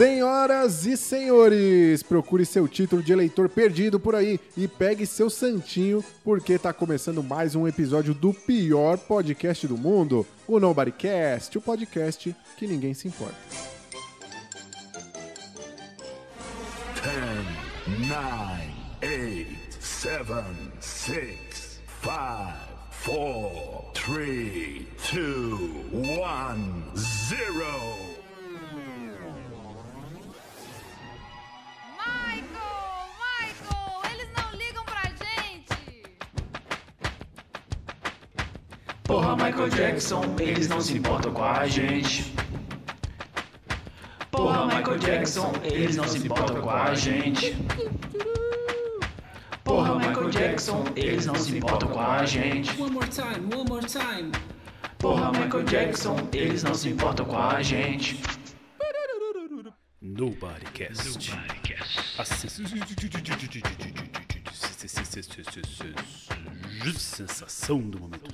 Senhoras e senhores, procure seu título de eleitor perdido por aí e pegue seu santinho, porque tá começando mais um episódio do pior podcast do mundo, o Nobodycast, o podcast que ninguém se importa. 10, 9, 8, 7, 6, 5, 4, 3, 2, 1, 0. Porra, Michael Jackson, eles não se importam com a gente. Porra, Michael Jackson, eles não se importam com a gente. Porra, Michael Jackson, eles não se importam com a gente. One more time, one more time. Porra, Michael Jackson, eles não se importam com a gente. Nobodycast. A sensação do momento.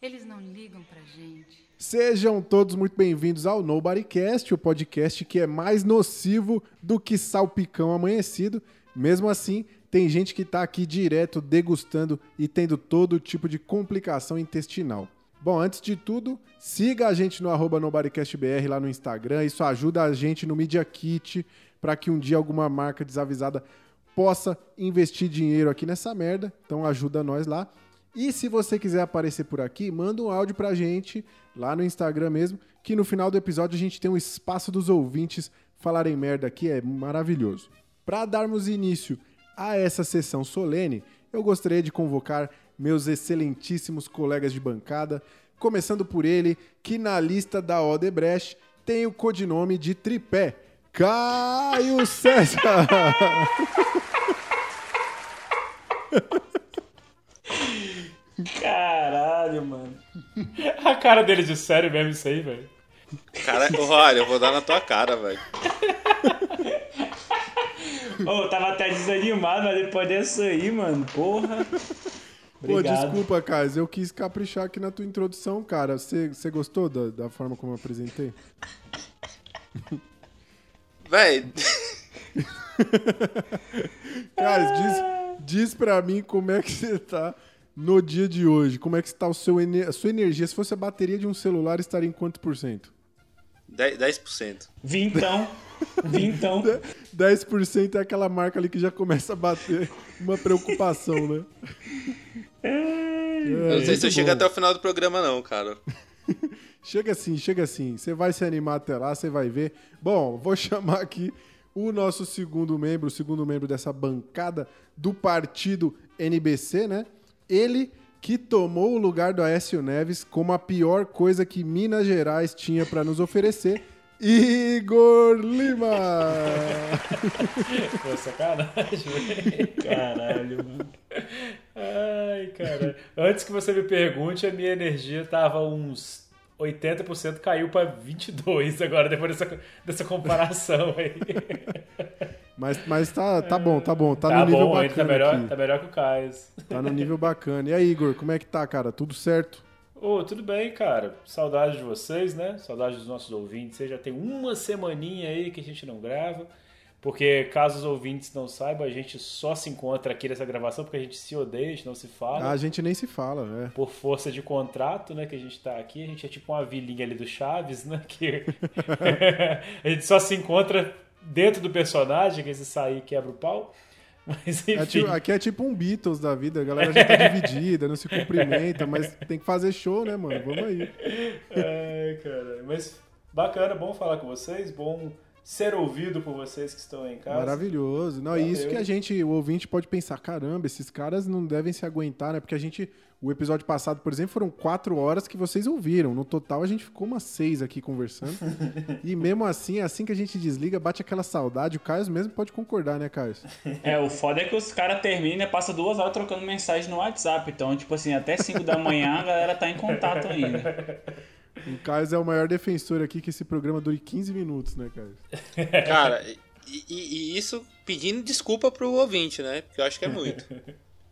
Eles não ligam pra gente. Sejam todos muito bem-vindos ao Nobodycast, o podcast que é mais nocivo do que salpicão amanhecido. Mesmo assim, tem gente que tá aqui direto degustando e tendo todo tipo de complicação intestinal. Bom, antes de tudo, siga a gente no arroba NobodyCastBR lá no Instagram. Isso ajuda a gente no Media Kit para que um dia alguma marca desavisada possa investir dinheiro aqui nessa merda. Então ajuda nós lá. E se você quiser aparecer por aqui, manda um áudio pra gente lá no Instagram mesmo, que no final do episódio a gente tem um espaço dos ouvintes falarem merda aqui, é maravilhoso. Para darmos início a essa sessão solene, eu gostaria de convocar meus excelentíssimos colegas de bancada, começando por ele, que na lista da Odebrecht tem o codinome de Tripé, Caio César. Caralho, mano. A cara dele de sério mesmo isso aí, velho. Cara, olha, eu vou dar na tua cara, velho. Ô, eu tava até desanimado, mas depois dessa aí, mano, porra. Pô, Obrigado. desculpa, Caio, eu quis caprichar aqui na tua introdução, cara. Você você gostou da, da forma como eu apresentei? Véi, Cara, diz, diz pra mim como é que você tá no dia de hoje. Como é que está o seu, a sua energia? Se fosse a bateria de um celular, estaria em quanto por cento? 10%. 10%. Vintão. Vintão. 10% é aquela marca ali que já começa a bater uma preocupação, né? Eu não sei se eu chego até o final do programa, não, cara. Chega assim, chega assim. Você vai se animar até lá, você vai ver. Bom, vou chamar aqui o nosso segundo membro, o segundo membro dessa bancada do partido NBC, né? Ele que tomou o lugar do Aécio Neves como a pior coisa que Minas Gerais tinha para nos oferecer. Igor Lima! Pô, sacanagem, velho. Caralho, mano. Ai, cara. Antes que você me pergunte, a minha energia tava uns 80%, caiu pra 22 agora, depois dessa, dessa comparação aí. Mas, mas tá, tá bom, tá bom. Tá, Tá, no nível bom, ele bacana tá melhor, aqui. tá melhor que o Caio. Tá no nível bacana. E aí, Igor, como é que tá, cara? Tudo certo? Ô, tudo bem, cara. Saudade de vocês, né? Saudade dos nossos ouvintes. Você já tem uma semaninha aí que a gente não grava. Porque, caso os ouvintes não saibam, a gente só se encontra aqui nessa gravação porque a gente se odeia, a gente não se fala. Ah, a gente nem se fala, né? Por força de contrato, né? Que a gente tá aqui. A gente é tipo uma vilinha ali do Chaves, né? Que a gente só se encontra dentro do personagem, que esse sair quebra o pau. Mas enfim. É tipo- aqui é tipo um Beatles da vida, a galera já tá dividida, não se cumprimenta, mas tem que fazer show, né, mano? Vamos aí. Ai, cara. Mas bacana, bom falar com vocês, bom ser ouvido por vocês que estão aí em casa. Maravilhoso. Não, e Valeu. isso que a gente, o ouvinte pode pensar, caramba, esses caras não devem se aguentar, né? Porque a gente, o episódio passado, por exemplo, foram quatro horas que vocês ouviram. No total, a gente ficou umas seis aqui conversando. e mesmo assim, assim que a gente desliga, bate aquela saudade. O Caio mesmo pode concordar, né, Caio? É, o foda é que os caras terminam e passam duas horas trocando mensagem no WhatsApp. Então, tipo assim, até 5 da manhã a galera tá em contato ainda. O Caio é o maior defensor aqui que esse programa dure 15 minutos, né, Caio? Cara, e, e- isso pedindo desculpa pro ouvinte, né? Porque eu acho que é muito.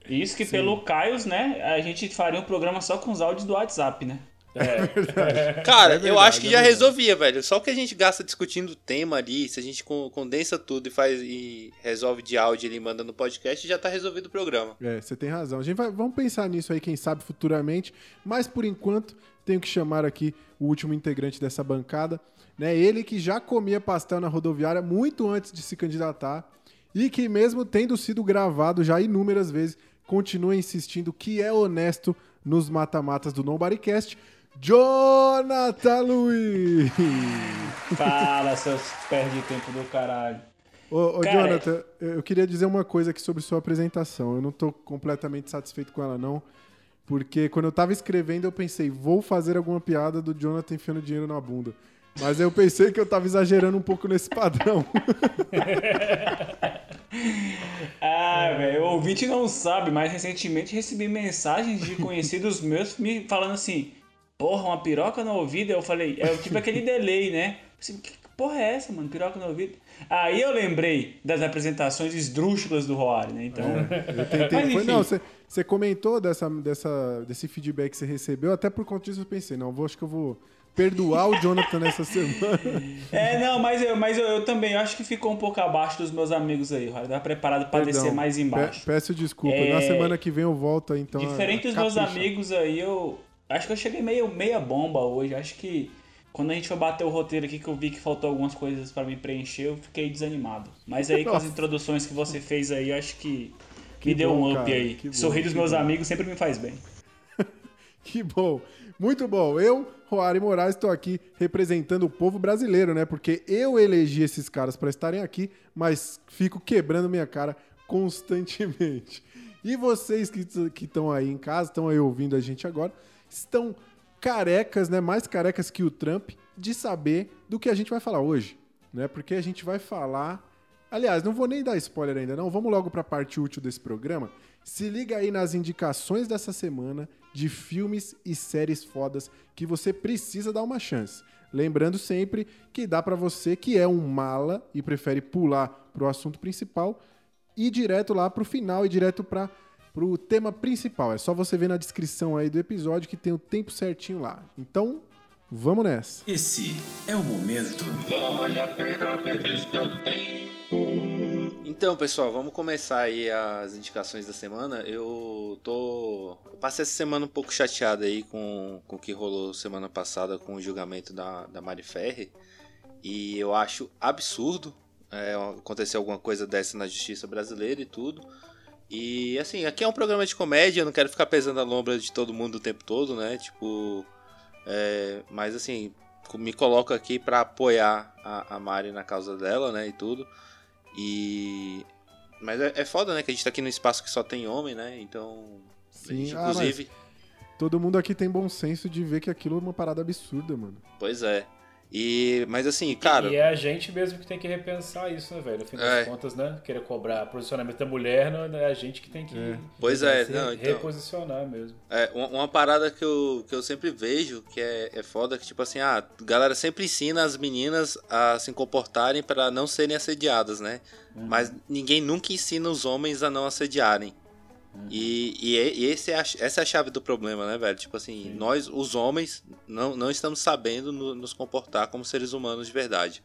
Isso que pelo Caio, né, a gente faria um programa só com os áudios do WhatsApp, né? Cara, É eu verdade, acho que é já resolvia, velho. Só o que a gente gasta discutindo o tema ali, se a gente con- condensa tudo e faz e resolve de áudio e manda no podcast, já tá resolvido o programa. É, você tem razão. A gente vai, vamos pensar nisso aí, quem sabe, futuramente. Mas, por enquanto, tenho que chamar aqui o último integrante dessa bancada. Né? Ele que já comia pastel na rodoviária muito antes de se candidatar. E que, mesmo tendo sido gravado já inúmeras vezes, continua insistindo que é honesto nos mata-matas do Nobodycast. Jonathan Luiz! Fala, seus perde tempo do caralho. Ô, ô Cara, Jonathan, eu queria dizer uma coisa aqui sobre sua apresentação. Eu não tô completamente satisfeito com ela, não. Porque quando eu tava escrevendo, eu pensei, vou fazer alguma piada do Jonathan enfiando dinheiro na bunda. Mas eu pensei que eu tava exagerando um pouco nesse padrão. Ah, velho, o ouvinte não sabe, mas recentemente recebi mensagens de conhecidos meus me falando assim: Porra, uma piroca no ouvido? Eu falei, é tipo aquele delay, né? Assim, que porra é essa, mano? Piroca no ouvido? Aí eu lembrei das apresentações esdrúxulas do Roari, né? Então. Eu tentei. Mas, Foi, enfim. não, você, você comentou dessa, dessa, desse feedback que você recebeu, até por conta disso eu pensei, não, vou, acho que eu vou perdoar o Jonathan nessa semana. É, não, mas, eu, mas eu, eu também acho que ficou um pouco abaixo dos meus amigos aí, Roari. Tava preparado pra Perdão. descer mais embaixo. Pe- peço desculpa. É, Na semana que vem eu volto então. a- Diferente dos meus amigos aí, eu acho que eu cheguei meio meia bomba hoje. Acho que quando a gente foi bater o roteiro aqui, que eu vi que faltou algumas coisas pra me preencher, eu fiquei desanimado. Mas aí com as introduções que você fez aí, acho que, Que me deu bom, um up cara, aí. que bom, Sorrir dos meus bom. amigos sempre me faz bem. Que bom. Muito bom. Eu, Roari Moraes, estou aqui representando o povo brasileiro, né? Porque eu elegi esses caras para estarem aqui, mas fico quebrando minha cara constantemente. E vocês que estão aí em casa, estão aí ouvindo a gente agora, estão carecas, né? Mais carecas que o Trump, de saber do que a gente vai falar hoje, né? Porque a gente vai falar. Aliás, não vou nem dar spoiler ainda, não. Vamos logo para a parte útil desse programa. Se liga aí nas indicações dessa semana de filmes e séries fodas que você precisa dar uma chance. Lembrando sempre que dá para você que é um mala e prefere pular pro assunto principal ir direto lá pro final e direto para pro tema principal. É só você ver na descrição aí do episódio que tem o tempo certinho lá. Então, vamos nessa. Esse é o momento. Então, pessoal, vamos começar aí as indicações da semana. Eu tô. Eu passei essa semana um pouco chateado aí com, com o que rolou semana passada com o julgamento da, da Mari Ferri. E eu acho absurdo é, acontecer alguma coisa dessa na justiça brasileira e tudo. E assim, aqui é um programa de comédia, eu não quero ficar pesando a lombra de todo mundo o tempo todo, né? Tipo. é, mas assim, me coloco aqui pra apoiar a, a Mari na causa dela, né? E tudo. E. Mas é, é foda, né? Que a gente tá aqui num espaço que só tem homem, né? Então. Sim, gente, ah, inclusive. todo mundo aqui tem bom senso de ver que aquilo é uma parada absurda, mano. Pois é. E. Mas assim, cara. E é a gente mesmo que tem que repensar isso, né, velho? No fim das É. contas, né? Querer cobrar posicionamento da mulher, não é a gente que tem que Pois é, se não, então- reposicionar mesmo. É, uma, uma parada que eu, que eu sempre vejo, que é, é foda, que tipo assim, ah, a galera sempre ensina as meninas a se comportarem para não serem assediadas, né? Mas ninguém nunca ensina os homens a não assediarem. E, e, é- e esse é a- essa é a chave do problema, né, velho? Tipo assim, nós, os homens, não, não estamos sabendo no- nos comportar como seres humanos de verdade.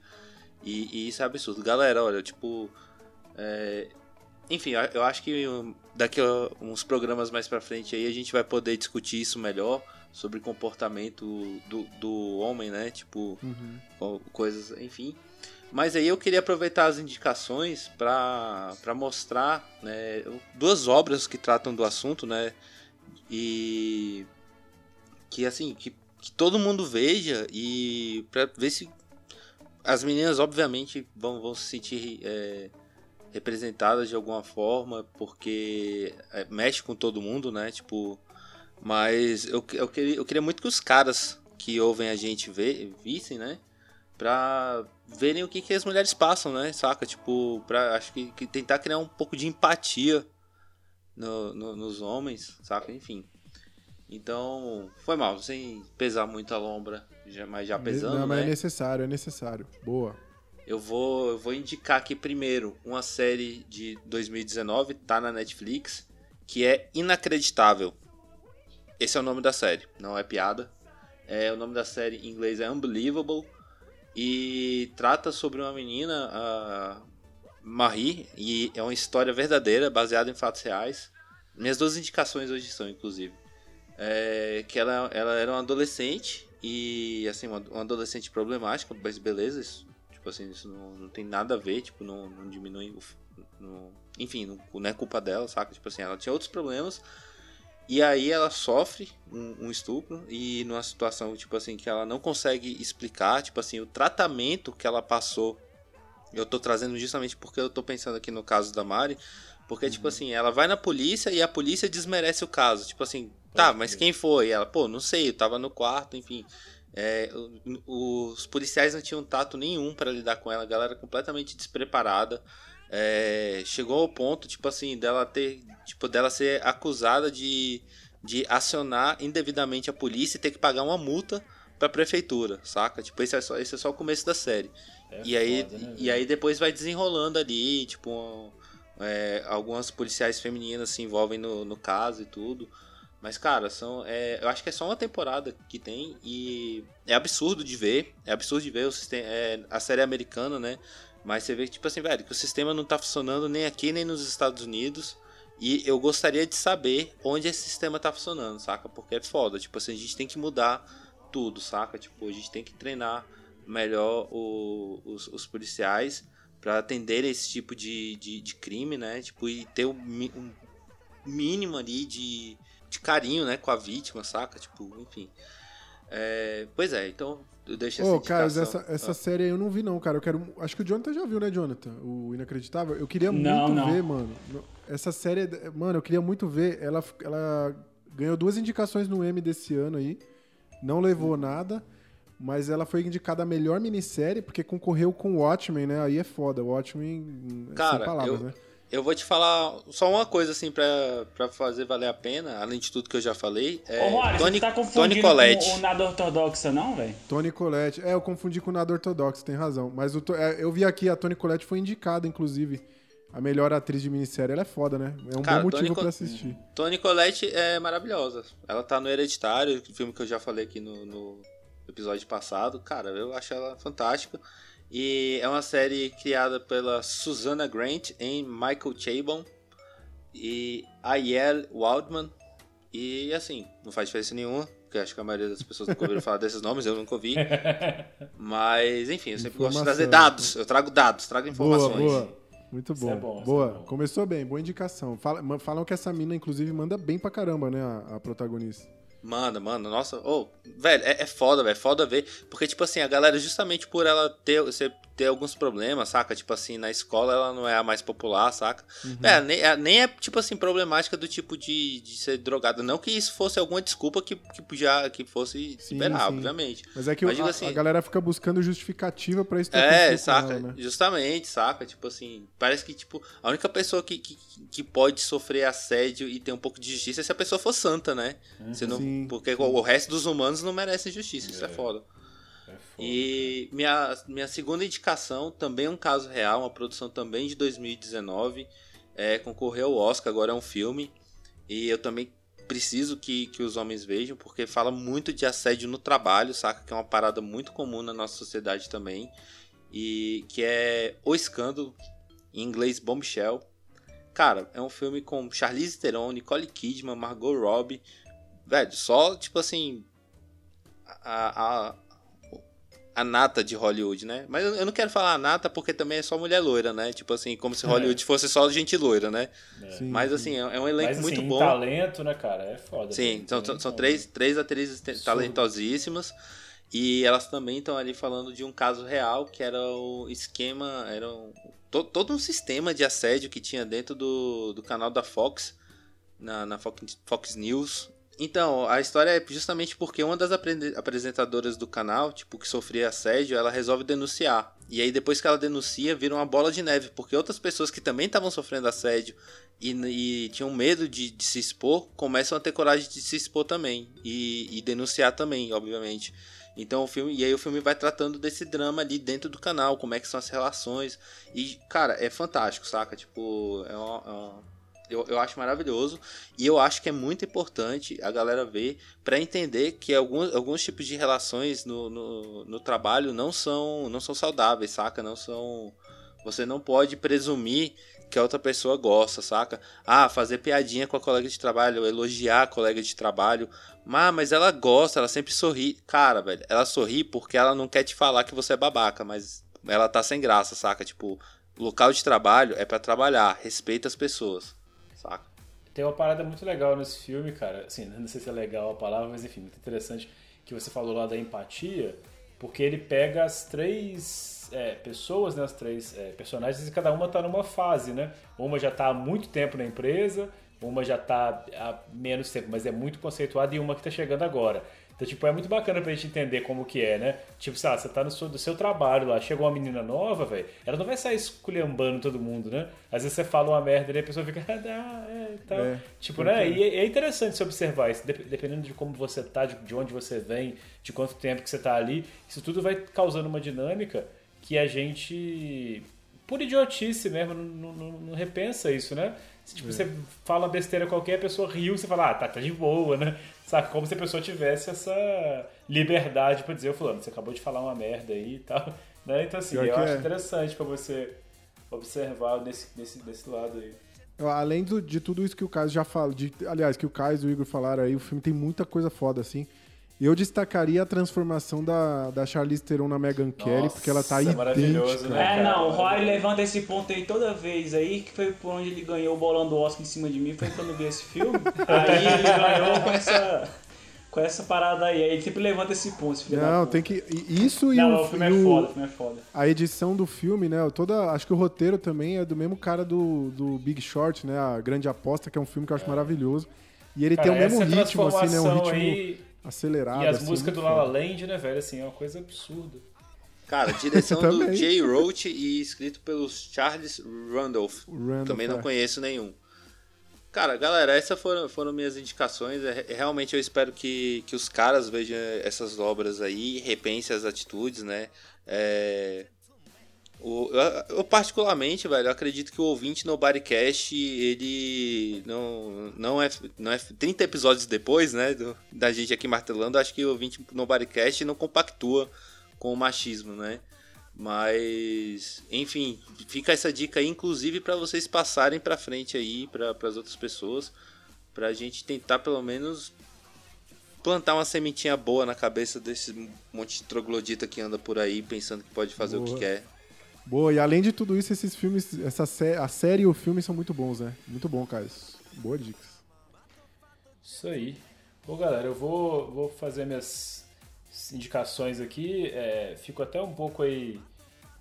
E, e isso é absurdo. Galera, olha, tipo. é, enfim, eu- acho que daqui a uns programas mais pra frente aí a gente vai poder discutir isso melhor sobre comportamento do, do homem, né? Tipo, co- coisas, enfim. Mas aí eu queria aproveitar as indicações pra mostrar né, duas obras que tratam do assunto, né? E que assim, que, que todo mundo veja e pra ver se as meninas obviamente vão, vão se sentir é, representadas de alguma forma, porque é, mexe com todo mundo, né? Tipo, mas eu, eu, queria, eu queria muito que os caras que ouvem a gente ver, vissem, né? Pra verem o que, que as mulheres passam, né? Saca? Tipo, pra, acho que, que tentar criar um pouco de empatia no, no- nos homens, saca? Enfim. Então, foi mal, sem pesar muito a lombra, já, mas já pesando, Não, mas né? é necessário, é necessário. Boa. Eu vou, eu vou indicar aqui primeiro uma série de 2019, tá na Netflix, que é Inacreditável. Esse é o nome da série, não é piada. É, o nome da série em inglês é Unbelievable. E trata sobre uma menina, a Marie, e é uma história verdadeira, baseada em fatos reais. Minhas duas indicações hoje são, inclusive. É, que ela, ela era uma adolescente e assim, uma, uma adolescente problemática, mas beleza, isso, tipo assim, isso não, não tem nada a ver, tipo, não, não diminui o. Enfim, não, não é culpa dela, saca? Tipo assim, ela tinha outros problemas. E aí ela sofre um, um, estupro e numa situação, tipo assim, que ela não consegue explicar, tipo assim, o tratamento que ela passou. Eu tô trazendo justamente porque eu tô pensando aqui no caso da Mari. Porque, tipo uhum. tipo assim, ela vai na polícia e a polícia desmerece o caso. Tipo assim, tá, mas quem foi? Ela, pô, não sei, eu tava no quarto, enfim. É, os policiais não tinham tato nenhum para lidar com ela, a galera completamente despreparada. É, chegou ao ponto, tipo assim, dela ter. Tipo, dela ser acusada de, de acionar indevidamente a polícia e ter que pagar uma multa pra prefeitura, saca? Tipo, esse é só, esse é só o começo da série. É e, aí, né, e aí depois vai desenrolando ali, tipo, é, algumas policiais femininas se envolvem no, no caso e tudo. Mas, cara, são, é, eu acho que é só uma temporada que tem e é absurdo de ver. É absurdo de ver o sistema, é, a série americana, né? Mas você vê que, tipo assim, velho, que o sistema não tá funcionando nem aqui nem nos Estados Unidos. E eu gostaria de saber onde esse sistema tá funcionando, saca? Porque é foda. Tipo assim, a gente tem que mudar tudo, saca? Tipo, a gente tem que treinar melhor o, os, os policiais para atender esse tipo de, de, de, crime, né? Tipo, e ter um, um mínimo ali de, de carinho, né? Com a vítima, saca? Tipo, enfim. É, pois é, então eu deixo essa Ô, cara, essa, essa ah. série aí eu não vi não, cara. Eu quero. Acho que o Jonathan já viu, né, Jonathan? O Inacreditável. Eu queria não, muito não. ver, mano. Essa série, mano, eu queria muito ver. Ela, ela ganhou duas indicações no M desse ano aí. Não levou nada. Mas ela foi indicada a melhor minissérie, porque concorreu com Watchmen, né? Aí é foda. Watchmen, cara, sem palavras, eu, né? Eu vou te falar só uma coisa, assim, pra, pra fazer valer a pena, além de tudo que eu já falei. É Ô, Rory, Tony, você tá confundindo Tony com o Nada Ortodoxa, não, velho? Tony Colette. É, eu confundi com o Nada Ortodoxa, tem razão. Mas o, é, eu vi aqui, a Tony Colette foi indicada, inclusive. A melhor atriz de minissérie, ela é foda, né? É um Cara, bom motivo para assistir. Tony Colette é maravilhosa. Ela tá no Hereditário, filme que eu já falei aqui no, no episódio passado. Cara, eu acho ela fantástica. E é uma série criada pela Susanna Grant em Michael Chabon e Ayel Waldman. E assim, não faz diferença nenhuma, porque acho que a maioria das pessoas nunca ouviram falar desses nomes, eu nunca ouvi. Mas, enfim, eu sempre gosto de trazer dados. Eu trago dados, trago informações. Boa, boa. Muito bom. É bom boa. É bom. Começou bem, boa indicação. Falam que essa mina, inclusive, manda bem pra caramba, né? A, a protagonista. Manda, manda, nossa, oh, velho, é, é foda, velho, é foda ver, porque, tipo assim, a galera, justamente por ela ter, ser, ter alguns problemas, saca? Tipo assim, na escola ela não é a mais popular, saca? Uhum. É, nem, é, nem é, tipo assim, problemática do tipo de, de ser drogada, não que isso fosse alguma desculpa que, que já que fosse sim, sim. obviamente. Mas é que Mas, a, assim, a, galera fica buscando justificativa pra isso ter É, saca, ela, né? justamente, saca? Tipo assim, parece que, tipo, a única pessoa que, que, que pode sofrer assédio e ter um pouco de justiça é se a pessoa for santa, né? Uhum. Não Sim, porque sim. o resto dos humanos não merece justiça, é. isso é foda. É e minha, minha segunda indicação, também é um caso real, uma produção também de 2019, é, concorreu ao Oscar, agora é um filme, e eu também preciso que, que os homens vejam, porque fala muito de assédio no trabalho, saca? Que é uma parada muito comum na nossa sociedade também, e que é O Escândalo, em inglês Bombshell. Cara, é um filme com Charlize Theron, Nicole Kidman, Margot Robbie, Velho, só, tipo assim. A, a, a nata de Hollywood, né? Mas eu não quero falar a nata porque também é só mulher loira, né? Tipo assim, como se é. Hollywood é. fosse só gente loira, né? É. Mas assim, é um elenco Mas, assim, muito bom. talento, né, cara? É foda. Sim, são, são, são três, três atrizes talentosíssimas. E elas também estão ali falando de um caso real que era o esquema, era um, to, todo um sistema de assédio que tinha dentro do, do canal da Fox, na, na Fox, Fox News, então, a história é justamente porque uma das apresentadoras do canal, tipo, que sofria assédio, ela resolve denunciar. E aí, depois que ela denuncia, vira uma bola de neve, porque outras pessoas que também estavam sofrendo assédio e, e tinham medo de, de, se expor, começam a ter coragem de se expor também. E, e, denunciar também, obviamente. Então o filme. E aí o filme vai tratando desse drama ali dentro do canal, como é que são as relações. E, cara, é fantástico, saca? Tipo, é uma, é uma Eu, eu acho maravilhoso e eu acho que é muito importante a galera ver para entender que alguns, alguns tipos de relações no, no, no, trabalho não são, não são saudáveis, saca? Não são. Você não pode presumir que a outra pessoa gosta, saca? Ah, fazer piadinha com a colega de trabalho, elogiar a colega de trabalho. Ah, mas ela gosta, ela sempre sorri. Cara, velho, ela sorri porque ela não quer te falar que você é babaca, mas ela tá sem graça, saca? Tipo, local de trabalho é para trabalhar, respeita as pessoas? Tem uma parada muito legal nesse filme, cara. Assim, não sei se é legal a palavra, mas enfim, muito interessante que você falou lá da empatia, porque ele pega as três é, pessoas, né, as três é, personagens, e cada uma tá numa fase, né? Uma já tá há muito tempo na empresa, uma já tá há menos tempo, mas é muito conceituada, e uma que tá chegando agora. Então, tipo, é muito bacana pra gente entender como que é, né? Tipo, sei lá, você tá no seu, do seu trabalho lá, chegou uma menina nova, velho, ela não vai sair esculhambando todo mundo, né? Às vezes você fala uma merda e a pessoa fica, ah, é, tal. É, tipo, né? E é, é interessante se observar isso, dependendo de como você tá, de, de onde você vem, de quanto tempo que você tá ali, isso tudo vai causando uma dinâmica que a gente, por idiotice mesmo, não, não, não repensa isso, né? Tipo, é. você fala besteira qualquer, a pessoa riu, você fala, ah, tá, tá de boa, né? Saca? Como se a pessoa tivesse essa liberdade para dizer, ô fulano, você acabou de falar uma merda aí e tal. Né? Então, assim, Pior eu acho é. interessante para você observar nesse, nesse, nesse lado aí. Além do, de tudo isso que o Caio já fala, de, aliás, que o Caio e o Igor falaram aí, o filme tem muita coisa foda, assim. Eu destacaria a transformação da, da Charlize Theron na Megan Kelly, porque ela tá é idêntica. Né, é, não, o Roy levanta esse ponto aí toda vez aí, que foi por onde ele ganhou o bolão do Oscar em cima de mim, foi quando eu vi esse filme. aí ele ganhou com essa, com essa parada aí. Aí ele sempre levanta esse ponto. Esse não, tem que. Isso e não, o, o filme é foda, o filme é foda. A edição do filme, né? Toda, acho que o roteiro também é do mesmo cara do, do Big Short, né? A Grande Aposta, que é um filme que eu acho é. maravilhoso. E ele cara, tem o mesmo ritmo, assim, né? Um ritmo. Aí acelerado. E as assim, músicas do La La Land, né, velho? Assim, é uma coisa absurda. Cara, direção do Jay Roach e escrito pelos Charles Randolph. Randolph Também não é. conheço nenhum. Cara, galera, essas foram, foram minhas indicações. É, realmente eu espero que, que os caras vejam essas obras aí e repensem as atitudes, né? É, eu, eu, particularmente, velho, eu acredito que o ouvinte no Bodycast, ele não, não, é, não é. 30 episódios depois, né, do, da gente aqui martelando, acho que o ouvinte no Bodycast não compactua com o machismo, né? Mas, enfim, fica essa dica aí, inclusive para vocês passarem para frente aí para as outras pessoas, pra gente tentar pelo menos plantar uma sementinha boa na cabeça desse monte de troglodita que anda por aí pensando que pode fazer boa. o que quer. Boa, e além de tudo isso, esses filmes, essa sé a série e o filme são muito bons, né? Muito bom, Caio. Boa dicas. Isso aí. Bom, galera, eu vou, vou fazer minhas indicações aqui. É, fico até um pouco aí,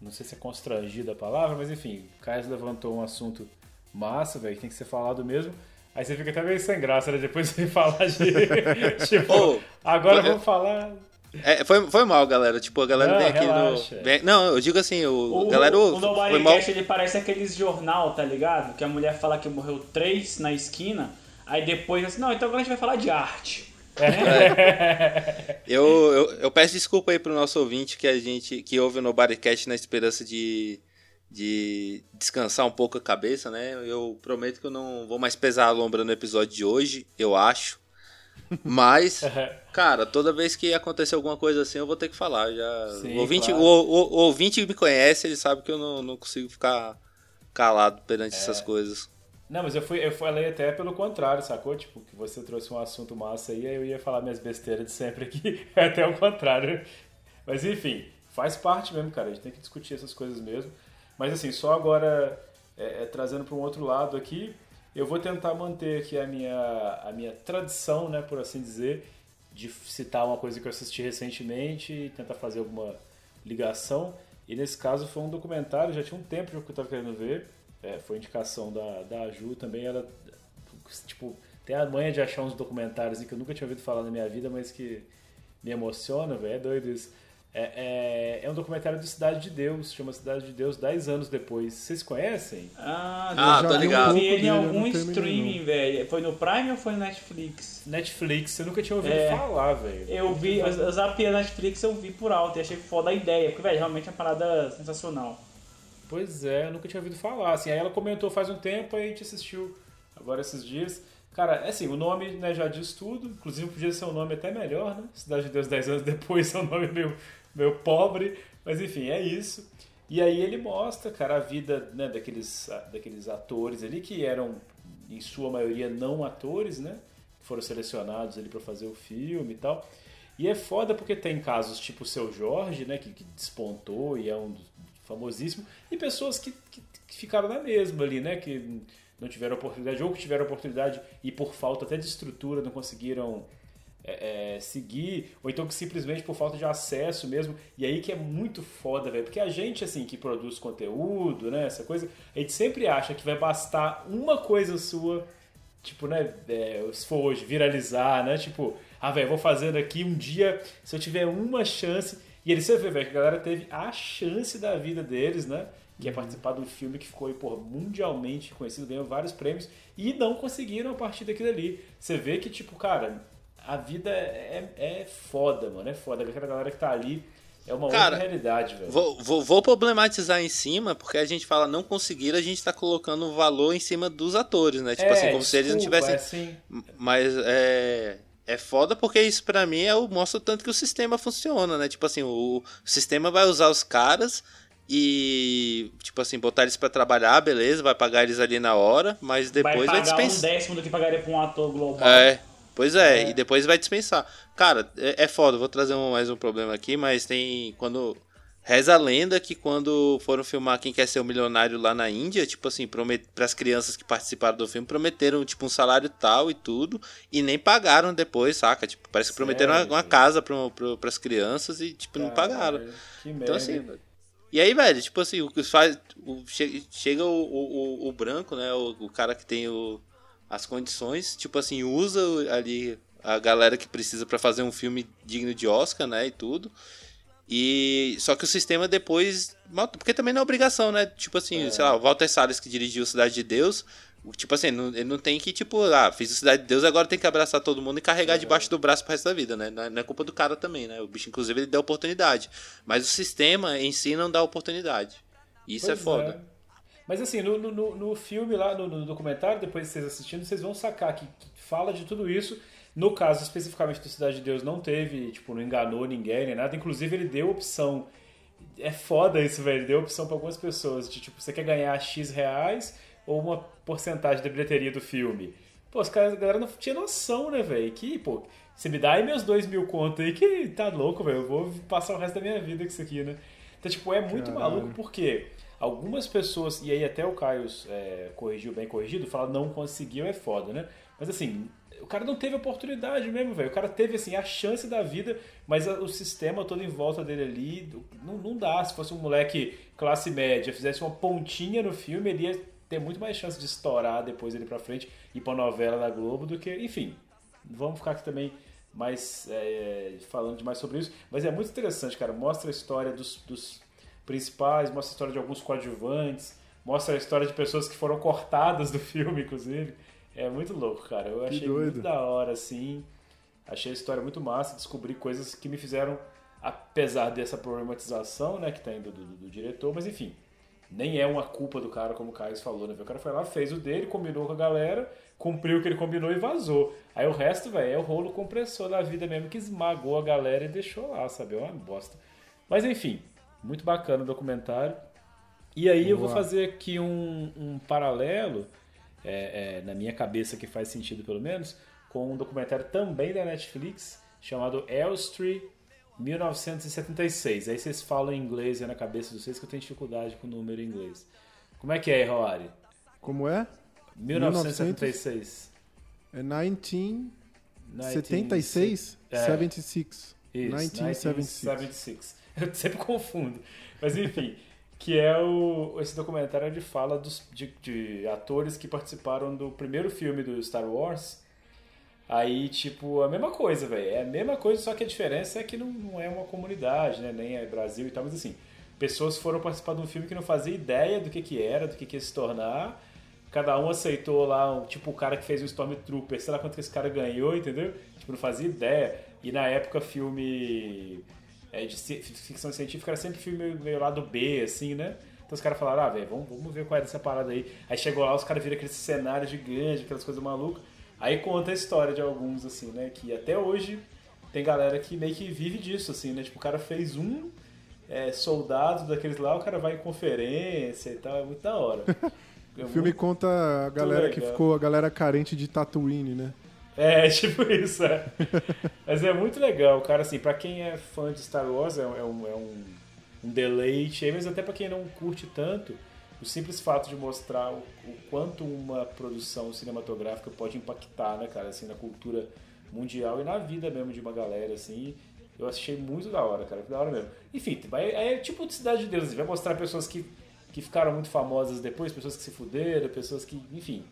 não sei se é constrangido a palavra, mas enfim, o Caio levantou um assunto massa, velho, que tem que ser falado mesmo. Aí você fica até meio sem graça, né? Depois você falar de. tipo, oh, agora vamos falar é, foi, foi mal, galera. Tipo, a galera não, vem aqui relaxa. no. Vem, não, eu digo assim, o. o galera. O, o Nobody mal... Cash, ele parece aqueles jornal, tá ligado? Que a mulher fala que morreu três na esquina, aí depois assim, não, então agora a gente vai falar de arte. É. eu, eu, eu, peço desculpa aí pro nosso ouvinte que a gente que ouve o Nobodycast na esperança de, de descansar um pouco a cabeça, né? Eu prometo que eu não vou mais pesar a lombra no episódio de hoje, eu acho. Mas, cara, toda vez que acontecer alguma coisa assim, eu vou ter que falar. Já... Sim, o, ouvinte, claro. o, o, o, ouvinte me conhece, ele sabe que eu não, não consigo ficar calado perante é. essas coisas. Não, mas eu fui, eu falei até pelo contrário, sacou? Tipo, que você trouxe um assunto massa aí, aí eu ia falar minhas besteiras de sempre aqui, é até o contrário. Mas enfim, faz parte mesmo, cara. A gente tem que discutir essas coisas mesmo. Mas assim, só agora é, é, trazendo para um outro lado aqui, eu vou tentar manter aqui a minha, a minha tradição, né, por assim dizer, de citar uma coisa que eu assisti recentemente e tentar fazer alguma ligação. E nesse caso foi um documentário, já tinha um tempo que eu estava querendo ver. É, foi indicação da, da Ju também. Ela, tipo, tem a manha de achar uns documentários que eu nunca tinha ouvido falar na minha vida, mas que me emociona, velho. É doido isso. É, é, é, um documentário do Cidade de Deus, chama Cidade de Deus 10 anos depois. Vocês conhecem? Ah, ah tô ligado. Eu vi ele em algum streaming, velho. Foi no Prime ou foi no Netflix? Netflix, eu nunca tinha ouvido é, falar, velho. Eu vi, eu zapiei a Netflix, eu vi por alto e achei foda a ideia, porque, velho, realmente é uma parada sensacional. Pois é, eu nunca tinha ouvido falar. Assim, aí ela comentou faz um tempo, aí a gente assistiu agora esses dias. Cara, assim, o nome né, já diz tudo, inclusive podia ser um nome até melhor, né? Cidade de Deus 10 anos depois é um nome meio, meio pobre, mas enfim, é isso. E aí ele mostra, cara, a vida né, daqueles, daqueles atores ali que eram, em sua maioria, não atores, né? Que foram selecionados ali para fazer o filme e tal. E é foda porque tem casos tipo o Seu Jorge, né? Que, que despontou e é um famosíssimo. E pessoas que, que, que ficaram na mesma ali, né? Que não tiveram oportunidade ou que tiveram oportunidade e por falta até de estrutura não conseguiram é, é, seguir, ou então que simplesmente por falta de acesso mesmo, e aí que é muito foda, velho, porque a gente, assim, que produz conteúdo, né, essa coisa, a gente sempre acha que vai bastar uma coisa sua, tipo, né, é, se for hoje, viralizar, né, tipo, ah, velho, vou fazendo aqui um dia, se eu tiver uma chance, e ele, você vê, velho, que a galera teve a chance da vida deles, né, que é participar de um filme que ficou por, mundialmente conhecido, ganhou vários prêmios, e não conseguiram a partir daquilo ali. Você vê que, tipo, cara, a vida é, é foda, mano. É foda. Aquela galera que tá ali é uma Cara, outra realidade, velho. Vou, vou, vou problematizar em cima, porque a gente fala não conseguir, a gente tá colocando o valor em cima dos atores, né? Tipo É, assim, como se eles não desculpa, tivessem. é assim. Mas é. É foda porque isso pra mim é o, mostra o tanto que o sistema funciona, né? Tipo assim, o, o sistema vai usar os caras e, tipo assim, botar eles pra trabalhar, beleza, vai pagar eles ali na hora, mas depois vai vai, pagar um dispensar. décimo do que pagaria pra um ator global. É, pois é, e depois vai dispensar. Cara, é, é foda, vou trazer um- mais um problema aqui, mas tem. Quando. Reza a lenda que quando foram filmar Quem Quer Ser o Milionário lá na Índia, tipo assim, para as crianças que participaram do filme, prometeram, tipo, um salário tal e tudo, e nem pagaram depois, saca? Tipo, parece que prometeram uma, uma casa para as crianças e, tipo, não pagaram. Caralho, Que merda. Então, assim. E aí, velho, tipo assim, o que faz. o- che- chega o, o, o- o branco, né? O, o cara que tem o, as condições, tipo assim, usa ali a galera que precisa pra fazer um filme digno de Oscar, né? E tudo. E. Só que o sistema depois. Porque também não é obrigação, né? Tipo assim, sei lá, o Walter Salles que dirigiu Cidade de Deus. Tipo assim, não- ele não tem que, tipo, ah, fiz o Cidade de Deus, agora tem que abraçar todo mundo e carregar debaixo do braço pro resto da vida, né? Não é, é culpa do cara também, né? O bicho, inclusive, ele deu oportunidade. Mas o sistema em si não dá oportunidade. Isso Pois é foda. Mas assim, no, no- no, filme lá, no, no documentário, depois de vocês assistindo, vocês vão sacar que, que fala de tudo isso. No caso especificamente do Cidade de Deus, não teve, tipo, não enganou ninguém nem nada. Inclusive, ele deu opção. É foda isso, velho. Ele deu opção pra algumas pessoas de tipo, você quer ganhar X reais ou uma porcentagem da bilheteria do filme. Pô, os caras, a galera não tinha noção, né, velho? Que, pô, você me dá aí meus dois mil conto aí que tá louco, velho. Eu vou passar o resto da minha vida com isso aqui, né? Então, tipo, é muito Caralho. maluco porque algumas pessoas, e aí até o Caio é, corrigiu bem corrigido, fala não conseguiu é foda, né? Mas assim, o cara não teve oportunidade mesmo, velho. O cara teve assim a chance da vida, mas o sistema todo em volta dele ali não, não dá. Se fosse um moleque classe média, fizesse uma pontinha no filme, ele ia ter muito mais chance de estourar depois ele pra frente ir pra novela da Globo do que, enfim. Vamos ficar aqui também mais é, falando demais sobre isso, mas é muito interessante, cara. Mostra a história dos, dos principais, mostra a história de alguns coadjuvantes, mostra a história de pessoas que foram cortadas do filme, inclusive. É muito louco, cara. Eu achei doido. muito da hora, assim. Achei a história muito massa, descobri coisas que me fizeram, apesar dessa problematização, né, que tem do, do, do diretor, mas enfim, nem é uma culpa do cara, como o Caio falou, né? O cara foi lá, fez o dele, combinou com a galera, cumpriu o que ele combinou e vazou. Aí o resto, velho, é o rolo compressor da vida mesmo que esmagou a galera e deixou lá, sabe? É uma bosta. Mas enfim, muito bacana o documentário. E aí eu vou fazer aqui um, um paralelo, é, é, na minha cabeça que faz sentido pelo menos, com um documentário também da Netflix chamado Elstree 1976. Aí vocês falam em inglês aí na cabeça de vocês que eu tenho dificuldade com o número em inglês. Como é que é, Roari? Como é? 1976. É 1976? 1976? É. 76. Isso, 1976. 1976. Eu sempre confundo. Mas enfim, que é o, esse documentário onde fala dos, de, de atores que participaram do primeiro filme do Star Wars. Aí, tipo, a mesma coisa, velho. É a mesma coisa, só que a diferença é que não, não é uma comunidade, né? Nem é Brasil e tal, mas assim, pessoas foram participar de um filme que não fazia ideia do que, que era, do que, que ia se tornar. Cada um aceitou lá, tipo, o cara que fez o Stormtrooper, sei lá quanto que esse cara ganhou, entendeu? Tipo, não fazia ideia. E na época, filme é, de ficção científica era sempre filme meio lado B, assim, né? Então os caras falaram, ah, velho, vamos, vamos ver qual é dessa parada aí. Aí chegou lá, os caras viram aqueles cenários gigantes, aquelas coisas malucas. Aí conta a história de alguns, assim, né? Que até hoje tem galera que meio que vive disso, assim, né? Tipo, o cara fez um é, soldado daqueles lá, o cara vai em conferência e tal, é muito da hora. É O filme muito- conta a galera que ficou, a galera carente de Tatooine, né? É, tipo isso, é. Mas é muito legal, cara, assim, pra quem é fã de Star Wars é, é um, é um, um deleite, mas até pra quem não curte tanto, o simples fato de mostrar o, o quanto uma produção cinematográfica pode impactar, né, cara, assim, na cultura mundial e na vida mesmo de uma galera, assim, eu achei muito da hora, cara, da hora mesmo. Enfim, vai- é, tipo de Cidade de Deus, assim, vai mostrar pessoas que, que ficaram muito famosas depois, pessoas que se fuderam, pessoas que, enfim,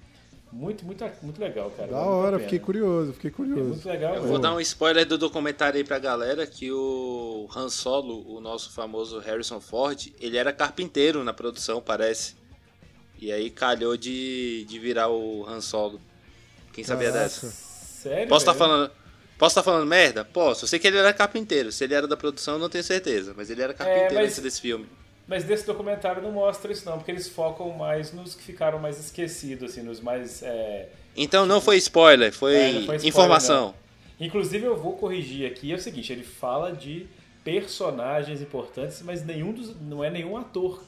muito, muito, muito legal, cara. Da hora, fiquei curioso, fiquei É curioso. muito legal Eu mesmo. vou dar um spoiler do documentário aí pra galera que o Han Solo, o nosso famoso Harrison Ford, ele era carpinteiro na produção, parece. E aí calhou de, de virar o Han Solo. Quem sabia Caraca. dessa? Sério? Posso estar velho? falando. Posso estar falando merda? Posso. Eu sei que ele era carpinteiro. Se ele era da produção, eu não tenho certeza. Mas ele era carpinteiro mas- antes desse filme. Mas desse documentário não mostra isso não, porque eles focam mais nos que ficaram mais esquecidos, assim, nos mais... é, Então não foi spoiler, foi, É, não foi spoiler, informação. Inclusive eu vou corrigir aqui, é o seguinte, ele fala de personagens importantes, mas nenhum dos, não é nenhum ator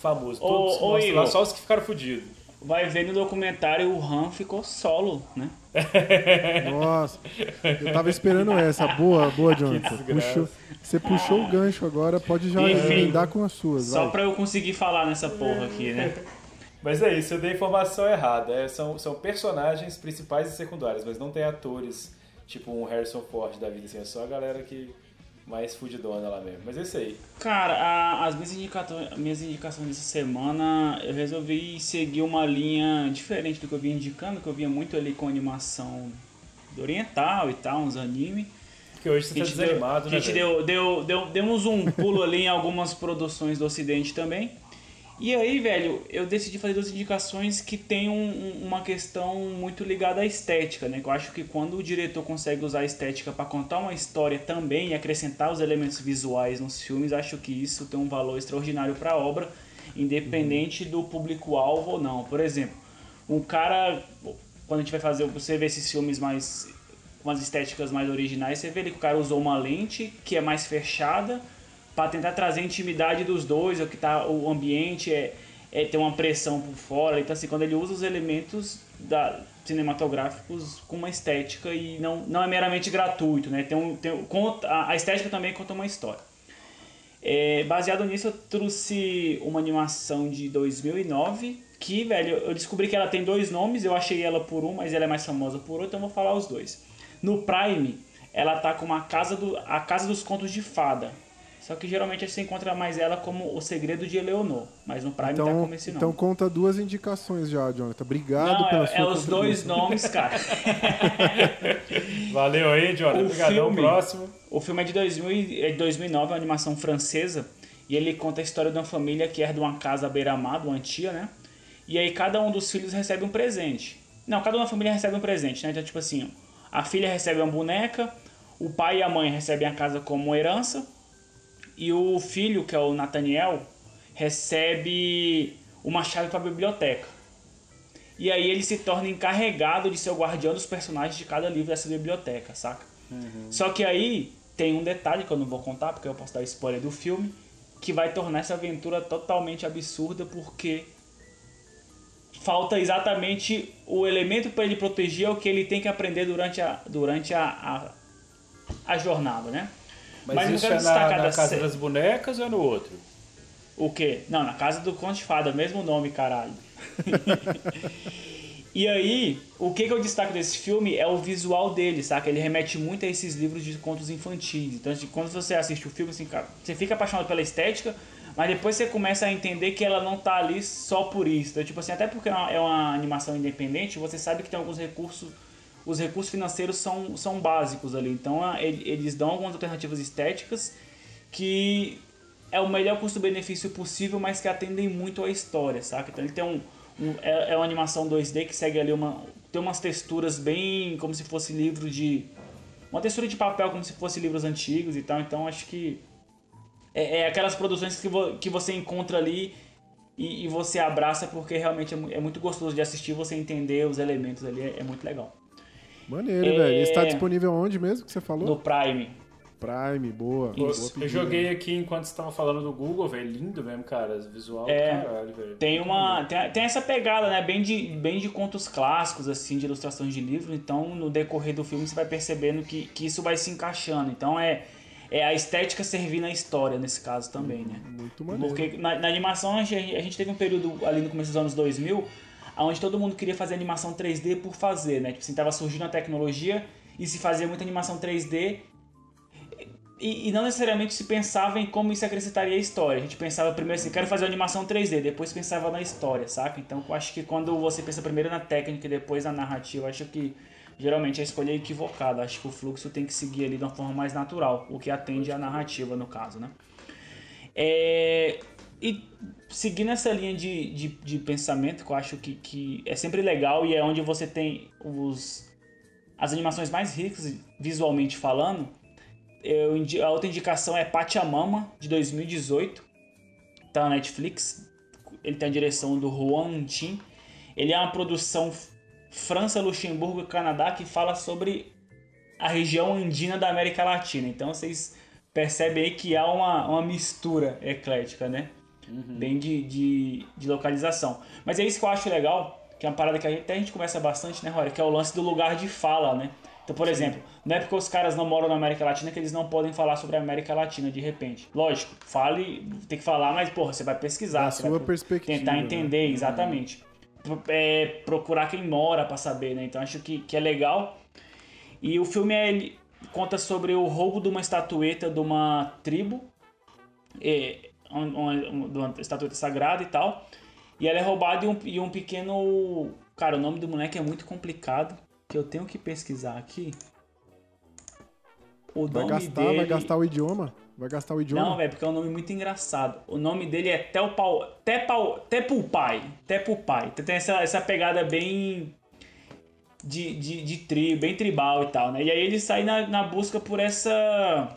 famoso. Ô, Todos ô, mostram lá só os que ficaram fodidos. Vai ver no documentário o Han ficou solo, né? Nossa, eu tava esperando essa. Boa, boa, Jonathan. Puxou, você puxou o gancho agora, pode já emendar com as suas. Só vai. pra eu conseguir falar nessa porra aqui, né? Mas é isso, eu dei informação errada. É, são, são personagens principais e secundários, mas não tem atores, tipo um Harrison Ford da vida, assim, é só a galera que mais fudidona lá mesmo. Mas é isso aí. Cara, a- as minhas, indicato- minhas indicações dessa semana, eu resolvi seguir uma linha diferente do que eu vinha indicando, que eu vinha muito ali com animação do oriental e tal, uns anime. Porque hoje você A tá gente, deu, desanimado, a né? gente deu, deu, deu- demos um pulo ali em algumas produções do ocidente também. E aí, velho, eu decidi fazer duas indicações que tem um- um- uma questão muito ligada à estética, né? Eu acho que quando o diretor consegue usar a estética para contar uma história também e acrescentar os elementos visuais nos filmes, acho que isso tem um valor extraordinário para a obra, independente do público-alvo ou não. Por exemplo, um cara, quando a gente vai fazer, você vê esses filmes mais com as estéticas mais originais, você vê ali que o cara usou uma lente que é mais fechada para tentar trazer a intimidade dos dois, o que tá o ambiente é, é ter uma pressão por fora, então assim, quando ele usa os elementos da cinematográficos com uma estética e não, não é meramente gratuito, né? Tem um, tem conta, a a estética também conta uma história. É, baseado nisso, eu trouxe uma animação de 2009 que, velho, eu descobri que ela tem dois nomes. Eu achei ela por um, mas ela é mais famosa por outro, então eu vou falar os dois. No Prime, ela tá com uma casa do, a Casa dos Contos de Fada. Só que geralmente você encontra mais ela como O Segredo de Eleonor, mas no Prime tá Então, como esse nome. então conta duas indicações já, Jonathan. Obrigado Não, pela é, sua é os dois contribuição. nomes, cara. Valeu aí, Jonathan. O Obrigadão. filme- Próximo. O filme é de 2000 e- é de 2009, é uma animação francesa. E ele conta a história de uma família que herda uma casa à beira-mar, uma tia, né? E aí cada um dos filhos recebe um presente. Não, cada uma da família recebe um presente, né? Então, tipo assim, a filha recebe uma boneca, o pai e a mãe recebem a casa como herança, e o filho, que é o Nathaniel, recebe uma chave para a biblioteca. E aí ele se torna encarregado de ser o guardião dos personagens de cada livro dessa biblioteca, saca? Só que aí tem um detalhe que eu não vou contar, porque eu posso dar spoiler do filme, que vai tornar essa aventura totalmente absurda, porque falta exatamente o elemento para ele proteger o que ele tem que aprender durante a, durante a, a, a jornada, né? Mas, eu isso é na, destacar na Casa das Bonecas ou é no outro? o quê? Não, na casa do Conto de Fada, mesmo nome, caralho. e aí, o que, que eu destaco desse filme é o visual dele, saca? Ele remete muito a esses livros de contos infantis. Então, assim, quando você assiste o filme, assim, cara, você fica apaixonado pela estética, mas depois você começa a entender que ela não tá ali só por isso. Então, tipo assim, até porque é uma, é uma animação independente, você sabe que tem alguns recursos os recursos financeiros são, são básicos ali. Então a- ele- eles dão algumas alternativas estéticas que é o melhor custo-benefício possível, mas que atendem muito à história, saca? Então ele tem um, um- é, é uma animação 2D que segue ali uma tem umas texturas bem como se fosse livro de uma textura de papel como se fosse livros antigos e tal. Então acho que é, é aquelas produções que, vo- que você encontra ali e, e você abraça porque realmente é, é muito gostoso de assistir, você entender os elementos ali, é, é muito legal. Maneiro, É. velho. Esse tá disponível onde mesmo que você falou? No Prime. Prime, boa. Boa eu joguei aqui enquanto você tava falando do Google, velho. Lindo mesmo, cara. Visual do É, caralho, velho. Tem uma tem, tem essa pegada, né, bem de, bem de contos clássicos assim, de ilustrações de livro. Então, no decorrer do filme você vai percebendo que, que isso vai se encaixando. Então é é a estética servindo a história nesse caso também, né? Muito maneiro. Porque na, na animação a gente, a gente teve um período ali no começo dos anos 2000 onde todo mundo queria fazer animação 3D por fazer, né? Tipo assim, tava surgindo a tecnologia e se fazia muita animação 3D e, e não necessariamente se pensava em como isso acrescentaria a história. A gente pensava primeiro assim, quero fazer uma animação 3D, depois pensava na história, saca? Então eu acho que quando você pensa primeiro na técnica e depois na narrativa, acho que geralmente a escolha é equivocada. Acho que o fluxo tem que seguir ali de uma forma mais natural, o que atende à narrativa no caso, né? É, e seguindo essa linha de, de, de pensamento, que eu acho que, que é sempre legal e é onde você tem os, as animações mais ricas visualmente falando, eu, a outra indicação é Pachamama, de 2018. Tá na Netflix. Ele tem a direção do Juan Tin. Ele é uma produção França, Luxemburgo e Canadá que fala sobre a região andina da América Latina. Então vocês percebem aí que há uma, uma mistura eclética, né? Bem de, de, de localização. Mas é isso que eu acho legal, que é uma parada que a gente, até a gente conversa bastante, né, Rory? Que é o lance do lugar de fala, né? Então, por exemplo, não é porque os caras não moram na América Latina que eles não podem falar sobre a América Latina de repente. Lógico, fale, tem que falar, mas, porra, você vai pesquisar. Da você sua vai perspectiva, Tentar né? entender, exatamente. Pro- é, procurar quem mora pra saber, né? Então, acho que, que é legal. E o filme é, ele conta sobre o roubo de uma estatueta de uma tribo, é, uma estatueta sagrada e tal. E ela é roubada e um, e um pequeno. Cara, o nome do moleque é muito complicado. Que eu tenho que pesquisar aqui. O Vai nome gastar, dele... vai gastar o idioma? Vai gastar o idioma? Não, velho, porque é um nome muito engraçado. O nome dele é Telpau, Tepau, Tepulpai. Tepulpai. Tem essa, essa pegada bem de, de, de bem tribal e tal, né? E aí ele sai na, na busca por essa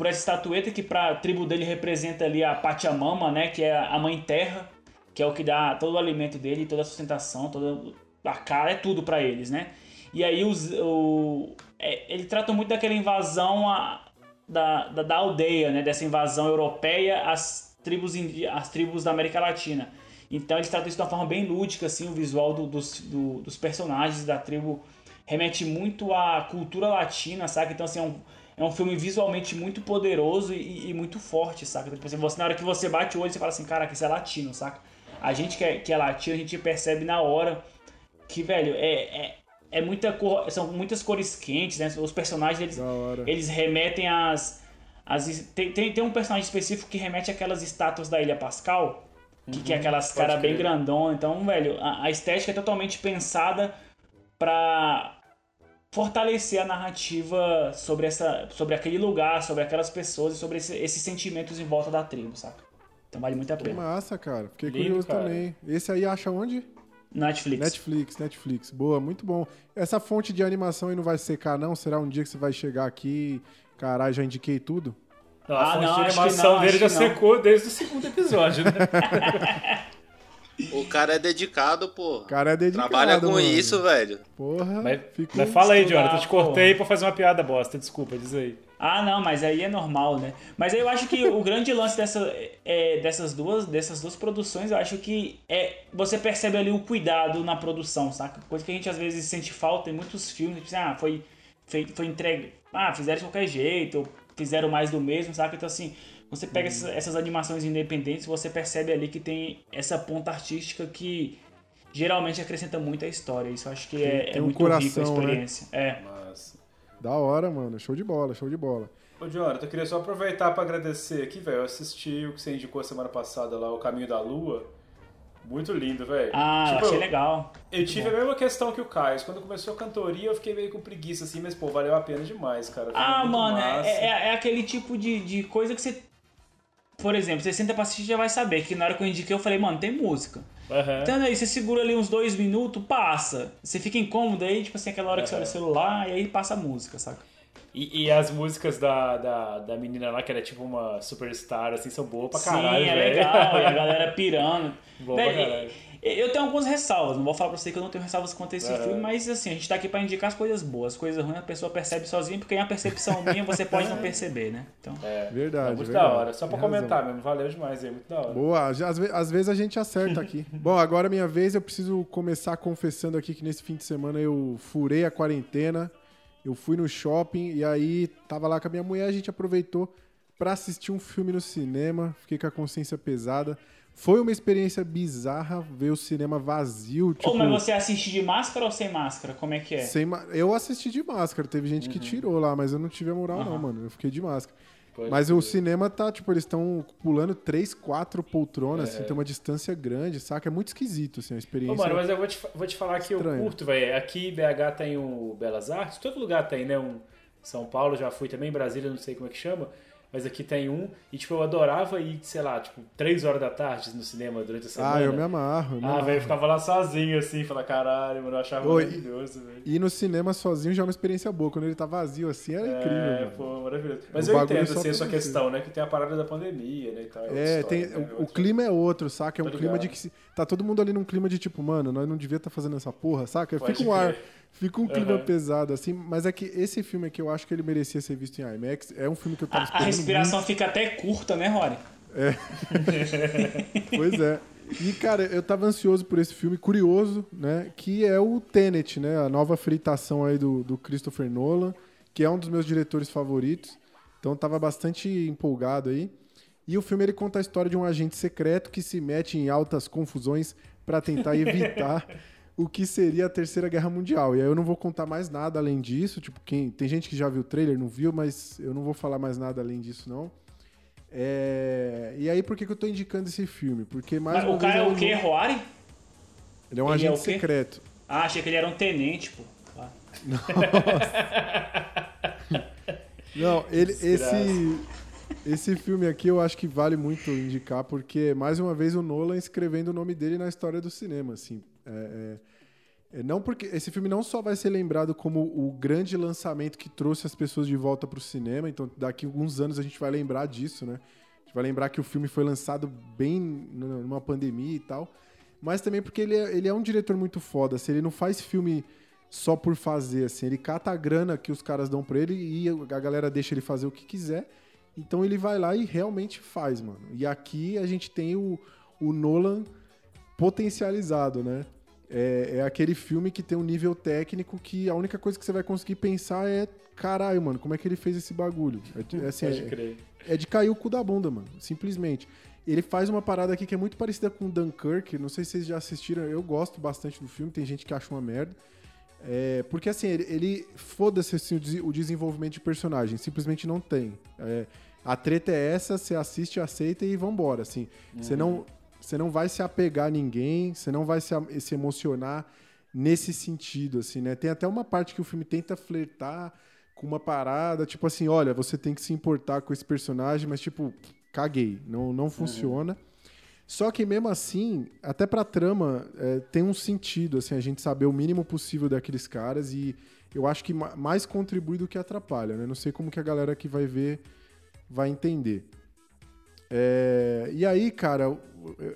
por essa estatueta que pra tribo dele representa ali a Pachamama, né? Que é a mãe terra, que é o que dá todo o alimento dele, toda a sustentação, toda a cara, é tudo pra eles, né? E aí os, o, é, ele trata muito daquela invasão a, da, da, da aldeia, né? Dessa invasão europeia às tribos, às tribos da América Latina. Então eles tratam isso de uma forma bem lúdica, assim, o visual do- dos, do- dos personagens da tribo remete muito à cultura latina, saca? Então, assim, é um, é um filme visualmente muito poderoso e, e muito forte, saca? Tipo assim, você, na hora que você bate o olho, você fala assim, caraca, isso é latino, saca? A gente que é, que é latino, a gente percebe na hora que, velho, é, é, é muita cor, são muitas cores quentes, né? Os personagens, eles, eles remetem às... às tem, tem, tem um personagem específico que remete àquelas estátuas da Ilha Pascal, que, que é aquelas Uhum. pode cara bem grandona. Então, velho, a, a estética é totalmente pensada pra fortalecer a narrativa sobre, essa, sobre aquele lugar, sobre aquelas pessoas e sobre esse- esses sentimentos em volta da tribo, saca? Então vale muito a Que pena. massa, cara. Fiquei Lindo, curioso cara. também. Esse aí acha onde? Netflix. Netflix, Netflix. Boa, muito bom. Essa fonte de animação aí não vai secar, não? Será um dia que você vai chegar aqui? Caralho, já indiquei tudo? Ah, a fonte não, que animação não, dele já que secou desde o segundo episódio, né? O cara é dedicado, pô. O cara é dedicado, Trabalha com mano. isso, velho. Porra, Mas, mas fala aí, Jonathan. Eu te cortei pra fazer uma piada bosta. Desculpa, diz aí. Ah, não, mas aí é normal, né? Mas eu acho que o grande lance dessa, é, dessas, duas, dessas duas produções, eu acho que é você percebe ali o cuidado na produção, saca? Coisa que a gente às vezes sente falta em muitos filmes. Tipo, assim, ah, foi, feito, foi entregue. Ah, fizeram de qualquer jeito, ou fizeram mais do mesmo, saca? Então, assim, você pega essas, essas animações independentes, você percebe ali que tem essa ponta artística que geralmente acrescenta muito à história. Isso eu acho que é, é um muito rico a coração, né? experiência. É. Mas... Da hora, mano. Show de bola, show de bola. Ô, Jonathan, eu queria só aproveitar pra agradecer aqui, velho. Eu assisti o que você indicou semana passada lá, O Caminho da Lua. Muito lindo, velho. Ah, eu Tipo, achei legal. Eu tive a mesma questão que o Caio. Quando começou a cantoria, eu fiquei meio com preguiça, assim, mas, pô, valeu a pena demais, cara. Foi Ah, mano, é, é, é aquele tipo de, de coisa que você. Por exemplo, você senta pra assistir já vai saber que na hora que eu indiquei eu falei, mano, tem música. Aham. Então aí você segura ali uns dois minutos, passa. Você fica incômodo aí, tipo assim, aquela hora que você olha o celular e aí passa a música, saca? E, e as músicas da, da, da menina lá, que era tipo uma superstar, assim, são boas pra caralho, Sim, é velho. legal. E a galera pirando. Boa pra Véi, caralho. eu tenho algumas ressalvas. Não vou falar pra você que eu não tenho ressalvas quanto a esse É. filme, mas assim, a gente tá aqui pra indicar as coisas boas. As coisas ruins a pessoa percebe sozinha, porque é uma percepção minha você pode não perceber, né? Então, É, Verdade, é muito verdade. da hora. Só pra Tem razão. comentar mesmo, valeu demais, é muito da hora. Boa, às vezes a gente acerta aqui. Bom, agora é minha vez, eu preciso começar confessando aqui que nesse fim de semana eu furei a quarentena, eu fui no shopping e aí tava lá com a minha mulher, a gente aproveitou pra assistir um filme no cinema, fiquei com a consciência pesada. Foi uma experiência bizarra ver o cinema vazio, tipo, Ô, mas você assiste de máscara ou sem máscara? Como é que é? sem ma- eu assisti de máscara, teve gente Uhum. que tirou lá, mas eu não tive a moral não, mano, eu fiquei de máscara. Pode Mas crer. o cinema tá, tipo, eles estão pulando três, quatro poltronas, É. assim, tem uma distância grande, saca? É muito esquisito, assim, a Ô, experiência. mano, mas eu vou te, vou te falar que eu Estranho. curto, velho. Aqui em BH tem o Belas Artes, todo lugar tem, né? Um São Paulo já fui também, Brasília não sei como é que chama, mas aqui tem um. E, tipo, eu adorava ir, sei lá, tipo, três horas da tarde no cinema durante a semana. Ah, eu me amarro. Eu me Ah, velho, eu ficava lá sozinho, assim, falar, caralho, mano, eu achava maravilhoso, velho. Ir no cinema sozinho já é uma experiência boa. Quando ele tá vazio assim, era incrível. É, mano. pô, maravilhoso. Mas O eu entendo, assim, a sua questão, né? Que tem a parada da pandemia, né? E tal, É, história, tem, né, o, o clima é outro, saca? É um Tô clima ligado. de que se, tá todo mundo ali num clima de tipo, mano, nós não devia estar fazendo essa porra, saca? Pode Fica um ar. Fica um clima Aham. pesado assim, mas é que esse filme aqui eu acho que ele merecia ser visto em IMAX. É um filme que eu tava A, a esperando respiração fica até curta, né, Rory? Pois é. E, cara, eu tava ansioso por esse filme, curioso, né? Que é o Tenet, né? A nova fritação aí do, do Christopher Nolan, que é um dos meus diretores favoritos. Então tava bastante empolgado aí. E o filme ele conta a história de um agente secreto que se mete em altas confusões para tentar evitar o que seria a Terceira Guerra Mundial. E aí eu não vou contar mais nada além disso. Tipo, quem tem gente que já viu o trailer, não viu, mas eu não vou falar mais nada além disso, não. É, E aí, por que, que eu tô indicando esse filme? Porque mais Mas uma o cara é o quê, Rory? Ele é um Ele é agente quê? secreto. Ah, achei que ele era um tenente, pô. Não, ele, Desgraça. esse, esse filme aqui eu acho que vale muito indicar, porque mais uma vez o Nolan escrevendo o nome dele na história do cinema, assim. É, é- é não porque esse filme não só vai ser lembrado como o grande lançamento que trouxe as pessoas de volta pro cinema, então daqui a alguns anos a gente vai lembrar disso, né? A gente vai lembrar que o filme foi lançado bem numa pandemia e tal, mas também porque ele é, ele é um diretor muito foda, assim, ele não faz filme só por fazer, assim. Ele cata a grana que os caras dão pra ele e a galera deixa ele fazer o que quiser. Então ele vai lá e realmente faz, mano. E aqui a gente tem o, o Nolan potencializado, né? É, é aquele filme que tem um nível técnico que a única coisa que você vai conseguir pensar é caralho, mano, como é que ele fez esse bagulho? É, de- é assim, é- crer. é de cair o cu da bunda, mano. Simplesmente. Ele faz uma parada aqui que é muito parecida com Dunkirk. Não sei se vocês já assistiram. Eu gosto bastante do filme. Tem gente que acha uma merda. É, porque assim, ele, ele- foda-se assim, o, des- o desenvolvimento de personagem. Simplesmente não tem. É, a treta é essa, você assiste, aceita e vambora. Assim. Você não, você não vai se apegar a ninguém, você não vai se, se emocionar nesse sentido, assim, né? Tem até uma parte que o filme tenta flertar com uma parada, tipo assim, olha, você tem que se importar com esse personagem, mas tipo, caguei, não, não funciona. Só que mesmo assim, até pra trama, é, tem um sentido, assim, a gente saber o mínimo possível daqueles caras e eu acho que ma- mais contribui do que atrapalha, né? Não sei como que a galera que vai ver vai entender. É, e aí, cara, o,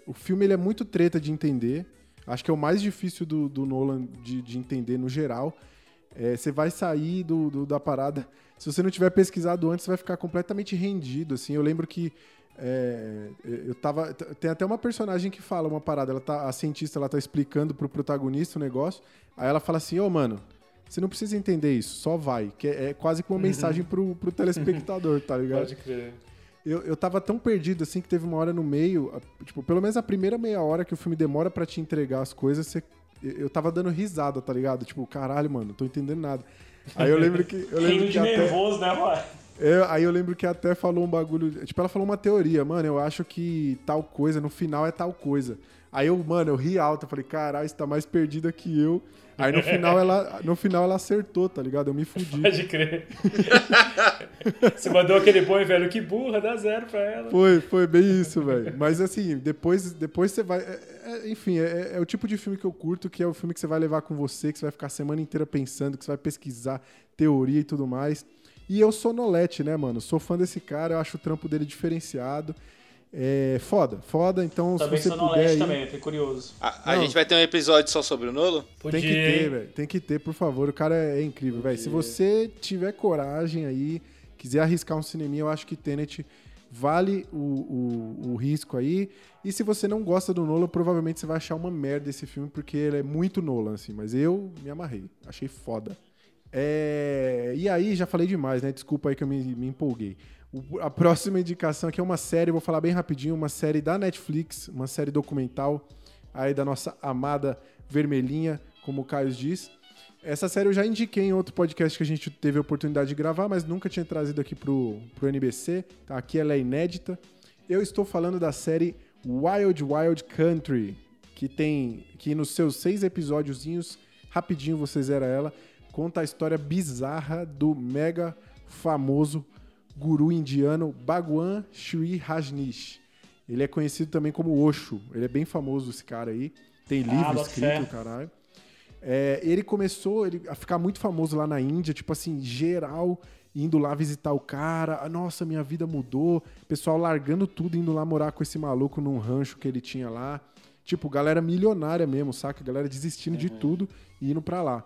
o filme ele é muito treta de entender. Acho que é o mais difícil do, do Nolan de, de entender no geral. É, você vai sair do, do- da parada. Se você não tiver pesquisado antes, você vai ficar completamente rendido. Assim, eu lembro que é, eu tava. Tem até uma personagem que fala uma parada. Ela tá, a cientista ela tá explicando pro protagonista o negócio. Aí ela fala assim: Ô, mano, você não precisa entender isso, só vai. Que é, é quase que uma mensagem pro, pro telespectador, tá ligado? Pode crer. Eu, eu tava tão perdido assim que teve uma hora no meio, tipo, pelo menos a primeira meia hora que o filme demora pra te entregar as coisas, você- eu eu tava dando risada, tá ligado? Tipo, caralho, mano, não tô entendendo nada. Aí eu lembro que. Eu lembro Rindo de até, nervoso, né, Rory? é, aí eu lembro que até falou um bagulho. Tipo, ela falou uma teoria, mano, eu acho que tal coisa, no final é tal coisa. Aí eu, mano, eu ri alto, eu falei, caralho, você tá mais perdida que eu. Aí no final ela, no final ela acertou, tá ligado? Eu me fudi. Pode crer. Você mandou aquele boi, velho, que burra, dá zero pra ela. Foi, foi bem isso, velho. Mas assim, depois, depois você vai. é- é- enfim, é, é o tipo de filme que eu curto, que é o filme que você vai levar com você, que você vai ficar a semana inteira pensando, que você vai pesquisar teoria e tudo mais. E eu sou Nolete, né, mano? Sou fã desse cara, eu acho o trampo dele diferenciado. É foda, foda. Então, Também se você sou puder aí, também, fiquei curioso. A, a Não. gente vai ter um episódio só sobre o Nolo? Podia, Tem que ter, velho. Tem que ter, por favor. O cara é incrível, velho. Se você tiver coragem aí, quiser arriscar um cineminha, eu acho que Tenet vale o, o, o risco aí. E se você não gosta do Nolan, provavelmente você vai achar uma merda esse filme, porque ele é muito Nolan, assim. Mas eu me amarrei. Achei foda. É, E aí, já falei demais, né? Desculpa aí que eu me, me empolguei. A próxima indicação aqui é uma série, vou falar bem rapidinho, uma série da Netflix, uma série documental aí da nossa amada vermelhinha, como o Caio diz. Essa série eu já indiquei em outro podcast que a gente teve a oportunidade de gravar, mas nunca tinha trazido aqui pro, pro NBC. Tá? Aqui ela é inédita. Eu estou falando da série Wild Wild Country, que tem que nos seus seis episódiozinhos, rapidinho você zera ela, conta a história bizarra do mega famoso guru indiano Bhagwan Sri Rajneesh. Ele é conhecido também como Osho. Ele é bem famoso esse cara aí. Tem livro Ah, escrito, caralho. É, ele começou ele- a ficar muito famoso lá na Índia, tipo assim, geral indo lá visitar o cara. Ah, Nossa, minha vida mudou. Pessoal largando tudo, indo lá morar com esse maluco num rancho que ele tinha lá. Tipo, galera milionária mesmo, saca? Galera desistindo de tudo e indo pra lá.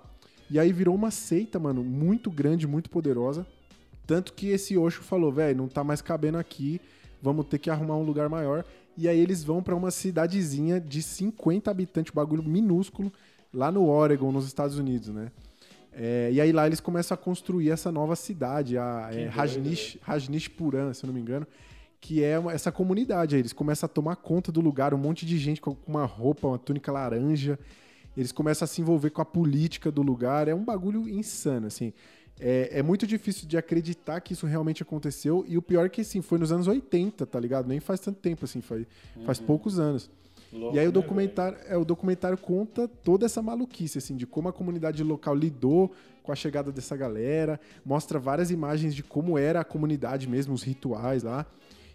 E aí virou uma seita, mano, muito grande, muito poderosa. Tanto que esse Osho falou, velho, não tá mais cabendo aqui, vamos ter que arrumar um lugar maior. E aí eles vão pra uma cidadezinha de 50 habitantes, bagulho minúsculo, lá no Oregon, nos Estados Unidos, né? É, e aí lá eles começam a construir essa nova cidade, a é, Rajneeshpuram, se eu não me engano, que é uma- essa comunidade aí. Eles começam a tomar conta do lugar, um monte de gente com uma roupa, uma túnica laranja. Eles começam a se envolver com a política do lugar. É um bagulho insano, assim. É, é muito difícil de acreditar que isso realmente aconteceu. E o pior é que, assim, foi nos anos 80, tá ligado? Nem faz tanto tempo, assim, faz, faz poucos anos. Louco, E aí o né, documentário, é, o documentário conta toda essa maluquice, assim, de como a comunidade local lidou com a chegada dessa galera, mostra várias imagens de como era a comunidade mesmo, os rituais lá.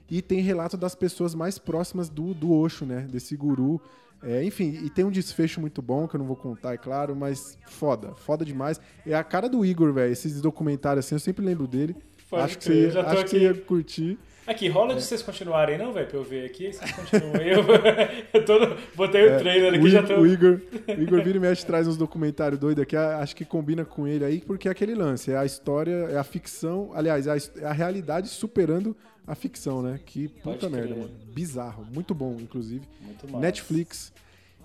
E tem relato das pessoas mais próximas do, do Osho, né? Desse guru. É, enfim, e tem um desfecho muito bom, que eu não vou contar, é claro, mas foda, foda demais. É a cara do Igor, velho. Esses documentários assim, eu sempre lembro dele. Pode acho que você, ia- já tô acho que você aqui. ia curtir. Aqui, rola de vocês continuarem, não, velho, pra eu ver aqui. Vocês continuam. Eu, eu tô no- botei o trailer aqui, É, o, já tô. o Igor, o Igor vira e mexe traz uns documentários doidos aqui, acho que combina com ele aí, porque é aquele lance, é a história, é a ficção, aliás, é a, é a realidade superando a ficção, né? Que puta merda, mano. Bizarro, muito bom, inclusive. Muito. Netflix.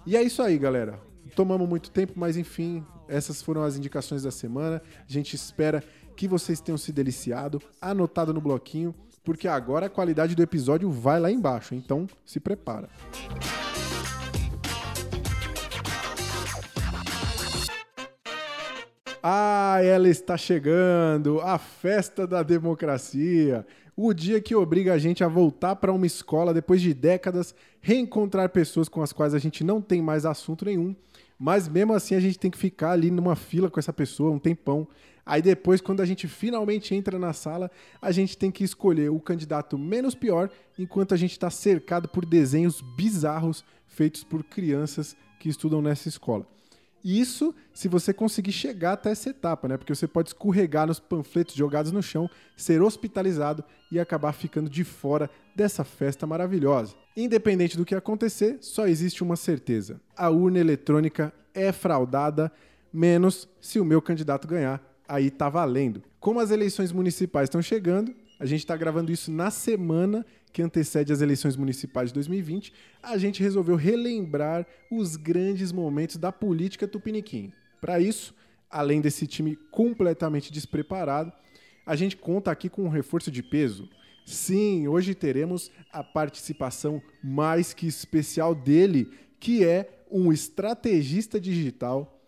E é isso aí, galera. Tomamos muito tempo, mas enfim, essas foram as indicações da semana. A gente espera que vocês tenham se deliciado, anotado no bloquinho, porque agora a qualidade do episódio vai lá embaixo, então se prepara. Ah, ela está chegando, a festa da democracia. O dia que obriga a gente a voltar para uma escola depois de décadas, reencontrar pessoas com as quais a gente não tem mais assunto nenhum, mas mesmo assim a gente tem que ficar ali numa fila com essa pessoa um tempão. Aí depois, quando a gente finalmente entra na sala, a gente tem que escolher o candidato menos pior, enquanto a gente está cercado por desenhos bizarros feitos por crianças que estudam nessa escola. Isso se você conseguir chegar até essa etapa, né? Porque você pode escorregar nos panfletos jogados no chão, ser hospitalizado e acabar ficando de fora dessa festa maravilhosa. Independente do que acontecer, só existe uma certeza: a urna eletrônica é fraudada, menos se o meu candidato ganhar. Aí tá valendo. Como as eleições municipais estão chegando, a gente está gravando isso na semana que antecede as eleições municipais de 2020. A gente resolveu relembrar os grandes momentos da política tupiniquim. Para isso, além desse time completamente despreparado, a gente conta aqui com um reforço de peso. Sim, hoje teremos a participação mais que especial dele, que é um estrategista digital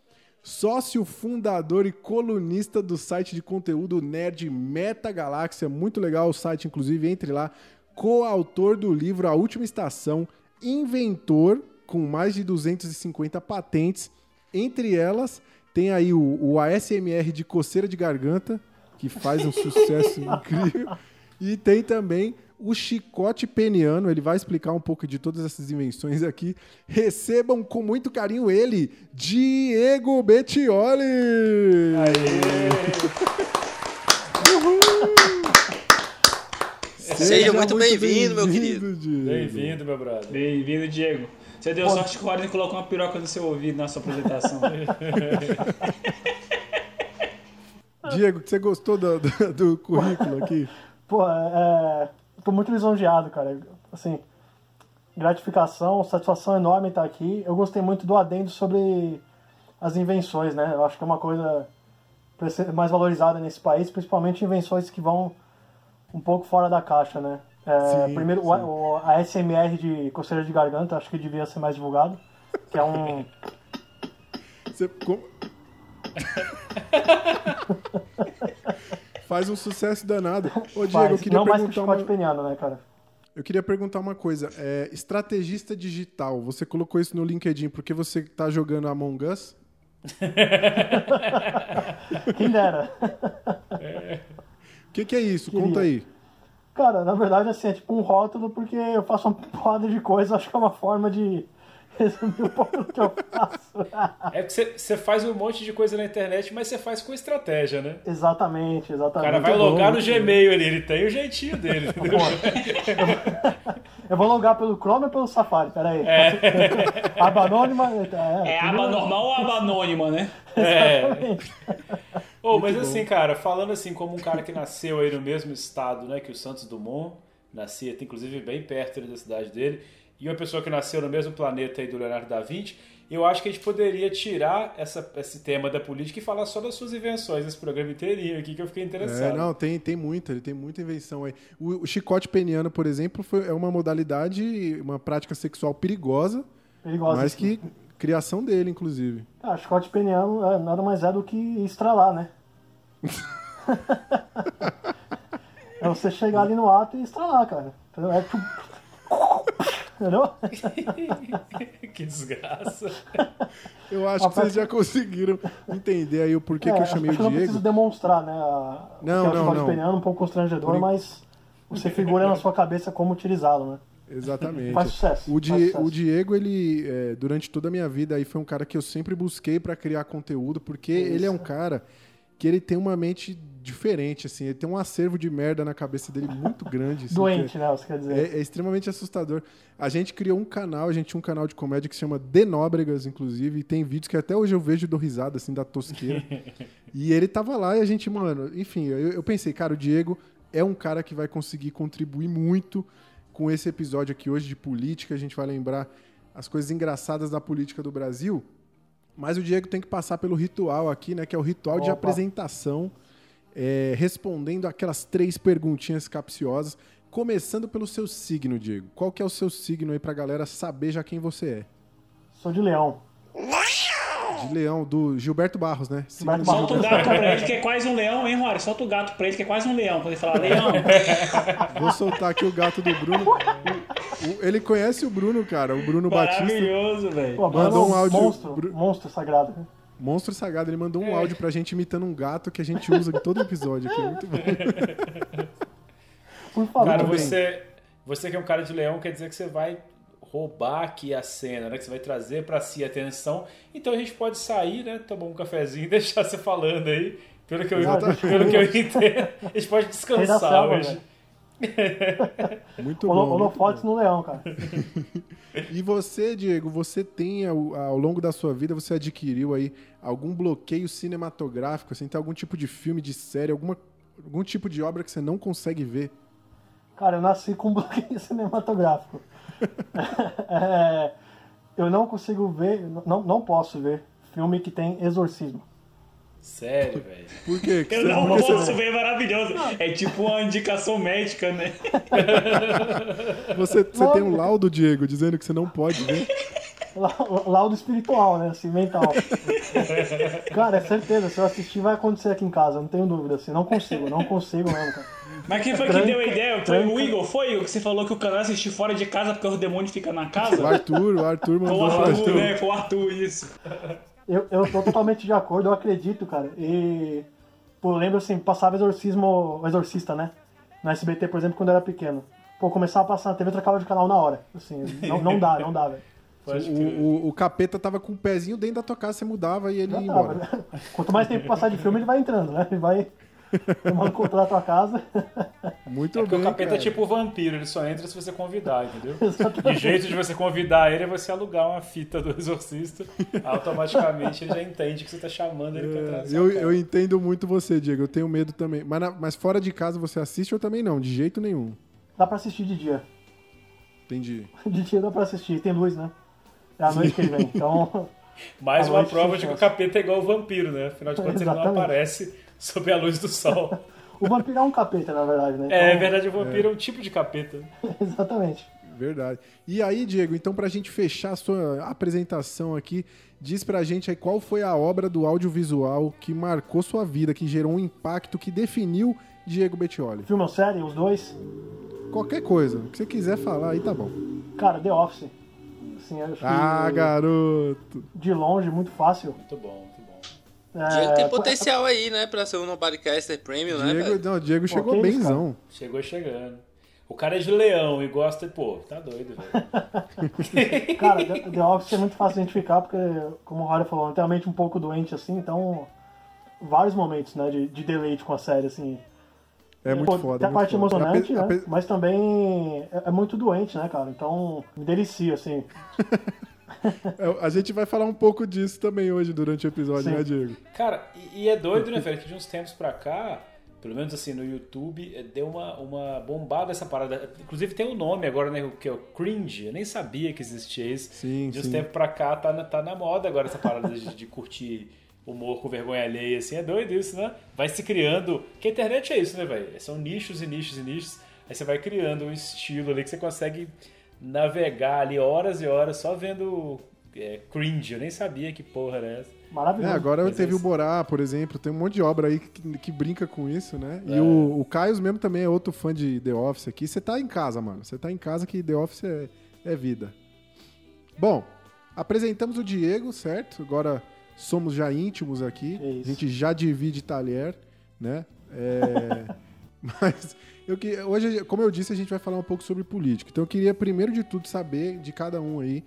sócio fundador e colunista do site de conteúdo Nerd Meta Galáxia, muito legal o site, inclusive, entre lá, coautor do livro A Última Estação, inventor com mais de 250 patentes, entre elas tem aí o, o ASMR de coceira de garganta, que faz um sucesso incrível, e tem também o chicote peniano, ele vai explicar um pouco de todas essas invenções aqui. Recebam com muito carinho ele, Diego Bettioli! Seja muito bem-vindo, meu querido. Bem-vindo, meu brother. Bem-vindo, Diego. Você deu sorte que o Rodney colocou uma piroca no seu ouvido na sua apresentação. Diego, você gostou do, do- do currículo aqui? Pô, é, tô muito lisonjeado, cara. Assim, gratificação, satisfação enorme estar aqui. Eu gostei muito do adendo sobre as invenções, né? Eu acho que é uma coisa mais valorizada nesse país, principalmente invenções que vão um pouco fora da caixa, né? É, Sim, primeiro, o- o- a SMR de coceira de garganta, acho que devia ser mais divulgado. Que é um. Você com- Faz um sucesso danado. Ô, Diego, eu faz, queria não mais que perguntar chicote uma... peniano, né, cara? Eu queria perguntar uma coisa. É, estrategista digital, você colocou isso no LinkedIn porque você tá jogando Among Us? Quem dera. O que, que é isso? Conta aí. Cara, na verdade, assim, é tipo um rótulo porque eu faço uma porrada de coisa, acho que é uma forma de resumir um pouco do que eu faço. É que você- você faz um monte de coisa na internet, mas você faz com estratégia, né? exatamente, O exatamente. cara vai logar no Gmail ali, ele tem o jeitinho dele? Eu vou logar pelo Chrome ou pelo Safari, peraí. Aba anônima. É, É tudo- aba normal ou aba anônima, né? É. Ô, mas assim, cara, falando assim, como um cara que nasceu aí no mesmo estado, né, que o Santos Dumont, nascia, inclusive bem perto ali da cidade dele, e uma pessoa que nasceu no mesmo planeta aí do Leonardo da Vinci, eu acho que a gente poderia tirar essa, esse tema da política e falar só das suas invenções, esse programa inteirinho aqui, que eu fiquei É, interessado. não, tem, tem muita, ele tem muita invenção aí. O, o chicote peniano, por exemplo, foi, é uma modalidade, uma prática sexual perigosa, Perigosa. mas assim. que criação dele, inclusive. Ah, chicote peniano é, nada mais é do que estralar, né? é você chegar ali no ato e estralar, cara. Entendeu? É tipo... Entendeu? que desgraça. Eu acho Uma que vocês prática- já conseguiram entender aí o porquê É, que eu acho chamei que o não Diego. preciso demonstrar, né? A, o Não, que é o não, não. peniano, um pouco constrangedor, Por mas você figura na sua cabeça como utilizá-lo, né? Exatamente. Faz sucesso, O, sucesso. o Diego, ele, é, durante toda a minha vida, aí foi um cara que eu sempre busquei pra criar conteúdo, porque ele é um cara que ele tem uma mente diferente, assim, ele tem um acervo de merda na cabeça dele muito grande. assim, Doente, né? Você quer é, dizer. é- é extremamente assustador. A gente criou um canal, a gente tinha um canal de comédia que se chama Denóbregas, inclusive, e tem vídeos que até hoje eu vejo dou risada, assim, da tosqueira. e ele tava lá e a gente, mano, enfim, eu, eu pensei, cara, o Diego é um cara que vai conseguir contribuir muito com esse episódio aqui hoje de política. A gente vai lembrar as coisas engraçadas da política do Brasil. Mas o Diego tem que passar pelo ritual aqui, né? Que é o ritual de Opa. apresentação, é, respondendo aquelas três perguntinhas capciosas. Começando pelo seu signo, Diego. Qual que é o seu signo aí pra galera saber já quem você é? Sou de leão. De leão, do Gilberto Barros, né? Gilberto Barros. Solta o gato pra ele que é quase um leão, hein, Rory? Solta o gato pra ele que é quase um leão. Quando ele fala leão, Vou soltar aqui o gato do Bruno. O- o- ele conhece o Bruno, cara, o Bruno Batista. maravilhoso, velho. Pô, Mandou um áudio- Monstro, Bru- monstro sagrado. Monstro Sagrado, ele mandou um áudio pra gente imitando um gato que a gente usa em todo episódio aqui. Muito bom. Por favor. Cara, você, você que é um cara de leão, quer dizer que você vai roubar aqui a cena, né? Que você vai trazer pra si a atenção. Então a gente pode sair, né? Tomar um cafezinho e deixar você falando aí. Pelo que eu, Exatamente. pelo que eu entendo. A gente pode descansar selva, hoje. velho. Muito bom. Holofotes no leão, cara. E você, Diego, você tem ao, ao longo da sua vida, você adquiriu aí algum bloqueio cinematográfico, assim, tem algum tipo de filme, de série, alguma, algum tipo de obra que você não consegue ver? Cara, eu nasci com um bloqueio cinematográfico. É, eu não consigo ver, não, não posso ver filme que tem exorcismo. Sério, velho. Por quê? Que Eu você- não você- posso ver, é maravilhoso. É tipo uma indicação médica, né? Você, você tem um laudo, Diego, dizendo que você não pode ver. La- Laudo espiritual, né? Assim, mental. Cara, é certeza, se eu assistir vai acontecer aqui em casa, não tenho dúvida. Assim, não consigo, não consigo mesmo, cara. Mas quem foi que Tranca, deu a ideia? Foi tranca. o Igor? Foi o que você falou que o canal é assistir fora de casa porque o demônio fica na O casa? Arthur, o Arthur Com o mandou pra Arthur, né? Com o Arthur, isso. Eu, eu tô totalmente de acordo, eu acredito, cara. E. Pô, eu lembro assim, passava exorcismo. o Exorcista, né? No SBT, por exemplo, quando eu era pequeno. Pô, começava a passar na TV, eu trocava de canal na hora. Assim, não, não dá, não dá, velho. O, o, o capeta tava com o pezinho dentro da tua casa, você mudava e ele ia tava, embora. né? Quanto mais tempo passar de filme, ele vai entrando, né? Ele vai tomando controle da tua casa. Muito É porque bem, o capeta cara. é tipo o vampiro, ele só entra se você convidar, entendeu? E o jeito de você convidar ele é você alugar uma fita do exorcista, automaticamente ele já entende que você tá chamando ele pra trazer. Eu, o cara. eu entendo muito você, Diego. Eu tenho medo também. Mas, na- mas fora de casa você assiste ou também não? De jeito nenhum. Dá pra assistir de dia. Entendi. De dia dá pra assistir. Tem luz, né? É a noite que ele vem. Então, Mais uma prova de que o capeta é igual o vampiro, né? Afinal de contas ele não Exatamente. aparece sob a luz do sol. o vampiro é um capeta, na verdade, né? É, é Então- verdade, o vampiro é um tipo de capeta. Exatamente. Verdade. E aí, Diego, então pra gente fechar a sua apresentação aqui, diz pra gente aí qual foi a obra do audiovisual que marcou sua vida, que gerou um impacto, que definiu Diego Bettioli. Filme ou série, os dois. Qualquer coisa, o que você quiser falar aí tá bom. Cara, The Office. Assim, acho que Ah, garoto. de longe, muito fácil. Muito bom, É, Diego tem pô, potencial aí, né? Pra ser um Nobodycaster Premium, né, Diego, velho? não, o Diego chegou isso, benzão. Chegou chegando. O cara é de leão e gosta, pô, tá doido, velho. Cara, The, The Office é muito fácil de identificar, porque, como o Rory falou, é realmente um pouco doente, assim, então. Vários momentos, né, de, de deleite com a série, assim. É muito Pô, foda. Tem a muito parte foda. emocionante, Ape- né? ape- Mas também é, é muito doente, né, cara? Então, me delicia, assim. é, A gente vai falar um pouco disso também hoje durante o episódio, Sim. né, Diego? Cara, e, e é doido, né, velho? Que de uns tempos pra cá, pelo menos assim, no YouTube, eh, deu uma, uma bombada essa parada. Inclusive tem um nome agora, né? Que é o cringe. Eu nem sabia que existia isso. Sim, de uns sim. tempos pra cá tá na, tá na moda agora essa parada de, de curtir humor com vergonha alheia, assim. É doido isso, né? Vai se criando. Que a internet é isso, né, velho? São nichos e nichos e nichos. Aí você vai criando um estilo ali que você consegue navegar ali horas e horas só vendo é, cringe. Eu nem sabia que porra era essa. É, Maravilhoso. agora Mas teve é o. Borá, por exemplo, tem um monte de obra aí que, que brinca com isso, né? É. E o, o Caio mesmo também é outro fã de The Office aqui. Você tá em casa, mano. Você tá em casa que The Office é, é vida. Bom, apresentamos o Diego, certo? Agora somos já íntimos aqui. É. A gente já divide talher, né? É, Mas eu que hoje, como eu disse, a gente vai falar um pouco sobre política. Então eu queria primeiro de tudo saber de cada um aí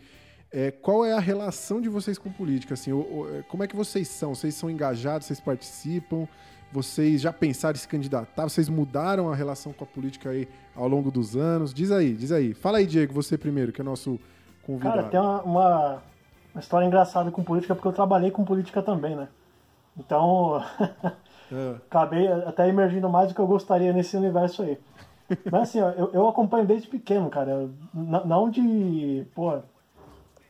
é, qual é a relação de vocês com política? Assim, é, como é que vocês são? Vocês são engajados? Vocês participam? Vocês já pensaram em se candidatar? Vocês mudaram a relação com a política aí ao longo dos anos? Diz aí, diz aí. Fala aí, Diego, você primeiro, que é nosso convidado. Cara, tem uma, uma, uma história engraçada com política, porque eu trabalhei com política também, né? Então, É. acabei até emergindo mais do que eu gostaria nesse universo aí. Mas assim, ó, eu, eu acompanho desde pequeno, cara. N- não de, pô,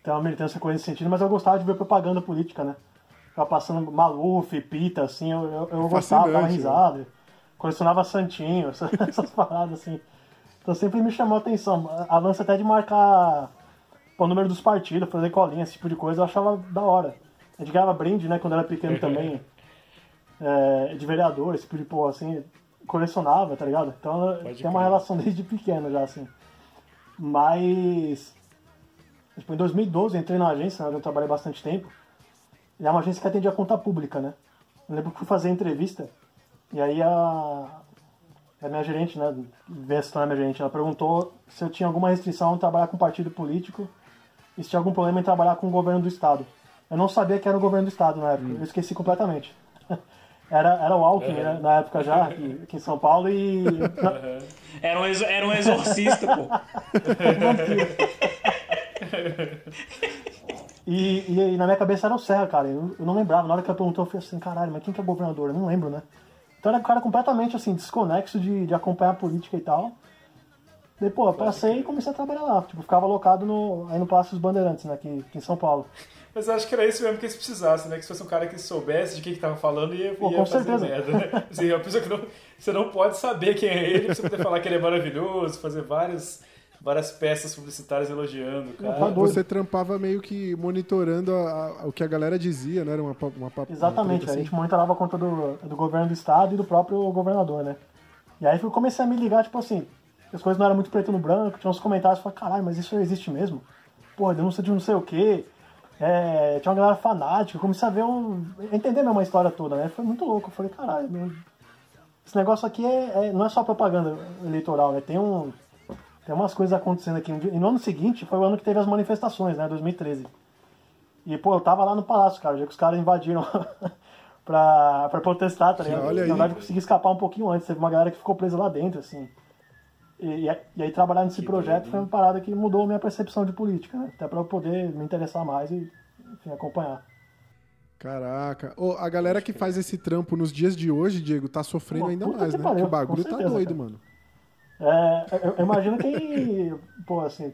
ter uma militância com esse sentido, mas eu gostava de ver propaganda política, né? Ficava passando Maluf, Pita, assim, eu, eu, eu gostava, dava Fascinante, risada. Colecionava Santinho, essas, essas paradas, assim. Então sempre me chamou a atenção. A, a lance até de marcar pô, o número dos partidos, fazer colinha, esse tipo de coisa, eu achava da hora. A gente ganhava brinde, né, quando era pequeno também. É, de vereador, esse tipo de porra, assim, colecionava, tá ligado? Então Pode tem uma crer. relação desde pequeno já, assim. Mas. Tipo, em 2012 eu entrei na agência, né, onde eu trabalhei bastante tempo. E é uma agência que atendia a conta pública, né? Eu lembro que fui fazer entrevista, e aí a, a minha gerente, né, se tornar minha gerente, ela perguntou se eu tinha alguma restrição em trabalhar com partido político e se tinha algum problema em trabalhar com o governo do estado. Eu não sabia que era o governo do estado na época, eu esqueci completamente. Era, era o Alckmin, né, na época já, aqui, aqui em São Paulo, e Era um, exo- era um exorcista, pô. E, e, e na minha cabeça era o Serra, cara. Eu, eu não lembrava. Na hora que ela perguntou, eu falei assim, caralho, mas quem que é governador? Eu não lembro, né? Então era um cara completamente, assim, desconexo de, de acompanhar a política e tal. Daí, pô, eu passei e comecei a trabalhar lá. Tipo, ficava alocado no, aí no Palácio dos Bandeirantes, né, aqui, aqui em São Paulo. Mas eu acho que era isso mesmo que eles precisassem, né? Que se fosse um cara que soubesse de quem que tava falando, ia, Pô, ia com fazer certeza. merda, né? Assim, é uma pessoa que não, você não pode saber quem é ele, pra você poder falar que ele é maravilhoso, fazer várias, várias peças publicitárias elogiando o cara. Você trampava meio que monitorando a- a- o que a galera dizia, né? Era uma, uma, uma Exatamente, treta a assim. gente monitorava a conta do, do governo do estado e do próprio governador, né? E aí eu comecei a me ligar, tipo assim, as coisas não eram muito preto no branco, tinha uns comentários, eu falei, caralho, mas isso existe mesmo? Porra, denúncia de não sei o quê. É, tinha uma galera fanática, comecei a ver um. entender mesmo a história toda, né? Foi muito louco. Eu falei, caralho, meu, esse negócio aqui é, é- não é só propaganda eleitoral, né? Tem um. Tem umas coisas acontecendo aqui. E no ano seguinte foi o ano que teve as manifestações, né? 2013. E, pô, eu tava lá no palácio, cara, já que os caras invadiram pra, pra protestar, tá ligado? Olha aí. Na verdade, eu consegui escapar um pouquinho antes. Teve uma galera que ficou presa lá dentro, assim. E, e aí trabalhar nesse Que projeto doido, foi uma parada que mudou a minha percepção de política, né? Até pra eu poder me interessar mais e, enfim, acompanhar. Caraca. Ô, a galera que faz esse trampo nos dias de hoje, Diego, tá sofrendo Pô, ainda mais, que né? pariu, Porque o bagulho tá certeza, doido, cara. mano. É, eu, eu imagino que, pô, assim,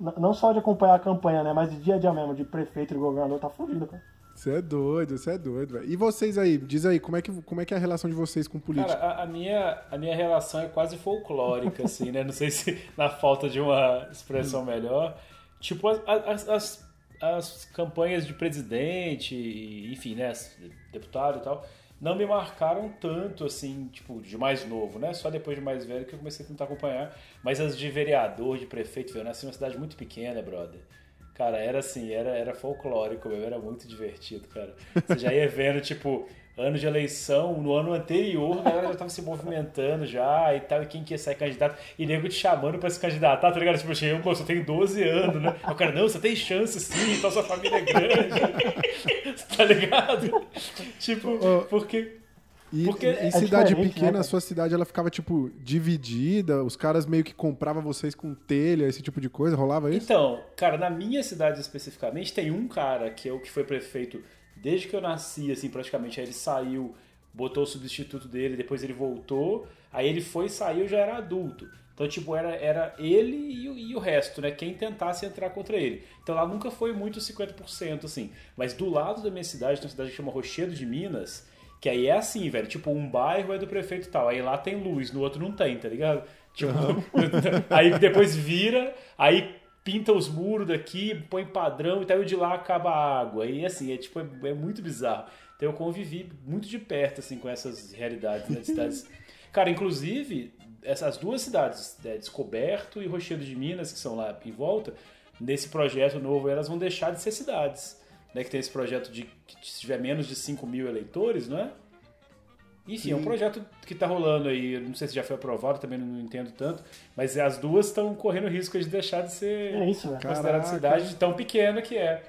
não só de acompanhar a campanha, né? Mas de dia a dia mesmo, de prefeito e governador, tá fudido, cara. Você é doido, você é doido, velho. E vocês aí, diz aí, como é, que, como é que é a relação de vocês com política? Cara, a, a minha, a minha relação é quase folclórica, assim, né? Não sei se na falta de uma expressão melhor. Tipo, as, as, as, as campanhas de presidente, enfim, né? Deputado e tal, não me marcaram tanto, assim, tipo, de mais novo, né? Só depois de mais velho que eu comecei a tentar acompanhar. Mas as de vereador, de prefeito, eu nasci numa cidade muito pequena, brother. Cara, era assim, era, era folclórico, meu, era muito divertido, cara. Você já ia vendo, tipo, ano de eleição, no ano anterior, a galera já tava se movimentando já e tal, e quem que ia sair candidato, e nego te chamando pra se candidatar, tá ligado? Tipo, eu, pô, você tem 12 anos, né? O cara, não, você tem chance sim, então sua família é grande. tá ligado? Tipo, porque. E Porque em é cidade né, pequena, cara? a sua cidade ela ficava, tipo, dividida, os caras meio que compravam vocês com telha, esse tipo de coisa, rolava isso? Então, cara, na minha cidade especificamente, tem um cara que é o que foi prefeito desde que eu nasci, assim, praticamente. Aí ele saiu, botou o substituto dele, depois ele voltou. Aí ele foi, saiu, já era adulto. Então, tipo, era, era ele e o, e o resto, né? Quem tentasse entrar contra ele. Então lá nunca foi muito 50%, assim. Mas do lado da minha cidade, tem uma cidade que chama Rochedo de Minas, que aí é assim, velho. Tipo, um bairro é do prefeito e tal. Aí lá tem luz, no outro não tem, tá ligado? Tipo, aí depois vira, aí pinta os muros daqui, põe padrão e tal, e de lá acaba a água. E assim, é tipo, é, é muito bizarro. Então eu convivi muito de perto, assim, com essas realidades, né, de cidades. Cara, inclusive, essas duas cidades, né, Descoberto e Rochedo de Minas, que são lá em volta, nesse projeto novo, elas vão deixar de ser cidades. Né, que tem esse projeto de que se tiver menos de 5 mil eleitores, não é? Enfim, é um projeto que tá rolando aí. Não sei se já foi aprovado, também não entendo tanto. Mas as duas estão correndo risco de deixar de ser É isso, considerada cidade de tão pequena que é.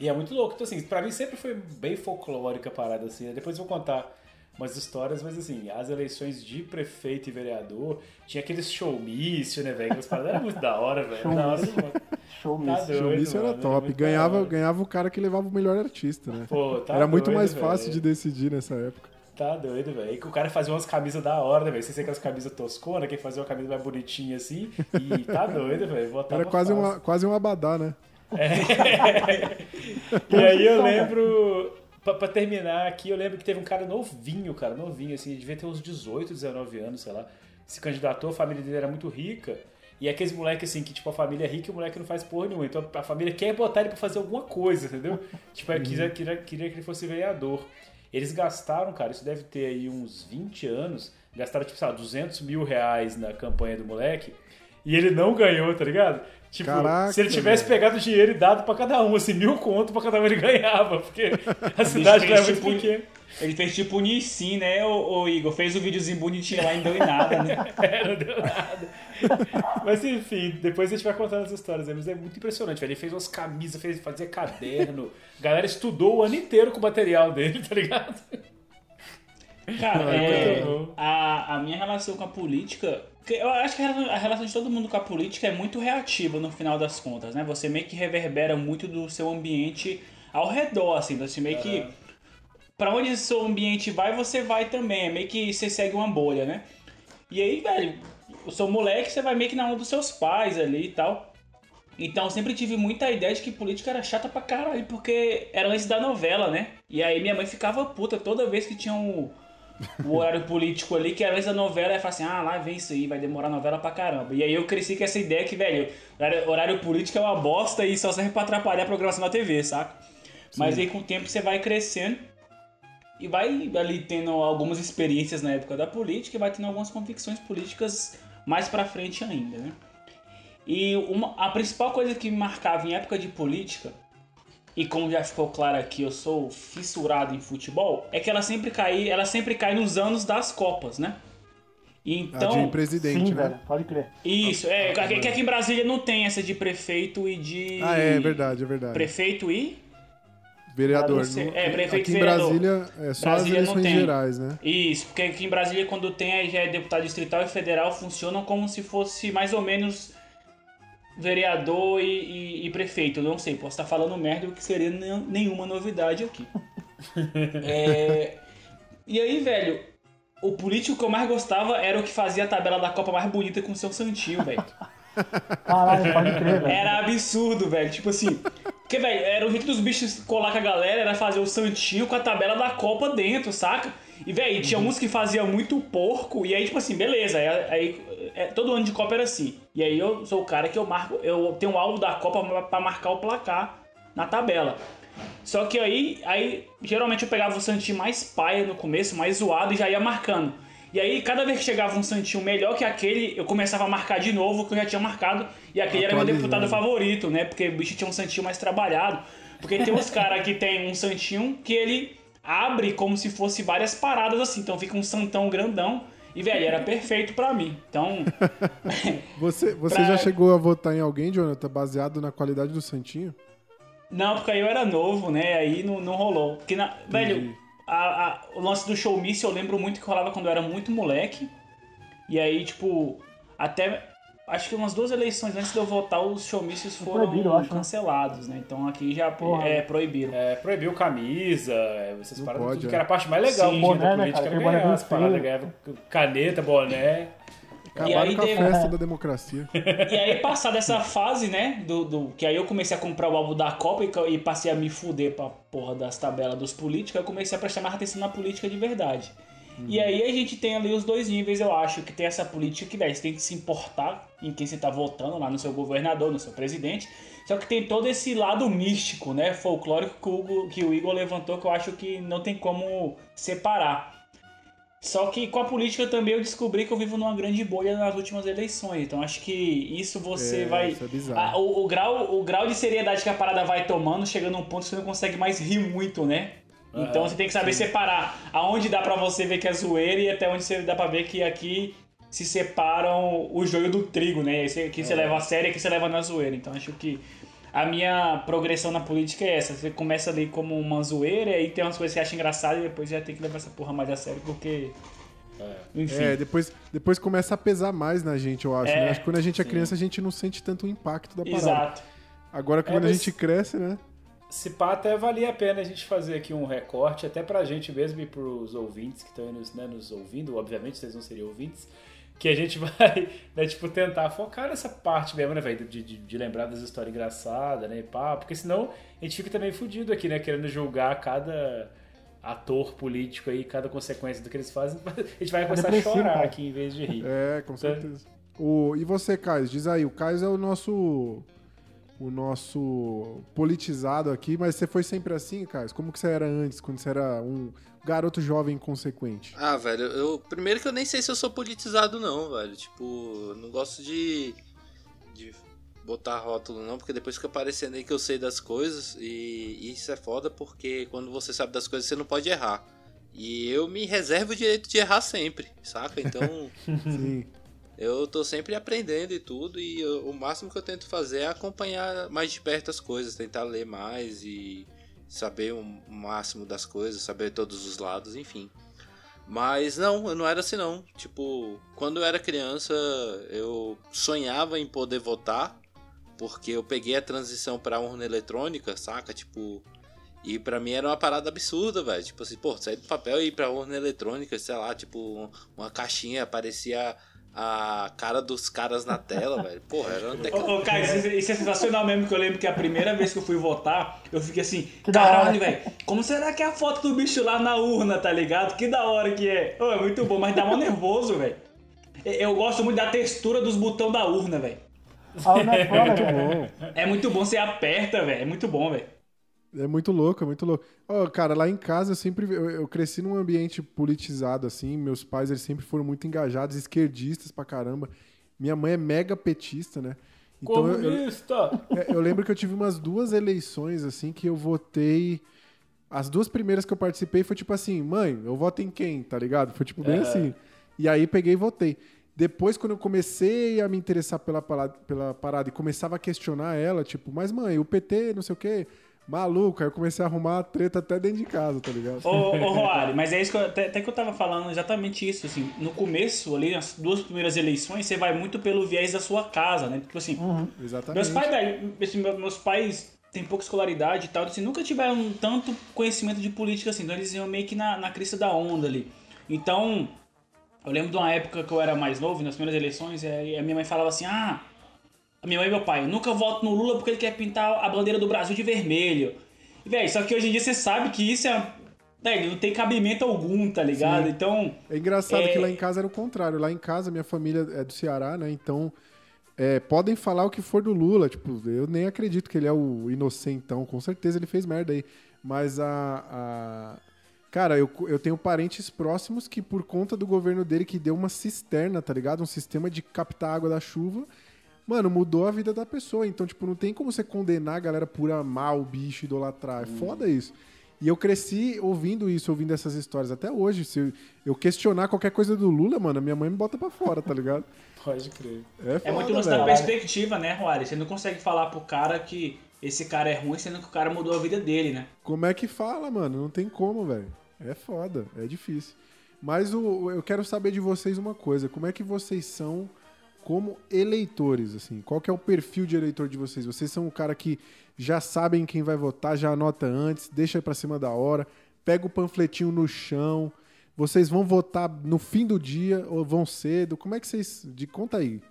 E é muito louco. Então, assim, pra mim sempre foi bem folclórica a parada, assim. Depois eu vou contar umas histórias, mas assim, as eleições de prefeito e vereador, tinha aqueles showmício, né, velho? Aquelas paradas era muito da hora, velho. Da hora demais. Show Tá Isso era mano, top. muito Ganhava, hora. ganhava o cara que levava o melhor artista, né? Pô, tá Era muito doido, mais fácil de decidir nessa época. Tá doido, velho. E que o cara fazia umas camisas da hora, né, velho? Você sei aquelas camisas tosconas, quem fazia uma camisa mais bonitinha assim. E tá doido, velho. Era quase, fácil. uma, quase um abadá, né? E aí eu lembro, pra, pra terminar aqui, eu lembro que teve um cara novinho, cara, novinho, assim, ele devia ter uns 18, 19 anos, sei lá. Se candidatou, a família dele era muito rica. E é aqueles moleques assim, que tipo, a família é rica e o moleque não faz porra nenhuma. Então a família quer botar ele pra fazer alguma coisa, entendeu? Tipo, queria, queria, queria que ele fosse vereador. Eles gastaram, cara, isso deve ter aí uns 20 anos, gastaram, tipo, sei lá, 200 mil reais na campanha do moleque. E ele não ganhou, tá ligado? Tipo, Caraca, se ele tivesse velho. pegado o dinheiro e dado pra cada um, assim, mil conto pra cada um ele ganhava, porque a cidade lá é muito tipo, pequena. Ele fez tipo o Nissin, né, ô, ô Igor? Fez o videozinho bonitinho lá e não deu em nada, né? É, não deu nada. Mas enfim, depois a gente vai contando as histórias, né? mas é muito impressionante, velho. Ele fez umas camisas, fez, fazia caderno. A galera estudou o ano inteiro com o material dele, tá ligado? Cara, é, bom. a, a minha relação com a política. Eu acho que a relação, de todo mundo com a política é muito reativa no final das contas, né? Você meio que reverbera muito do seu ambiente ao redor, assim. Você meio que. Pra onde o seu ambiente vai, você vai também. É meio que você segue uma bolha, né? E aí, velho, o seu moleque, você vai meio que na onda dos seus pais ali e tal. Então eu sempre tive muita ideia de que política era chata pra caralho, porque era antes da novela, né? E aí minha mãe ficava puta toda vez que tinha um, o horário político ali, que era antes da novela, ela falava assim, ah, lá vem isso aí, vai demorar novela pra caramba. E aí eu cresci com essa ideia que, velho, horário, horário político é uma bosta e só serve pra atrapalhar a programação da TV, saca? Mas aí com o tempo você vai crescendo e vai ali tendo algumas experiências na época da política e vai tendo algumas convicções políticas mais pra frente ainda, né? E uma, a principal coisa que me marcava em época de política, e como já ficou claro aqui, eu sou fissurado em futebol, é que ela sempre cai, ela sempre cai nos anos das Copas, né? E A Então, de presidente, Sim, né? velho, pode crer. isso, é, que que aqui em Brasília não tem essa de prefeito e de Ah, é verdade, é verdade. prefeito e Vereador. É, prefeito aqui em vereador. Brasília é só Brasília as não eleições tem. gerais, né? Isso, porque aqui em Brasília, quando tem aí já é deputado distrital e federal, funcionam como se fosse mais ou menos vereador e, e- e prefeito. Eu não sei, posso estar falando merda, o que seria nen- nenhuma novidade aqui. É, E aí, velho, o político que eu mais gostava era o que fazia a tabela da Copa mais bonita com o seu santinho, velho. Caralho, pode crer, velho. Era absurdo, velho. Tipo assim. Porque, velho, era o jeito dos bichos colar com a galera, era fazer o santinho com a tabela da Copa dentro, saca? E, velho, tinha uns que fazia muito porco, e aí, tipo assim, beleza. Aí, aí, é, todo ano de Copa era assim. E aí eu sou o cara que eu marco. Eu tenho um alvo da Copa pra- pra marcar o placar na tabela. Só que aí, aí geralmente eu pegava o santinho mais paia no começo, mais zoado e já ia marcando. E aí, cada vez que chegava um santinho melhor que aquele, eu começava a marcar de novo o que eu já tinha marcado. E aquele era meu deputado favorito, né? Porque o bicho tinha um santinho mais trabalhado. Porque tem uns caras que tem um santinho que ele abre como se fosse várias paradas assim. Então fica um santão grandão. E, velho, era perfeito pra mim. Então, Você, você Pra- já chegou a votar em alguém, Jonathan, baseado na qualidade do Santinho? Não, porque aí eu era novo, né? Aí não, não rolou. Porque, na- velho, a- a- o lance do showmício eu lembro muito que rolava quando eu era muito moleque. E aí, tipo, até. Acho que umas duas eleições antes de eu votar, os showmícios foram acho, né? cancelados, né? Então aqui já Porra. é, proibiram. É, proibiu camisa, é, essas Não paradas, pode, tudo é. que era a parte mais legal Sim. Boné, da né, política, cara? Aquele boné ganhar as paradas, ganhava caneta, boné. Acabaram aí com a teve- festa da democracia. E aí, passada essa fase, né? Do, do- que aí eu comecei a comprar o álbum da Copa e, e passei a me fuder pra porra das tabelas dos políticos, eu comecei a prestar mais atenção na política de verdade. E aí a gente tem ali os dois níveis, eu acho, que tem essa política que, velho, você tem que se importar em quem você tá votando, lá no seu governador, no seu presidente. Só que tem todo esse lado místico, né? Folclórico que o, Hugo- que o Igor levantou, que eu acho que não tem como separar. Só que com a política também eu descobri que eu vivo numa grande bolha nas últimas eleições. Então acho que isso você É, vai. isso é. Ah, o, o grau, o grau de seriedade que a parada vai tomando chega num ponto que você não consegue mais rir muito, né? Então você tem que saber separar aonde dá pra você ver que é zoeira e até onde você dá pra ver que aqui se separam o joio do trigo, né? Esse aqui É. você leva a sério e aqui você leva na zoeira. Então acho que a minha progressão na política é essa. Você começa ali como uma zoeira e aí tem umas coisas que você acha engraçada e depois já tem que levar essa porra mais a sério porque. Enfim. É, depois, depois começa a pesar mais na gente, eu acho, É, né? Acho que quando a gente é criança, a gente não sente tanto o impacto da parada. Exato. Agora, quando a mas- gente cresce, né? Se pá, até valia a pena a gente fazer aqui um recorte, até pra gente mesmo e pros ouvintes que estão aí nos, né, nos ouvindo, obviamente vocês não seriam ouvintes, que a gente vai, né, tipo, tentar focar nessa parte mesmo, né, velho, de, de, de lembrar das histórias engraçadas, né, e pá, porque senão a gente fica também fudido aqui, né, querendo julgar cada ator político aí, cada consequência do que eles fazem, a gente vai começar a chorar aqui em vez de rir. É, com certeza. O, e você, Caio? Diz aí, o Caio é o nosso o nosso politizado aqui, mas você foi sempre assim, Caio? Como que você era antes, quando você era um garoto jovem inconsequente? Ah, velho, eu. Primeiro que eu nem sei se eu sou politizado, não, velho. Tipo, não gosto de. de botar rótulo, não, porque depois fica parecendo aí que eu sei das coisas. E isso é foda porque quando você sabe das coisas, você não pode errar. E eu me reservo o direito de errar sempre, saca? Então. Sim. Eu tô sempre aprendendo e tudo, e eu- o máximo que eu tento fazer é acompanhar mais de perto as coisas, tentar ler mais e saber o máximo das coisas, saber todos os lados, enfim. Mas não, eu não era assim não. Tipo, quando eu era criança, eu sonhava em poder votar, porque eu peguei a transição pra urna eletrônica, saca? Tipo, e pra mim era uma parada absurda, velho. Tipo assim, pô, sair do papel e ir pra urna eletrônica, sei lá, tipo, um- uma caixinha, parecia a cara dos caras na tela, velho. Porra, era uma tec- Ô, ô, Caio, isso, isso é sensacional mesmo, que eu lembro que a primeira vez que eu fui votar, eu fiquei assim, Que caralho, velho, como será que é a foto do bicho lá na urna, tá ligado? Que da hora que é. Ô, é muito bom, mas dá mó nervoso, velho. Eu gosto muito da textura dos botões da urna, velho. É É muito bom, você aperta, velho. É muito bom, velho. É muito louco, é muito louco. Ó, cara, lá em casa eu sempre eu, eu cresci num ambiente politizado assim, meus pais eles sempre foram muito engajados, esquerdistas pra caramba. Minha mãe é mega petista, né? Então eu- eu, Comunista! É, eu lembro que eu tive umas duas eleições, assim, que eu votei. As duas primeiras que eu participei foi tipo assim, mãe, eu voto em quem, tá ligado? Foi tipo bem assim. E aí peguei e votei. Depois, quando eu comecei a me interessar pela parada, pela parada e começava a questionar ela, tipo, mas mãe, o PT, não sei o quê, Maluco, aí eu comecei a arrumar a treta até dentro de casa, tá ligado? Ô, ô Roari, mas é isso que eu, até, até que eu tava falando exatamente isso, assim, no começo, ali, nas duas primeiras eleições, você vai muito pelo viés da sua casa, né? Tipo assim, Exatamente. meus pais, assim, meu- meus pais têm pouca escolaridade e tal, assim, nunca tiveram tanto conhecimento de política assim, então eles iam meio que na, na crista da onda ali. Então, eu lembro de uma época que eu era mais novo, nas primeiras eleições, e a minha mãe falava assim, ah, a minha mãe e meu pai, nunca voto no Lula porque ele quer pintar a bandeira do Brasil de vermelho. Velho, só que hoje em dia você sabe que isso é. Velho, não tem cabimento algum, tá ligado? Sim. Então. É engraçado É- que lá em casa era o contrário. Lá em casa, minha família é do Ceará, né? Então, é, podem falar o que for do Lula. Tipo, eu nem acredito que ele é o inocentão. Com certeza ele fez merda aí. Mas a. a- Cara, eu, eu tenho parentes próximos que, por conta do governo dele, que deu uma cisterna, tá ligado? Um sistema de captar água da chuva. Mano, mudou a vida da pessoa. Então, tipo, não tem como você condenar a galera por amar o bicho, idolatrar. É foda isso. E eu cresci ouvindo isso, ouvindo essas histórias. Até hoje, se eu, eu questionar qualquer coisa do Lula, mano, a minha mãe me bota pra fora, tá ligado? Pode crer. É, É foda, muito lance da perspectiva, né, Roari? Você não consegue falar pro cara que esse cara é ruim, sendo que o cara mudou a vida dele, né? Como é que fala, mano? Não tem como, velho. É foda, é difícil. Mas o, eu quero saber de vocês uma coisa. Como é que vocês são como eleitores, assim? Qual que é o perfil de eleitor de vocês? Vocês são o cara que já sabem quem vai votar, já anota antes, deixa pra cima da hora, pega o panfletinho no chão. Vocês vão votar no fim do dia ou vão cedo? Como é que vocês... De, conta aí.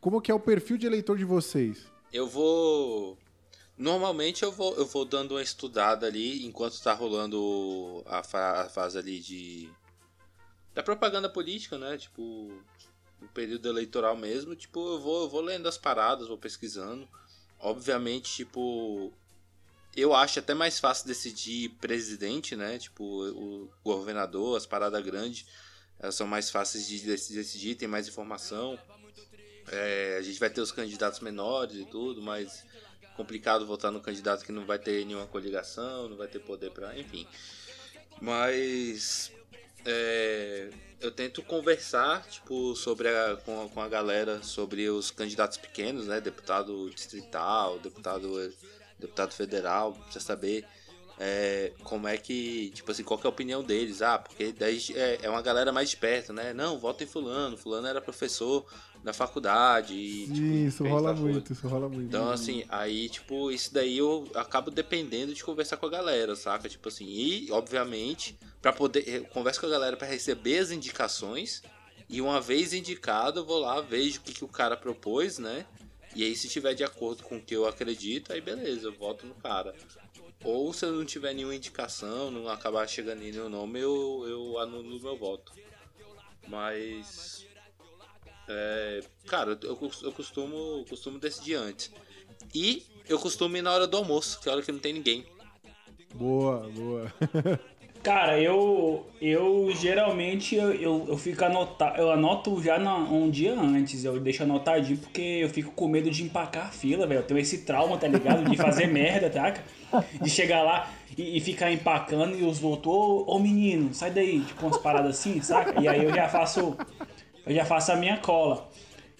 Como que é o perfil de eleitor de vocês? Eu vou. Normalmente eu vou, eu vou dando uma estudada ali enquanto tá rolando a, fa- a fase ali de. Da propaganda política, né? Tipo. O período eleitoral mesmo. Tipo, eu vou, eu vou lendo as paradas, vou pesquisando. Obviamente, tipo. Eu acho até mais fácil decidir presidente, né? Tipo, o governador, as paradas grandes. Elas são mais fáceis de dec- decidir, tem mais informação. É, a gente vai ter os candidatos menores e tudo, mas complicado votar no candidato que não vai ter nenhuma coligação, não vai ter poder para, enfim. Mas é, eu tento conversar, tipo, sobre a, com, a, com a galera sobre os candidatos pequenos, né, deputado distrital, deputado deputado federal, precisa saber é, como é que, tipo assim, qual é a opinião deles? Ah, porque daí é, é uma galera mais esperta, né? Não, vota em fulano, fulano era professor na faculdade e, tipo, Sim, isso rola coisa. muito, isso rola muito. Então, assim, aí, tipo, isso daí eu acabo dependendo de conversar com a galera, saca? Tipo assim, e, obviamente, pra poder. Eu converso com a galera pra receber as indicações. E uma vez indicado, eu vou lá, vejo o que, que o cara propôs, né? E aí, se tiver de acordo com o que eu acredito, aí beleza, eu voto no cara. Ou se eu não tiver nenhuma indicação, não acabar chegando em nenhum nome, eu, eu anulo meu voto. Mas. É, cara, eu, eu costumo, costumo decidir antes. E eu costumo ir na hora do almoço, que é a hora que não tem ninguém. Boa, boa. Cara, eu eu geralmente eu, eu, eu fico anota, eu anoto já na- um dia antes, eu deixo anotadinho porque eu fico com medo de empacar a fila, velho. Eu tenho esse trauma, tá ligado? De fazer merda, tá? De chegar lá e, e ficar empacando e os outros, ô, ô menino, sai daí, tipo umas paradas assim, saca? E aí eu já faço eu já faço a minha cola.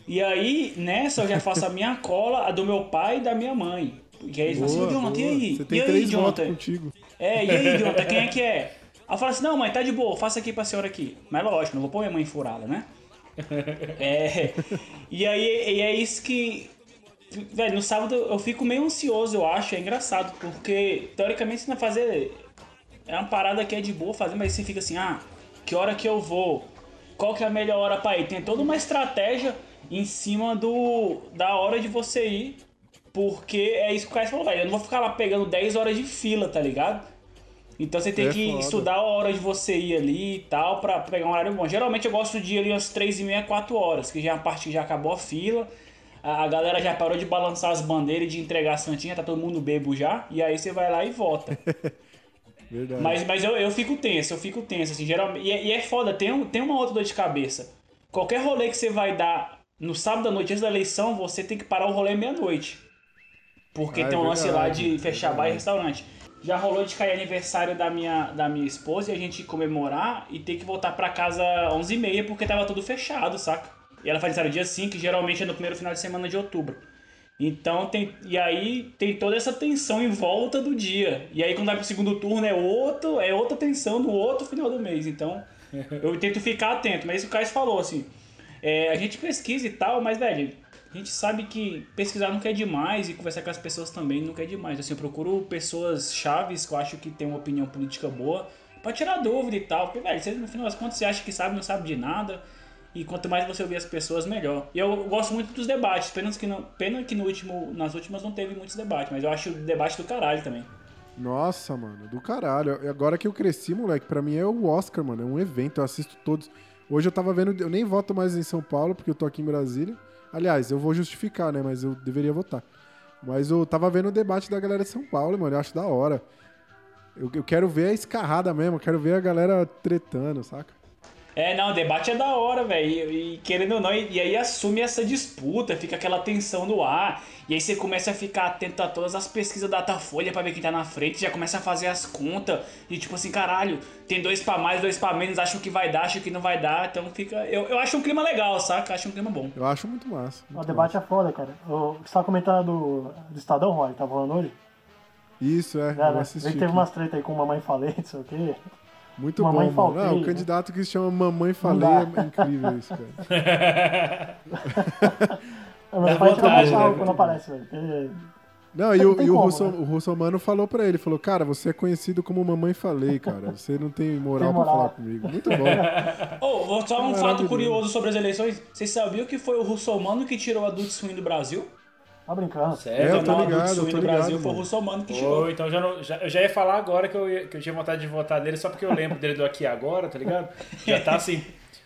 E aí, nessa, eu já faço a minha cola, a do meu pai e da minha mãe. Porque aí eles falam assim, Jonathan, e boa. aí? Você tem e aí, três Jonathan? contigo. É, e aí, Jonathan, quem é que é? Aí eu falo assim, não, mãe, tá de boa, faça aqui pra senhora aqui. Mas lógico, não vou pôr minha mãe furada, né? É. E aí e é isso que. Velho, no sábado eu fico meio ansioso, eu acho, é engraçado, porque teoricamente você não vai fazer. É uma parada que é de boa fazer, mas você fica assim, ah, que hora que eu vou? Qual que é a melhor hora pra ir? Tem toda uma estratégia em cima do da hora de você ir, porque é isso que o cara falou, velho, eu não vou ficar lá pegando 10 horas de fila, tá ligado? Então você tem É que foda. estudar a hora de você ir ali e tal, pra pegar um horário bom. Geralmente eu gosto de ir ali umas 3 e meia, 4 horas, que já é a parte que já acabou a fila. A galera já parou de balançar as bandeiras e de entregar a santinha, tá todo mundo bebo já. E aí você vai lá e vota. Verdade. Mas, mas eu, eu fico tenso, eu fico tenso, assim, geralmente. E, é- e é foda, tem, um- tem uma outra dor de cabeça. Qualquer rolê que você vai dar no sábado à noite antes da eleição, você tem que parar o rolê meia-noite. Porque Ah, é tem um lance lá de fechar bar e restaurante. Já rolou de cair aniversário da minha, da minha esposa e a gente comemorar e ter que voltar pra casa 11h30 porque tava tudo fechado, saca? E ela faz aniversário dia 5, que geralmente é no primeiro final de semana de outubro. Então tem. E aí tem toda essa tensão em volta do dia. E aí quando vai pro segundo turno é outro, é outra tensão no outro final do mês. Então eu tento ficar atento. Mas isso o Caio falou, assim. é, a gente pesquisa e tal, mas, velho, a gente sabe que pesquisar não quer demais e conversar com as pessoas também não quer demais. Assim, eu procuro pessoas chaves que eu acho que tem uma opinião política boa pra tirar dúvida e tal. Porque, velho, você, no final das contas você acha que sabe, não sabe de nada. E quanto mais você ouvir as pessoas, melhor. E eu gosto muito dos debates. Pena que, não, pena que no último, nas últimas não teve muitos debates, mas eu acho o debate do caralho também. Nossa, mano, do caralho. Agora que eu cresci, moleque, pra mim é o Oscar, mano. É um evento, eu assisto todos. Hoje eu tava vendo, eu nem voto mais em São Paulo, porque eu tô aqui em Brasília. Aliás, eu vou justificar, né? Mas eu deveria votar. Mas eu tava vendo o debate da galera de São Paulo, mano. Eu acho da hora. Eu, eu quero ver a escarrada mesmo, eu quero ver a galera tretando, saca? É, não, o debate é da hora, velho. E, e querendo ou não, e, e aí assume essa disputa, fica aquela tensão no ar. E aí você começa a ficar atento a todas as pesquisas da Datafolha pra ver quem tá na frente, já começa a fazer as contas. E tipo assim, caralho, tem dois pra mais, dois pra menos, acho que vai dar, acho que não vai dar. Então fica. Eu, eu acho um clima legal, saca? Acho um clima bom. Eu acho muito massa. O muito debate é foda, cara. O- Você tava comentando do, do Estadão, Roy, tá falando hoje? massa. Isso, é. Já, eu né? que teve umas treta aí com Mamãe Falei, não sei o quê. Muito Mamãe bom, mano. Não, o né? candidato que se chama Mamãe Falei é incrível isso, cara. É, pais tiram vontade, né, quando aparece, velho. porque- Não, e o, e o, Russo, né? o Russomano falou pra ele, falou, cara, você é conhecido como Mamãe Falei, cara. Você não tem moral, Tem pra moral. falar comigo. Muito bom. Vou só um fato curioso sobre as eleições. Vocês sabiam que foi o russomano que tirou a Adult Swim do Brasil? Tá brincando. É, Sério? eu tô ligado, eu tô do ligado, Brasil foi o mano. russomano que. Ô, então já não, já, eu já ia falar agora que eu, ia- que eu tinha vontade de votar nele só porque eu lembro dele do aqui agora, tá ligado? Já tá assim.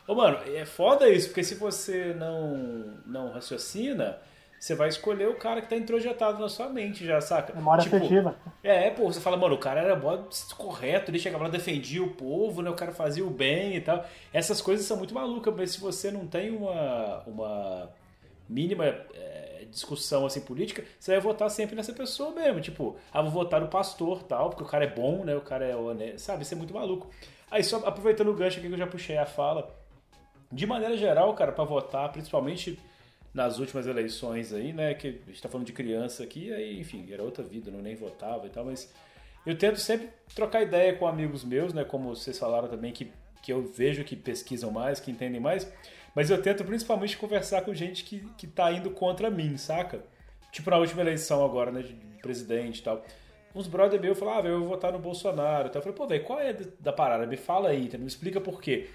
Ô, mano, é foda isso, porque se você não, não raciocina, você vai escolher o cara que tá introjetado na sua mente já, saca? Memória Tipo, afetiva. É, pô, você fala, mano, o cara era mó correto, ele chegava lá, defendia o povo, né? O cara fazia o bem e tal. Essas coisas são muito malucas, mas se você não tem uma, uma mínima é, discussão assim política, você vai votar sempre nessa pessoa mesmo. Tipo, ah, vou votar no pastor tal, porque o cara é bom, né? O cara é honesto, sabe? Isso é muito maluco. Aí, só aproveitando o gancho aqui que eu já puxei a fala, de maneira geral, cara, pra votar, principalmente nas últimas eleições aí, né? Que a gente tá falando de criança aqui, aí, enfim, era outra vida, não nem votava e tal, mas eu tento sempre trocar ideia com amigos meus, né? Como vocês falaram também, que, que eu vejo que pesquisam mais, que entendem mais, mas eu tento principalmente conversar com gente que, que tá indo contra mim, saca? Tipo na última eleição agora, né? De presidente e tal. Uns brother meu falaram, ah, velho, eu vou votar no Bolsonaro. Então eu falei, pô, velho, qual é da parada? Me fala aí, me explica por quê.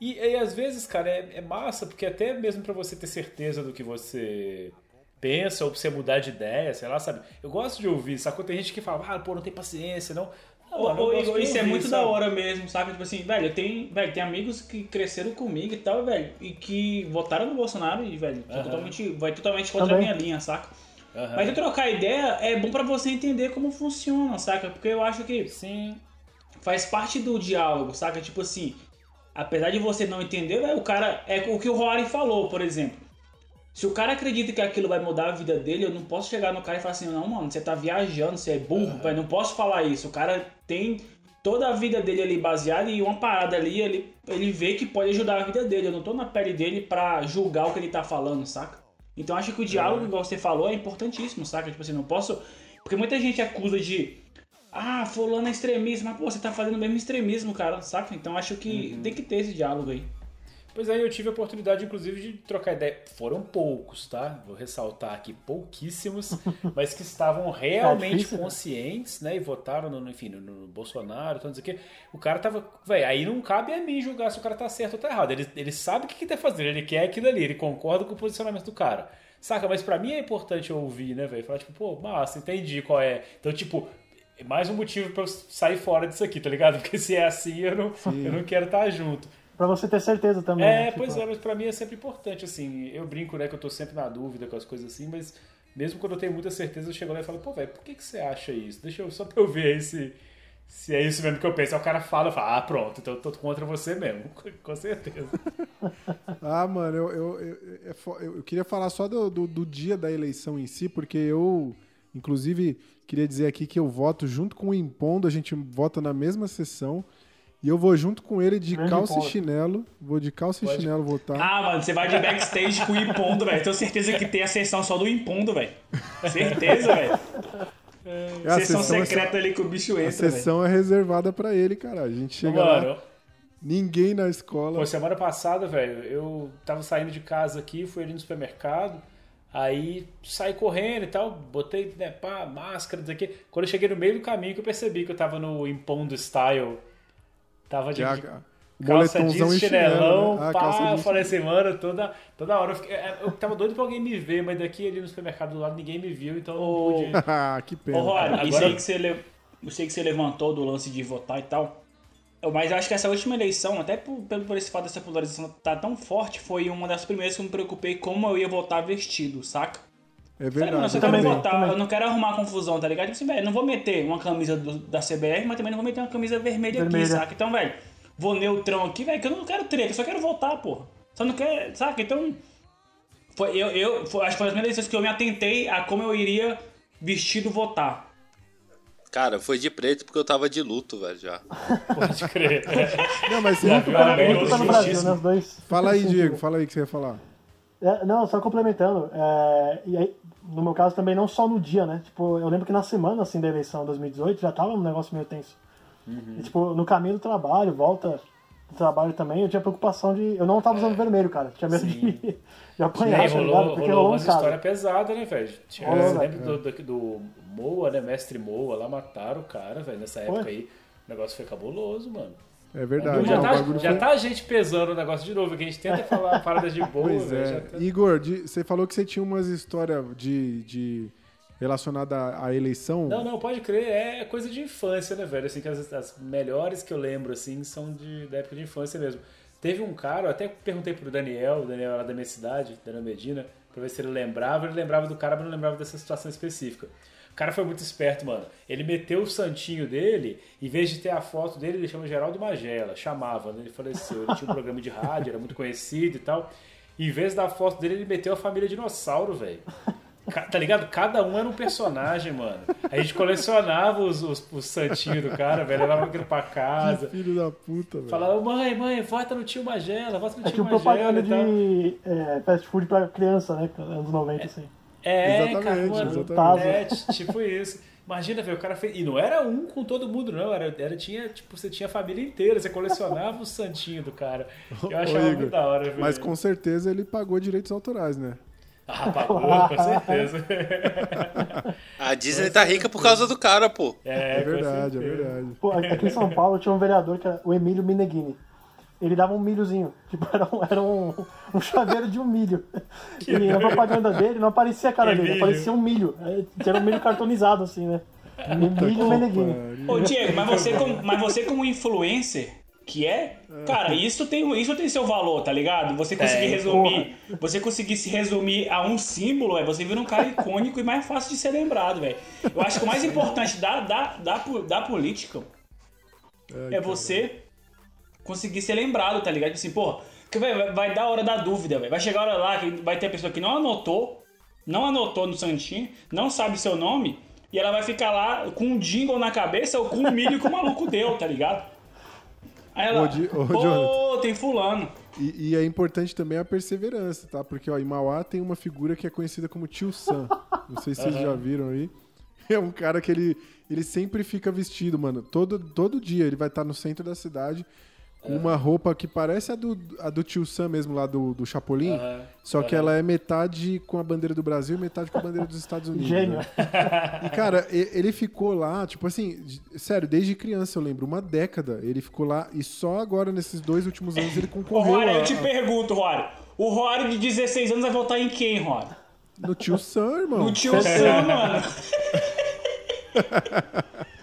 E, e às vezes, cara, é, é massa, porque até mesmo pra você ter certeza do que você pensa, ou pra você mudar de ideia, sei lá, sabe? Eu gosto de ouvir, sacou? Tem gente que fala, ah, pô, não tem paciência, não. Ô, mano, ô, Igor, isso é ouvir, muito sabe? da hora mesmo, sabe? Tipo assim, velho, eu tenho, velho, tem amigos que cresceram comigo e tal, velho, e que votaram no Bolsonaro e, velho, Aham. totalmente, vai totalmente contra a Também. minha linha, saca? Aham. Mas eu trocar ideia é bom pra você entender como funciona, saca? Porque eu acho que Sim. faz parte do diálogo, saca? Tipo assim, apesar de você não entender, velho, o cara. É o que o Rory falou, por exemplo. Se o cara acredita que aquilo vai mudar a vida dele, eu não posso chegar no cara e falar assim, não, mano, você tá viajando, você é burro, velho, não posso falar isso. O cara tem toda a vida dele ali baseada em uma parada ali, ele, ele vê que pode ajudar a vida dele. Eu não tô na pele dele pra julgar o que ele tá falando, saca? Então acho que o diálogo, igual você falou, é importantíssimo, saca? Tipo assim, não posso. Porque muita gente acusa de. Ah, fulano é extremista, mas pô, você tá fazendo o mesmo extremismo, cara, saca? Então acho que tem que ter esse diálogo aí. Pois aí eu tive a oportunidade, inclusive, de trocar ideia. Foram poucos, tá? Vou ressaltar aqui, pouquíssimos, mas que estavam realmente difícil, né? conscientes, né? E votaram no, enfim, no, no Bolsonaro, então, não sei o cara tava. Véi, aí não cabe a mim julgar se o cara tá certo ou tá errado. Ele, ele sabe o que, que tá fazendo, ele quer aquilo ali, ele concorda com o posicionamento do cara. Saca? Mas pra mim é importante eu ouvir, né, velho? Falar, tipo, pô, massa, entendi qual é. Então, tipo. é Mais um motivo pra eu sair fora disso aqui, tá ligado? Porque se é assim, eu não, eu não quero estar junto. Pra você ter certeza também. É, né? Tipo, pois é, mas pra mim é sempre importante, assim. Eu brinco, né, que eu tô sempre na dúvida com as coisas assim, mas mesmo quando eu tenho muita certeza, eu chego lá e falo, pô, velho, por que, que você acha isso? Deixa eu só pra eu ver aí se, se é isso mesmo que eu penso. Aí o cara fala, eu falo, ah, pronto, então eu tô contra você mesmo, com certeza. Ah, mano, eu, eu, eu, é eu- eu queria falar só do, do, do dia da eleição em si, porque eu, inclusive, queria dizer aqui que eu voto junto com o Impondo, a gente vota na mesma sessão. E eu vou junto com ele de Grande calça ponto. e chinelo. Vou de calça e chinelo votar. Ah, mano, você vai de backstage com o impondo, velho. Tenho certeza que tem a sessão só do impondo, velho. Certeza, velho. É a Sessão sessão, secreta ali que o bicho a entra, velho. sessão é reservada pra ele, cara. A gente chega lá, Mano, ninguém na escola. Pô, semana passada, velho, eu tava saindo de casa aqui, fui ali no supermercado, aí saí correndo e tal, botei, né, pá, máscara, não sei o quê. Quando eu cheguei no meio do caminho que eu percebi que eu tava no Impondo Style, tava de, o calça jeans, e chinelo, chinelão, né? Ah, pá, calça eu jeans. falei assim, mano, toda, toda hora eu, fiquei, é, eu tava doido pra alguém me ver, mas daqui ali no supermercado do lado ninguém me viu, então eu não Ô, pude... Ah, que pena. Ô, Agora- isso aí que você, le... isso aí que você levantou do lance de votar e tal. eu- Mas eu acho que essa última eleição, até por, pelo- por esse fato dessa polarização tá tão forte, foi uma das primeiras que eu me preocupei como eu ia votar vestido, saca? É verdade. só eu quero também. votar, eu não quero arrumar confusão, tá ligado? Tipo assim, velho, não vou meter uma camisa do- da CBR, mas também não vou meter uma camisa vermelha, Vermelha. aqui, saca? Então, velho, vou neutrão aqui, velho, que eu não quero treta, eu só quero votar, porra. Só não quero, saca? Então, foi, eu, eu foi, acho que foi uma das primeiras eleições que eu me atentei a como eu iria vestido votar. Cara, foi de preto porque eu tava de luto, velho, já. Pode crer. Não, mas Já viu a Mary Muito tá no Brasil, né? Os dois. fala aí, Diego. Fala aí o que você ia falar. É, não, só complementando. é, e aí, no meu caso também, não só no dia, né? Tipo, eu lembro que na semana, assim, da eleição 2018, já tava um negócio meio tenso. E, tipo, no caminho do trabalho, volta do trabalho também, eu tinha preocupação de... Eu não tava usando vermelho, cara. Tinha medo de, de apanhar, aí tá ligado? rolou, Porque rolou casa. histórias pesadas, né, velho? Tinha- Rolou, Você lembra do, do, do Moa, né? Mestre Moa, lá mataram o cara, velho, nessa Foi? época aí. O negócio foi cabuloso, mano. É verdade. já, não, o tá, já foi- tá a gente pesando o negócio de novo, que a gente tenta falar paradas de boa, Pois velho. é. já tá- Igor, de- você falou que você tinha umas histórias de, de relacionada à, à eleição. Não, não, pode crer, é coisa de infância, né, velho? Assim, que as, as melhores que eu lembro, assim, são de, da época de infância mesmo. Teve um cara, eu até perguntei pro Daniel, o Daniel era da minha cidade, Daniel Medina, pra ver se ele lembrava. Ele lembrava do cara, mas não lembrava dessa situação específica. O cara foi muito esperto, mano. Ele meteu o santinho dele, em vez de ter a foto dele, ele chama Geraldo Magela, chamava, né? Ele faleceu. Ele tinha um programa de rádio, era muito conhecido e tal. Em vez da foto dele, ele meteu a família dinossauro, velho. Tá ligado? Cada um era um personagem, mano. A gente colecionava os, os, os santinhos do cara, velho. Levava aquilo pra Que casa. filho da puta, velho. Falava, mãe, mãe, vota no tio Magela, vota no É tio Magela propaganda e tal. de é, fast food pra criança, né? Anos 90, assim. É, Exatamente, cara, mano, exatamente. É, tipo isso. Imagina, velho, o cara fez. E não era um com todo mundo, não. Era, era tinha, tipo, você tinha a família inteira, você colecionava o santinho do cara. Eu Ô, achava Igor, muito da hora, velho. Mas com certeza ele pagou direitos autorais, né? Ah, pagou, com certeza. A Disney tá rica por causa do cara, pô. É, É verdade, é verdade. Pô, aqui em São Paulo tinha um vereador que era o Emílio Mineghini. Ele dava um milhozinho. Tipo, era um, era um, um chaveiro de um milho. E na propaganda dele não aparecia a cara dele, Emílio. aparecia um milho. É, Era um milho cartonizado, assim, né? Emílio Meneghini. Ô, Diego, mas você, como, mas você como influencer, que é, cara, isso tem, isso tem seu valor, tá ligado? Você conseguir Tem. resumir, você conseguir se resumir a um símbolo, é você vira um cara icônico e mais fácil de ser lembrado, velho. Eu acho que o mais importante da, da, da, da política é você conseguir ser lembrado, tá ligado? Tipo Assim, pô, que, véi, vai, dar a hora da dúvida, velho. Vai chegar a hora lá que vai ter a pessoa que não anotou, não anotou no santinho, não sabe seu nome, e ela vai ficar lá com um jingle na cabeça ou com um milho que o maluco deu, tá ligado? Aí ela, Ô, Di- ô, pô, tem fulano. E, e é importante também a perseverança, tá? Porque ó, em Mauá tem uma figura que é conhecida como Tio Sam. Não sei se vocês já viram aí. É um cara que ele, ele sempre fica vestido, mano. Todo, todo dia ele vai estar no centro da cidade com uma roupa que parece a do, a do Tio Sam mesmo, lá do, do Chapolin. Aham, Só que ela é metade com a bandeira do Brasil e metade com a bandeira dos Estados Unidos. Gênio. né? E, cara, ele ficou lá, tipo assim, sério, desde criança eu lembro, uma década. Ele ficou lá e só agora, nesses dois últimos anos, ele Ô, concorreu Rory, a- eu te pergunto, Rory. O Rory de 16 anos vai votar em quem, Rory? no Tio Sam, irmão. No tio Sam, mano.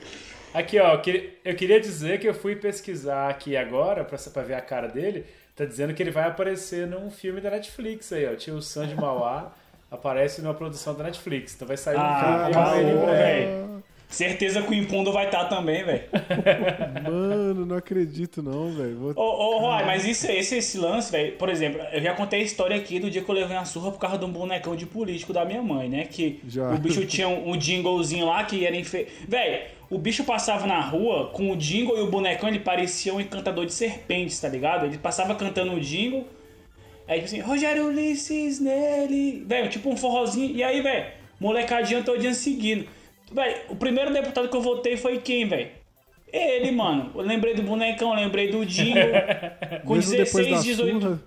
Aqui, ó, eu queria- eu queria dizer que eu fui pesquisar aqui agora pra, pra ver a cara dele. Tá dizendo que ele vai aparecer num filme da Netflix aí, ó. Tio Sam de Mauá aparece numa produção da Netflix. Então vai sair um Ah, filme com ele breve. velho. Certeza que o Impundo vai estar também, velho. Mano, não acredito não, velho. Vou- Ô, ô Roy, mas isso, esse, esse lance, velho, por exemplo, eu já contei a história aqui do dia que eu levei uma surra por causa de um bonecão de político da minha mãe, né? Que Já. o bicho tinha um, um jinglezinho lá que era enfe... Velho, o bicho passava na rua com o jingle e o bonecão, ele parecia um encantador de serpentes, tá ligado? Ele passava cantando o jingle, aí tipo assim, Rogério Ulisses nele, velho, tipo um forrozinho, e aí, velho, molecadinha todinha seguindo. Velho, o primeiro deputado que eu votei foi quem, velho? Ele, mano. Eu lembrei do bonecão, eu lembrei do jingle. Com Mesmo depois 16, da 18. surra,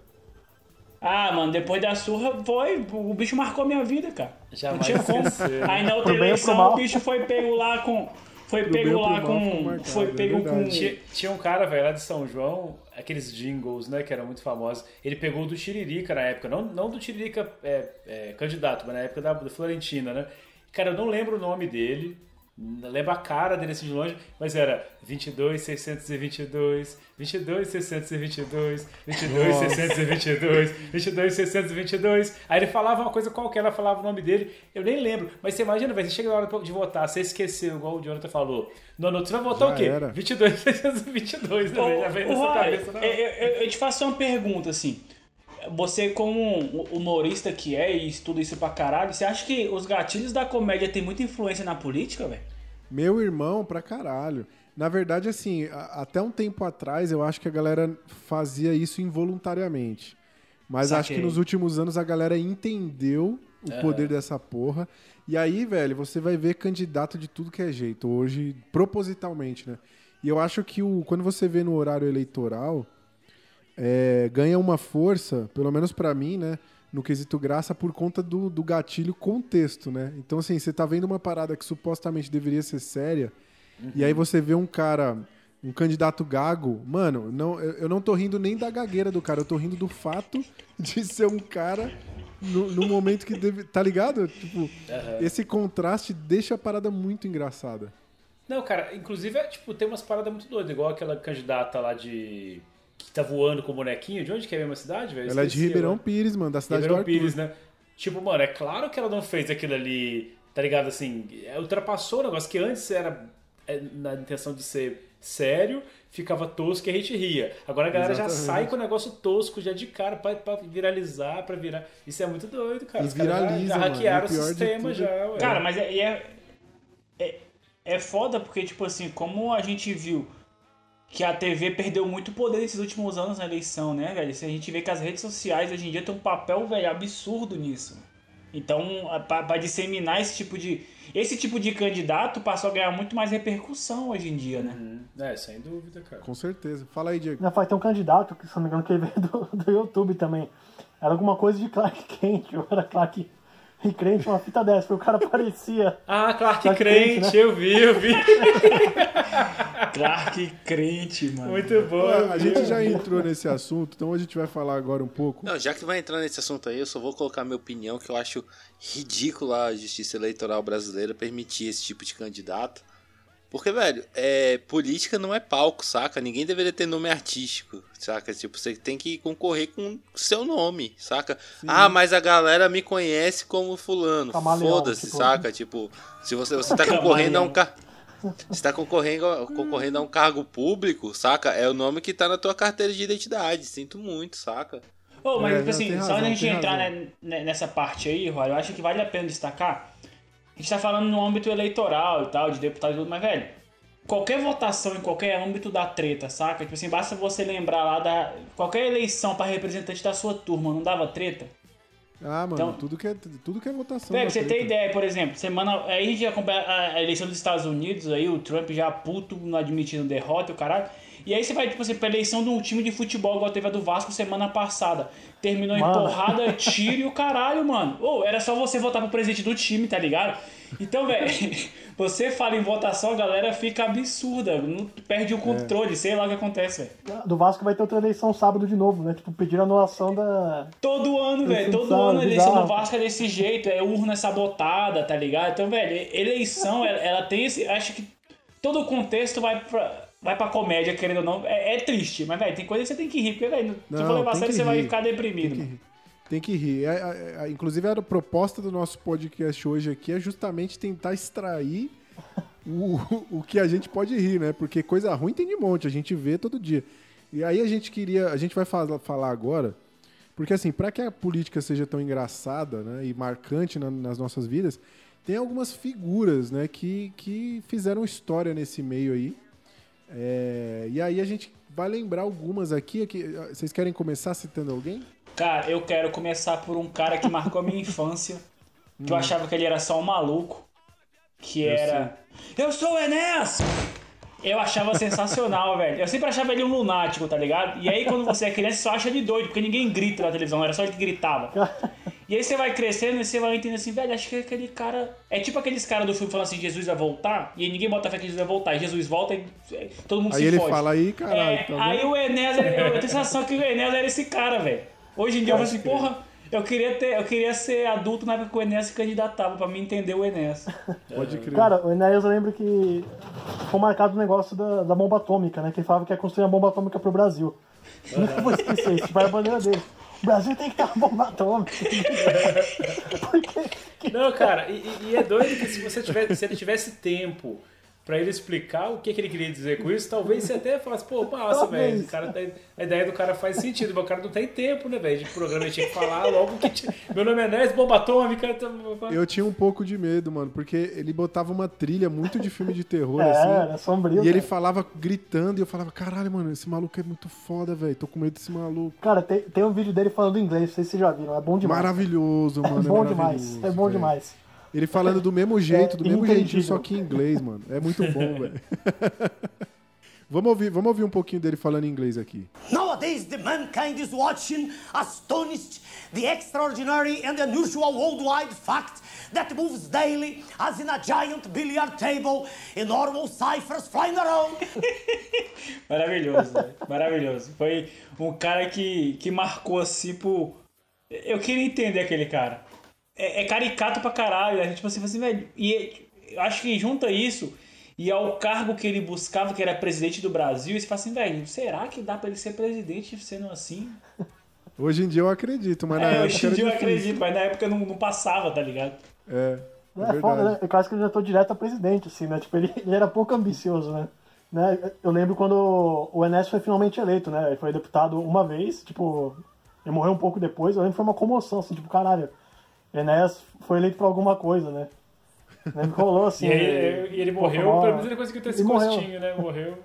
Ah, mano, depois da surra foi. O bicho marcou minha vida, cara. Jamais não tinha como. esquecer. Aí na outra eleição o bicho foi pego lá com. Foi pego lá com. marcado, Foi é pego com. verdade. Tinha, tinha um cara, velho, lá de São João, aqueles jingles, né, que eram muito famosos. Ele pegou do Tiririca na época, não, não do Tiririca é, é, candidato, mas na época da, da Florentina, né? Cara, eu não lembro o nome dele, não lembro a cara dele assim de longe, mas era 22, 622, 22, 622, 22, 622, 22, 622. Aí ele falava uma coisa qualquer, ela falava o nome dele, eu nem lembro. Mas você imagina, velho, você chega na hora de votar, você esqueceu, igual o Jonathan falou. No, no, você vai votar Já o quê? era. 22, 622, né? velho? Já vem Ô, sua Roy, cabeça, não. eu, eu- eu te faço uma pergunta assim. Você, como um humorista que é e estuda isso pra caralho, você acha que os gatilhos da comédia têm muita influência na política, velho? Meu irmão, pra caralho. Na verdade, assim, até um tempo atrás eu acho que a galera fazia isso involuntariamente. Mas acho Saquei. que nos últimos anos a galera entendeu o poder dessa porra. E aí, velho, você vai ver candidato de tudo que é jeito hoje, propositalmente, né? E eu acho que o, quando você vê no horário eleitoral, é, ganha uma força, pelo menos pra mim, né? No quesito graça, por conta do, do gatilho contexto, né? Então, assim, você tá vendo uma parada que supostamente deveria ser séria, e aí você vê um cara, um candidato gago, mano, não, eu, eu não tô rindo nem da gagueira do cara, eu tô rindo do fato de ser um cara no, no momento que deve. Tá ligado? Tipo, esse contraste deixa a parada muito engraçada. Não, cara, inclusive, é, tipo, tem umas paradas muito doidas, igual aquela candidata lá de. Que tá voando com o bonequinho. De onde que é a mesma cidade, velho? Ela é de Ribeirão. Pires, mano, da cidade Ribeirão do Arthur. Pires, né? Tipo, mano, é claro que ela não fez aquilo ali, tá ligado? Assim, é, ultrapassou o negócio que antes era é, na intenção de ser sério, ficava tosco e a gente ria. Agora a galera já Exatamente. sai com o negócio tosco já de cara pra, pra viralizar, pra virar. Isso é muito doido, cara. E Os caras já- viraliza, já mano. hackearam E o o sistema já, é- ué. Cara, mas é, é, é, é foda porque, tipo assim, como a gente viu que a TV perdeu muito poder nesses últimos anos na eleição, né, velho? Se a gente vê que as redes sociais hoje em dia tem um papel, velho, absurdo nisso. Então, a- pra, pra disseminar esse tipo de. Esse tipo de candidato passou a ganhar muito mais repercussão hoje em dia, né? Hum, É, sem dúvida, cara. Com certeza. Fala aí, Diego. Já faz tem um candidato, que se não me engano, que ele veio do, do YouTube também. Era alguma coisa de Clark Kent, ou era Clark e crente, uma fita dessa, porque o cara parecia. Ah, Clark Clark Crente, Kent, né? eu vi, eu vi. Clark crente, mano. Muito bom. A gente já entrou nesse assunto, então a gente vai falar agora um pouco. Não, já que vai entrar nesse assunto aí, eu só vou colocar minha opinião, que eu acho ridículo a justiça eleitoral brasileira permitir esse tipo de candidato. Porque, velho, é, política não é palco, saca? Ninguém deveria ter nome artístico, saca? Tipo, você tem que concorrer com seu nome, saca? Ah, mas a galera me conhece como fulano. Foda-se, tipo. saca? Tipo, se você, você tá concorrendo a um ca... Você tá concorrendo, concorrendo a um cargo público, saca? É o nome que tá na tua carteira de identidade. Sinto muito, saca? Ô, mas É, tipo não, assim, só de tem entrar né, né, nessa parte aí, Roy, eu acho que vale a pena destacar. A gente tá falando no âmbito eleitoral e tal, de deputado e tudo, mas, velho, qualquer votação em qualquer âmbito da treta, saca? Tipo assim, basta você lembrar lá da. Qualquer eleição pra representante da sua turma, não dava treta? Ah, mano, Então- tudo, que é, tudo que é votação. Pra você treta. ter ideia, por exemplo, semana. Aí a gente acompanha a eleição dos Estados Unidos, aí o Trump já puto, não admitindo derrota e o caralho. E aí você vai, tipo assim, pra eleição de um time de futebol igual teve a do Vasco semana passada. Terminou em Mano. porrada, tiro e o caralho, mano. Ou era só você votar pro presidente do time, tá ligado? Então, velho, você fala em votação, a galera fica absurda, não perde o controle, sei lá o que acontece, velho. Do Vasco vai ter outra eleição sábado de novo, né? Tipo, pediram anulação da. Todo ano, velho. Todo ano a eleição do. Vasco é desse jeito. É urna sabotada, tá ligado? Então, velho, eleição, ela, ela tem esse. Acho que todo o contexto vai pra, vai pra comédia, querendo ou não. É, é triste, mas, velho, tem coisa que você tem que rir. Porque, velho, se for levar a sério, você vai rir. ficar deprimido. Tem que rir. Tem que rir. É, é, inclusive, a proposta do nosso podcast hoje aqui é justamente tentar extrair o, o que a gente pode rir, né? Porque coisa ruim tem de monte, a gente vê todo dia. E aí a gente queria. A gente vai fala- falar agora. Porque assim, para que a política seja tão engraçada né, e marcante na- nas nossas vidas, tem algumas figuras, né, que, que fizeram história nesse meio aí. É, e aí a gente vai lembrar algumas aqui. aqui. Vocês querem começar citando alguém? Cara, eu quero começar por um cara que marcou a minha infância. Que eu achava que ele era só um maluco. Que era. Eu sou o Enéas! Eu achava sensacional, velho. Eu sempre achava ele um lunático, tá ligado? E aí, quando você é criança, você só acha ele doido, porque ninguém grita na televisão, era só ele que gritava. E aí você vai crescendo e você vai entendendo assim, velho, acho que aquele cara. É tipo aqueles caras do filme falando assim, Jesus vai voltar, e aí ninguém bota fé que Jesus vai voltar, e Jesus volta e é, todo mundo Aí se ele fode. fala aí, caralho. É, tá aí o Enéas, eu tenho a sensação que o Enéas era esse cara, velho. Hoje em dia eu falo assim, porra, eu queria, ter, eu queria ser adulto na época que o Enéas se candidatava, pra mim entender o Enéas. Pode crer. Cara, o Enéas eu lembro que foi marcado o negócio da, da bomba atômica, né? Que ele falava que ia construir uma bomba atômica pro Brasil. Nunca vou esquecer isso, vai a bandeira dele. O Brasil tem que ter uma bomba atômica. Porque Não, cara, e, e- e é doido que se você tivesse, se ele tivesse tempo pra ele explicar o que, que ele queria dizer com isso, talvez você até falasse, pô, massa, velho. tá- A ideia do cara faz sentido, mas o cara não tem tempo, né, velho? De programa ele tinha que falar logo que. tinha- Meu nome é Nés, bomba atômica. tá- Eu tinha um pouco de medo, mano, porque ele botava uma trilha muito de filme de terror, é, assim. era sombrio. E ele cara. falava gritando e eu falava, caralho, mano, esse maluco é muito foda, velho. Tô com medo desse maluco. Cara, tem, tem um vídeo dele falando inglês, não sei se vocês já viram, é bom demais. Maravilhoso, É mano. bom maravilhoso, demais, é bom velho. demais. Ele falando do mesmo jeito, do É mesmo jeitinho, entendível. só que em inglês, mano. É muito bom, velho. vamos, ouvir, vamos ouvir um pouquinho dele falando em inglês aqui. Nowadays, the mankind is watching, astonished, the extraordinary and unusual worldwide fact that moves daily as in a giant billiard table, enormous ciphers flying around. Maravilhoso, velho. Maravilhoso. Foi um cara que, que marcou assim por. Eu queria entender aquele cara. É, é caricato pra caralho. A gente tipo assim, fala assim, velho. E eu acho que junta isso e ao cargo que ele buscava, que era presidente do Brasil, e você fala assim, velho, será que dá pra ele ser presidente sendo assim? Hoje em dia eu acredito, mas na É, época hoje em dia eu difícil. acredito, mas na época não, não passava, tá ligado? É, é, É, foda, né? Eu acho que ele já tô direto a presidente, assim, né? Tipo, ele, ele era pouco ambicioso, né? né? Eu lembro quando o Enes foi finalmente eleito, né? Ele foi deputado uma vez, tipo, ele morreu um pouco depois. Eu lembro que foi uma comoção, assim, tipo, caralho, Enes foi eleito por alguma coisa, né? Que rolou assim. E, aí, e ele pô, morreu, uma- pelo menos ele conseguiu ter esse Ele morreu. gostinho, né? Morreu.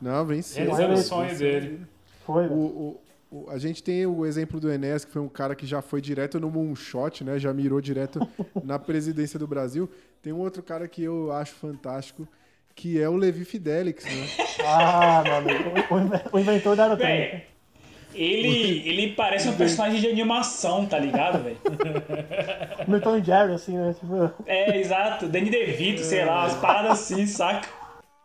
Não, vem sim. Realizando o sonho dele. Foi, O, o- o- a gente tem o exemplo do Enéas, que foi um cara que já foi direto no moonshot, né? Já mirou direto na presidência do Brasil. Tem um outro cara que eu acho fantástico, que é o Levi Fidelix, né? Ah, meu amigo, o, o inventor da aerotrem. Ele, ele parece um personagem de animação, tá ligado, velho? No Tom Jerry, assim, né? Tipo, É, exato. Danny DeVito, sei lá, umas paradas assim, saca?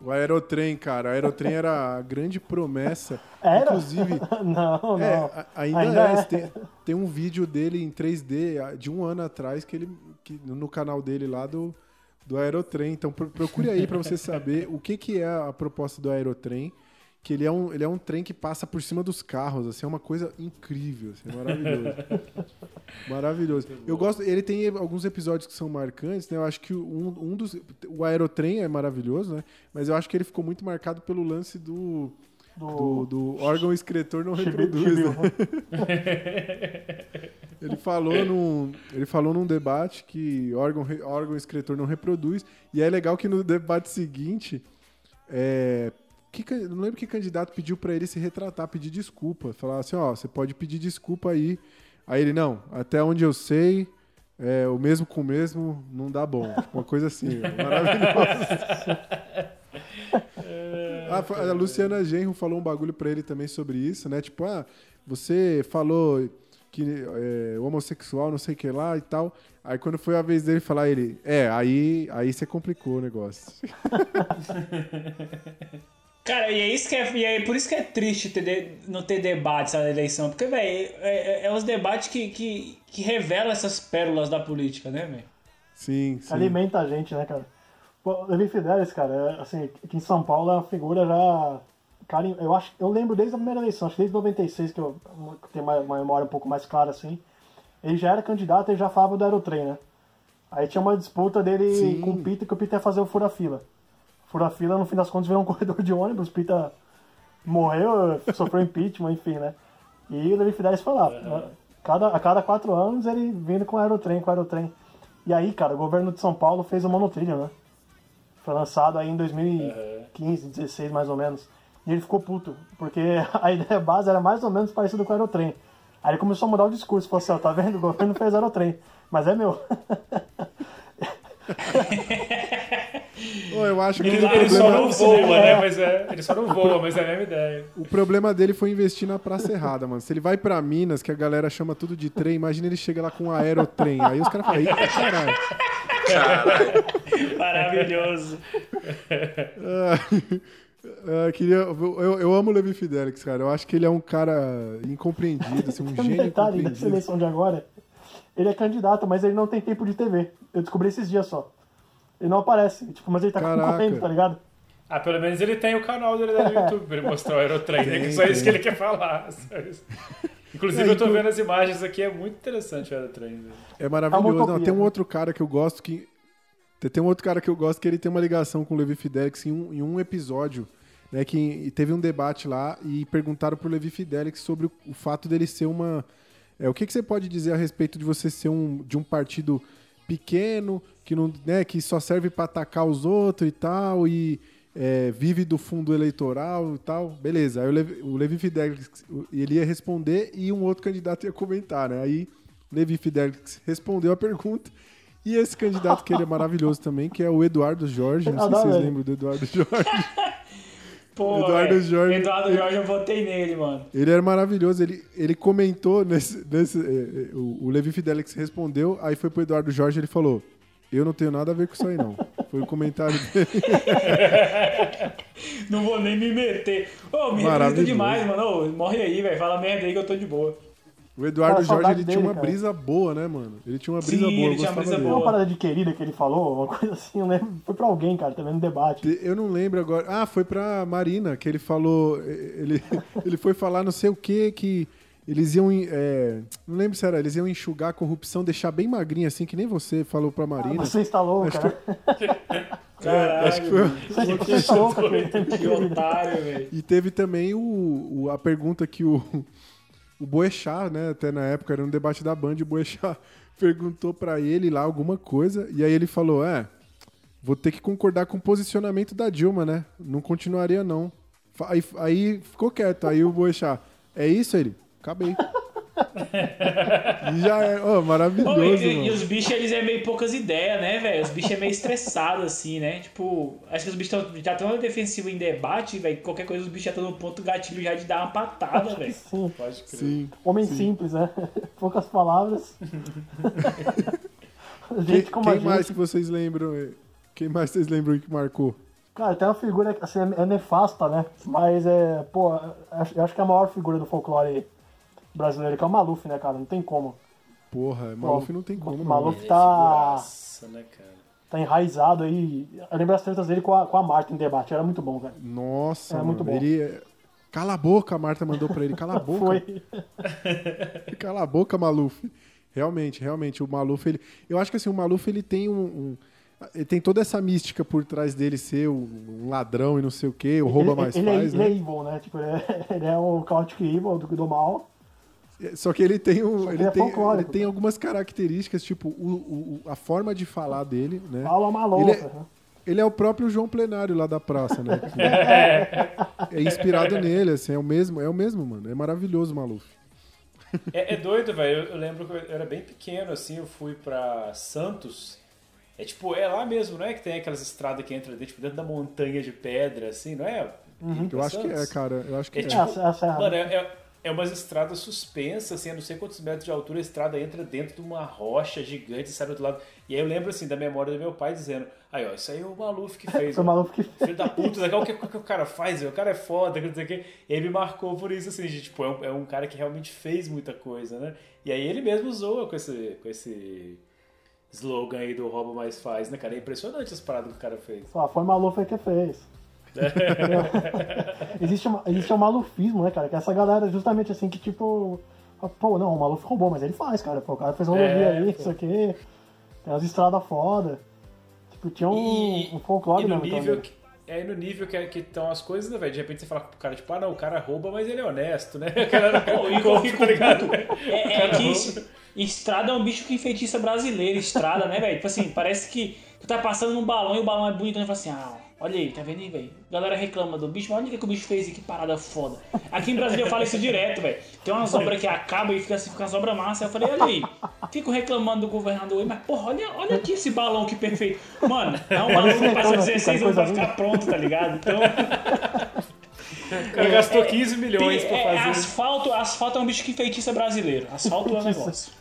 O Aerotrem, cara. O Aerotrem era a grande promessa. Era? Inclusive, não, não. É, ainda, Ainda é. é. Tem, tem um vídeo dele em 3D ah, de um ano atrás que ele que, no canal dele lá do, do Aerotrem. Então pro- procure aí pra você saber o que, que é a proposta do Aerotrem. Que ele é, um, ele é um trem que passa por cima dos carros, assim, é uma coisa incrível, assim, é maravilhoso. maravilhoso. Eu gosto, ele tem alguns episódios que são marcantes, né? Eu acho que um, um dos. O Aerotrem é maravilhoso, né? Mas eu acho que ele ficou muito marcado pelo lance do. Do, do órgão excretor não Chibi- reproduz, né? Ele falou num, ele falou num debate que órgão, órgão excretor não reproduz. E é legal que no debate seguinte, é, que, não lembro que candidato pediu pra ele se retratar, pedir desculpa. Falar assim, ó, você pode pedir desculpa aí. Aí ele, não, até onde eu sei, é, o mesmo com o mesmo não dá bom. Tipo, Uma coisa assim, maravilhoso. Ah, a Luciana Genro falou um bagulho pra ele também sobre isso, né? Tipo, ah, você falou que é, homossexual, não sei o que lá e tal. Aí quando foi a vez dele falar, ele, é, aí, aí você complicou o negócio. Cara, e é isso que é, e é por isso que é triste ter de- não ter debates na eleição. Porque, velho, é, é, é os debates que, que, que revelam essas pérolas da política, né, velho? Sim, sim. alimenta a gente, né, cara? Pô, o Levi Fidelis, cara, é, assim, aqui em São Paulo é uma figura já. Cara, eu acho, eu lembro desde a primeira eleição, acho que desde 96, que eu tenho uma, uma memória um pouco mais clara assim. Ele já era candidato e já falava do Aerotrem, né? Aí tinha uma disputa dele Sim. com o Pita, que o Pita ia fazer o fura-fila. Fura-fila, no fim das contas, veio um corredor de ônibus, Pita morreu, sofreu impeachment, enfim, né? E o Levi Fidelis foi lá. Cada, a cada quatro anos ele vindo com o Aerotrem, com o Aerotrem. E aí, cara, o governo de São Paulo fez o monotrilho, né? Foi lançado aí em 2015, 16 mais ou menos. E ele ficou puto, porque a ideia base era mais ou menos parecida com o aerotrem. Aí ele começou a mudar o discurso, falou assim, ó, tá vendo? O governo fez aerotrem, mas é meu. Ô, eu acho que Ele, o ele só problema, não voa, né? Mas é, ele só não voa, mas é a mesma ideia. o problema dele foi investir na praça errada, mano. Se ele vai pra Minas, que a galera chama tudo de trem, imagina ele chega lá com um aerotrem. Aí os caras falam, eita caralho. Caralho. Maravilhoso. Ah, queria, eu, eu amo o Levi Fidelix, cara. Eu acho que ele é um cara incompreendido, assim, um um gênio detalhe incompreendido. eleição de agora. Ele é candidato, mas ele não tem tempo de TV. Eu descobri esses dias só. Ele não aparece, tipo, mas ele tá Caraca. concorrendo, tá ligado? Ah, pelo menos ele tem o canal dele no YouTube pra ele mostrar o aerotrem, né? Que é só isso que ele quer falar. só isso. Inclusive, É, eu tô inclu- vendo as imagens aqui, é muito interessante o velho. É maravilhoso. É Não, tem um né? outro cara que eu gosto que. tem- Tem um outro cara que eu gosto que ele tem uma ligação com o Levi Fidelix em um, em um episódio, né? Que teve um debate lá e perguntaram pro Levi Fidelix sobre o, o fato dele ser uma. É, o que, que você pode dizer a respeito de você ser um, de um partido pequeno, que, não, né, que só serve para atacar os outros e tal, e é, vive do fundo eleitoral e tal? Beleza. Aí o Levi, o Levi Fidelix ele ia responder e um outro candidato ia comentar, né? Aí Levi Fidelix respondeu a pergunta. E esse candidato que ele é maravilhoso também, que é o Eduardo Jorge. Não sei se vocês lembram do Eduardo Jorge. Pô, Eduardo velho, Jorge. Eduardo Jorge, eu votei nele, mano. Ele era maravilhoso. Ele, ele comentou nesse. nesse eh, eh, o, o Levi Fidelix respondeu, aí foi pro Eduardo Jorge ele falou: Eu não tenho nada a ver com isso aí, não. Foi o comentário dele. Não vou nem me meter. Ô, me Maravilhoso. representa demais, mano. Ô, morre aí, velho. Fala merda aí que eu tô de boa. O Eduardo Cara, Jorge ele tinha dele, uma cara. brisa boa, né, mano? Ele tinha uma Sim, brisa boa, eu ele tinha uma brisa dele. Tem uma boa. parada de querida que ele falou, uma coisa assim, eu lembro. Foi pra alguém, cara, também no debate. Te- Eu não lembro agora. Ah, foi pra Marina, que ele falou. Ele, ele foi falar não sei o que, que eles iam. eh, não lembro se era, eles iam enxugar a corrupção, deixar bem magrinho, assim, que nem você falou pra Marina. Você está louco, Acho cara. Caralho, Acho que foi-. Você, está louco, Que otário, velho. E teve também o, o- a pergunta que o, o Boechat, né, até na época era um debate da Band, o Boechat perguntou pra ele lá alguma coisa, e aí ele falou, é, vou ter que concordar com o posicionamento da Dilma, né, não continuaria não. Aí, aí ficou quieto, aí o Boechat, é isso ele? Acabei. já é, oh, Ô, maravilhoso, e, e mano. os bichos, eles é meio poucas ideias, né, velho? Os bichos é meio estressados, assim, né? Tipo, acho que os bichos tão, já estão defensivos em debate, velho. Qualquer coisa, os bichos já estão no ponto gatilho já de dar uma patada, velho. Sim. Pode crer. Sim. Homem simples, né? Poucas palavras. Quem, gente como a quem gente. mais que vocês lembram? eh, Quem mais vocês lembram que marcou? Cara, tem uma figura que assim, é nefasta, né? Mas é, pô, acho- eu acho que é a maior figura do folclore brasileiro, que é o Maluf, né, cara? Não tem como. Porra, Maluf não tem como, não. Maluf é tá, figuraça, né, cara? tá enraizado aí. Eu lembro as tretas dele com a, com a Marta em debate, era muito bom, cara. Nossa, É mano, muito bom. ele. é- Cala a boca, a Marta mandou pra ele. Cala a boca. Foi. Cala a boca, Maluf. Realmente, realmente, o Maluf, ele. Eu acho que assim, o Maluf ele tem um. um- ele tem toda essa mística por trás dele ser um, um ladrão e não sei o quê, o rouba ele, mais ele, faz, é, né? ele é evil, né? Tipo, ele é, ele é o Chaotic Evil do, do mal. Só que ele tem, um, ele, ele é tem, ele tem cara. algumas características, tipo, o, o- a forma de falar dele, né? Fala maluca. Ele é- né? Ele é o próprio João Plenário lá da praça, né? é inspirado nele, assim, é o mesmo, é o mesmo, mano. É maravilhoso o Maluf. É, é doido, velho. Eu, eu lembro que eu era bem pequeno, assim, eu fui pra Santos. É tipo, é lá mesmo, não é que tem aquelas estradas que entra dentro, tipo, dentro da montanha de pedra, assim, não é? Pra Eu acho que é, cara. Eu acho que É é. tipo, É, mano, é, é, é umas estradas suspensas, assim, a não sei quantos metros de altura, a estrada entra dentro de uma rocha gigante e sai do outro lado. E aí eu lembro, assim, da memória do meu pai dizendo, aí, ó, isso aí é o Maluf que fez. Foi o. Maluf que Filho da puta, legal, o que, o que o cara faz, o cara é foda, não sei o quê. E ele me marcou por isso, assim, de, tipo, é um, é um cara que realmente fez muita coisa, né? E aí ele mesmo zoa com esse, com esse slogan aí do rouba mais faz, né, cara? É impressionante as paradas que o cara fez. Ah, foi o Maluf que fez. Existe, uma, existe um malufismo, né, cara? Que essa galera, justamente assim, que tipo. Pô, não, o Maluf roubou, mas ele faz, cara. Pô, o cara fez rodovia É, aí, pô. isso aqui. Tem umas estradas foda. Tipo, tinha um, E- um folclore e no mesmo. então, nível dele. que, é aí no nível que que estão as coisas, né, velho? De repente você fala pro cara, tipo, ah, não, o cara rouba, mas ele é honesto, né? O cara, Pô, e eu fico puto. É, é que es- estrada é um bicho que enfeitiça brasileiro, estrada, né, velho? Tipo assim, parece que tu tá passando num balão e o balão é bonito, e fala assim, ah, olha aí, tá vendo aí, velho? Galera reclama do bicho, mas olha o que, que o bicho fez e que parada foda. Aqui em Brasília eu falo isso direto, velho. Tem umas obras que acabam e fica assim, fica obras massa. Eu falei, olha aí, fico reclamando do governador aí, mas porra, olha, olha aqui esse balão que perfeito. Mano, é um balão que passa 16 anos pra ficar pronto, tá ligado? Então. O cara gastou 15 milhões pra é, fazer. asfalto, asfalto é um bicho que enfeitiça brasileiro. Asfalto é um negócio.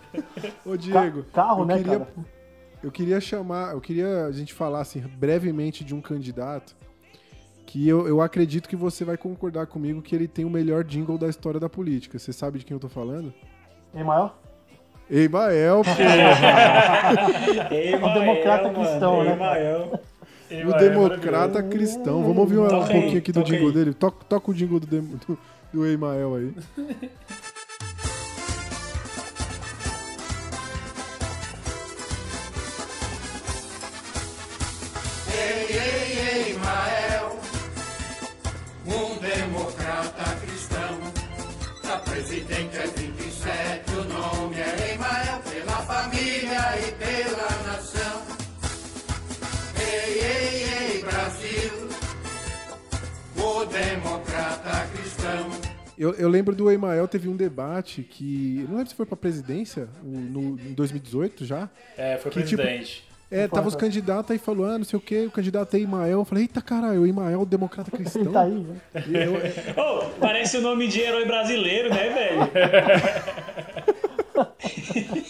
Ô, Diego, carro, eu né, queria, cara? Eu queria chamar, eu queria a gente falar assim brevemente de um candidato que eu, eu acredito que você vai concordar comigo que ele tem o melhor jingle da história da política. Você sabe de quem eu tô falando? Maior? Emael, pô. O democrata cristão, né, cara? Emael. o democrata cristão. Vamos ouvir um, aí, pouquinho aqui do jingle aí. dele? Toca, toca o jingle do, do, do Emael aí. Ei, ei, ei, Mael, um democrata cristão. Pra presidente é 27, o nome é Emael, pela família e pela nação. Ei, ei, ei, Brasil, o democrata cristão. Eu, eu lembro do Emael, teve um debate que. Não lembro se foi pra presidência, no, em 2018 já. É, foi Que, tipo, presidente. É, tava os candidatos aí falando, ah, não sei o que, o candidato é Emael. Eu falei, eita caralho, o Emael, o democrata cristão. Ele tá aí, né? Eu- Ô, parece o nome de herói brasileiro, né, velho?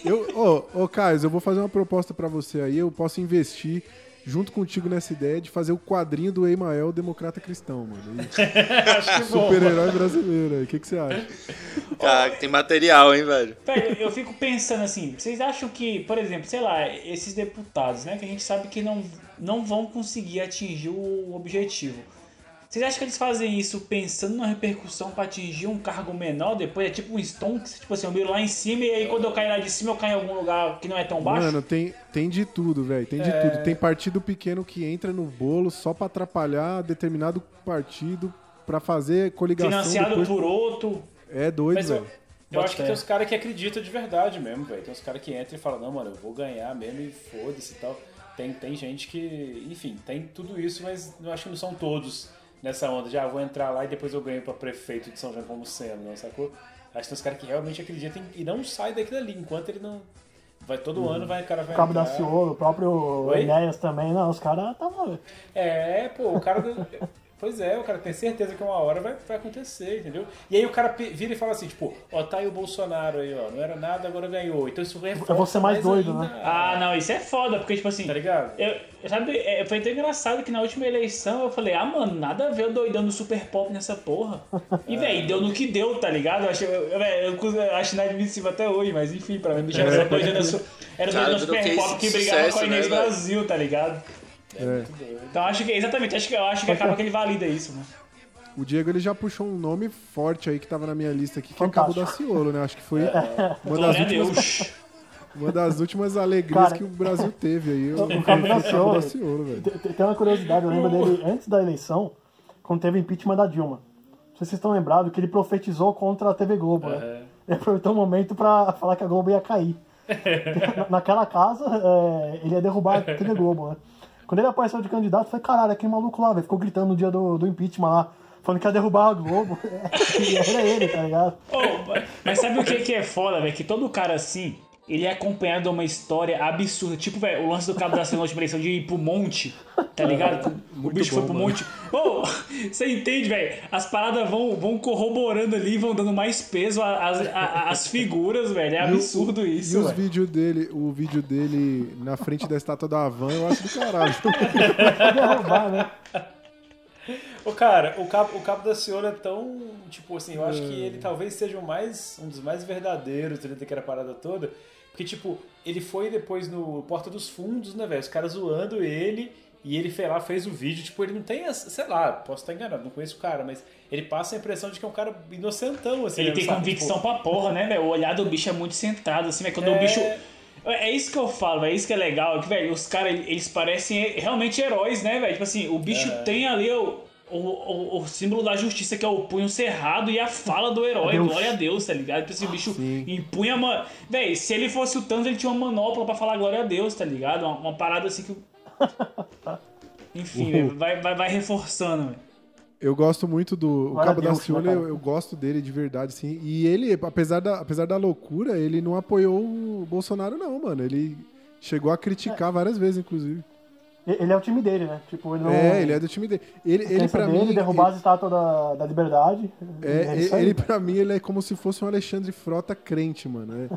Eu, ô, ô, Caio, eu vou fazer uma proposta pra você aí. Eu posso investir junto contigo nessa ideia de fazer o quadrinho do Emael Democrata Cristão, mano. Acho que bom. Super-herói brasileiro aí. O que, que você acha? Cara, tem material, hein, velho? Velho, eu fico pensando assim, vocês acham que, por exemplo, sei lá, esses deputados, né, que a gente sabe que não, não vão conseguir atingir o objetivo. Vocês acham que eles fazem isso pensando na repercussão pra atingir um cargo menor depois? É tipo um Stonks, tipo assim, eu miro lá em cima e aí quando eu cair lá de cima eu caio em algum lugar que não é tão baixo? Mano, tem, tem de tudo, velho. Tem de É. tudo. Tem partido pequeno que entra no bolo só pra atrapalhar determinado partido pra fazer coligação Financiado depois. por outro. É doido, eu, velho. eu acho que tem os caras que acreditam de verdade mesmo, velho. Tem os caras que entram e falam, não, mano, eu vou ganhar mesmo e foda-se e tal. Tem, tem gente que, enfim, tem tudo isso, mas eu acho que não são todos nessa onda de, ah, vou entrar lá e depois eu ganho pra prefeito de São João como sendo, não, sacou? Acho que tem os caras que realmente acreditam e não saem daquilo ali, enquanto ele não... Vai todo ano, vai, o cara vai O Cabo da entrar. Ciolo, o próprio Oi? Enéas também. Não, os caras estavam. É, pô, o cara. Pois é, o cara tem certeza que uma hora vai, vai acontecer, entendeu? E aí o cara vira e fala assim, tipo, ó, tá aí o Bolsonaro aí, ó, não era nada, agora ganhou. Então isso reforça Eu vou ser mais doido, ainda- né? Ah, não, isso é foda, porque tipo assim. Tá ligado? Eu, sabe, é, foi tão engraçado que na última eleição eu falei, ah, mano, nada a ver o doidão do super pop nessa porra. E, velho, deu no que deu, tá ligado? Eu acho, eu, eu, eu, eu acho inadmissível até hoje, mas enfim, pra mim, bicho era só doidão era Cara, doidão do super case pop que brigava com a Inês né? Brasil, tá ligado? É. Então acho que, exatamente, acho que, eu acho que acaba que ele valida isso, mano. O Diego ele já puxou um nome forte aí que tava na minha lista aqui, que é o Cabo da Ciolo, né? Acho que foi uma das últimas, uma das últimas alegrias Cara, que o Brasil teve aí. O, O Cabo da Ciolo. velho. Tem uma curiosidade, eu lembro dele antes da eleição, quando teve o impeachment da Dilma. Não sei se vocês estão lembrados que ele profetizou contra a TV Globo, né? Ele aproveitou o momento pra falar que a Globo ia cair. Na- Naquela casa, é, ele ia derrubar a TV Globo, né? Quando ele apareceu de candidato, falei, caralho, aquele maluco lá, velho, ficou gritando no dia do, do impeachment lá, falando que ia derrubar a Globo. era ele, tá ligado? Ô, mas sabe o que, que é foda, velho? Que todo cara assim, ele é acompanhado de uma história absurda. Tipo, velho, o lance do Cabo da Ciolo na última eleição de ir pro monte, tá ligado? o bicho foi bom, pro mano. monte. Ô, você entende, velho? As paradas vão, vão corroborando ali, vão dando mais peso às, figuras, velho. É absurdo E isso, os velho. vídeos dele, o vídeo dele na frente da estátua da Havan, eu acho do caralho. Ia derrubar, né? Ô, cara, o Cabo, o Cabo da Ciolo é tão. Tipo assim, eu acho que ele talvez seja o mais, um dos mais verdadeiros dentro daquela parada toda. Porque, tipo, ele foi depois no Porta dos Fundos, né, velho? Os caras zoando ele. E ele, sei lá, fez o vídeo. Tipo, ele não tem. Sei lá, posso estar enganado, não conheço o cara, mas ele passa a impressão de que é um cara inocentão, assim. Ele né, tem sabe? convicção Tipo, pra porra, né, velho? O olhar do bicho é muito centrado, assim, velho. Quando o É. bicho. É isso que eu falo, é isso que é legal. Que, velho, os caras, eles parecem realmente heróis, né, velho? Tipo assim, o bicho É. tem ali o, o, o, o símbolo da justiça, que é o punho cerrado, e a fala do herói. Deus. Glória a Deus, tá ligado? Tipo assim, o bicho empunha a man... Velho, se ele fosse o Thanos, ele tinha uma manopla pra falar glória a Deus, tá ligado? Uma, uma parada assim que. Enfim, vai, vai, vai reforçando, velho. Eu gosto muito do o Cabo Deus, da né, cara? eu, eu gosto dele de verdade, sim. E ele, apesar da, apesar da loucura, ele não apoiou o Bolsonaro, não, mano. Ele chegou a criticar várias vezes, inclusive. Ele é o time dele, né? Tipo, ele não. É, ele é do time dele. Ele, ele pra dele, mim. derrubar as estátuas da, da liberdade. É, aí, ele, cara. pra mim, ele é como se fosse um Alexandre Frota crente, mano.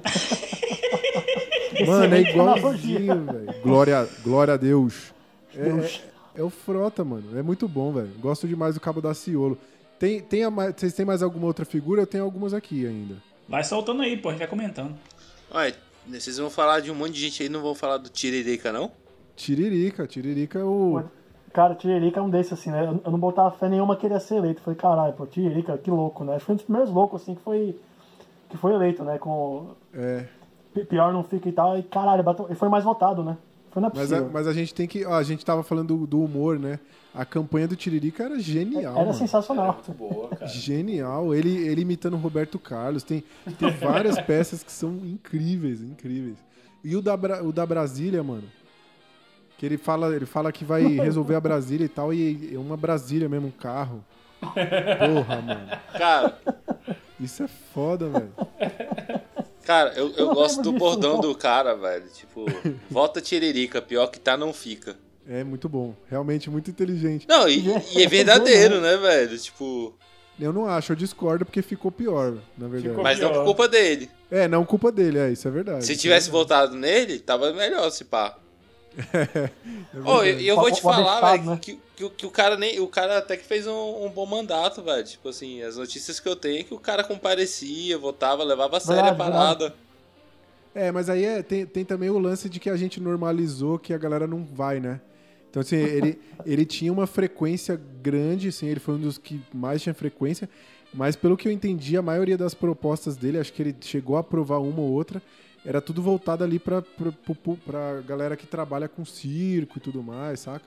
É, mano, é igualzinho, velho. Glória, glória a Deus. É, Deus. é- é o Frota, mano. É muito bom, velho. Gosto demais do Cabo da Ciolo. Tem, tem a mais- vocês têm mais alguma outra figura? Eu tenho algumas aqui ainda. Vai soltando aí, pô, a gente vai comentando. Olha, vocês vão falar de um monte de gente aí, não vão falar do Tiririca, não? Tiririca. Tiririca é o. Cara, Tiririca é um desses, assim, né? Eu- não botava fé nenhuma que ele ia ser eleito. Falei, caralho, pô, Tiririca, que louco, né? Acho que foi um dos primeiros loucos, assim, que foi, que foi eleito, né? Com É. Pi- pior não fica e tal. E caralho, bateu- ele foi mais votado, né? Foi não é Mas a, mas a gente tem que. Ó, a gente tava falando do, do humor, né? A campanha do Tiririca era genial. Era mano. sensacional. Boa, cara. Genial. Ele, ele imitando o Roberto Carlos. Tem, tem várias peças que são incríveis, incríveis. E o da, o da Brasília, mano. Que ele fala, ele fala que vai resolver a Brasília e tal, e é uma Brasília mesmo, um carro. Porra, mano. Cara, Isso é foda, velho. cara, eu, eu gosto do bordão do cara, velho. Tipo, volta Tiririca, pior que tá, não fica. É muito bom. Realmente muito inteligente. Não, e, e é verdadeiro, né, velho? Tipo, Eu não acho, eu discordo porque ficou pior, na verdade. Ficou mas não por pior. culpa dele. É, não culpa dele, é, isso é verdade. Se tivesse é votado nele, tava melhor, se pá. Verdade. Ô, e eu, vou te falar, velho, né? que, que, o- que o cara nem. O cara até que fez um, um bom mandato, velho. Tipo assim, as notícias que eu tenho é que o cara comparecia, votava, levava a sério a parada. É, mas aí é- tem, tem também o lance de que a gente normalizou que a galera não vai, né? Então, assim, ele, ele tinha uma frequência grande, assim, ele foi um dos que mais tinha frequência, mas pelo que eu entendi, a maioria das propostas dele, acho que ele chegou a aprovar uma ou outra, era tudo voltado ali pra, pra, pra- pra galera que trabalha com circo e tudo mais, saca?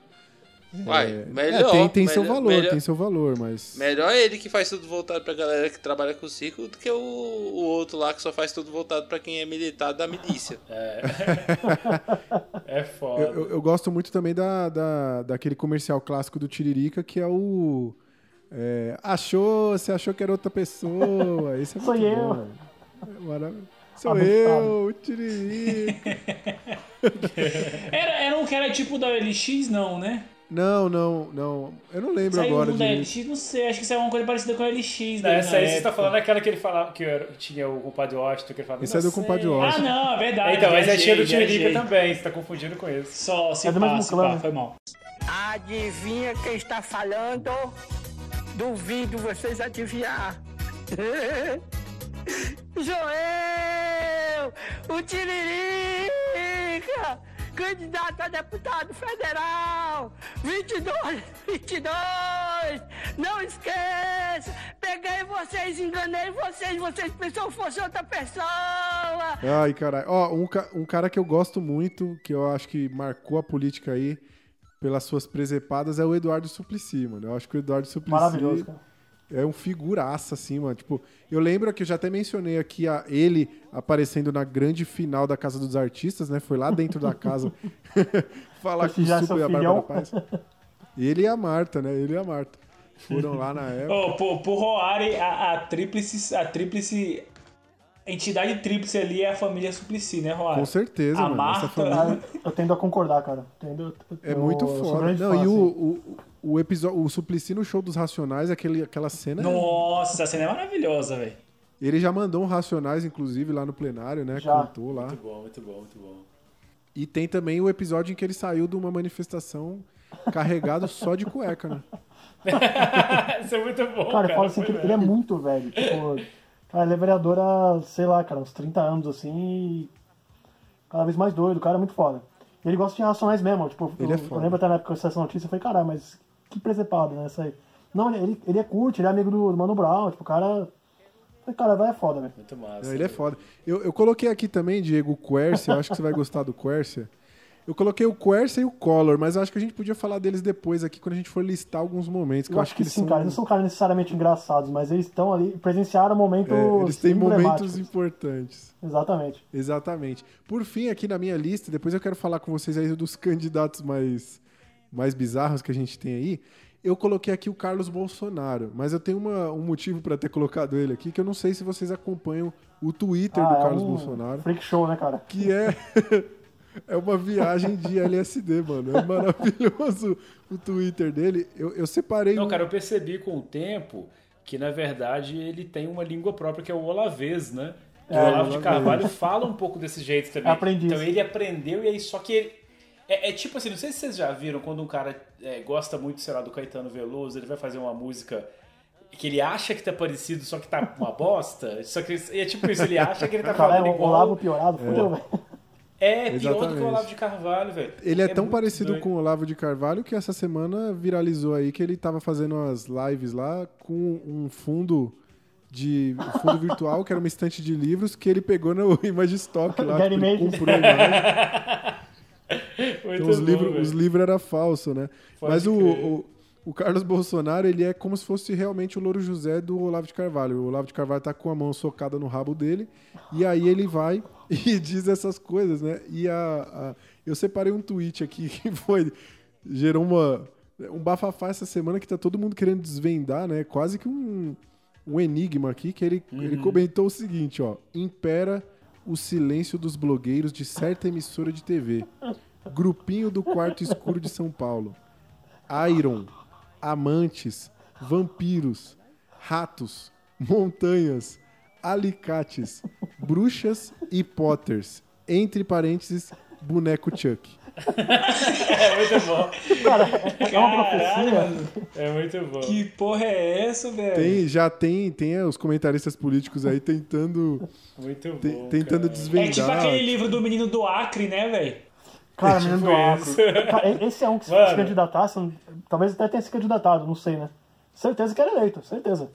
Uai, É, melhor. é, tem, tem seu melhor- valor, melhor- tem seu valor, mas... Melhor ele que faz tudo voltado pra galera que trabalha com circo do que o, o outro lá que só faz tudo voltado pra quem é militar da milícia. É foda. Eu, eu- eu gosto muito também da, da, daquele comercial clássico do Tiririca, que é o. é, achou, você achou que era outra pessoa. Esse é Sou muito eu. bom. velho. É maravilhoso. Sou eu, o Tiririca. Era, era um que era tipo da LX, não, né? Não, não, não. Eu não lembro Saiu agora um da. LX, não sei, acho que saiu uma coisa parecida com a LX. Não, essa aí você tá época. falando aquela que ele falava que era- tinha o compadre Washington, que ele falava. Esse é do compadre Ah, Washington. não, é verdade. Então, mas é cheio do viajei. Tiririca também, você tá confundindo com isso. Só, se É pá, mesmo se pá, foi mal. Adivinha quem está falando? Duvido vocês adivinhar. Joel! O Tiririca! Candidato a deputado federal! 22, 22! Não esqueça! Peguei vocês, enganei vocês, vocês pensaram que fosse outra pessoa! Ai, caralho. Ó, um, ca- um cara que eu gosto muito, que eu acho que marcou a política aí pelas suas presepadas, é o Eduardo Suplicy, mano. Eu acho que o Eduardo Suplicy. Maravilhoso, cara. É um figuraça, assim, mano. Tipo, eu lembro que eu já até mencionei aqui a ele aparecendo na grande final da Casa dos Artistas, né? Foi lá dentro da casa falar com o Super e a Bárbara. Paz. Ele e a Marta, né? Ele e a Marta. Foram lá na época. Ô, por, por Roari, a, a tríplice, a tríplice. A entidade tríplice ali é a família Suplicy, né, Roari? Com certeza, a mano. Marta, Essa família Ah, eu tendo a concordar, cara. Tendo, é eu- muito eu sou foda. Não, fã, e assim. o, o, o episódio, o Suplicy no show dos Racionais, aquele, aquela cena. Nossa, essa cena é maravilhosa, velho. Ele já mandou um Racionais, inclusive, lá no plenário, né? Já. Cantou lá. Muito bom, muito bom, muito bom. E tem também o episódio em que ele saiu de uma manifestação carregado só de cueca, né? Isso é muito bom, Cara, cara. eu falo assim que ele é muito velho. Tipo, cara, ele é vereador há, sei lá, cara, uns 30 anos, assim, e cada vez mais doido, o cara é muito foda. E ele gosta de racionais mesmo, tipo, Ele eu, é foda. eu lembro até na época que eu essa notícia, eu falei, caralho, mas que presepado, né, isso aí. Não, ele, ele é curte, ele é amigo do, do Mano Brown, tipo, o cara Cara, vai é foda, velho. Muito massa. Não, ele é foda. Eu, eu coloquei aqui também, Diego, o Quercia. Eu acho que você vai gostar do Quercia. Eu coloquei o Quercia e o Collor, mas eu acho que a gente podia falar deles depois aqui, quando a gente for listar alguns momentos. Que Eu, eu, acho que, eles sim, são, cara. Eles não são caras necessariamente engraçados, mas eles estão ali, presenciaram momentos. é, eles têm momentos importantes. Exatamente. Exatamente. Por fim, aqui na minha lista, depois eu quero falar com vocês aí dos candidatos mais, mais bizarros que a gente tem aí. Eu coloquei aqui o Carlos Bolsonaro, mas eu tenho uma- um motivo para ter colocado ele aqui, que eu não sei se vocês acompanham o Twitter Ah, do é Carlos um Bolsonaro, Freak show, né, cara? que é é uma viagem de LSD, mano. É maravilhoso o Twitter dele. Eu, eu separei Não, um- cara, eu percebi com o tempo que, na verdade, ele tem uma língua própria que é o olavês, né? É, o Olavo de. Carvalho fala um pouco desse jeito também. Aprendiz. Então ele aprendeu e aí só que ele. É, é tipo assim, não sei se vocês já viram quando um cara é, gosta muito, sei lá, do Caetano Veloso, ele vai fazer uma música que ele acha que tá parecido, só que tá uma bosta. Só que é tipo isso, ele acha que ele tá Cara, é falando o igual. Olavo piorado, fudeu, velho. É, pior do que o Olavo de Carvalho, velho. Ele é, tão muito parecido doido. com o Olavo de Carvalho que essa semana viralizou aí que ele tava fazendo as lives lá com um fundo de um fundo virtual, que era uma estante de livros, que ele pegou no Image Stock lá. Tipo, comprou a imagem. Então os livros, velho. os livros era falso, né? Pode Mas o, o, o Carlos Bolsonaro, ele é como se fosse realmente o Louro José do Olavo de Carvalho. O Olavo de Carvalho tá com a mão socada no rabo dele, e aí ele vai e diz essas coisas, né? E a, a- eu separei um tweet aqui que foi. gerou uma, um bafafá essa semana que tá todo mundo querendo desvendar, né? Quase que um, um enigma aqui, que ele, ele comentou o seguinte, ó. Impera o silêncio dos blogueiros de certa emissora de TV. Grupinho do Quarto Escuro de São Paulo. Iron, amantes, vampiros, ratos, montanhas, alicates, bruxas e potters. Entre parênteses, boneco Chuck. É muito bom. Cara, é uma profecia. É muito bom. Que porra é essa, velho? Tem, já tem, tem os comentaristas políticos aí tentando, Muito bom. te- tentando cara. desvendar. É tipo aquele livro do menino do Acre, né, velho? Cara, menino do Tipo Acre. isso. Cara, esse é um que se Mano. se candidatasse, talvez até tenha se candidatado, não sei, né? Certeza que era eleito, certeza.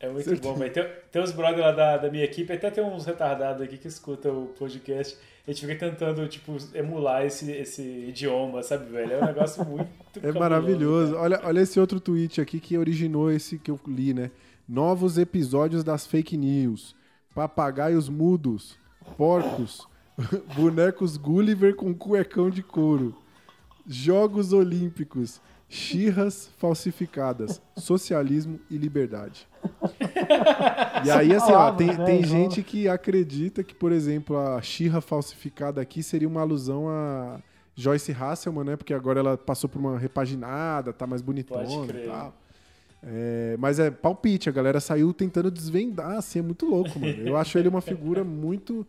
É muito bom, velho. Tem, tem uns brothers lá da, da minha equipe, até tem uns retardados aqui que escutam o podcast. A gente fica tentando, tipo, emular esse, esse idioma, sabe, velho? É um negócio muito É maravilhoso. cara. Olha, olha esse outro tweet aqui que originou esse que eu li, né? Novos episódios das fake news. Papagaios mudos. Porcos. bonecos Gulliver com cuecão de couro. Jogos Olímpicos. Xirras falsificadas. Socialismo e liberdade. E aí, assim, ó, tem, né, tem gente que acredita que, por exemplo, a xirra falsificada aqui seria uma alusão a Joyce Hasselman, né? Porque agora ela passou por uma repaginada, tá mais bonitona e tal. É, mas é palpite, a galera saiu tentando desvendar, assim, é muito louco, mano. Eu acho ele uma figura muito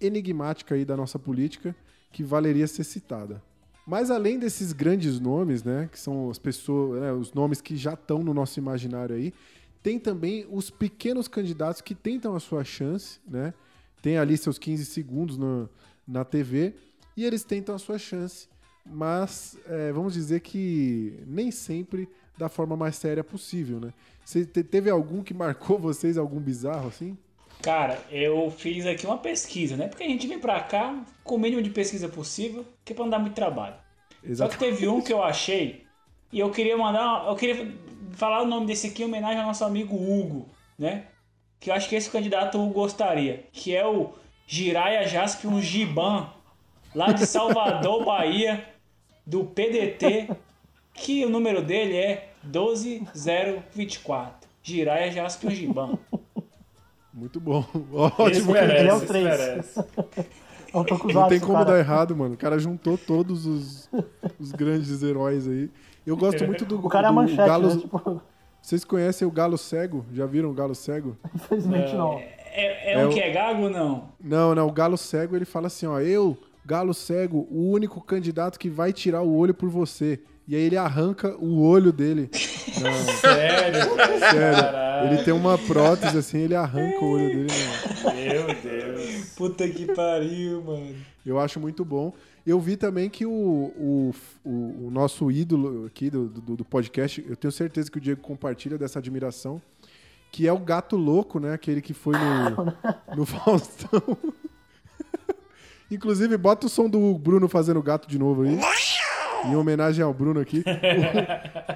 enigmática aí da nossa política, que valeria ser citada. Mas além desses grandes nomes, né, que são as pessoas, né, os nomes que já estão no nosso imaginário aí, tem também os pequenos candidatos que tentam a sua chance, né? Tem ali seus 15 segundos no- na TV e eles tentam a sua chance, mas é, vamos dizer que nem sempre da forma mais séria possível, né? Você te- teve algum que marcou vocês, algum bizarro assim? Cara, eu fiz aqui uma pesquisa, né? Porque a gente vem pra cá com o mínimo de pesquisa possível, que é pra não dar muito trabalho. Só que teve um que eu achei e eu queria mandar, eu queria falar o nome desse aqui em homenagem ao nosso amigo Hugo, né? Que eu acho que esse candidato o gostaria, que é o Jiraya Jaspion Giban, lá de Salvador, Bahia, do PDT, que o número dele é 12024. Jiraya Jaspion Giban. Muito bom. Esse Ótimo. merece, ele é o esse três. merece. Eu tô Não tem como cara. dar errado, mano. O cara juntou todos os, os grandes heróis aí. Eu gosto muito do, O cara é a do manchete, Galo. né? Tipo, Vocês conhecem o Galo Cego? Já viram o Galo Cego? infelizmente não. É, é É um o- que é gago ou não? Não, não. O Galo Cego ele fala assim: ó, eu, Galo Cego, o único candidato que vai tirar o olho por você. E aí ele arranca o olho dele. Não, Sério, sério. Caralho. Ele tem uma prótese assim, ele arranca o olho dele. Não. Meu Deus. Puta que pariu, mano. Eu acho muito bom. Eu vi também que o, o, o, o nosso ídolo aqui do, do, do podcast, eu tenho certeza que o Diego compartilha dessa admiração, que é o gato louco, né? Aquele que foi no, no Faustão. Inclusive, bota o som do Bruno fazendo o gato de novo aí. Em homenagem ao Bruno aqui.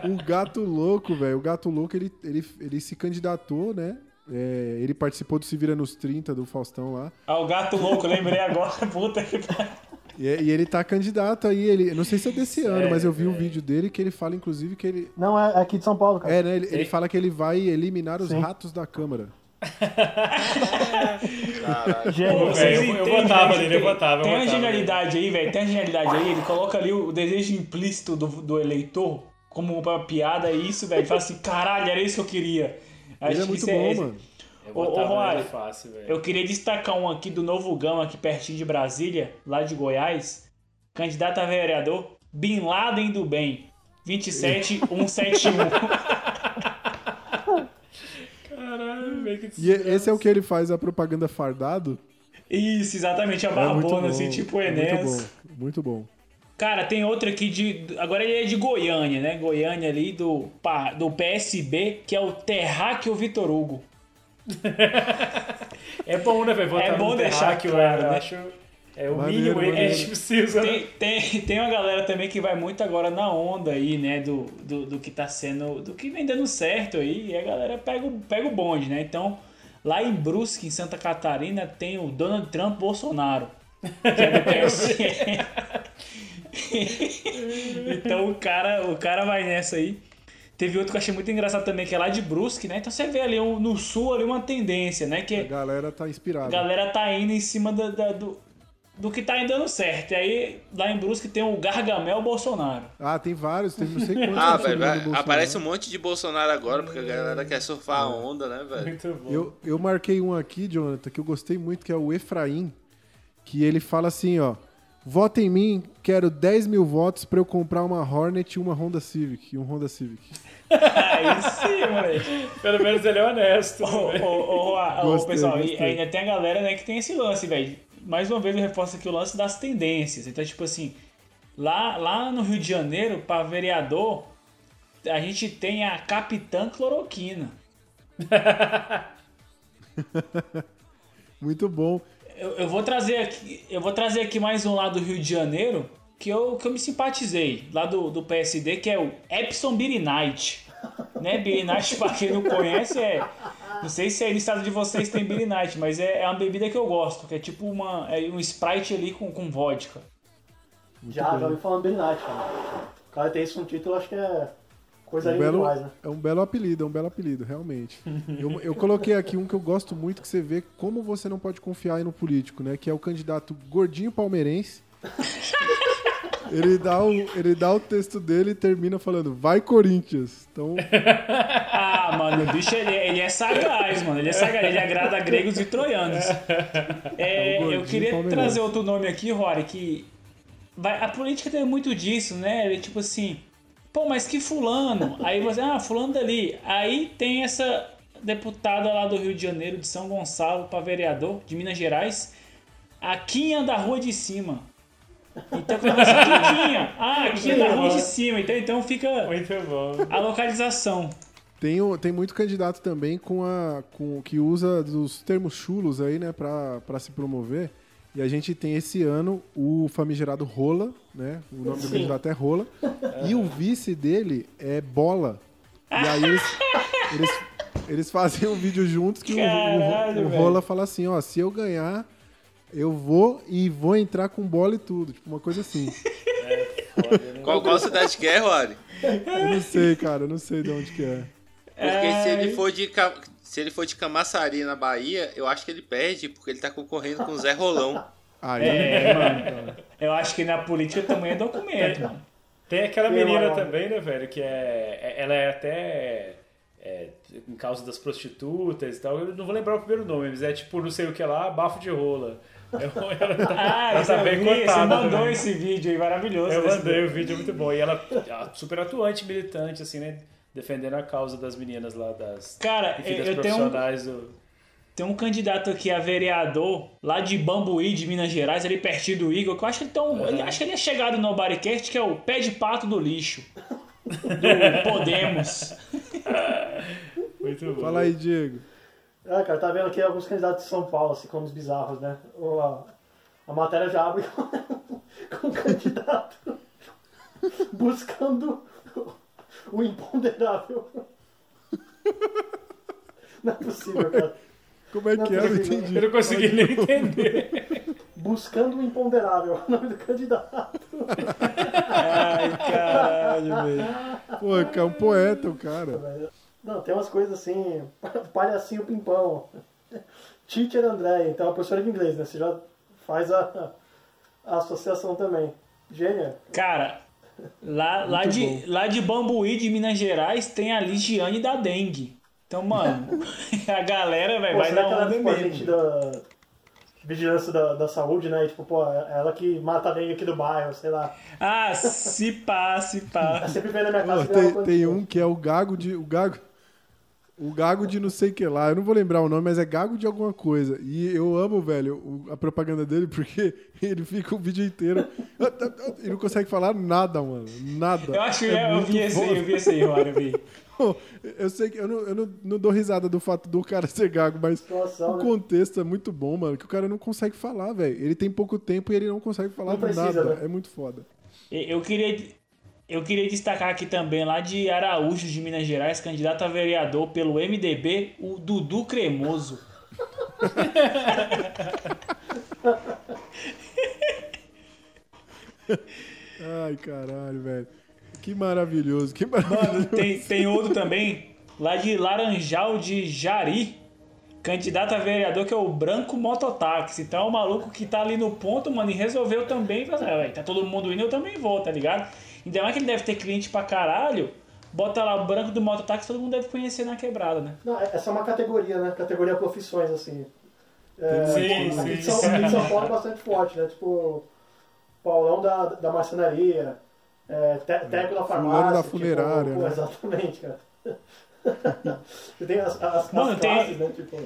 O, o gato louco, velho. O gato louco, ele, ele, ele se candidatou, né? É, ele participou do Se Vira nos 30 do Faustão lá. Ah, o gato louco, lembrei agora. Puta que pariu. E, e ele tá candidato aí, ele. Não sei se é desse ano, Sério, mas eu vi um velho? vídeo dele que ele fala, inclusive, que ele. Não, é aqui de São Paulo, cara. É, né? Ele, ele fala que ele vai eliminar os Sim. ratos da Câmara. Gênio. Pô, velho, eu- votava nele, que eu tem- votava, Tem uma votava genialidade aí, velho. Tem uma genialidade aí. Ele coloca ali o desejo implícito do, do eleitor como uma piada. E isso, velho. Ele fala assim: caralho, era isso que eu queria. Acho Ele é que muito isso bom, é- mano. Eu Ô, ô, fácil, velho. Eu queria destacar um aqui do Novo Gama, aqui pertinho de Brasília, lá de Goiás. Candidato a vereador, Bin Laden do Bem. 27171. Caralho, velho, que E esse é o que ele faz a propaganda fardado. Isso, exatamente, a É barbona, bom. assim, tipo o é Enéas. Muito bom, muito bom. Cara, tem outro aqui de. Agora ele é de Goiânia, né? Goiânia ali, do, do PSB, que é o Terráqueo Vitor Hugo. É bom, né, velho? É bom deixar terráqueo, claro, eu né? acho. É o Maneiro, mínimo aí que a gente precisa. Tem, tem, tem uma galera também que vai muito agora na onda aí, né? Do, do, do que tá sendo. Do que vem dando certo aí. E a galera pega, o- pega o bonde, né? Então, lá em Brusque, em Santa Catarina, tem o Donald Trump Bolsonaro. Que é do PSL. então o cara, o cara vai nessa aí. Teve outro que eu achei muito engraçado também, que é lá de Brusque, né? Então você vê ali um- no sul ali uma tendência, né? A Que galera tá a inspirada. galera tá indo em cima da- da- do, do que tá indo dando certo. E aí, lá em Brusque tem o Gargamel Bolsonaro. Ah, tem vários, tem não sei quantos. Ah, velho, aparece um monte de Bolsonaro agora, porque a galera quer surfar a onda, né, velho? Muito bom. Eu, eu marquei um aqui, Jonathan, que eu gostei muito, que é o Efraim, que ele fala assim, ó. Vota em mim, quero 10 mil votos pra eu comprar uma Hornet e uma Honda Civic. E um Honda Civic. Aí sim, moleque. Pelo menos ele é honesto. Ô, pessoal, e gostei. ainda tem a galera né, que tem esse lance, velho. Mais uma vez eu reforço aqui o lance das tendências. Então, tipo assim, lá, lá no Rio de Janeiro, pra vereador, a gente tem a Capitã Cloroquina. Muito bom. Eu, eu vou trazer aqui, eu vou trazer aqui mais um lá do Rio de Janeiro que eu, que eu me simpatizei, lá do, do PSD, que é o Epson Night. Né? Night, pra quem não conhece, é. Não sei se aí no estado de vocês tem Beer Night, mas é, é uma bebida que eu gosto, que é tipo uma, é um Sprite ali com, com vodka. Já, já ouvi falando Billy Knight, cara. O cara tem isso no título, acho que é coisa Um aí belo, demais, né? é um belo apelido, é um belo apelido, realmente. Eu, eu coloquei aqui um que eu gosto muito, que você vê como você não pode confiar aí no político, né? Que é o candidato gordinho palmeirense. Ele dá, o, ele dá o texto dele e termina falando, vai Corinthians. Então, Ah, mano, o bicho ele, é- ele é sagaz, mano. Ele é sagaz, ele agrada gregos e troianos. É, É eu queria palmeirense. trazer outro nome aqui, Rory, que. Vai, a política tem muito disso, né? Ele tipo assim. Pô, mas que fulano? Aí você, ah, fulano dali. Aí tem essa deputada lá do Rio de Janeiro, de São Gonçalo, para vereador, de Minas Gerais, a Quinha da Rua de Cima. Então, quando você Quinha, ah, da Rua de Cima. Então, então fica Muito bom. a localização. tem, o- tem muito candidato também com a, com, que usa dos termos chulos aí, né, pra, pra se promover. E a gente tem esse ano o famigerado Rola, né? O nome do Sim. candidato é Rola. E o vice dele é Bola. E aí eles, eles, eles fazem um vídeo juntos que o- o, Caralho, o velho. Rola fala assim, ó, se eu ganhar, eu vou e vou entrar com bola e tudo. Tipo, uma coisa assim. Qual, qual cidade que é, Rory? Eu não sei, cara, eu não sei de onde que é. Porque se ele for de se ele for de Camaçari na Bahia, eu acho que ele perde, porque ele tá concorrendo com o Zé Rolão. Aí, É, mano. Eu acho que na política também é documento, mano. Tem aquela menina também, né, velho, que é. é- Ela é até. É, em causa das prostitutas e tal. Eu não vou lembrar o primeiro nome, mas é tipo, não sei o que lá, bafo de rola. Ela tá, Ah, ela tá bem vi, você cotada mandou também. esse vídeo aí, maravilhoso. Eu mandei o vídeo, é muito bom. E ela é super atuante, militante, assim, né? Defendendo a causa das meninas lá, das, Cara, enfim, das eu tenho um, profissionais do... tem um candidato aqui a vereador lá de Bambuí, de Minas Gerais, ali pertinho do Igor, que eu acho que ele, tão, ele- acho que ele é chegado no Bodycast, que é o pé de pato do lixo. Do Podemos. Muito bom. Fala aí, Diego. É, cara, tá vendo aqui alguns candidatos de São Paulo, assim, como os bizarros, né? O- A, a matéria já abre com um candidato buscando o imponderável. Não é possível, cara. Como é que é? Eu não entendi. Eu não consegui nem entender. Buscando o imponderável, o nome do candidato. Ai, caralho, velho. Pô, cara, é um poeta, o cara. Não, tem umas coisas assim, palhacinho pimpão. Teacher André, então é professora de inglês, né? Você já faz a, a associação também. Gênia. Cara, lá, lá, de, lá de Bambuí, de Minas Gerais, tem a Ligiane da dengue. Então, mano, a galera véio, Pô, vai dar é onda tipo, a gente mesmo. da vigilância da, da saúde, né? E, tipo, pô, é ela que mata a dengue aqui do bairro, sei lá. Ah, se pá, se pá. Ela sempre vem na minha Pô, casa grava tem, tem um que é o Gago de. O Gago. O Gago de não sei o que lá. Eu não vou lembrar o nome, mas é Gago de alguma coisa. E eu amo, velho, a propaganda dele, porque ele fica o vídeo inteiro. E não consegue falar nada, mano. Nada. Eu acho que É eu muito vi esse aí, eu vi esse aí, eu vi. Eu sei que eu, não, eu não, não dou risada do fato do cara ser gago, mas Situação, o né? contexto é muito bom, mano. Que o cara não consegue falar, velho. Ele tem pouco tempo e ele não consegue falar Não precisa, nada. né? É muito foda. Eu queria, eu queria destacar aqui também, lá de Araújo, de Minas Gerais, candidato a vereador pelo MDB, o Dudu Cremoso. Ai, caralho, velho. Que maravilhoso, que maravilhoso. Mano, tem, tem outro também, lá de Laranjal de Jari, candidato a vereador que é o Branco Mototáxi. Então é o maluco que tá ali no ponto, mano, e resolveu também, fazer, "Ah, tá todo mundo indo, eu também vou, tá ligado? Ainda mais que ele deve ter cliente pra caralho, bota lá o Branco do Mototáxi, todo mundo deve conhecer na quebrada, né? Não, essa é uma categoria, né? Categoria profissões, assim. É, Sim, aqui, sim, de São, aqui de São Paulo é bastante forte, né? Tipo, Paulão da, da marcenaria, é, te- técnico da farmácia. Da tipo, funerária, pô, né? Exatamente, cara. Você tem as, as, Mano, as tem- classes, né? Tipo,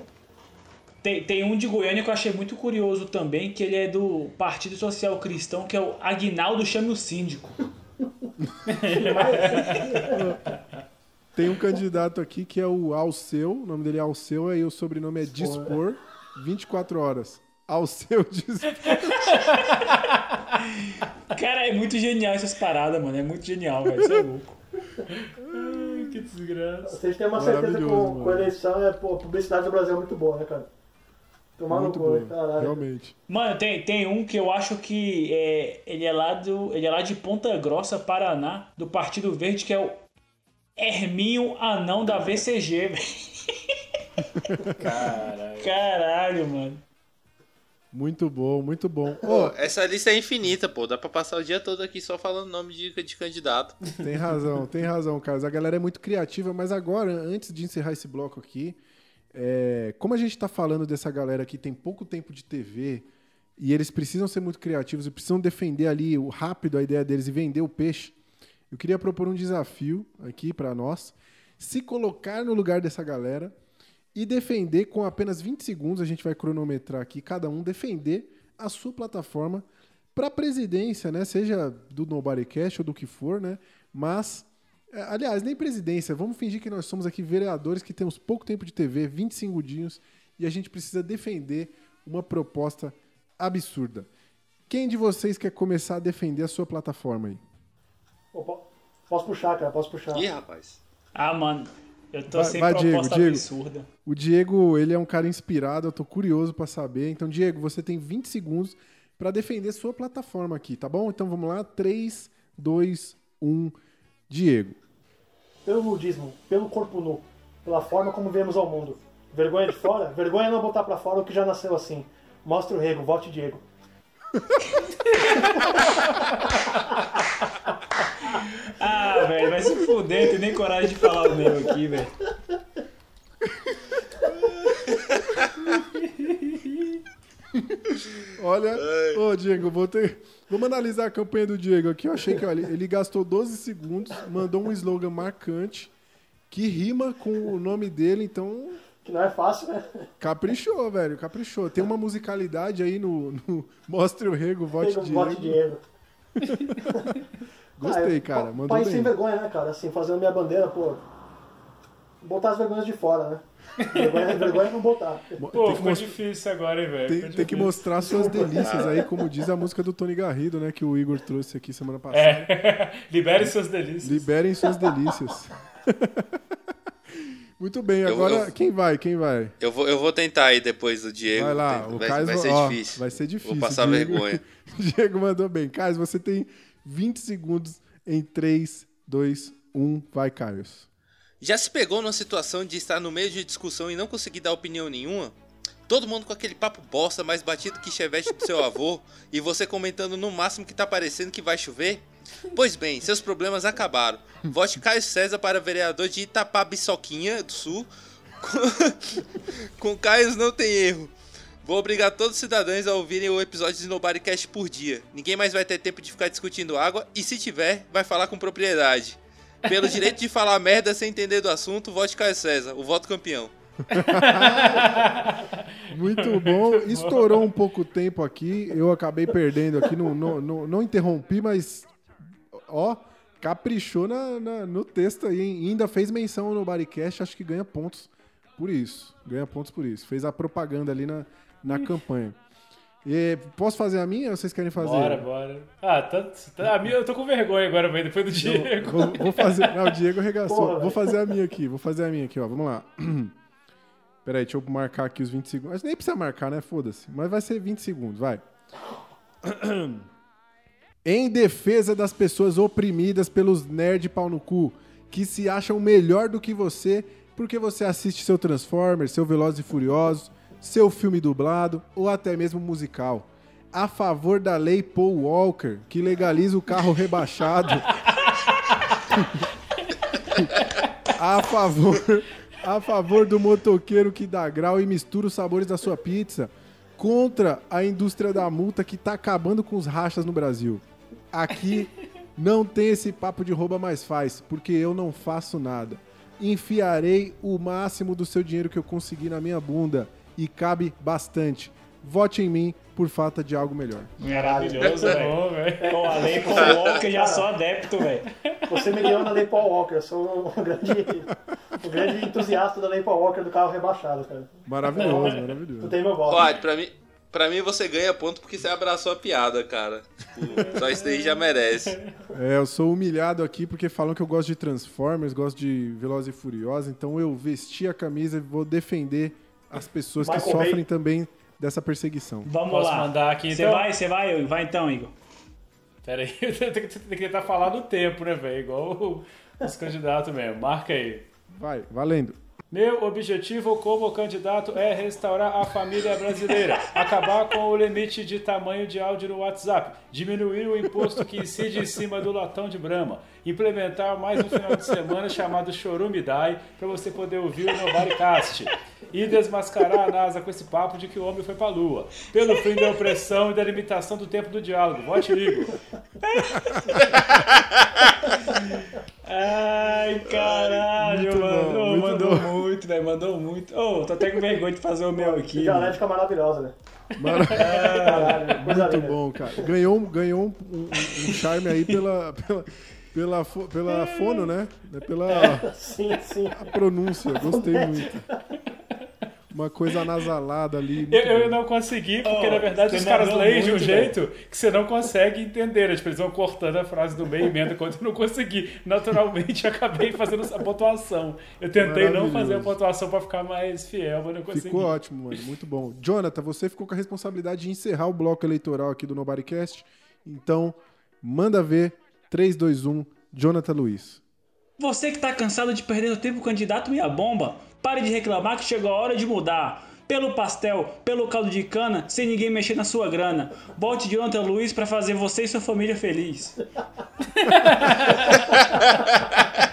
Tem, tem um de Goiânia que eu achei muito curioso também, que ele é do Partido Social Cristão, que é o Aguinaldo Chame o Síndico. Tem um candidato aqui que é o Alceu, o nome dele é Alceu, aí o sobrenome é Dispor, 24 horas. Alceu Dispor. Cara, é muito genial essas paradas, mano. É muito genial, velho. Isso é louco. que desgraça. vocês têm uma certeza com, mano. com a eleição, é, pô, a publicidade do Brasil é muito boa, né, cara? Tomar no Muito cu, bom, caralho. realmente. Mano, tem, tem um que eu acho que é, ele, é lá do, ele é lá de Ponta Grossa, Paraná, do Partido Verde, que é o Herminho Anão da VCG, velho. Caralho. Caralho, mano. Muito bom, muito bom. Pô, essa lista é infinita, pô. Dá pra passar o dia todo aqui só falando nome de, de candidato. Tem razão, tem razão, Carlos. A galera é muito criativa, mas agora, antes de encerrar esse bloco aqui, é, como a gente tá falando dessa galera que tem pouco tempo de TV e eles precisam ser muito criativos e precisam defender ali o rápido a ideia deles e vender o peixe, eu queria propor um desafio aqui pra nós, se colocar no lugar dessa galera e defender com apenas 20 segundos, a gente vai cronometrar aqui, cada um defender a sua plataforma para presidência, né? Seja do Nobodycast ou do que for, né? Mas, aliás, nem presidência, vamos fingir que nós somos aqui vereadores que temos pouco tempo de TV, 20 segundinhos, e a gente precisa defender uma proposta absurda. Quem de vocês quer começar a defender a sua plataforma aí? Po- posso puxar, cara, posso puxar. Ih, rapaz. Ah, mano. Eu tô Vai- sem vai, Diego, proposta Diego. absurda. O Diego, ele é um cara inspirado, eu tô curioso pra saber. Então, Diego, você tem 20 segundos pra defender sua plataforma aqui, tá bom? Então vamos lá, 3, 2, 1, Diego. Pelo nudismo, pelo corpo nu, pela forma como vemos ao mundo. Vergonha de fora? Vergonha não botar pra fora o que já nasceu assim. Mostra o rego, vote Diego. Ah, velho, vai se fuder, não tem nem coragem de falar o meu aqui, velho. Olha, ô Diego, vou ter. Vamos analisar a campanha do Diego aqui. Eu achei que olha, ele gastou 12 segundos, mandou um slogan marcante que rima com o nome dele, então Que não é fácil, né? caprichou, velho, caprichou. Tem uma musicalidade aí no, no Mostre o Rego, vote Rego, Diego. vote Diego. Gostei, Ah, cara, mandou País bem. sem vergonha, né, cara? Assim, fazendo minha bandeira, pô. botar as vergonhas de fora, né? Vergonha, vergonha é não botar. Pô, Tem que ficou mos- difícil agora, hein, velho? Tem, tem que mostrar suas delícias aí, como diz a música do Tony Garrido, né? Que o Igor trouxe aqui semana passada. É. Libere suas delícias. Liberem suas delícias. Muito bem, Eu- agora eu- quem vai? Quem vai? Eu vou, eu vou tentar aí depois do Diego. Vai lá, Tem- o vai, Caio vai ser ó, difícil. Vai ser difícil. Vou passar Diego- vergonha. Diego mandou bem. Caio, você tem 20 segundos em 3, 2, 1. Vai, Caio. Já se pegou numa situação de estar no meio de discussão e não conseguir dar opinião nenhuma? Todo mundo com aquele papo bosta mais batido que chevette do seu avô e você comentando no máximo que tá parecendo que vai chover? Pois bem, seus problemas acabaram. Vote Caio César para vereador de Itapá Bissoquinha do Sul. Com Caio não tem erro. Vou obrigar todos os cidadãos a ouvirem o episódio de Nobodycast por dia. Ninguém mais vai ter tempo de ficar discutindo água e se tiver, vai falar com propriedade. Pelo direito de falar merda sem entender do assunto, vote Caio César, o voto campeão. Muito bom. Estourou um pouco o tempo aqui. Eu acabei perdendo aqui. Não, não, não, não interrompi, mas. Ó, caprichou na, na- no texto aí, hein? E ainda fez menção no Bodycast. Acho que ganha pontos por isso. Ganha pontos por isso. Fez a propaganda ali na, na campanha. E, posso fazer a minha ou vocês querem fazer? Bora, bora. Ah, tanto, tá, a minha eu tô com vergonha agora, velho, depois do Diego. Vou, vou fazer. Não, o Diego arregaçou. Porra, vou fazer a minha aqui. Vou fazer a minha aqui, ó. Vamos lá. Peraí, deixa eu marcar aqui os 20 segundos. Nem precisa marcar, né? Foda-se. Mas vai ser 20 segundos, vai. em defesa das pessoas oprimidas pelos nerd pau no cu, que se acham melhor do que você porque você assiste seu Transformers, seu Velozes e Furiosos, seu filme dublado ou até mesmo musical. A favor da lei Paul Walker, que legaliza o carro rebaixado. a favor, a favor do motoqueiro que dá grau e mistura os sabores da sua pizza. Contra a indústria da multa que tá acabando com os rachas no Brasil. Aqui não tem esse papo de rouba mais faz, porque eu não faço nada. Enfiarei o máximo do seu dinheiro que eu conseguir na minha bunda e cabe bastante. Vote em mim por falta de algo melhor. Maravilhoso, Bom, velho. Com a lei Paul Walker já sou adepto, velho. Você me guiou na Lei Paul Walker. Eu sou um grande, um grande entusiasta da Lei Paul Walker do carro rebaixado, cara. Maravilhoso, Tu maravilhoso. tem meu voto. Olha, pra mim, pra mim você ganha ponto porque você abraçou a piada, cara. Só isso daí já merece. É, eu sou humilhado aqui porque falam que eu gosto de Transformers, gosto de Velozes e Furiosos, então eu vesti a camisa e vou defender as pessoas que Michael sofrem Bay. também dessa perseguição. Vamos Posso lá. mandar aqui, Você então? vai, você vai, vai então, Igor. Pera aí, tem que, que tentar falar do tempo, né, velho? Igual os candidatos mesmo. Marca aí. Vai, valendo. Meu objetivo como candidato é restaurar a família brasileira, acabar com o limite de tamanho de áudio no WhatsApp, diminuir o imposto que incide em cima do latão de Brahma, implementar mais um final de semana chamado Chorumidai para você poder ouvir o Novaricast e desmascarar a NASA com esse papo de que o homem foi pra lua, pelo fim da opressão e da limitação do tempo do diálogo. Vote Igor. Ai, caralho, Muito mano. bom, muito mandou bom. muito, velho. Mandou muito. Ô, tô até com vergonha de fazer o meu aqui. Dialética maravilhosa, né? Mara- coisa Muito bom, cara. Ganhou, um- ganhou um, um- um charme aí pela, pela, pela, pela fono, né? Pela Sim, sim. a pronúncia. Gostei muito. Uma coisa anasalada ali. Eu, eu não consegui, porque Oh, na verdade os caras leem de um muito, jeito que você não consegue entender. Tipo, eles vão cortando a frase do meio e emenda quando eu não consegui. Naturalmente acabei fazendo essa pontuação. Eu tentei não fazer a pontuação pra ficar mais fiel, mas não consegui. Ficou ótimo, mano. Muito bom. Jonathan, você ficou com a responsabilidade de encerrar o bloco eleitoral aqui do Nobodycast. Então, manda ver. 3, 2, 1, Jonathan Luiz. Você que tá cansado de perder o tempo candidato meia bomba, pare de reclamar que chegou a hora de mudar. Pelo pastel, pelo caldo de cana, sem ninguém mexer na sua grana. Bote Jonathan Luiz pra fazer você e sua família feliz.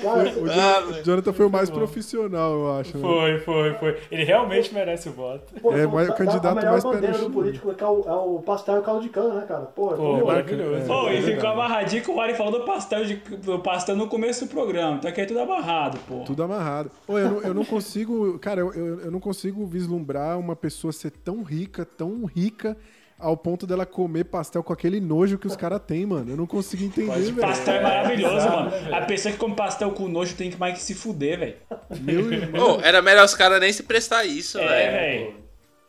Cara, O Jo- Jonathan foi o mais profissional, eu acho. né? Foi, foi, foi. Ele realmente merece o voto. pô, É, pô, mas o candidato mais bandeira pé do chão. político é o, é o pastel e o caldo de cana, né, cara? Pô, Pô, pô, maravilhoso. Ô, É e ficou amarradinho que o Mari falou do pastel, de, do pastel no começo do programa. Então aqui é tudo amarrado, pô. Tudo amarrado. Ô, eu, não, eu não consigo. Cara, eu, eu, eu não consigo vislumbrar uma pessoa ser tão rica, tão rica, ao ponto dela comer pastel com aquele nojo que os caras têm, mano. Eu não consigo entender, velho. Pastel é maravilhoso, mano. a pessoa que come pastel com nojo tem que mais que se fuder, velho. Meu irmão, Ô, era melhor os caras nem se prestar isso, É, velho. velho.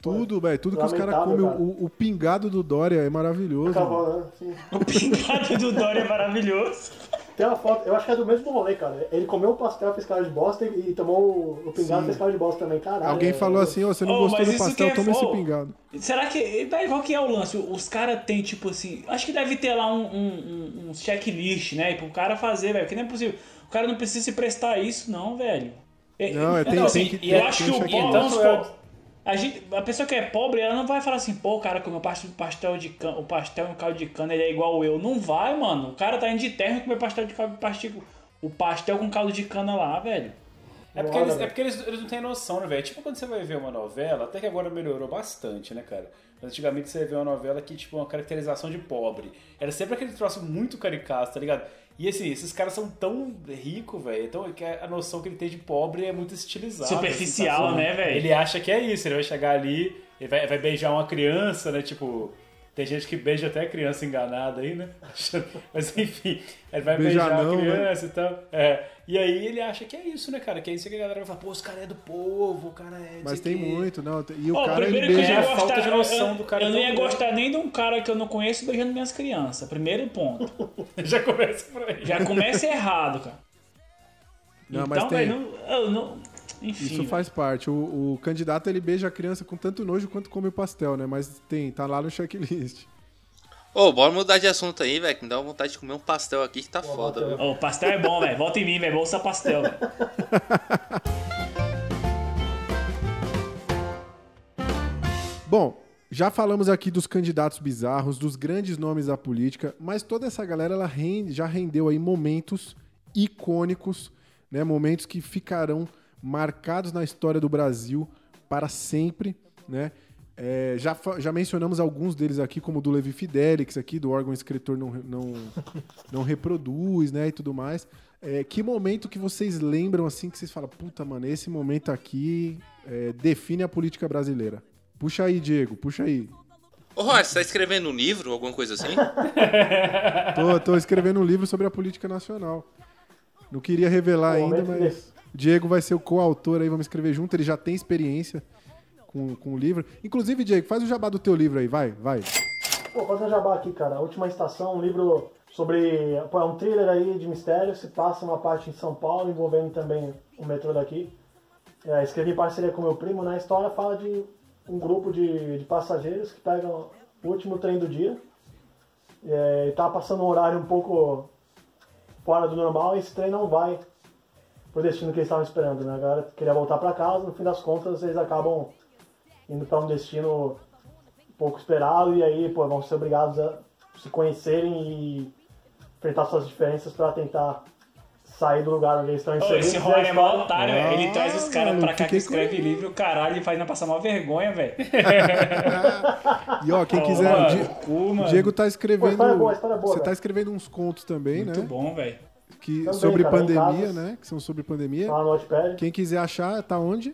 tudo, velho. Tudo que os caras comem. cara. O, o pingado do Dória é maravilhoso. mano. Acabou, né? Sim. O pingado do Dória é maravilhoso. Tem uma foto, eu acho que é do mesmo rolê, cara. Ele comeu o pastel, fez cara de bosta e, e tomou o- pingado, Sim. fez cara de bosta também. Caralho. Alguém é- falou assim, ó, você não Ô, gostou do pastel, é toma esse pingado. Será que. velho, Qual que é o lance? Os caras têm, tipo assim. Acho que deve ter lá um, um, um- um checklist, né? Pro cara fazer, velho. Porque não é possível. O cara não precisa se prestar a isso, não, velho. É- Não, é, tem- Não, tem assim, que- Eu tem- acho tem que o vamos Então, A, gente, a pessoa que é pobre, ela não vai falar assim, pô, o cara comeu pastel, pastel de cana, o pastel e um caldo de cana, ele é igual eu. Não vai, mano. O cara tá indo de terra e comer pastel de caldo, pastel, o pastel com caldo de cana lá, velho. É porque, eles, é porque eles, eles não têm noção, né, velho? Tipo quando você vai ver uma novela, até que agora melhorou bastante, né, cara? Mas antigamente você vê uma novela que, tipo, uma caracterização de pobre. Era sempre aquele troço muito caricato, tá ligado? E assim, esses caras são tão ricos, velho. Então que a noção que ele tem de pobre é muito estilizada. Superficial, assim, sabe? né, velho? Ele acha que é isso, ele vai chegar ali, ele vai, vai beijar uma criança, né? Tipo. Tem gente que beija até criança enganada aí, né? Mas enfim, ele vai Beijar beijar não, a né? criança e tal. É. E aí ele acha que é isso, né, cara? Que é isso que a galera vai falar, pô, os caras é do povo, o cara é. não Mas tem o quê. muito, não. E o Ó, cara, ele primeiro que eu beija... não ia É a falta gostar, de noção eu, do cara eu não tão ia gostar nem de um cara que eu não conheço beijando minhas crianças. Primeiro ponto. Já começa por aí. Já começa errado, cara. Não, mas então, tem. velho, não, eu não. Enfim. Isso faz parte. O, o candidato, ele beija a criança com tanto nojo quanto come o pastel, né? Mas tem, tá lá no checklist. Ô, bora mudar de assunto aí, velho, que me dá vontade de comer um pastel aqui que tá foda, viu? Ô, pastel é bom, velho. Volta em mim, velho. Bolsa pastel. velho. Bom, já falamos aqui dos candidatos bizarros, dos grandes nomes da política, mas toda essa galera ela rende- já rendeu aí momentos icônicos, né? Momentos que ficarão marcados na história do Brasil para sempre, né? É, já, já mencionamos alguns deles aqui, como o do Levi Fidelix aqui, do órgão escritor não, não, não reproduz, né, e tudo mais. É, que momento que vocês lembram, assim, que vocês falam, puta, mano, esse momento aqui é, define a política brasileira. Puxa aí, Diego, puxa aí. Ô, Roy, você tá escrevendo um livro, alguma coisa assim? Tô, tô escrevendo um livro sobre a política nacional. Não queria revelar ainda, mas Diego vai ser o coautor aí, vamos escrever junto, ele já tem experiência com, com o livro. Inclusive, Diego, faz o jabá do teu livro aí, vai, vai. Pô, fazer um jabá aqui, cara. A Última Estação, um livro sobre. É um thriller aí de mistério. Se passa uma parte em São Paulo, envolvendo também o metrô daqui. É, escrevi em parceria com meu primo. Na história fala de um grupo de, de passageiros que pegam o último trem do dia. É, e tá passando um horário um pouco fora do normal e esse trem não vai pro destino que eles estavam esperando, né? A galera queria voltar para casa, no fim das contas eles acabam indo para um destino pouco esperado e aí pô, vão ser obrigados a se conhecerem e enfrentar suas diferenças para tentar sair do lugar onde eles estão inseridos. esse Roy é mó otário, velho. Ele traz os caras pra cá que escreve com- livro, caralho, e faz nós passar uma vergonha, velho. E ó, quem quiser, mano, o Di- o. Diego tá Pô, escrevendo. história boa, história boa, Você tá velho. escrevendo uns contos também, Muito né? bom, velho. Que, Também, sobre cara, em pandemia, casas. né? Que são sobre pandemia. Lá no Wattpad. Quem quiser achar, tá onde?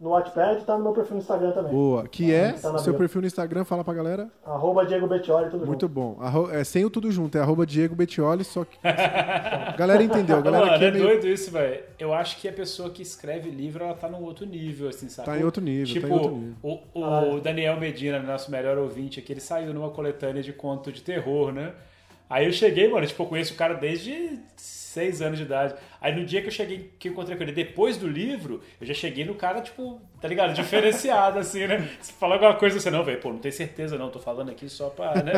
No Wattpad tá no meu perfil no Instagram também. Boa. Que é Tá seu bio. perfil no Instagram, fala pra galera. Arroba Diego Bettioli, tudo Muito junto. bom. Arro- é sem o tudo junto, é arroba Diego Bettioli, só que. galera entendeu, a galera Mano, aqui é é meio. doido isso, velho. Eu acho que a pessoa que escreve livro, ela tá num outro nível, assim, sabe? Tá em outro nível, Tipo, tá em outro nível. O, o Daniel Medina, nosso melhor ouvinte aqui, ele saiu numa coletânea de conto de terror, né? Aí eu cheguei, mano, tipo, eu conheço o cara desde seis anos de idade. Aí no dia que eu cheguei, que eu encontrei com ele, depois do livro, eu já cheguei no cara, tipo, tá ligado? Diferenciado, assim, né? Se falar alguma coisa assim, não, velho, pô, não tenho certeza não, tô falando aqui só pra, né?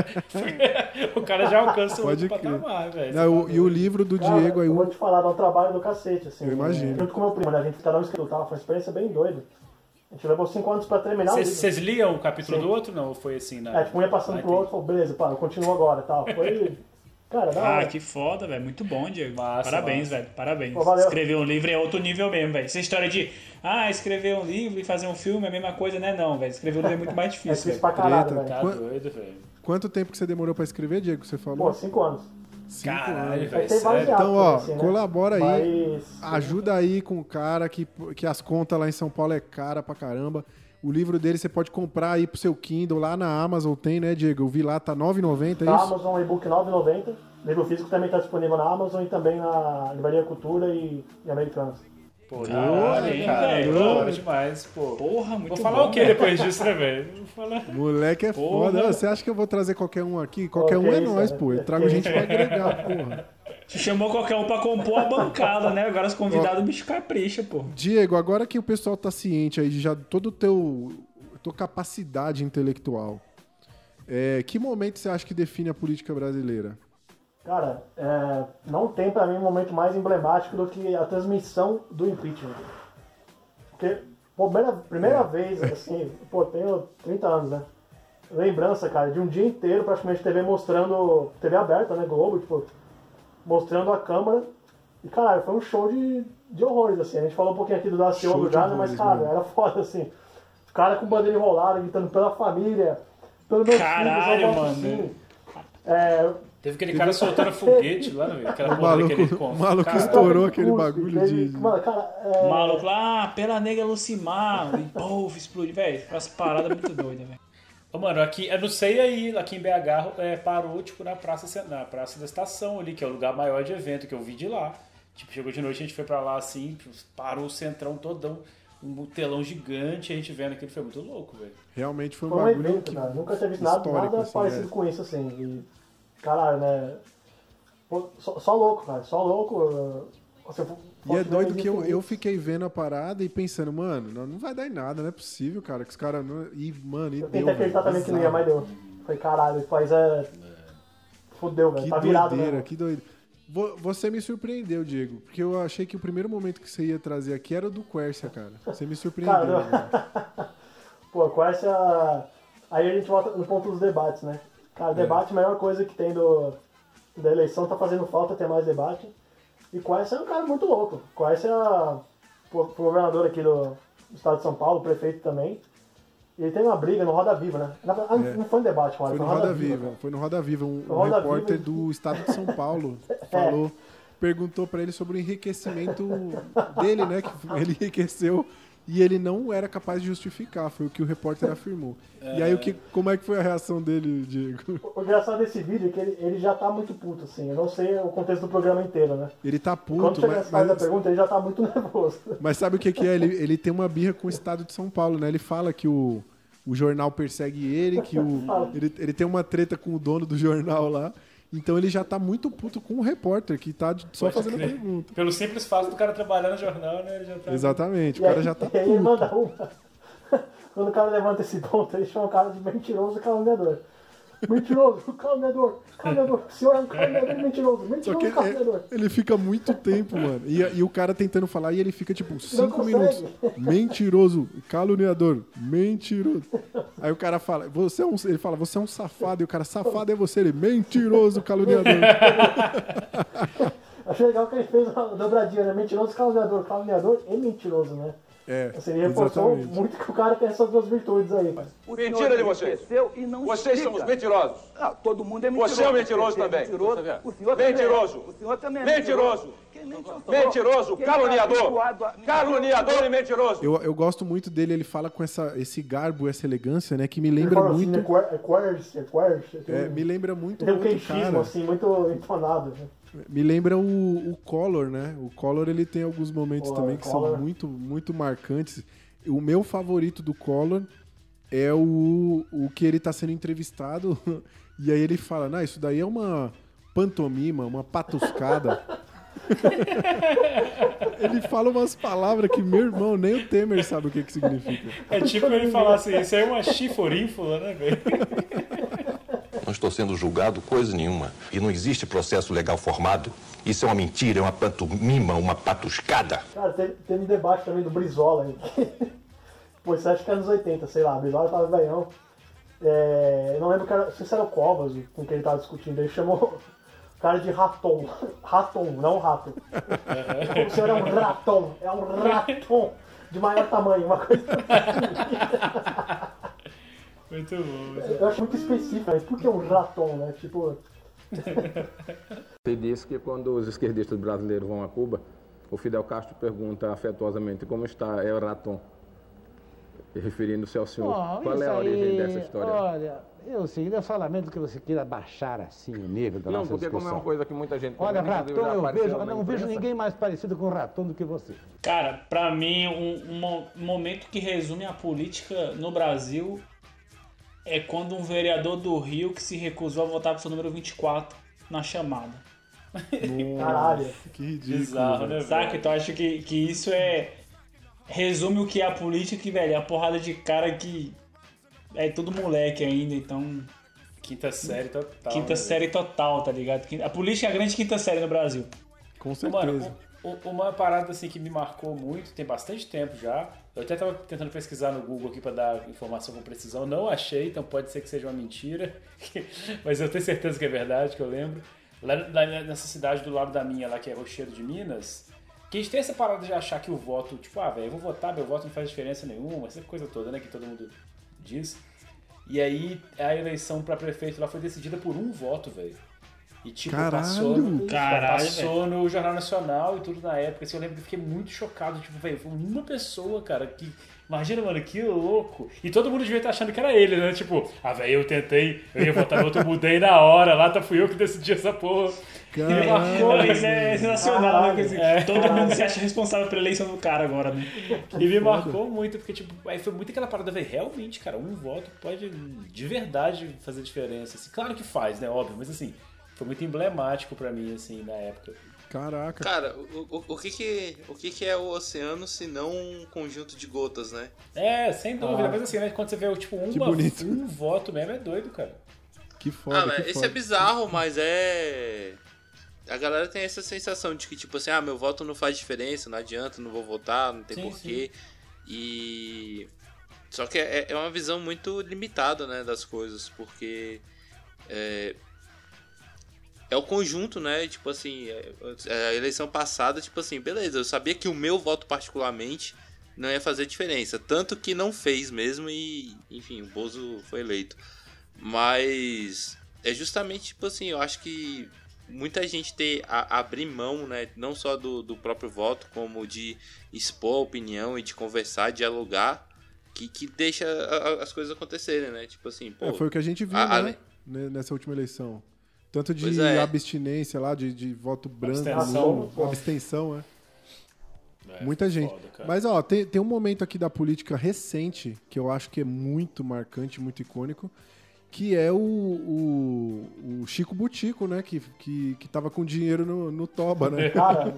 o cara já alcança Pode crer. patamar, velho. O- e o livro do Cara, Diego aí, eu o- vou te falar, dá um trabalho do cacete, assim. Eu imagino. Junto com meu primo, né? A gente cada um escreveu, tá? Foi uma experiência bem doida. A gente levou cinco anos pra terminar o livro. Vocês liam o capítulo Sim. do outro, não? Ou foi assim, na... É, tipo, um ia passando pro outro e falou, beleza, pá, eu continuo agora e tal. Foi. Cara, da Ah, hora. que foda, velho. Muito bom, Diego. Massa, Parabéns, massa. velho. Parabéns. Pô, valeu. Escrever um livro é outro nível mesmo, velho. Essa história de, ah, escrever um livro e fazer um filme é a mesma coisa, né? Não, velho. Escrever um livro é muito mais É difícil, difícil velho. pra caralho, velho. Tá doido, velho. Quanto tempo que você demorou pra escrever, Diego? Você falou? Pô, cinco anos. Cinco Caralho, anos. Sério. Então, ó, assim, né? colabora aí. Mas. Ajuda aí com o cara que, que as contas lá em São Paulo é cara pra caramba. O livro dele você pode comprar aí pro seu Kindle lá na Amazon, tem, né, Diego? Eu vi lá, tá R$ 9,90, é Na isso? Amazon, e-book 9,90. Livro físico também está disponível na Amazon e também na Livraria Cultura e, e Americanas. Pô, da hora, hein, cara? velho. Da hora demais, pô. Porra, muito Vou falar bom, o que né? depois disso, né, velho? Vou falar. Moleque é Porra. foda. Você acha que eu vou trazer qualquer um aqui? Qualquer Pô, um é isso, nós, cara. pô. Eu trago gente pra agregar, porra. Te chamou qualquer um pra compor a bancada, né? Agora os convidados, o bicho capricha, pô. Diego, agora que o pessoal tá ciente aí de já todo o teu tua capacidade intelectual, é, que momento você acha que define a política brasileira? Cara, é, não tem pra mim um momento mais emblemático do que a transmissão do impeachment. Porque, pô, primeira, primeira vez, assim, pô, tenho 30 anos, né? Lembrança, cara, de um dia inteiro praticamente TV mostrando, TV aberta, né, Globo, tipo, mostrando a Câmara. E, caralho, foi um show de, de horrores, assim. A gente falou um pouquinho aqui do de já, né, mas, cara, mano. era foda, assim. Os caras com bandeira enrolada, gritando pela família, pelo meu Caralho, filho, mano. sim. É, Teve aquele cara soltando foguete lá, né? Aquela O porra maluco, daquele o maluco Cara, estourou aquele Cuspe, bagulho teve- de. Mano, cara, é... O maluco lá, ah, pela negra Lucimar, e pouf, explode. Velho, as paradas muito doidas, velho. Ô, mano, aqui, eu não sei aí, aqui em BH é, parou, tipo, na praça, na praça da estação ali, que é o lugar maior de evento que eu vi de lá. Tipo, chegou de noite, a gente foi pra lá assim, tipo, parou o centrão todão, um telão gigante, a gente vendo aquilo, foi muito louco, velho. Realmente foi um Foi um bagulho evento, que-. Nunca tinha visto nada, nada assim, parecido é. com isso, assim. E, caralho, né? Pô, Só, só louco, cara. Só louco. Você, E é doido que eu, eu fiquei vendo a parada e pensando, mano, não, não vai dar em nada, não é possível, cara, que os caras não. E, mano, e Eu deu. tentei acreditar também que não ia, mas deu. Foi caralho, esse país é. Fudeu, velho. Tá virado doideira, mesmo. que doido. Vo- Você me surpreendeu, Diego, porque eu achei que o primeiro momento que você ia trazer aqui era o do Quercia, cara. Você me surpreendeu. Cara, velho. Pô, essa. Aí a gente volta no ponto dos debates, né? Cara, debate é a melhor coisa que tem do, da eleição, tá fazendo falta ter mais debate. E essa é um cara muito louco. Essa é a, o governador aqui do, do estado de São Paulo, o prefeito também. E ele tem uma briga no Roda Viva, né? Na- ah, É. Não foi um debate, Foi Roda, no Roda Viva, foi no Roda Viva. Um, No um Roda repórter Viva. do estado de São Paulo falou, perguntou pra ele sobre o enriquecimento dele, né? Que ele enriqueceu e ele não era capaz de justificar, foi o que o repórter afirmou. E aí, o que, como é que foi a reação dele, Diego? O engraçado desse vídeo é que ele, ele já tá muito puto, assim. Eu não sei o contexto do programa inteiro, né? Ele tá Quando puto, chega mas, essa fase da mas, pergunta, ele já tá muito nervoso. mas sabe o que, que é? Ele, ele tem uma birra com o estado de São Paulo, né? Ele fala que o, o jornal persegue ele, que o, ele, ele tem uma treta com o dono do jornal lá. Então ele já tá muito puto com o repórter, que tá de- só Pode fazendo crer. pergunta. Pelo simples fato do cara trabalhar no jornal, né? Ele já tá. Exatamente, o E cara aí, já tá e aí ele puto. manda uma. Quando o cara levanta esse ponto, ele chama o cara de mentiroso e caluniador. Mentiroso, caluniador, caluniador. O senhor é um caluniador mentiroso. Mentiroso ele, ele fica muito tempo, mano. E, e o cara tentando falar e ele fica tipo cinco consegue. minutos. Mentiroso, caluniador, mentiroso. Aí o cara fala, você é um. Ele fala, você é um safado. E o cara, safado é você. Ele, mentiroso, caluniador. Achei legal que ele fez uma dobradinha, né? Mentiroso, caluniador. Caluniador e mentiroso, né? É, Assim, ele reforçou exatamente. muito que o cara tem essas duas virtudes aí. Mentira de vocês. E não Vocês explica. são os mentirosos. Ah, todo mundo é mentiroso. Você é um mentiroso é também. Mentiroso. O senhor também é. Mentiroso. O senhor também é Mentiroso. É. Mentiroso, Quem tá caluniador. Caluniador e mentiroso. Eu, eu gosto muito dele, ele fala com essa, esse garbo, essa elegância, né? Que me Ele lembra assim, muito. é quer- é quersh, é quersh. é, me lembra muito Tem um queixismo, assim, muito entonado. né? Me lembra o, o Collor, né? O Collor ele tem alguns momentos Pô, também que Collor. são muito, muito marcantes. O meu favorito do Collor é o, o que ele tá sendo entrevistado e aí ele fala, não, isso daí é uma pantomima, uma patuscada. ele fala umas palavras que meu irmão, nem o Temer sabe o que que significa. É tipo ele falar assim, isso aí é uma chiforínfula, né, velho? Não estou sendo julgado coisa nenhuma. E não existe processo legal formado. Isso é uma mentira, é uma pantomima, uma patuscada. Cara, teve, teve um debate também do Brizola aí. Pô, isso acho que é anos 80, sei lá. Brizola tava velhão. É, eu não lembro era, se era o Covas com quem ele tava discutindo. Ele chamou o cara de raton. Raton, não rato. o senhor é um raton. É um raton de maior tamanho, uma coisa assim. Muito bom. Eu acho muito específico, mas por que um raton, né? Tipo, Ele disse que quando os esquerdistas brasileiros vão a Cuba, o Fidel Castro pergunta afetuosamente como está El Raton. referindo-se ao senhor. Bom, Qual é a origem aí, dessa história? Olha, eu sei, eu só lamento que você queira baixar assim o nível da Não, nossa porque como é discussão. uma coisa que muita gente Olha, Raton, eu vejo, não vejo ninguém mais parecido com o Raton do que você. Cara, pra mim, um, um momento que resume a política no Brasil é quando um vereador do Rio que se recusou a votar pro seu número 24 na chamada. Caralho. Que ridículo. Bizarro, né, Saca? Então acho que, que isso é. Resume o que é a política, que, velho, é a porrada de cara que. É tudo moleque ainda, então. Quinta série total. Quinta né, série total, tá ligado? A política é a grande quinta série no Brasil. Com certeza. Mano, uma parada assim que me marcou muito, tem bastante tempo já. Eu até tava tentando pesquisar no Google aqui pra dar informação com precisão, não achei, então pode ser que seja uma mentira, mas eu tenho certeza que é verdade, que eu lembro. Lá, lá nessa cidade do lado da minha, lá que é Rochedo de Minas, que a gente tem essa parada de achar que o voto, tipo, ah, velho, eu vou votar, meu voto não faz diferença nenhuma, essa coisa toda, né, que todo mundo diz. E aí a eleição pra prefeito lá foi decidida por um voto, velho. E tipo, Caralho! passou, Caralho, passou no Jornal Nacional e tudo na época. Assim, eu lembro que eu fiquei muito chocado. Tipo, velho, foi uma pessoa, cara, que. Imagina, mano, que louco. E todo mundo devia estar achando que era ele, né? Tipo, ah, velho, eu tentei, eu ia votar no outro, mudei na hora, lá tá fui eu que decidi essa porra. Caralho. Não, mas é sensacional, né? Caralho. Quer dizer, Todo mundo se acha responsável pela eleição do cara agora, né? E me marcou muito, porque, tipo, aí foi muito aquela parada, velho, realmente, cara, um voto pode de verdade fazer diferença. Assim, claro que faz, né? Óbvio, mas assim, foi muito emblemático pra mim, assim, na época. Caraca. Cara, o, o, o que que, o que que é o oceano se não um conjunto de gotas, né? É, sem dúvida, Ah. mas assim, né, quando você vê, tipo, uma, bonito. um voto mesmo, é doido, cara. Que foda, ah, que esse foda. é bizarro, mas é. A galera tem essa sensação de que, tipo assim, ah, meu voto não faz diferença, não adianta, não vou votar, não tem Sim, porquê. E. Só que é, é uma visão muito limitada, né, das coisas, porque. É, é o conjunto, né? Tipo assim, é- a eleição passada, tipo assim, beleza, eu sabia que o meu voto particularmente não ia fazer diferença. Tanto que não fez mesmo e, enfim, o Bozo foi eleito. Mas é justamente, tipo assim, eu acho que muita gente ter a, abrir mão, né? Não só do, do próprio voto, como de expor a opinião e de conversar, dialogar, que, que deixa a- a- as coisas acontecerem, né? Tipo assim, pô. É, foi o que a gente viu, a- né, Nessa última eleição. Tanto de é. abstinência lá, de, de voto branco, Abstenção. nulo, abstenção, é. É, Muita gente. foda. Mas, ó, tem, tem um momento aqui da política recente que eu acho que é muito marcante, muito icônico, que é o, o, o Chico Butico, né? Que, que, que tava com dinheiro no, no Toba, né? Cara,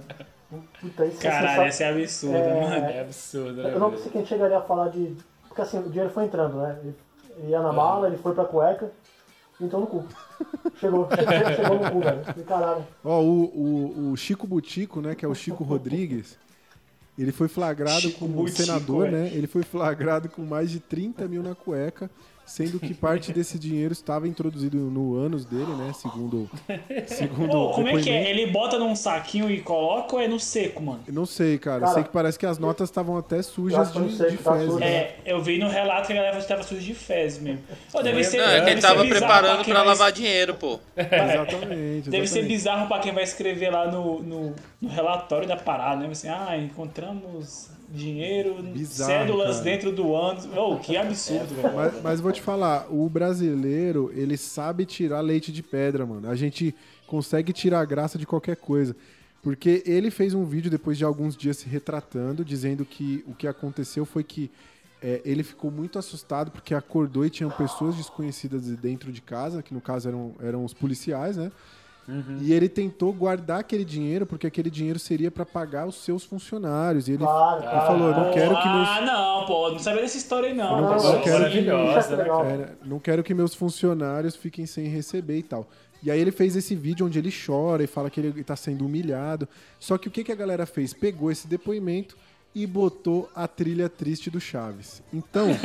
puta, isso Caralho, é essa é absurda, É, mano. É absurdo, né? Eu não sei quem chegaria a falar de. Porque assim, o dinheiro foi entrando, né? Ele ele ia na mala, ele foi pra cueca e entrou no cu. Chegou, chegou, chegou no cu, velho. E caralho. Ó, o, o, o Chico Butico, né? Que é o Chico Rodrigues. Ele foi flagrado Chico como Butico, senador, é. né? Ele foi flagrado com mais de 30 mil na cueca, sendo que parte desse dinheiro estava introduzido no ânus dele, né? Segundo, segundo Ô, como é que é? Ele bota num saquinho e coloca ou é no seco, mano? Eu Não sei, cara. Cara, sei que parece que as notas estavam até sujas de, não sei de tá fezes. sujo. né? É, eu vi no relato que a galera estava suja de fezes mesmo. Pô, deve ser, Não, é que ele ser tava bizarro preparando vai- lavar dinheiro, pô. Exatamente. Deve ser exatamente. bizarro pra quem vai escrever lá no, no, no relatório da parada, né? Assim, ah, encontramos dinheiro, Bizarro, cédulas cara. dentro do ânus. Oh, que absurdo, velho. Mas, mas vou te falar, o brasileiro, ele sabe tirar leite de pedra, mano. A gente consegue tirar a graça de qualquer coisa. Porque ele fez um vídeo depois de alguns dias se retratando, dizendo que o que aconteceu foi que é, ele ficou muito assustado porque acordou e tinham pessoas desconhecidas dentro de casa, que no caso eram, eram os policiais, né? E ele tentou guardar aquele dinheiro porque aquele dinheiro seria para pagar os seus funcionários. E ele, Claro, ele falou: não quero que meus Ah, não, pô, não sabia dessa história aí, não. Não- eu quero que-? É, não quero que meus funcionários fiquem sem receber e tal. E aí ele fez esse vídeo onde ele chora e fala que ele tá sendo humilhado. Só que o que, que a galera fez? Pegou esse depoimento e botou a trilha triste do Chaves. Então,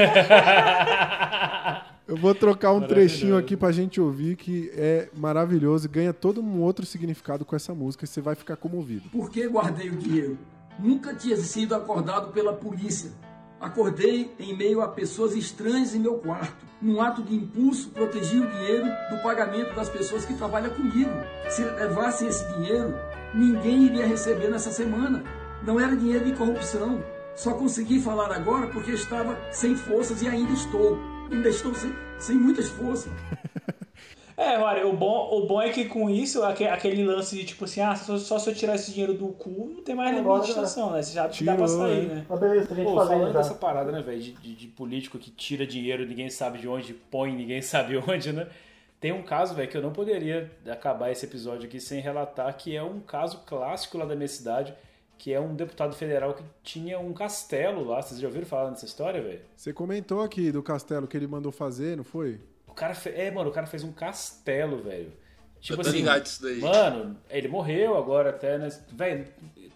eu vou trocar um trechinho aqui pra gente ouvir que é maravilhoso e ganha todo um outro significado com essa música e você vai ficar comovido. Por que guardei o dinheiro? Nunca tinha sido acordado pela polícia. Acordei em meio a pessoas estranhas em meu quarto. Num ato de impulso, protegi o dinheiro do pagamento das pessoas que trabalham comigo. Se levassem esse dinheiro, ninguém iria receber nessa semana. Não era dinheiro de corrupção. Só consegui falar agora porque estava sem forças e ainda estou. Ainda estou sem, sem muitas forças. É, olha, o bom, o bom é que com isso, aque- aquele lance de tipo assim, ah, só, só se eu tirar esse dinheiro do cu, não tem mais Agora, limitação, né? Você já dá Tirou, pra sair, né? né? Mas beleza, tem gente Pô, falando já. dessa parada, né, velho, de, de- de político que tira dinheiro, ninguém sabe de onde põe, ninguém sabe onde, né? Tem um caso, velho, que eu não poderia acabar esse episódio aqui sem relatar, que é um caso clássico lá da minha cidade, que é um deputado federal que tinha um castelo lá. Vocês já ouviram falar dessa história, velho? Você comentou aqui do castelo que ele mandou fazer, não foi? O cara fe... É, mano, o cara fez um castelo, velho. Tipo Eu tô assim, ligado disso daí. Mano, ele morreu agora até, né? Velho,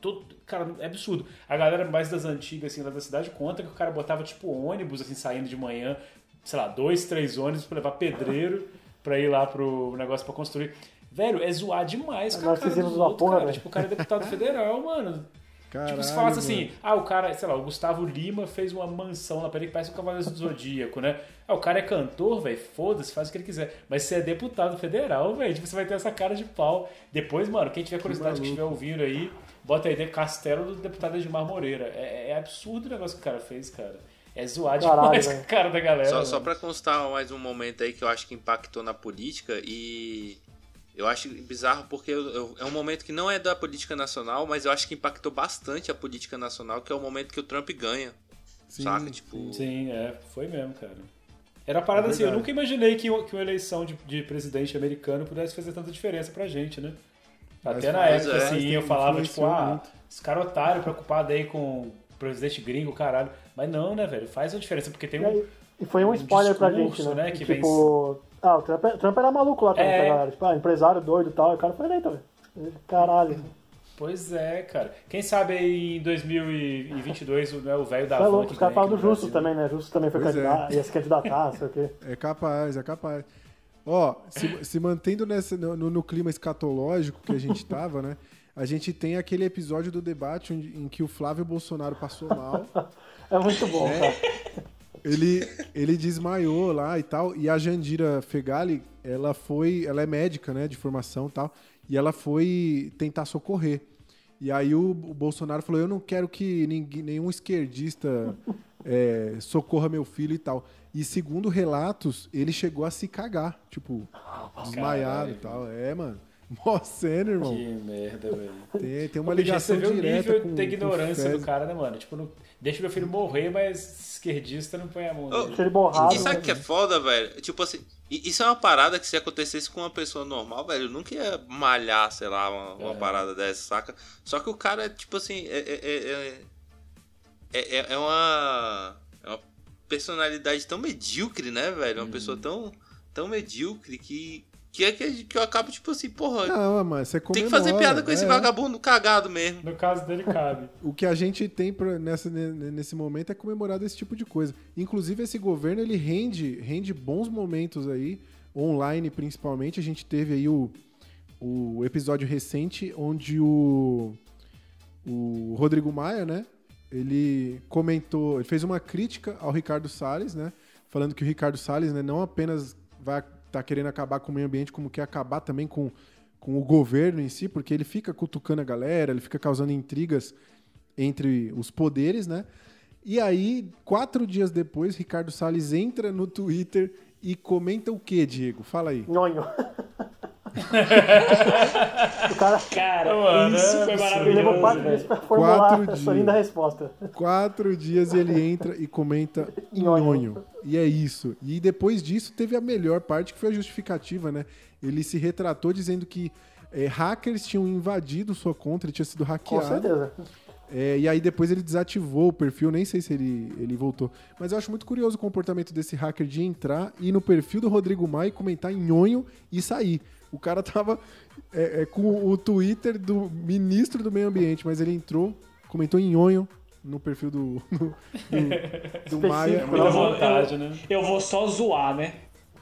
todo... cara, é absurdo. A galera mais das antigas, assim, lá da cidade conta que o cara botava, tipo, ônibus, assim, saindo de manhã, sei lá, dois, três ônibus pra levar pedreiro pra ir lá pro negócio pra construir. Velho, é zoar demais com a cara dos da outros, porra, cara. velho. Tipo, o cara é deputado federal, mano. Caralho, tipo, se falasse assim, ah, o cara, sei lá, o Gustavo Lima fez uma mansão lá pra ele que parece o Cavaleiro do Zodíaco, né? Ah, o cara é cantor, velho, foda-se, faz o que ele quiser. Mas você é deputado federal, velho, tipo, você vai ter essa cara de pau. Depois, mano, quem tiver curiosidade, que estiver ouvindo aí, bota aí de Castelo do deputado Edmar Moreira. É, é absurdo o negócio que o cara fez, cara. É zoar Caralho, demais a cara da galera. Só, mano. só pra constar mais um momento aí que eu acho que impactou na política e eu acho bizarro porque eu- eu- é um momento que não é da política nacional, mas eu acho que impactou bastante a política nacional, que é o momento que o Trump ganha. Sim, saca? Tipo, Sim, é, foi mesmo, cara. Era uma parada É assim, eu nunca imaginei que, que uma eleição de, de presidente americano pudesse fazer tanta diferença pra gente, né? Até Mas na época, é, assim, eu falava, tipo, ah, muito. esse cara otário preocupado aí com o presidente gringo, caralho. Mas não, né, velho? Faz a diferença, porque tem E, um. e foi um um spoiler pra gente, discurso, né? né, que tipo, ah, o Trump, Trump era maluco lá também, É. galera? Tipo, ah, empresário doido e tal. E o cara foi eleito, velho. Caralho. Pois é, cara. Quem sabe aí em 2022 o, né, o velho da Tá van louco, que os caras falam do Justo Brasil. também, né? Justo também foi Pois é. candidato, ia se candidatar, não sei o quê. É capaz, é capaz. Ó, se, se mantendo nessa, no, no- clima escatológico que a gente tava, né? A gente tem aquele episódio do debate em que o Flávio Bolsonaro passou mal. É muito bom, É. cara. Ele, ele desmaiou lá e tal. E a Jandira Fegali, ela foi. Ela é médica, né? De formação e tal. E ela foi tentar socorrer. E aí o, o Bolsonaro falou: Eu não quero que ninguém, nenhum esquerdista é, socorra meu filho e tal. E segundo relatos, ele chegou a se cagar. Tipo, desmaiado e tal. É, mano. Mó cena, irmão. Que merda, velho. Tem, tem uma bicho, ligação Você vê o direta nível com, da ignorância com do cara, né, mano? Tipo, não- deixa meu filho morrer, mas esquerdista não põe a mão nele. Ele borrado. E sabe o que é foda, velho? Tipo assim, isso é uma parada que se acontecesse com uma pessoa normal, velho, eu nunca ia malhar, sei lá, uma, uma parada dessa, saca? Só que o cara é tipo assim, é, é, é, é, é- é uma, é uma personalidade tão medíocre, né, velho? Uma pessoa tão, tão medíocre que, que é que, que eu acabo, tipo assim, porra, Não, mas você tem que fazer comemora, piada com esse é. vagabundo cagado mesmo. No caso dele, cabe. O que a gente tem pra, nessa, ne- nesse momento é comemorar esse tipo de coisa. Inclusive, esse governo ele rende, rende bons momentos aí, online principalmente. A gente teve aí o, o episódio recente onde o, o Rodrigo Maia, né? Ele comentou, ele fez uma crítica ao Ricardo Salles, né? Falando que o Ricardo Salles né, não apenas vai estar querendo acabar com o meio ambiente, como quer acabar também com, com o governo em si, porque ele fica cutucando a galera, ele fica causando intrigas entre os poderes, né? E aí, quatro dias depois, Ricardo Salles entra no Twitter e comenta o que, Diego? Fala aí. Nhonho. o cara, Cara, Mano, isso é foi absurdo. ele levou maravilhoso, quatro velho. dias pra formular Quatro essa linda resposta. Quatro dias ele entra e comenta nhonho. E é isso. E depois disso teve a melhor parte, que foi a justificativa, né? Ele se retratou dizendo que é, hackers tinham invadido sua conta, ele tinha sido Com hackeado. certeza. É, e aí depois ele desativou o perfil, nem sei se ele, ele voltou. Mas eu acho muito curioso o comportamento desse hacker de entrar, ir no perfil do Rodrigo Maia e comentar em nhonho e sair. O cara tava é, é, com o Twitter do ministro do meio ambiente, mas ele entrou, comentou em nhonho no perfil do, do, do Maia. Eu vou, vontade, eu, né? eu vou só zoar, né?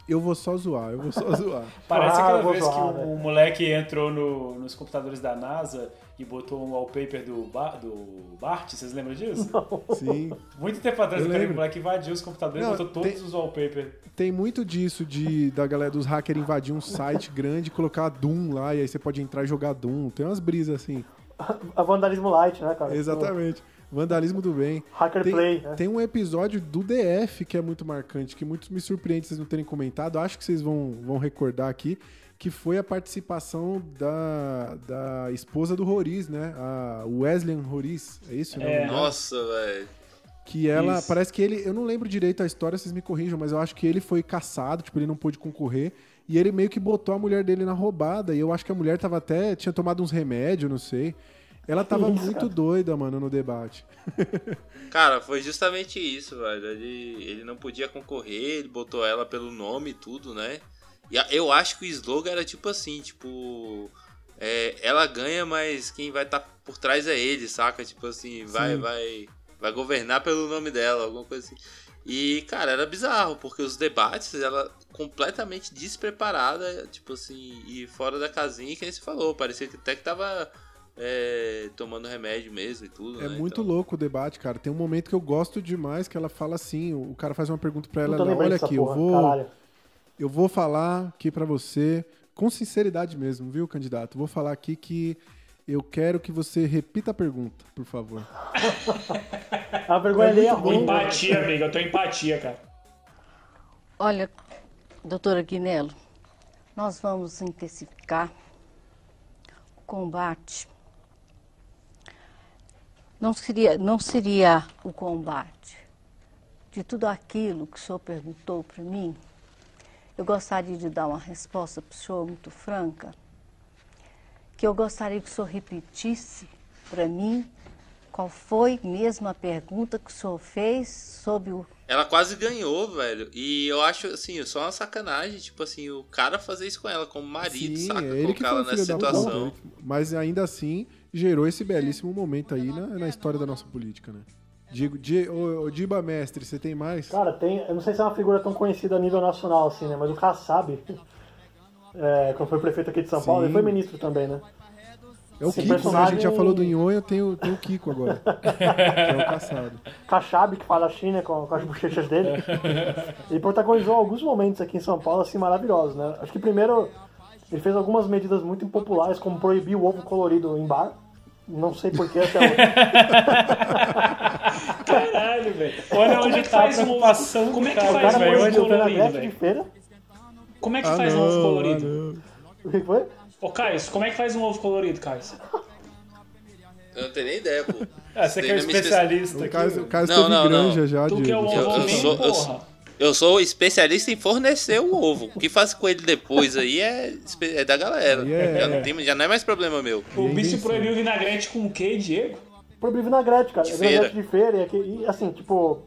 Eu vou só zoar, eu vou só zoar. Parece Ah, aquela vez zoar, que o, o moleque entrou no- nos computadores da NASA e botou um wallpaper do, do Bart, vocês lembram disso? Sim. Muito tempo atrás, o moleque invadiu os computadores Não, e botou todos tem- os wallpapers. Tem muito disso de da galera dos hackers invadir um site grande, colocar Doom lá, e aí você pode entrar e jogar Doom. Tem umas brisas assim. A vandalismo light, né, cara? Exatamente. Vandalismo do bem. Hacker tem, play, né? Tem um episódio do DF que é muito marcante, que muitos me surpreende vocês não terem comentado. Acho que vocês vão, vão recordar aqui, que foi a participação da, da esposa do Roriz, né? A Wesleyan Roriz. É isso? o nome dela? Nossa, velho. Que ela, Isso. parece que ele, eu não lembro direito a história, vocês me corrijam, mas eu acho que ele foi caçado, tipo, ele não pôde concorrer, e ele meio que botou a mulher dele na roubada, e eu acho que a mulher tava até, tinha tomado uns remédios, não sei. Ela tava Isso, muito cara. doida, mano, no debate. Cara, foi justamente isso, velho. Ele, ele não podia concorrer, ele botou ela pelo nome e tudo, né? E eu acho que o slogan era tipo assim, tipo. é, ela ganha, mas quem vai estar por trás é ele, saca? Tipo assim, vai, Sim. vai, vai governar pelo nome dela, alguma coisa assim. E, cara, era bizarro, porque os debates, ela completamente despreparada, tipo assim, e fora da casinha, que nem se falou, parecia que até que tava é, tomando remédio mesmo e tudo, É né? muito louco o debate, cara. Tem um momento que eu gosto demais que ela fala assim, o o cara faz uma pergunta pra ela, ela, olha aqui, porra, eu vou caralho. eu vou falar aqui pra você com sinceridade mesmo, viu, candidato? Vou falar aqui que eu quero que você repita a pergunta, por favor. A vergonha alheia é ruim. Empatia, amiga. Eu tô empatia, cara. Olha, doutora Guinello, nós vamos intensificar o combate. Não seria, não seria o combate de tudo aquilo que o senhor perguntou para mim. Eu gostaria de dar uma resposta para o senhor muito franca, que eu gostaria que o senhor repetisse para mim qual foi mesmo a pergunta que o senhor fez sobre o Ela quase ganhou, velho. E eu acho, assim, só uma sacanagem, tipo assim, o cara fazer isso com ela como marido, Sim, saca? é ele que Colocar foi ela nessa da situação. Mas ainda assim, gerou esse belíssimo momento aí na, na história da nossa política, né? Digo, Di, ô, ô, Diba Mestre, você tem mais? Cara, tem. Eu não sei se é uma figura tão conhecida a nível nacional assim, né? Mas o Kassab, é, quando foi prefeito aqui de São Paulo, Sim. ele foi ministro também, né? É o Esse Kiko, né? A personagem- gente já falou do Nhonho, eu tenho, tenho o Kiko agora. que é o caçado. Kassab, que fala China com, com as bochechas dele. ele protagonizou alguns momentos aqui em São Paulo, assim, maravilhosos, né? Acho que primeiro ele fez algumas medidas muito impopulares, como proibir o ovo colorido em bar. Não sei porquê até hoje. Caralho, velho. Olha onde é que tá a faz um ovo- preocupação Como é que cara, faz um velho. ovo Onde eu colorido, de feira. Como é que Ah, faz um não, ovo ah, colorido? O que foi? Ô, Caio, como é que faz um ovo colorido, Caio? Eu não tenho nem ideia, pô. Ah, você que é não especialista O aqui. Caio, o Caio Não, teve não, não. granja já Tu de... que é o de- Eu, eu eu, sou- eu sou especialista em fornecer o ovo. O que faz com ele depois aí é, é da galera. Aí é- Já, não tem, já não é mais problema meu. O bicho invenção. proibiu o vinagrete com o quê, Diego? Proibir vinagrete, cara. De vinagrete feira. de feira. E, aqui- e, assim, tipo,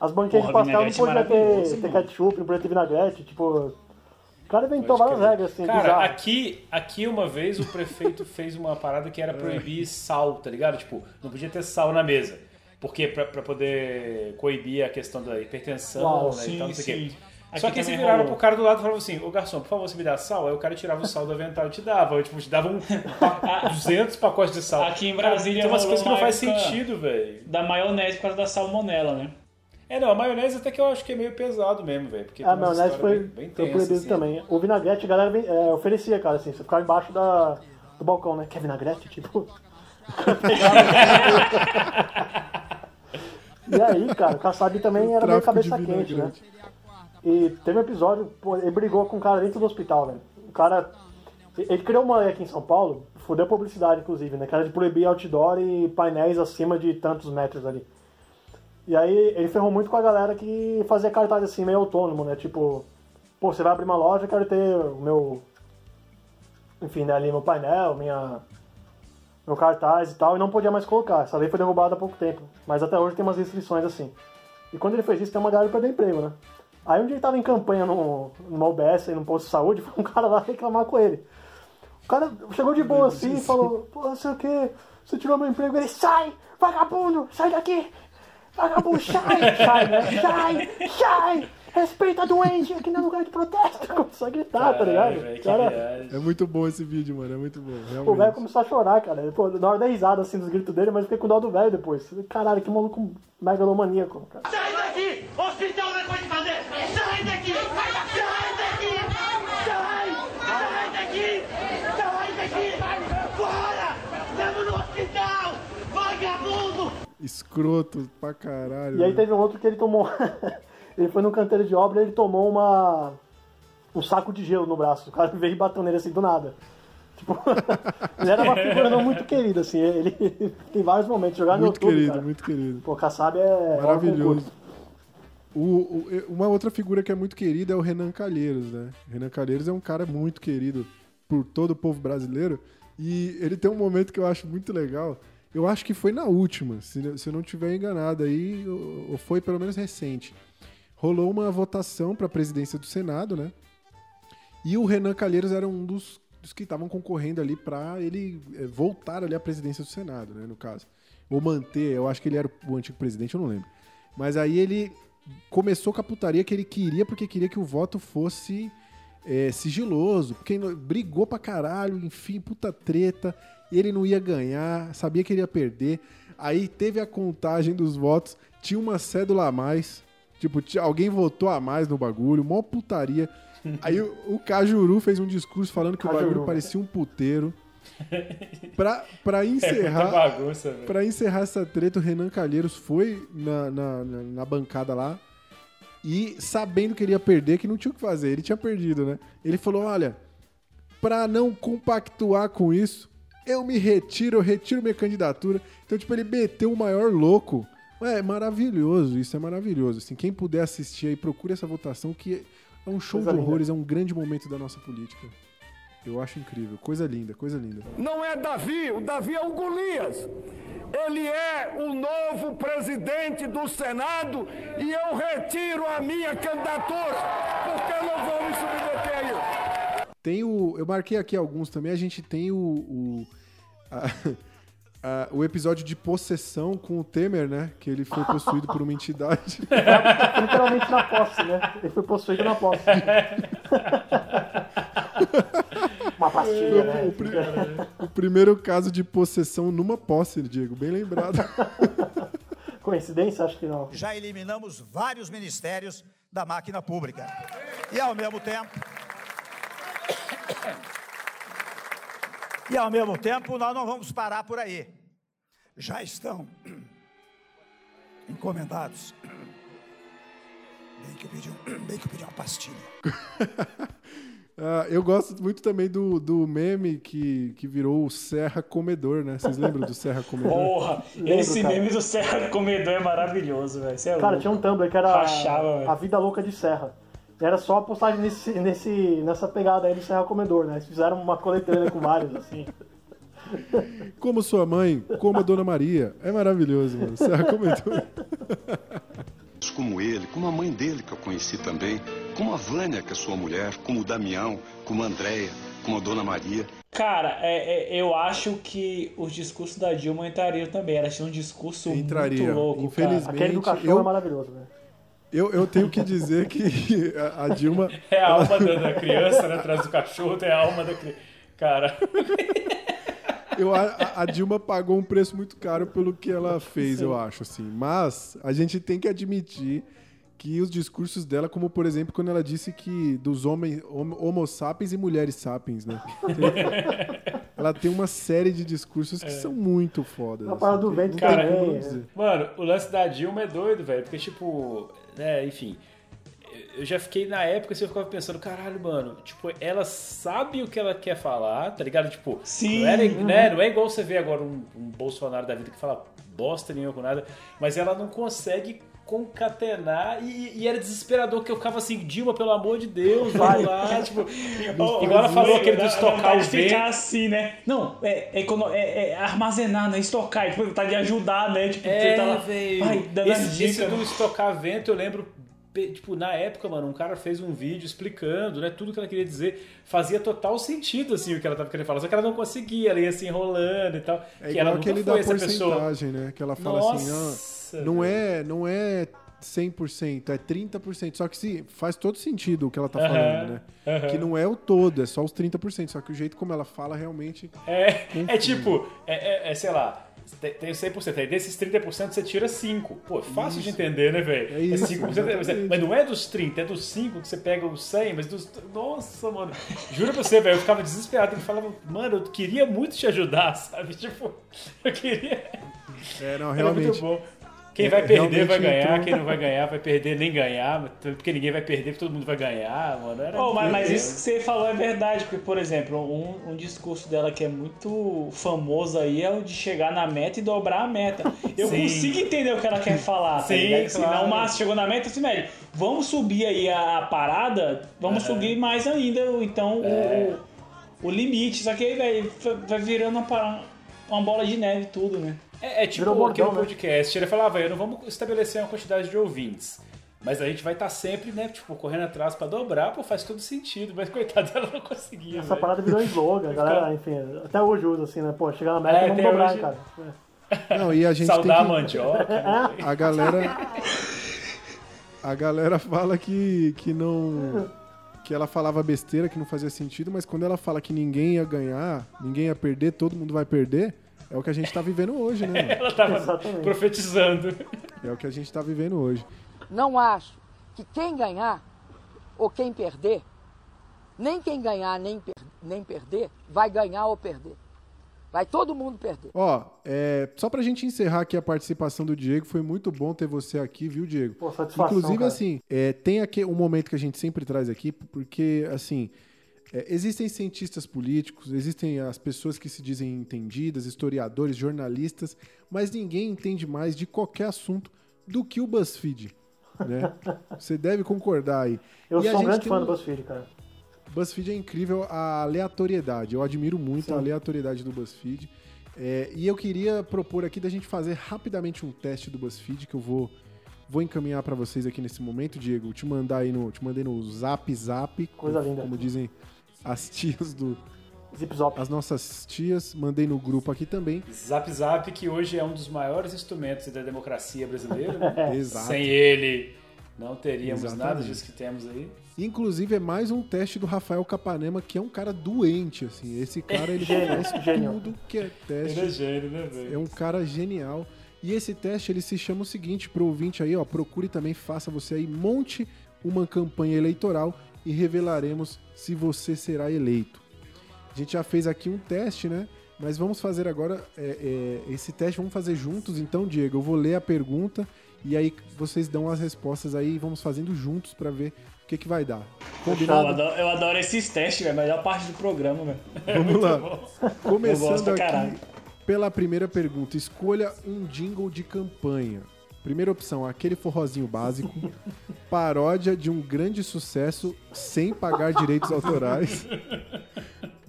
as banquinhas Porra, de pastel não podia ter, ter ketchup, não podia ter vinagrete. Tipo, o cara inventou várias regras, assim, Cara, aqui, aqui uma vez o prefeito fez uma parada que era proibir sal, tá ligado? Tipo, não podia ter sal na mesa. Porque pra, pra poder coibir a questão da hipertensão, Uau, né? sim, e tal, não sei o quê. sim. Só Aqui que também virava rolou. pro cara do lado e falava assim, ô garçom, por favor, você me dá sal? Aí o cara tirava o sal do avental e te dava. Eu, tipo, te dava um pa- 200 pacotes de sal. Aqui em Cara, Brasília tem umas coisas que não faz sentido, velho. Da maionese por causa da salmonela, né? É, não, a maionese até que eu acho que é meio pesado mesmo, velho. Porque A tem umas maionese foi, bem, bem foi tensas, proibido assim. também. O vinagrete, a galera é, oferecia, cara, assim, você ficava embaixo da, do balcão, né? Quer vinagrete? Tipo. e aí, cara, o Kassab também era meio cabeça quente, né? E teve um episódio, pô, ele brigou com um cara dentro do hospital, velho. O cara. Ele criou uma lei aqui em São Paulo, fudeu publicidade, inclusive, né? Que era de proibir outdoor e painéis acima de tantos metros ali. E aí ele ferrou muito com a galera que fazia cartaz assim, meio autônomo, né? Tipo, pô, você vai abrir uma loja, eu quero ter o meu. Enfim, né, ali meu painel, minha. Meu cartaz e tal, e não podia mais colocar. Essa lei foi derrubada há pouco tempo. Mas até hoje tem umas restrições assim. E quando ele fez isso, tem uma galera que perdeu emprego, né? Aí um dia ele tava em campanha no, numa UBS, num posto de saúde, foi um cara lá reclamar com ele. O cara chegou de boa assim e falou, pô, não sei o que, você tirou meu emprego. Ele, sai, vagabundo, sai daqui! Vagabundo, sai, sai, né? Sai, sai! Respeita a doente, aqui não é lugar de protesto. Começou a gritar, tá ligado? Caralho, velho, que Cara, viagem. É muito bom esse vídeo, mano, é muito bom. o velho Realmente. começou a chorar, cara. Pô, na hora da risada, assim, dos gritos dele, mas eu fiquei com dó do velho depois. Caralho, que maluco megalomaníaco, cara. Sai daqui! Hospital não é coisa de fazer! Sai daqui! Sai daqui! Sai! Sai daqui! Sai daqui! Fora! Estamos no hospital! Vagabundo! Escroto pra caralho. E aí teve um outro que ele tomou. ele foi num canteiro de obra e ele tomou uma. um saco de gelo no braço. O cara veio e bateu nele assim do nada. Tipo, ele era uma figura não muito querida, assim. Ele tem vários momentos. Jogar no Muito YouTube, querido, cara. muito querido. Pô, Kassab é. Maravilhoso. O, o- uma outra figura que é muito querida é o Renan Calheiros, né? Renan Calheiros é um cara muito querido por todo o povo brasileiro. E ele tem um momento que eu acho muito legal. Eu acho que foi na última, se, se eu não tiver enganado aí, ou foi pelo menos recente. Rolou uma votação para a presidência do Senado, né? E o Renan Calheiros era um dos, dos que estavam concorrendo ali para ele eh, voltar ali à presidência do Senado, né? No caso. Ou manter, eu acho que ele era o antigo presidente, eu não lembro. Mas aí ele começou com a putaria que ele queria, porque queria que o voto fosse é, sigiloso, porque brigou pra caralho, enfim, puta treta. Ele não ia ganhar, sabia que ele ia perder. Aí teve a contagem dos votos, tinha uma cédula a mais. Tipo, alguém votou a mais no bagulho, mó putaria. Aí o, o Cajuru fez um discurso falando que o Cajuru. bagulho parecia um puteiro. Pra, pra É encerrar. bagunça, velho. pra encerrar essa treta, o Renan Calheiros foi na, na, na- na bancada lá e sabendo que ele ia perder, que não tinha o que fazer, ele tinha perdido, né? Ele falou: olha, pra não compactuar com isso, eu me retiro, eu retiro minha candidatura. Então, tipo, ele meteu o maior louco. É maravilhoso, isso é maravilhoso. Assim, quem puder assistir aí, procure essa votação, que é um show Coisa de linda. horrores, é um grande momento da nossa política. Eu acho incrível. Coisa linda, coisa linda. Não é Davi, o Davi é o Golias. Ele é o novo presidente do Senado e eu retiro a minha candidatura, porque eu não vou me submeter a isso. Tem o. Eu marquei aqui alguns também. A gente tem o. o, a- a- o episódio de possessão com o Temer, né? Que ele foi possuído por uma entidade. Literalmente na posse, né? Ele foi possuído na posse. Uma pastilha, né? O, pri- o primeiro caso de possessão numa posse, Diego. Bem lembrado. Coincidência? Acho que não. Já eliminamos vários ministérios da máquina pública. E ao mesmo tempo. E ao mesmo tempo, nós não vamos parar por aí. Já estão encomendados. Bem que eu pedi, um- bem que eu pedi uma pastilha. Ah, eu gosto muito também do, do meme que, que virou o Serra Comedor, né? Vocês lembram do Serra Comedor? Porra, Lembro, esse cara. meme do Serra Comedor é maravilhoso, velho. É Cara, louco. tinha um Tumblr que era Rachava, velho. A Vida Louca de Serra. Era só a postagem nesse, nesse, nessa pegada aí do Serra Comedor, né? Eles fizeram uma coletânea com vários, assim. Como sua mãe, como a Dona Maria. É maravilhoso, mano. Serra Comedor. Como ele, como a mãe dele que eu conheci também, como a Vânia, que é sua mulher, como o Damião, como a Andréia, como a Dona Maria. Cara, é- é- eu acho que os discursos da Dilma entrariam também. Ela tinha um discurso Entraria. muito louco, Infelizmente, Aquele do cachorro eu- é maravilhoso, né? Eu, eu tenho que dizer que a, a Dilma. É a alma da, da criança, né? Atrás do cachorro tem a alma da criança. Cara. Eu, a, a Dilma pagou um preço muito caro pelo que ela fez, eu acho, assim. Mas a gente tem que admitir que os discursos dela, como por exemplo, quando ela disse que dos homens, homo, sapiens e mulheres sapiens, né? ela tem uma série de discursos que são muito fodas. A parada do Tem- vento Cara, dizer. mano, o lance da Dilma é doido, velho. Porque, tipo, né, enfim. Eu já fiquei na época assim, eu ficava pensando, caralho, mano, tipo, ela sabe o que ela quer falar, tá ligado? Tipo, Sim. não, era, Uhum. né, não é igual você vê agora um, um Bolsonaro da vida que fala bosta nenhuma com nada, mas ela não consegue concatenar e, e era desesperador que eu ficava assim, Dilma, pelo amor de Deus, vai lá, tipo, Ó, igual ela falou aquele do estocar o ficar vento. assim, né? Não, é, é, é- é armazenar, né? Estocar, tipo, tá de ajudar, né? Tipo, você tá É, lá, vai, dando Esse, esse dicas. do estocar vento, eu lembro, tipo, na época, mano, um cara fez um vídeo explicando, né, tudo que ela queria dizer. Fazia total sentido, assim, o que ela tava querendo falar. Só que ela não conseguia, ela ia se enrolando e tal. É que igual ela nunca aquele foi da pessoa. porcentagem, né? Que ela fala Nossa, assim, ah, não é, não é 100%, é 30%. Só que sim, faz todo sentido o que ela tá falando, né? Que não é o todo, é só os 30%. Só que o jeito como ela fala realmente... É, é tipo, é, é- é, sei lá, tem, tem 100%, aí desses 30% você tira 5. Pô, é fácil de Isso. entender, né, velho? É isso, 5%, exatamente. mas não é dos 30, é dos 5 que você pega os 100, mas dos... Nossa, mano, juro pra você, velho, eu ficava desesperado, eu falava, mano, eu queria muito te ajudar, sabe? Tipo, eu queria... É, não, Era realmente. muito bom. Quem É, vai perder vai ganhar, entrou- quem não vai ganhar vai perder nem ganhar, porque ninguém vai perder, porque todo mundo vai ganhar, mano. Era Oh, mas, mas isso que você falou é verdade, porque, por exemplo, um, um discurso dela que é muito famoso aí é o de chegar na meta e dobrar a meta. Eu Sim. consigo entender o que ela quer falar, tá Sim, ligado? Assim, claro. não, o Márcio chegou na meta, assim, velho, vamos subir aí a, a parada, vamos É. subir mais ainda, então, o, o limite. Só que aí, velho, vai- virando uma, para- uma bola de neve tudo, né? É, é tipo bordão, aquele né? podcast, ele falava, eu não vamos estabelecer uma quantidade de ouvintes. Mas a gente vai estar sempre, né, tipo, correndo atrás pra dobrar, pô, faz todo sentido. Mas coitado, ela não conseguia. Essa velho. parada virou slogan, a galera, enfim, até hoje usa assim, né? Pô, chegar na meta É, e vamos dobrar, hoje- cara. Não, e a gente Saudar tem a que... mandioca. A galera. A galera fala que, que não. Que ela falava besteira, que não fazia sentido, mas quando ela fala que ninguém ia ganhar, ninguém ia perder, todo mundo vai perder, é o que a gente tá vivendo hoje, né? Ela tava profetizando. É o que a gente tá vivendo hoje. Não acho que quem ganhar ou quem perder, nem quem ganhar nem, per- nem perder, vai ganhar ou perder. Vai todo mundo perder. Ó, é, só pra gente encerrar aqui a participação do Diego, foi muito bom ter você aqui, viu, Diego? Pô, satisfação, Inclusive, cara. assim, é, tem aqui um momento que a gente sempre traz aqui, porque, assim, é, existem cientistas políticos, existem as pessoas que se dizem entendidas, historiadores, jornalistas, mas ninguém entende mais de qualquer assunto do que o BuzzFeed. Né? Você deve concordar aí. Eu E sou um grande fã um- do BuzzFeed, cara. BuzzFeed é incrível a aleatoriedade. Eu admiro muito Sim. a aleatoriedade do BuzzFeed. É, e eu queria propor aqui da gente fazer rapidamente um teste do BuzzFeed que eu vou vou encaminhar pra vocês aqui nesse momento, Diego. Te mandar aí no, te mandei no Zap Zap, Coisa como, linda. como dizem as tias do Zip Zop. as nossas tias. Mandei no grupo aqui também. Zap Zap, que hoje é um dos maiores instrumentos da democracia brasileira. Exato. Sem ele, não teríamos nada Exatamente. disso que temos aí. Inclusive é mais um teste do Rafael Capanema, que é um cara doente, assim. Esse cara ele gênio. tudo que é teste. Ele é gênio, né, velho? É um cara genial. E esse teste ele se chama o seguinte, pro ouvinte aí, ó, procure também, faça você aí, monte uma campanha eleitoral e revelaremos se você será eleito. A gente já fez aqui um teste, né? Mas vamos fazer agora é, é, esse teste, vamos fazer juntos. Então, Diego, eu vou ler a pergunta e aí vocês dão as respostas aí e vamos fazendo juntos pra ver o que, que vai dar. Eu Combinado? adoro, eu adoro esses testes, velho. Melhor parte do programa, velho. Vamos lá. Eu Começando aqui pela primeira pergunta. Escolha um jingle de campanha. Primeira opção, aquele forrozinho básico. paródia de um grande sucesso sem pagar direitos autorais.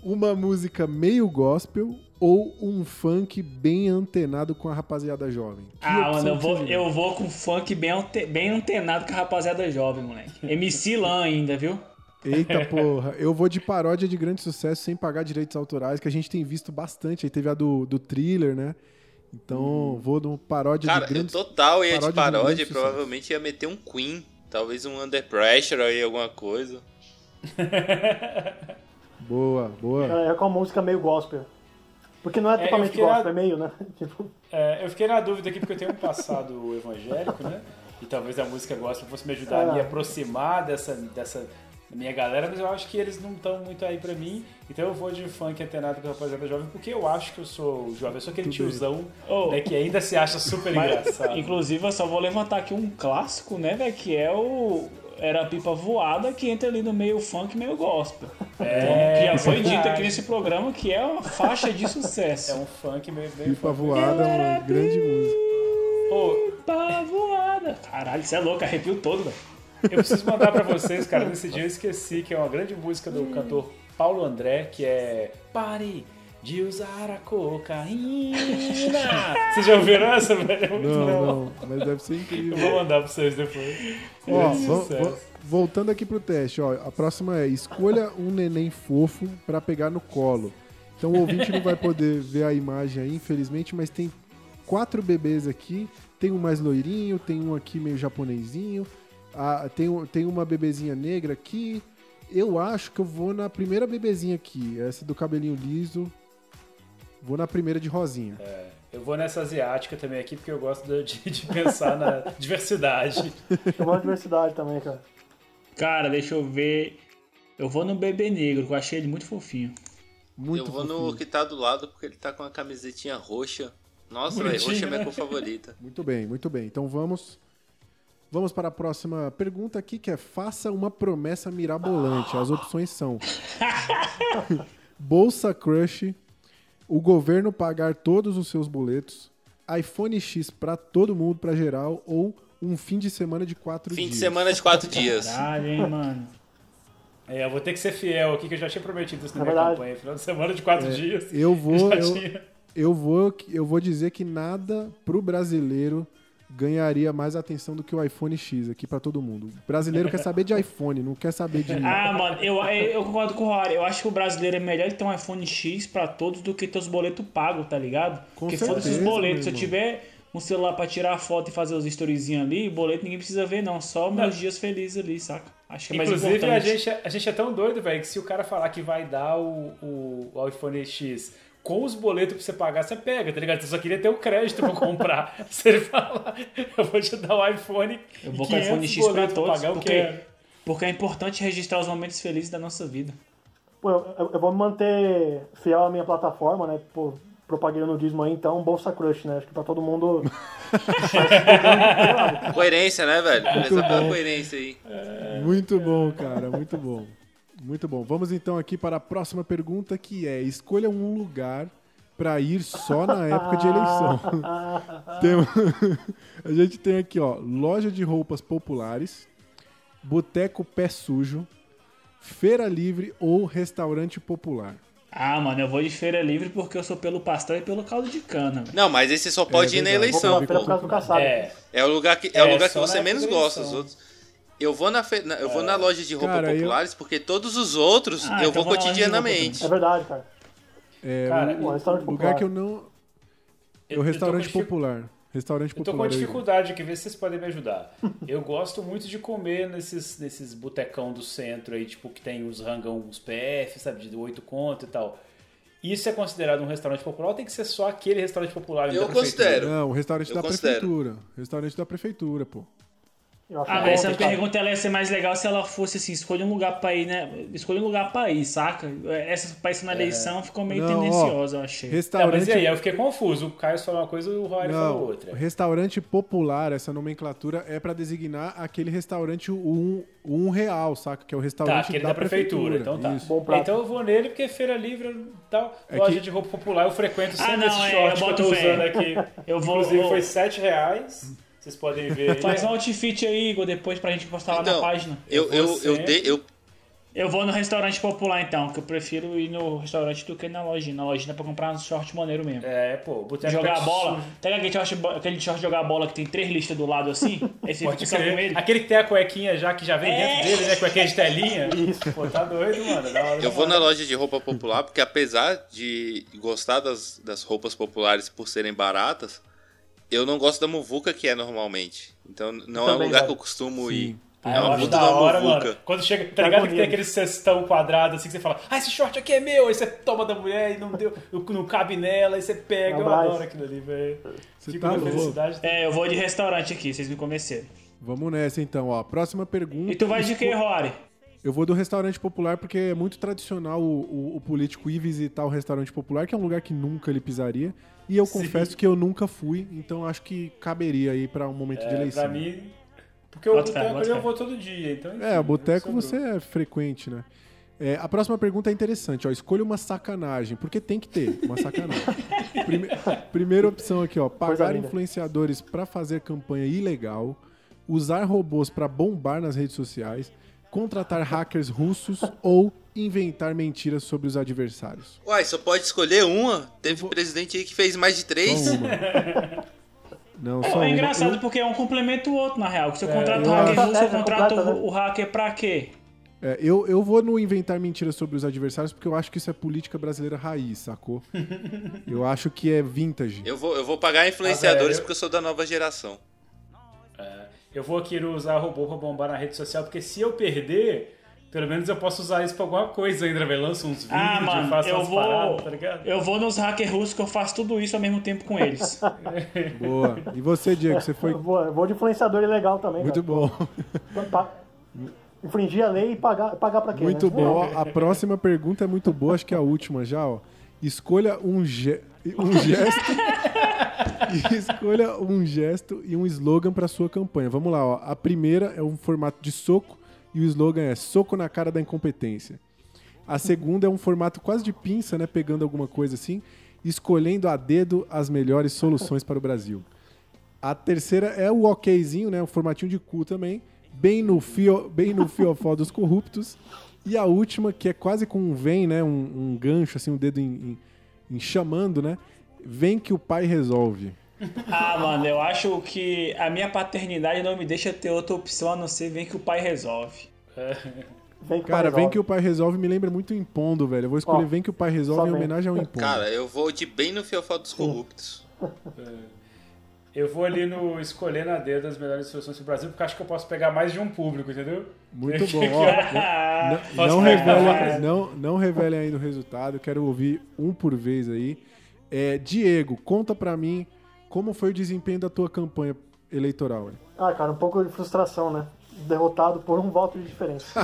Uma música meio gospel ou um funk bem antenado com a rapaziada jovem. Que Ah, mano, eu vou, eu vou com funk bem, ante- bem antenado com a rapaziada jovem, moleque. MC Lan ainda, viu? Eita porra, eu vou de paródia de grande sucesso sem pagar direitos autorais, que a gente tem visto bastante. Aí teve a do, do thriller, né? Então, vou no paródia Cara, de grande eu total ia de paródia grande e sucesso. provavelmente ia meter um Queen. Talvez um Under Pressure aí, alguma coisa. Boa, boa. É, é com a música meio gospel. Porque não é É, totalmente na- gospel, é meio, né? Tipo, É, eu fiquei na dúvida aqui porque eu tenho um passado evangélico, né? E talvez a música gospel fosse me ajudar a me Ah. aproximar dessa, dessa minha galera, mas eu acho que eles não estão muito aí pra mim. Então eu vou de funk antenado com a rapaziada jovem, porque eu acho que eu sou jovem. Eu sou aquele tiozão Ô. né, que ainda se acha super Mas, engraçado. Inclusive, eu só vou levantar aqui um clássico, né, velho? Que é o. Era a pipa voada que entra ali no meio funk, meio gospel. É, então, que já foi dito aqui nesse programa que é uma faixa de sucesso. É um funk meio. meio Pipa voada é uma grande música. Ô, Pipa voada. Caralho, você é louco, arrepio todo, velho. Eu preciso mandar pra vocês, cara, nesse dia eu esqueci que é uma grande música do cantor Paulo André, que é Pare de usar a cocaína. Vocês já ouviram essa, velho? É muito Não, não, mas deve ser incrível. Eu vou mandar pra vocês depois. Ó, voltando aqui pro teste, ó, a próxima é escolha um neném fofo pra pegar no colo. Então o ouvinte não vai poder ver a imagem aí, infelizmente, mas tem quatro bebês aqui. Tem um mais loirinho, tem um aqui meio japonesinho, ah, tem, tem uma bebezinha negra aqui. Eu acho que eu vou na primeira bebezinha aqui, essa do cabelinho liso. Vou na primeira de rosinha. É, eu vou nessa asiática também aqui, porque eu gosto de, de pensar na diversidade. eu gosto de diversidade também, cara. Cara, deixa eu ver. Eu vou no bebê negro, que eu achei ele muito fofinho. Muito eu vou no que tá do lado porque ele tá com uma camisetinha roxa Nossa, velho, roxa é minha né? cor favorita. Muito bem, muito bem. Então vamos vamos para a próxima pergunta aqui, que é faça uma promessa mirabolante. As opções são Bolsa Crush, o governo pagar todos os seus boletos, iPhone X para todo mundo, para geral, ou um fim de semana de quatro Fim dias. de semana de quatro dias. Caralho, hein, mano. É, eu vou ter que ser fiel aqui, que eu já tinha prometido isso na É minha verdade. campanha. Final de semana de quatro É, dias. Eu vou, eu, eu vou, eu vou dizer que nada pro brasileiro ganharia mais atenção do que o iPhone X aqui para todo mundo. O brasileiro quer saber de iPhone, não quer saber de Ah, mano, eu, eu concordo com o Rory. Eu acho que o brasileiro é melhor ter um iPhone X pra todos do que ter os boletos pagos, tá ligado? Com Porque foda-se os boletos. Se eu tiver um celular pra tirar foto e fazer os storyzinhos ali, boleto ninguém precisa ver, não. Só meus dias felizes ali, saca? Acho que é mais Inclusive, a importante. gente, a gente é tão doido, velho, que se o cara falar que vai dar o, o, o iPhone X com os boletos pra você pagar, você pega, tá ligado? Você só queria ter o crédito pra comprar. ele falar, eu vou te dar o iPhone Eu vou com o iPhone 500 X pra todos, pagar, porque, porque é importante registrar os momentos felizes da nossa vida. Pô, eu, eu- eu vou me manter fiel à minha plataforma, né? Pô, propaguei o nudismo aí, então Bolsa Crush, né? Acho que pra todo mundo. Coerência, né, velho? Muito Essa é bom. coerência aí. Muito bom, cara, muito bom. Muito bom. Vamos então aqui para a próxima pergunta, que é: escolha um lugar para ir só na época de eleição. Tem- a gente tem aqui, ó, loja de roupas populares, boteco pé sujo, feira livre ou restaurante popular. Ah, mano, eu vou de feira livre porque eu sou pelo pastel e pelo caldo de cana. velho. Não, mas esse só pode É ir na eleição, pô. casa do caçado. É, É o lugar que, é É, o lugar que você menos gosta. Os outros. Eu vou na, fe- eu vou na loja de roupa Cara, eu- populares porque todos os outros Ah, eu então vou cotidianamente. É verdade, cara. É, Cara, o, o restaurante o lugar popular. que eu não. É Eu- o eu tô restaurante popular. Restaurante Eu tô popular. com dificuldade aqui, ver se vocês podem me ajudar. Eu gosto muito de comer nesses, nesses botecão do centro aí, tipo, que tem os rangão, os PF, sabe, de 8 conto e tal. Isso é considerado um restaurante popular ou tem que ser só aquele restaurante popular? Eu da prefeitura? considero. Não, o restaurante Eu da considero. prefeitura. Restaurante da prefeitura, pô. Eu acho Ah, mas essa pergunta ela ia ser mais legal se ela fosse assim, escolha um lugar pra ir, né? Escolha um lugar pra ir, saca? Essa pra isso na eleição ficou meio Não, ó, tendenciosa, eu achei. Não, Restaurante. mas e aí? Eu fiquei confuso. O Caio falou uma coisa e o Rory falou Não, outra. restaurante popular, essa nomenclatura é pra designar aquele restaurante um, um real, saca? Que é o Tá, restaurante aquele da, da prefeitura, então tá. Isso. Bom prato. Então eu vou nele porque feira livre e tal. É loja que- de roupa popular eu frequento sempre Ah, não, esse é, short eu que boto eu tô usando aqui. Eu vou- Inclusive vou- foi 7 reais. Vocês podem ver aí. Faz um outfit aí, Igor, depois pra gente postar lá na Então, página. eu, eu, eu, dei- eu, Eu vou no restaurante popular então, que eu prefiro ir no restaurante do que na lojinha. Na lojinha é pra comprar um short maneiro mesmo. É, pô, boteco Jogar a bola. Pega aquele short, aquele short de jogar bola que tem três listas do lado assim. Aí você Pode fica com ele. Aquele que tem a cuequinha já, que já vem É. dentro dele, né? Cuequinha de telinha. Isso. Pô, tá doido, mano. Da hora eu vou na loja de roupa popular porque apesar de gostar das, das roupas populares por serem baratas, eu não gosto da muvuca que é normalmente. Então não é um Também, lugar velho. que eu costumo ir. Ah, é eu uma acho puta da hora, muvuca. mano. Quando chega, tá Tá ligado que tem aquele cestão quadrado assim que você fala, ah, esse short aqui é meu, aí você toma da mulher e não deu, não cabe nela, aí você pega, eu adoro aquilo ali, velho. Você Fico tá felicidade. É, eu vou de restaurante aqui, vocês me convenceram. Vamos nessa então, ó. Próxima pergunta. E tu vai de quê, Rory? Eu vou do restaurante popular porque é muito tradicional o, o- o político ir visitar o restaurante popular, que é um lugar que nunca ele pisaria. E eu Sim. confesso que eu nunca fui, então acho que caberia aí pra um momento de É, eleição. pra mim, porque o boteco ali eu vou todo dia, então... É, enfim, o boteco você é frequente, né? É, a próxima pergunta é interessante, ó. Escolha uma sacanagem, porque tem que ter uma sacanagem. Prime- primeira opção aqui, ó. Pagar influenciadores pra fazer campanha ilegal, usar robôs pra bombar nas redes sociais, contratar hackers russos ou inventar mentiras sobre os adversários. Uai, só pode escolher uma? Teve um presidente aí que fez mais de três? Só uma. Não, só É uma. engraçado Eu- porque é um complementa o outro, na real. Se eu É, contrato eu o hacker russo, eu é, contrato completa, o, o hacker pra quê? É, eu, eu vou no inventar mentiras sobre os adversários porque eu acho que isso é política brasileira raiz, sacou? eu acho que é vintage. Eu vou, eu vou pagar influenciadores Ah, velho. porque eu sou da nova geração. Eu vou aqui usar robô pra bombar na rede social, porque se eu perder, pelo menos eu posso usar isso pra alguma coisa ainda, velho. Lanço uns vídeos, Ah, mano, faço eu umas vou. paradas, tá ligado? Eu vou nos hackers russos que eu faço tudo isso ao mesmo tempo com eles. Boa. E você, Diego, você foi Eu vou, eu vou de influenciador ilegal também, muito bom. cara. Pa- Infringir a lei e pagar, pagar pra quê? Muito né? bom. A próxima pergunta é muito boa, acho que é a última já, ó. Escolha um, ge- um gesto. e escolha um gesto e um slogan para sua campanha. Vamos lá, ó. A primeira é um formato de soco e o slogan é soco na cara da incompetência. A segunda é um formato quase de pinça, né? Pegando alguma coisa assim, escolhendo a dedo as melhores soluções para o Brasil. A terceira é o okzinho, né? Um formatinho de cu também, bem no fio, bem no fiofó dos corruptos. E a última, que é quase com um vem, né? Um, um gancho, assim, um dedo em, em- em chamando, né? Vem que o pai resolve. Ah, mano, eu acho que a minha paternidade não me deixa ter outra opção a não ser vem que o pai resolve. Vem que Cara, vem que o pai resolve me lembra muito o Impondo, velho. Eu vou escolher Ó, Vem que o pai resolve em homenagem ao Impondo. Cara, eu vou de bem no fiofó dos corruptos. Eu vou ali no escolher na dedo as melhores soluções do Brasil, porque acho que eu posso pegar mais de um público, entendeu? Muito bom. Ó, não, não, revele, não, não revele ainda o resultado. Quero ouvir um por vez aí. É, Diego, conta pra mim como foi o desempenho da tua campanha eleitoral. hein? Ah, cara, um pouco de frustração, né? Derrotado por um voto de diferença.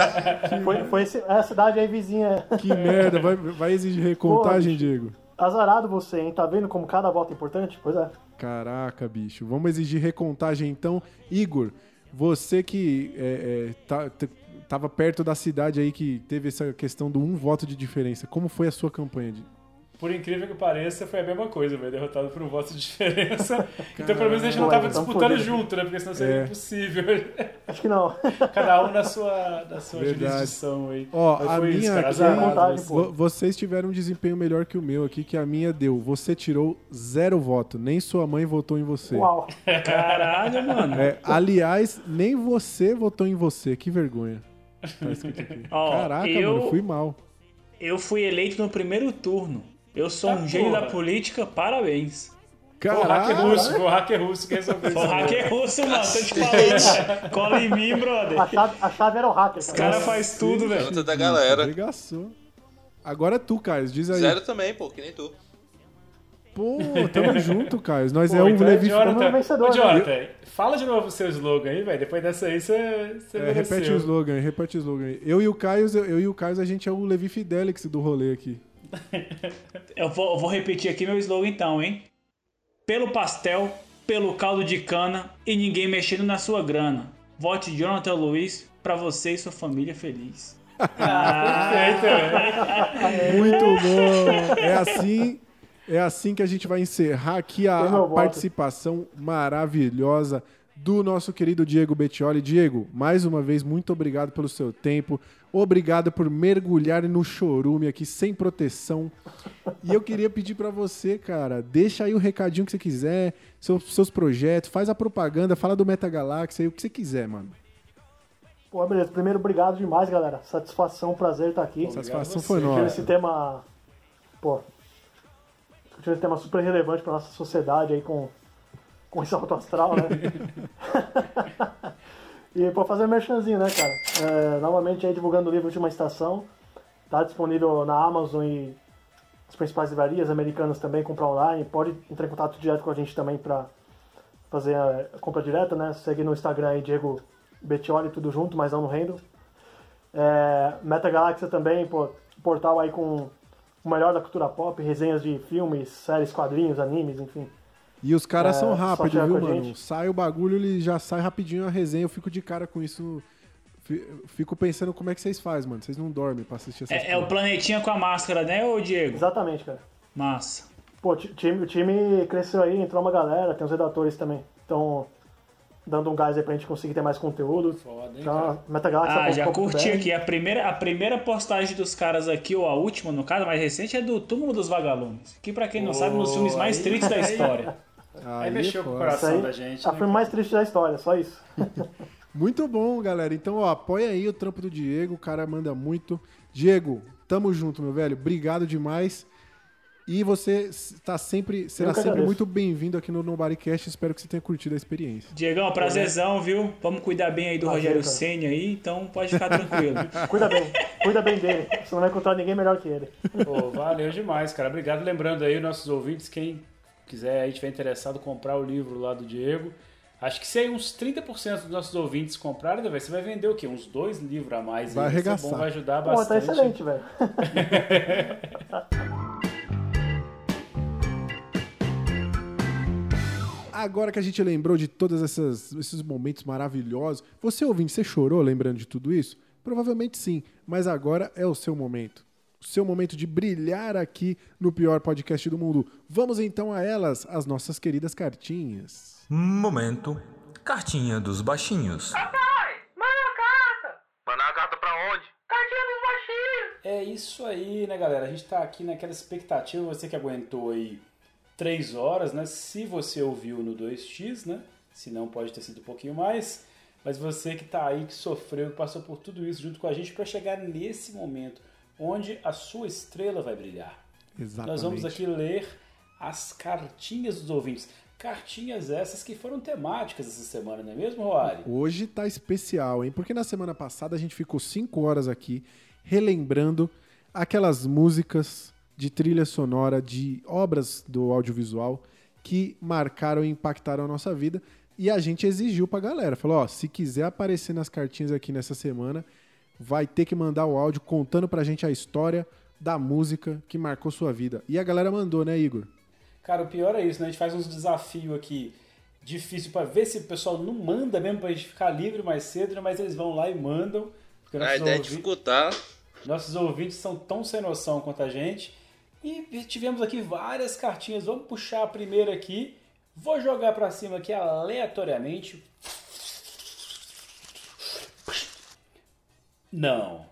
foi foi esse, é a cidade aí vizinha. Que merda, vai, vai exigir recontagem, Pô, Diego? Azarado você, hein? Tá vendo como cada voto é importante? Pois é. Caraca, bicho. Vamos exigir recontagem então. Igor, você que é, é, tá- tava perto da cidade aí que teve essa questão do um voto de diferença. Como foi a sua campanha? Por incrível que pareça, foi a mesma coisa, velho. Derrotado por um voto de diferença. então, pelo menos a gente não tava Caralho, tamo disputando junto, né? Porque senão seria É. impossível. Acho que não. Cada um na sua, na sua Verdade. jurisdição aí. Ó, Mas a foi minha isso, cara. aqui, azarado, assim. vo- vocês tiveram um desempenho melhor que o meu aqui, que a minha deu. Você tirou zero voto, nem sua mãe votou em você. Uau. Caralho, mano. É, aliás, nem você votou em você. Que vergonha. Tá escrito aqui. Ó, Caraca, eu- mano, fui mal. Eu fui eleito no primeiro turno. Eu sou Tá, um gênio da política, parabéns. Foi o hacker russo, foi o hacker russo que resolveu isso. Foi o hacker russo, mano, tô te falando. Cola em mim, brother. A chave, a chave era o hacker. Os caras fazem tudo, velho. Pergunta da galera. Obrigação. Agora é tu, Caio, diz aí. Zero também, pô, que nem tu. Pô, tamo junto, Caio. Nós Pô, é o então Levi Jonathan, vencedor, Ô, né? Jonathan, fala de novo o seu slogan aí, velho. Depois dessa aí, você, É, repete o slogan, aí, repete o slogan aí. Eu e o Caio, eu e o Caio, a gente é o Levi Fidelix do rolê aqui. Eu vou, eu vou repetir aqui meu slogan então, hein? Pelo pastel, pelo caldo de cana e ninguém mexendo na sua grana. Vote Jonathan Luiz pra você e sua família feliz. Perfeito, velho. Muito bom. É assim, é assim que a gente vai encerrar aqui a, a participação maravilhosa do nosso querido Diego Bettioli. Diego, mais uma vez, muito obrigado pelo seu tempo. Obrigado por mergulhar no chorume aqui sem proteção. E eu queria pedir pra você, cara, deixa aí o recadinho que você quiser, seus, seus projetos, faz a propaganda, fala do Meta Galáxia aí, o que você quiser, mano. Pô, beleza. Primeiro, obrigado demais, galera. Satisfação, prazer estar aqui. Satisfação foi Tive nossa. esse tema. Pô. Tive esse tema super relevante pra nossa sociedade aí com, com esse alto astral, né? e, pô, fazer um merchanzinho, né, cara? É, novamente aí divulgando o livro uma estação. Tá disponível na Amazon e as principais livrarias americanas também, comprar online. Pode entrar em contato direto com a gente também pra fazer a compra direta, né? Segue no Instagram aí, Diego Bettioli, tudo junto, mas não no Rendo. É, Meta Galáxia também, pô, portal aí com o melhor da cultura pop, resenhas de filmes, séries, quadrinhos, animes, enfim. E os caras É, são rápidos, viu, mano? gente. Sai o bagulho, ele já sai rapidinho a resenha. Eu fico de cara com isso. Fi- Fico pensando como é que vocês fazem, mano. Vocês não dormem pra assistir essas É, é o planetinha com a máscara, né, ô Diego? Exatamente, cara. Massa. Pô, ti- time, o time cresceu aí, entrou uma galera, tem os redatores também. Então, dando um gás aí pra gente conseguir ter mais conteúdo. Foda, hein, Então, Metagaláxia. Ah, já curti aqui. A primeira, a primeira postagem dos caras aqui, ou a última, no caso, mais recente, é do Túmulo dos Vagalumes. Que, pra quem não sabe, é um dos filmes mais tristes da história. Aí mexeu com o coração aí, da gente. O né, filme mais triste da história, só isso. Muito bom, galera. Então, ó, apoia aí o trampo do Diego. O cara manda muito. Diego, tamo junto, meu velho. Obrigado demais. E você está sempre, será sempre agradeço. muito bem-vindo aqui no Nobodycast. Espero que você tenha curtido a experiência. Diegão, prazerzão, viu? Vamos cuidar bem aí do Prazer, Rogério. Senna aí, então pode ficar tranquilo. Cuida bem, cuida bem dele. Você não vai encontrar ninguém melhor que ele. Pô, valeu demais, cara. Obrigado. Lembrando aí, nossos ouvintes, quem quiser, aí tiver interessado, comprar o livro lá do Diego. Acho que se aí uns 30% dos nossos ouvintes comprarem, você vai vender o quê? Uns dois livros a mais. Vai aí, é arregaçar. Bom, vai ajudar bastante. Pô, tá excelente, velho. Agora que a gente lembrou de todos esses momentos maravilhosos, você ouvinte, você chorou lembrando de tudo isso? Provavelmente sim, mas agora é o seu momento. O seu momento de brilhar aqui no pior podcast do mundo. Vamos então a elas, as nossas queridas cartinhas. Momento. Cartinha dos baixinhos. Manda carta! Mandar a carta pra onde? Cartinha dos baixinhos! É isso aí, né, galera? A gente tá aqui naquela expectativa, você que aguentou aí três horas, né? Se você ouviu no 2x, né? Se não, pode ter sido um pouquinho mais. Mas você que tá aí, que sofreu, que passou por tudo isso junto com a gente para chegar nesse momento onde a sua estrela vai brilhar. Exatamente. Nós vamos aqui ler as cartinhas dos ouvintes. Cartinhas essas que foram temáticas essa semana, não é mesmo, Roari? Hoje tá especial, hein? Porque na semana passada a gente ficou cinco horas aqui relembrando aquelas músicas de trilha sonora de obras do audiovisual que marcaram e impactaram a nossa vida. E a gente exigiu pra galera. Falou, ó, se quiser aparecer nas cartinhas aqui nessa semana, vai ter que mandar o áudio contando pra gente a história da música que marcou sua vida. E a galera mandou, né, Igor? Cara, o pior é isso, né? A gente faz uns desafios aqui difícil pra ver se o pessoal não manda mesmo pra gente ficar livre mais cedo, né? mas eles vão lá e mandam. porque A ideia é dificultar. Nossos ouvintes são tão sem noção quanto a gente. E tivemos aqui várias cartinhas. Vamos puxar a primeira aqui. Vou jogar pra cima aqui aleatoriamente. Não.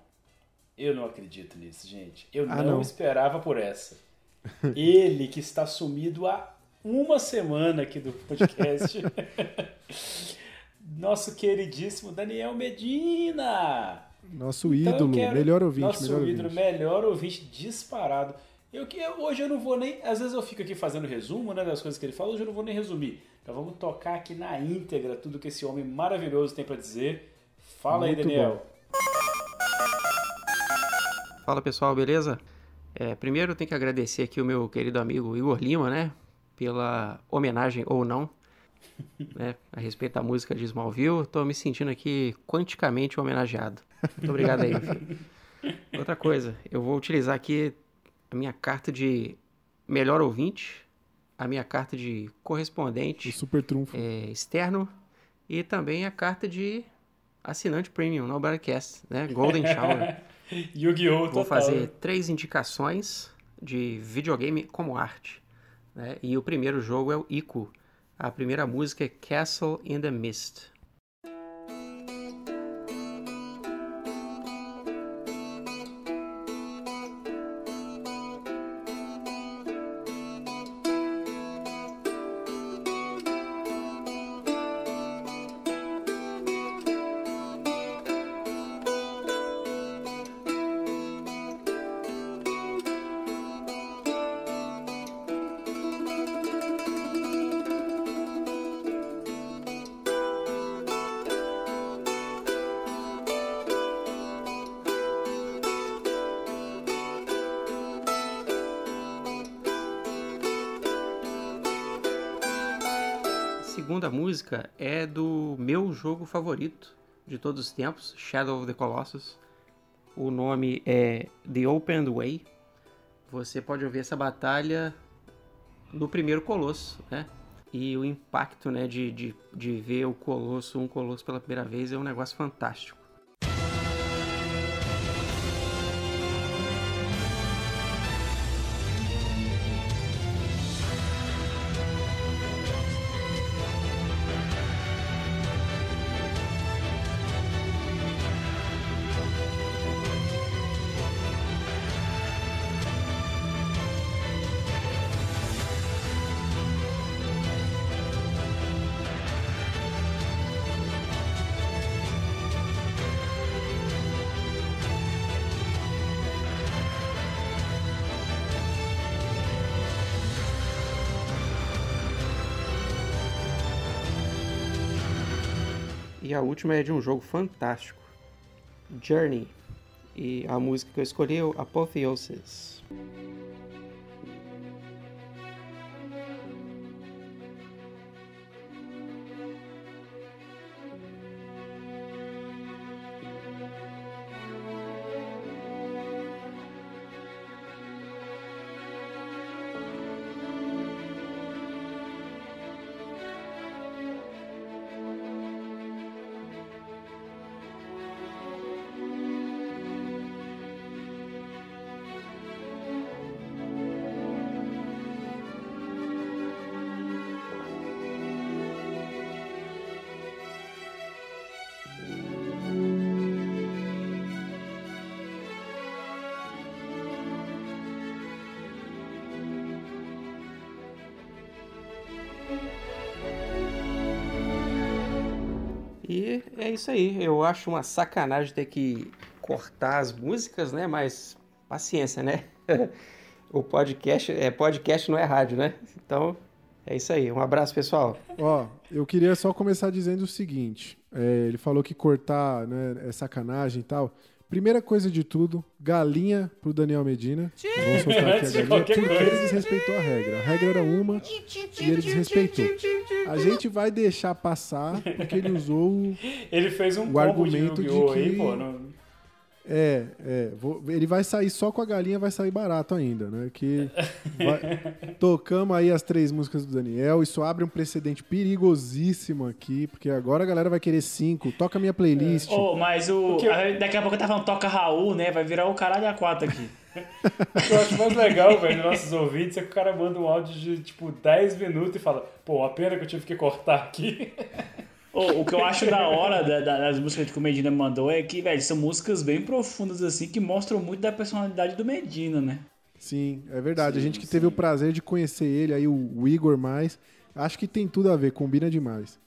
Eu não acredito nisso, gente. Eu Ah, não, não. esperava por essa. Ele que está sumido há uma semana aqui do podcast. Nosso queridíssimo Daniel Medina. Nosso Então ídolo, quero- melhor ouvinte, Nosso melhor ídolo, ouvinte. melhor ouvinte disparado. Eu que hoje eu não vou nem, às vezes eu fico aqui fazendo resumo, né, das coisas que ele fala, hoje eu não vou nem resumir. Então vamos tocar aqui na íntegra tudo que esse homem maravilhoso tem pra dizer. Fala aí, Muito Daniel. Fala pessoal, beleza? É, primeiro eu tenho que agradecer aqui o meu querido amigo Igor Lima, né? Pela homenagem ou não, né? A respeito da música de Smallville. Tô me sentindo aqui quanticamente homenageado. Muito obrigado aí, filho. Outra coisa, eu vou utilizar aqui a minha carta de melhor ouvinte, a minha carta de correspondente é, externo e também a carta de assinante premium no Broadcast, né? Golden Shower. Yu-Gi-Oh! Vou total. fazer três indicações de videogame como arte. né? E o primeiro jogo é o Ico. A primeira música é Castle in the Mist. Jogo favorito de todos os tempos, Shadow of the Colossus. O nome é The Open Way. Você pode ouvir essa batalha no primeiro Colosso, né? E o impacto né, de, de, de ver o Colosso, um Colosso pela primeira vez, é um negócio fantástico. A última é de um jogo fantástico, Journey. E a música que eu escolhi é Apotheosis. Isso aí. Eu acho uma sacanagem ter que cortar as músicas, né? Mas paciência, né? o podcast é podcast não é rádio, né? Então é isso aí. Um abraço, pessoal. Ó, eu queria só começar dizendo o seguinte. É, ele falou que cortar né, é sacanagem e tal. Primeira coisa de tudo, galinha pro Daniel Medina. Vamos soltar aqui a galinha, porque ele desrespeitou a regra. A regra era uma e ele desrespeitou. A gente vai deixar passar porque ele usou o, Ele fez um o combo argumento de de que... aí, pô. Não... É, é. vou- ele vai sair só com a galinha, vai sair barato ainda, né? Que vai- tocamos aí as três músicas do Daniel. Isso abre um precedente perigosíssimo aqui, porque agora a galera vai querer cinco. Toca minha playlist. Ô, mas o. Eu- Daqui a pouco tá falando toca Raul, né? Vai virar o caralho a quatro aqui. O que eu acho mais legal, velho, nossos ouvintes é que o cara manda um áudio de, tipo, 10 minutos e fala, pô, a pena que eu tive que cortar aqui. Ô, o que eu acho da hora da- da- das músicas que o Medina mandou é que, velho, são músicas bem profundas, assim, que mostram muito da personalidade do Medina, né? Sim, é verdade. a gente que teve o prazer de conhecer ele, aí o, o Igor mais. Acho que tem tudo a ver, combina demais.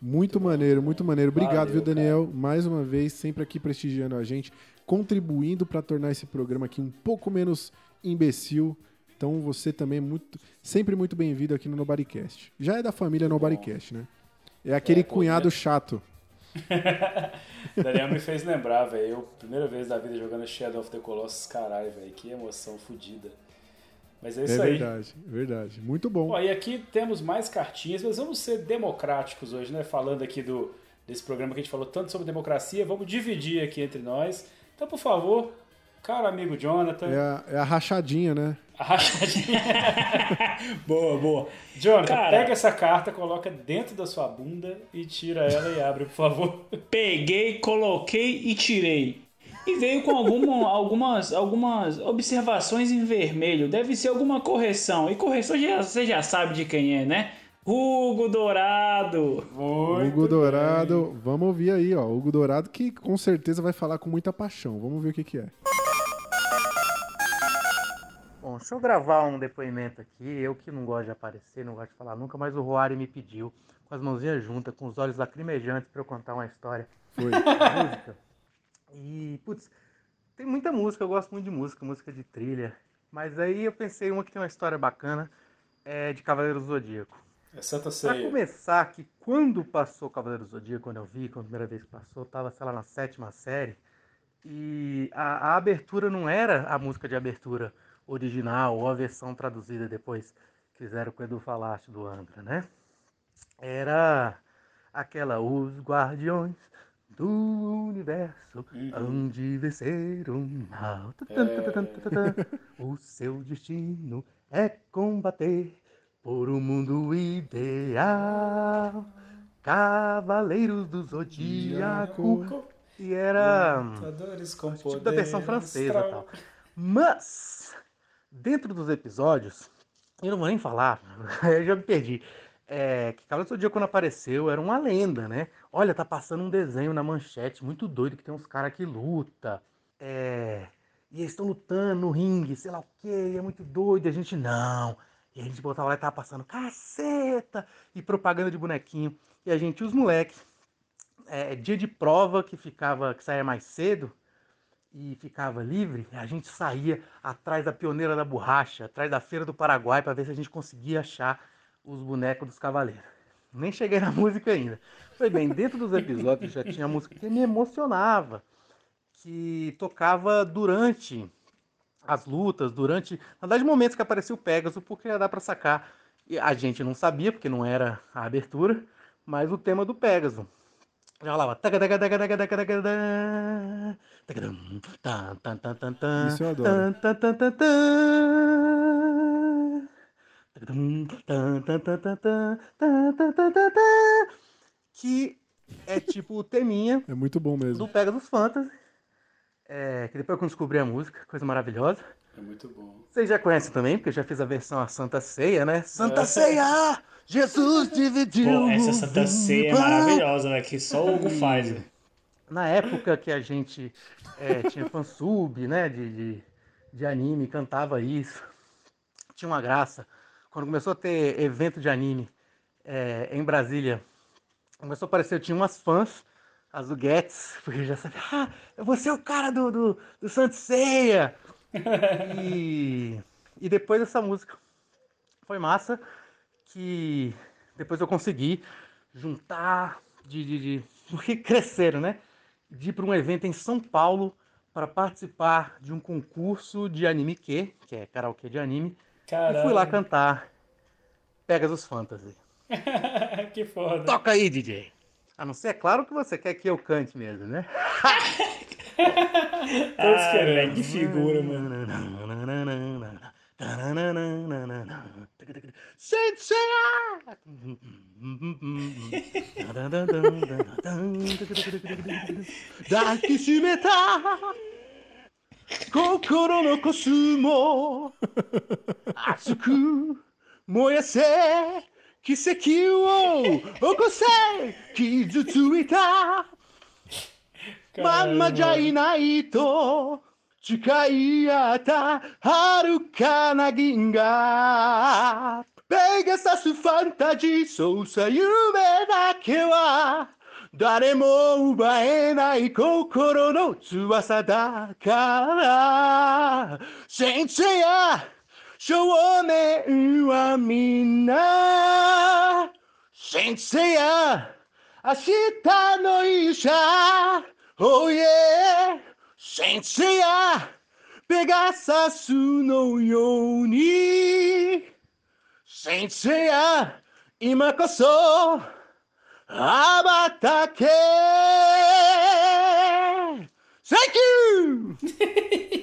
Muito maneiro, muito maneiro. Obrigado, Valeu, viu, Daniel? Mais uma vez, sempre aqui prestigiando a gente, contribuindo para tornar esse programa aqui um pouco menos imbecil. Então você também é muito, sempre muito bem-vindo aqui no Nobodycast. Já é da família Nobodycast, né? É aquele É, cunhado chato. Daniel me fez lembrar, velho. Eu, primeira vez da vida jogando Shadow of the Colossus, caralho, velho. Que emoção fodida. Mas é É isso aí. verdade, é verdade. Muito bom. Bom, e aqui temos mais cartinhas, mas vamos ser democráticos hoje, né? Falando aqui do, desse programa que a gente falou tanto sobre democracia, vamos dividir aqui entre nós. Então, por favor, caro amigo Jonathan, É a, é a rachadinha, né? a rachadinha. boa, boa. Jonathan, Cara- pega essa carta, coloca dentro da sua bunda e tira ela e abre, por favor. Peguei, coloquei e tirei. E veio com alguma, algumas, algumas observações em vermelho. Deve ser alguma correção. E correção já, você já sabe de quem é, né? Hugo Dourado. Hugo Dourado, vamos ouvir aí, ó. Hugo Dourado que com certeza vai falar com muita paixão. Vamos ver o que, que é. Deixa eu gravar um depoimento aqui. Eu que não gosto de aparecer, não gosto de falar nunca, mas o Roari me pediu, com as mãozinhas juntas, com os olhos lacrimejantes, pra eu contar uma história. Foi. Música. E, putz, tem muita música, eu gosto muito de música, música de trilha. Mas aí eu pensei uma que tem uma história bacana, é de Cavaleiro Zodíaco. É Santa Pra Ceia. começar, que quando passou Cavaleiro Zodíaco, quando eu vi, quando a primeira vez que passou, tava, sei lá, na sétima série. E a, a abertura não era a música de abertura original ou a versão traduzida depois que fizeram com o Edu Falaste do Angra, né? Era aquela Os Guardiões do Universo hão de vencer o mal. Tan. O seu destino é combater por um mundo ideal. Cavaleiros do Zodíaco. E era tipo da versão francesa tal. Mas, dentro dos episódios, eu não vou nem falar, eu já me perdi. É, que Cavaleiro do Zodíaco quando apareceu era uma lenda, né? Olha, tá passando um desenho na manchete muito doido que tem uns caras que luta. É, e eles estão lutando no ringue, sei lá o quê, e é muito doido. E a gente, não. E a gente botava lá e tava passando caceta e propaganda de bonequinho. E a gente, os moleques, é, dia de prova que ficava, que saía mais cedo e ficava livre, a gente saía atrás da pioneira da borracha, atrás da feira do Paraguai para ver se a gente conseguia achar os bonecos dos cavaleiros. Nem cheguei na música ainda. Foi bem, dentro dos episódios já tinha música que me emocionava, que tocava durante as lutas, durante, na verdade, momentos que aparecia o Pegasus, porque já dá para sacar. E a gente não sabia, porque não era a abertura, mas o tema do Pegasus. Já lá, Isso eu adoro. Que é tipo o teminha É muito bom mesmo. do Pegasus Fantasy. É, que depois que eu descobri a música, coisa maravilhosa. É muito bom. Vocês já conhecem também, porque eu já fiz a versão a Santa Ceia, né? Santa É. Ceia! Jesus dividiu. Pô, essa Santa Ceia é maravilhosa, né? Que só o Hugo faz. né? Na época que a gente é, tinha fansub, né, de, de, de anime, cantava isso, tinha uma graça. Quando começou a ter evento de anime é, em Brasília, começou a aparecer, eu tinha umas fãs, as do Guedes, porque já sabia, ah, você é o cara do, do, do Santo Ceia. e, e depois dessa música foi massa, que depois eu consegui juntar, de, de, de porque cresceram, né? De ir para um evento em São Paulo para participar de um concurso de anime que, que é karaokê de anime, Caralho. e fui lá cantar Pegasus Fantasy. que foda. Toca aí, DJ. A não ser, é claro que você quer que eu cante mesmo, né? Todos querendo. Que figura, mano. クテクテ先生。やダダダダダダン抱きしめた心のコスモ熱く燃やせ奇跡を起こせ傷ついたまんまじゃいないと誓い合った遥かな銀河。ペガサスファンタジーそうさ夢だけは誰も奪えない心の翼だから。先生や少年はみんな。先生や明日の医者。Oh yeah 先生やペガサスのように先生や今こそ羽ばたけ Thank you!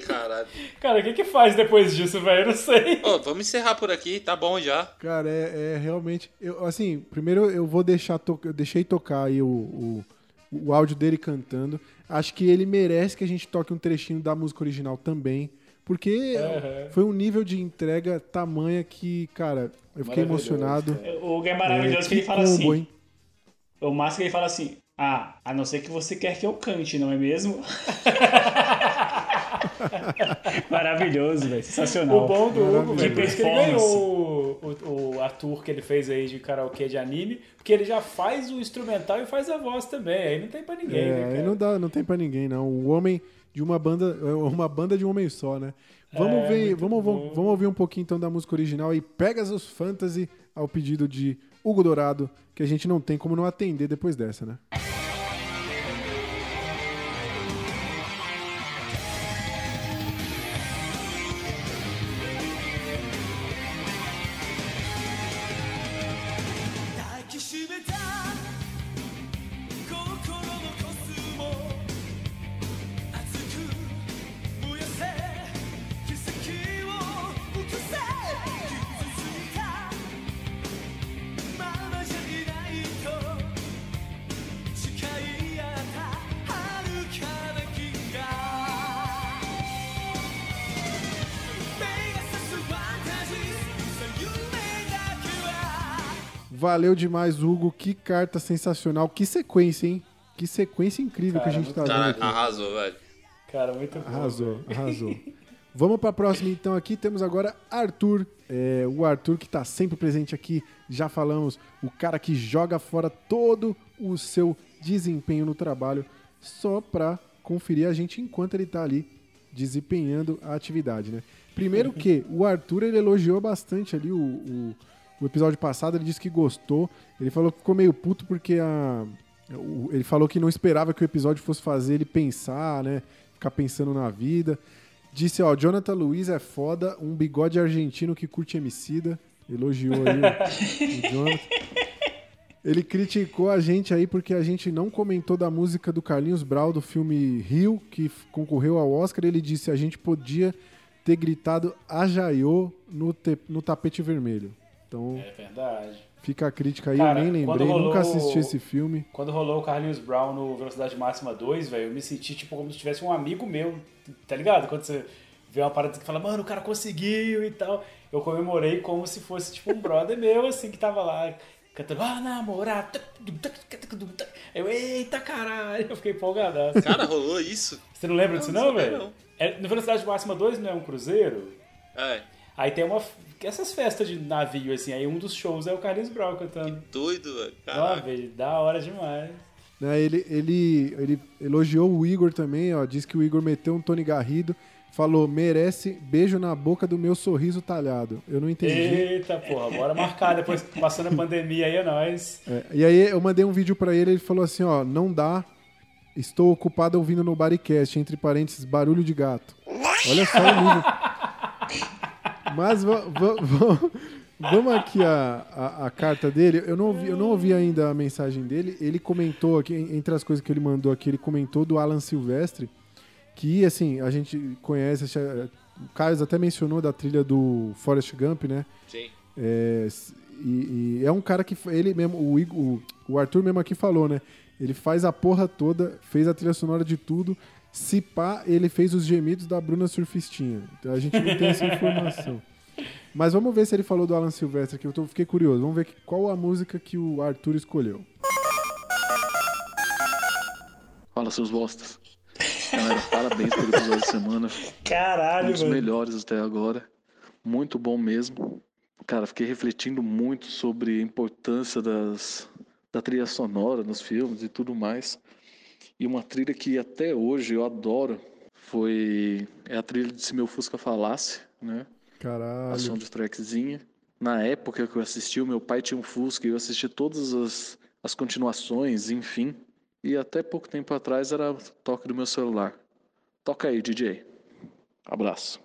Caralho. Cara, o que que faz depois disso, velho? Eu não sei. Ô, vamos encerrar por aqui, tá bom já. Cara, é, é realmente. Eu, assim, primeiro eu vou deixar. To... Eu deixei tocar aí o, o, o áudio dele cantando. Acho que ele merece que a gente toque um trechinho da música original também. Porque Uhum. foi um nível de entrega tamanha que, cara, eu fiquei emocionado. O Hugo é maravilhoso que ele fala combo, assim. hein? O massa que ele fala assim: Ah, a não ser que você quer que eu cante, não é mesmo? Maravilhoso, velho. Sensacional. O bom do Hugo, Que velho, por isso que ele ganhou o, o, o ator que ele fez aí de karaokê de anime, porque ele já faz o instrumental e faz a voz também. Aí não tem pra ninguém, É, né, aí cara? não, dá, não tem pra ninguém, não. O homem de uma banda, é uma banda de um homem só, né? Vamos É, ver, vamos, bom. vamos ouvir um pouquinho então da música original e Pegasus Fantasy ao pedido de Hugo Dourado, que a gente não tem como não atender depois dessa, né? Valeu demais, Hugo. Que carta sensacional. Que sequência, hein? Que sequência incrível Cara, que a gente tá vendo Cara, aqui. arrasou, velho. Cara, muito bom. Arrasou, velho. arrasou. Vamos pra próxima então aqui. Temos agora Arthur. É, o Arthur que tá sempre presente aqui. Já falamos. O cara que joga fora todo o seu desempenho no trabalho só pra conferir a gente enquanto ele tá ali desempenhando a atividade, né? Primeiro que o Arthur ele elogiou bastante ali o, o, o episódio passado, ele disse que gostou. Ele falou que ficou meio puto porque a, ele falou que não esperava que o episódio fosse fazer ele pensar, né? Ficar pensando na vida. Disse, ó, Jonathan Luiz é foda, um bigode argentino que curte Emicida. Elogiou aí o, Jonathan. Ele criticou a gente aí porque a gente não comentou da música do Carlinhos Brau do filme Rio, que concorreu ao Oscar. Ele disse a gente podia ter gritado Ajaiô no, te- no tapete vermelho. Então, É verdade. fica a crítica aí, Cara, eu nem lembrei, rolou- nunca assisti esse filme. Quando rolou o Carlinhos Brown no Velocidade Máxima 2, velho, eu me senti tipo como se tivesse um amigo meu, tá ligado? Quando você vê uma parada que fala, mano, o cara conseguiu e tal. Eu comemorei como se fosse tipo um brother meu, assim, que tava lá cantando, ah, namorar. Eu, eita caralho, eu fiquei empolgadaço. Cara, rolou isso? Você não lembra Não, disso não não, velho? não. É, no Velocidade Máxima 2 não é um cruzeiro? É. Aí tem uma. Essas festas de navio, assim, aí um dos shows é o Carlinhos Brown cantando. Doido, velho. Ó, velho, da hora demais. Né, ele, ele, ele elogiou o Igor também, ó. Diz que o Igor meteu um Tony Garrido. Falou, merece beijo na boca do meu sorriso talhado. Eu não entendi. Eita, porra, bora marcar depois, passando a pandemia aí, é nóis. É, e aí eu mandei um vídeo pra ele, ele falou assim, ó, não dá. Estou ocupado ouvindo no Bodycast, entre parênteses, barulho de gato. Olha só o nível. Mas va- va- va- vamos aqui a, a, a carta dele. Eu não, ouvi, eu não ouvi ainda a mensagem dele. Ele comentou aqui, entre as coisas que ele mandou aqui, ele comentou do Alan Silvestre, que assim, a gente conhece, o Caio até mencionou da trilha do Forrest Gump, né? Sim. É, e, e é um cara que ele mesmo, o, o, o Arthur mesmo aqui falou, né? Ele faz a porra toda, fez a trilha sonora de tudo. Se pá, ele fez os gemidos da Bruna Surfistinha. Então a gente não tem essa informação. Mas vamos ver se ele falou do Alan Silvestre aqui. Eu tô, fiquei curioso. Vamos ver que- qual a música que o Arthur escolheu. Fala, seus bostas. Galera, parabéns pelo episódio de semana. Caralho, Um dos mano. melhores até agora. Muito bom mesmo. Cara, fiquei refletindo muito sobre a importância das, da trilha sonora nos filmes e tudo mais. E uma trilha que até hoje eu adoro foi é a trilha de Se Meu Fusca Falasse, né? A Caralho. soundtrackzinha. Na época que eu assisti, o meu pai tinha um Fusca e eu assisti todas as, as continuações, enfim. E até pouco tempo atrás era toque do meu celular. Toca aí, DJ. Abraço.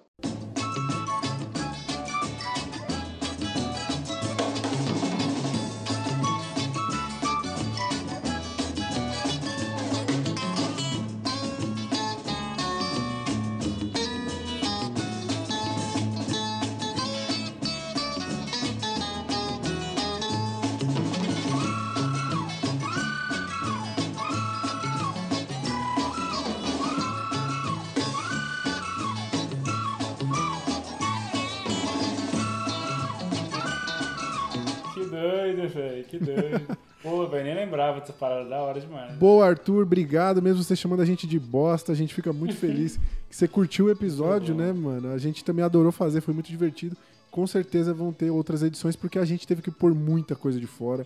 Dessa parada, da hora demais. Boa, Arthur, obrigado. Mesmo você chamando a gente de bosta, a gente fica muito feliz que você curtiu o episódio, né, mano? A gente também adorou fazer, foi muito divertido. Com certeza vão ter outras edições, porque a gente teve que pôr muita coisa de fora.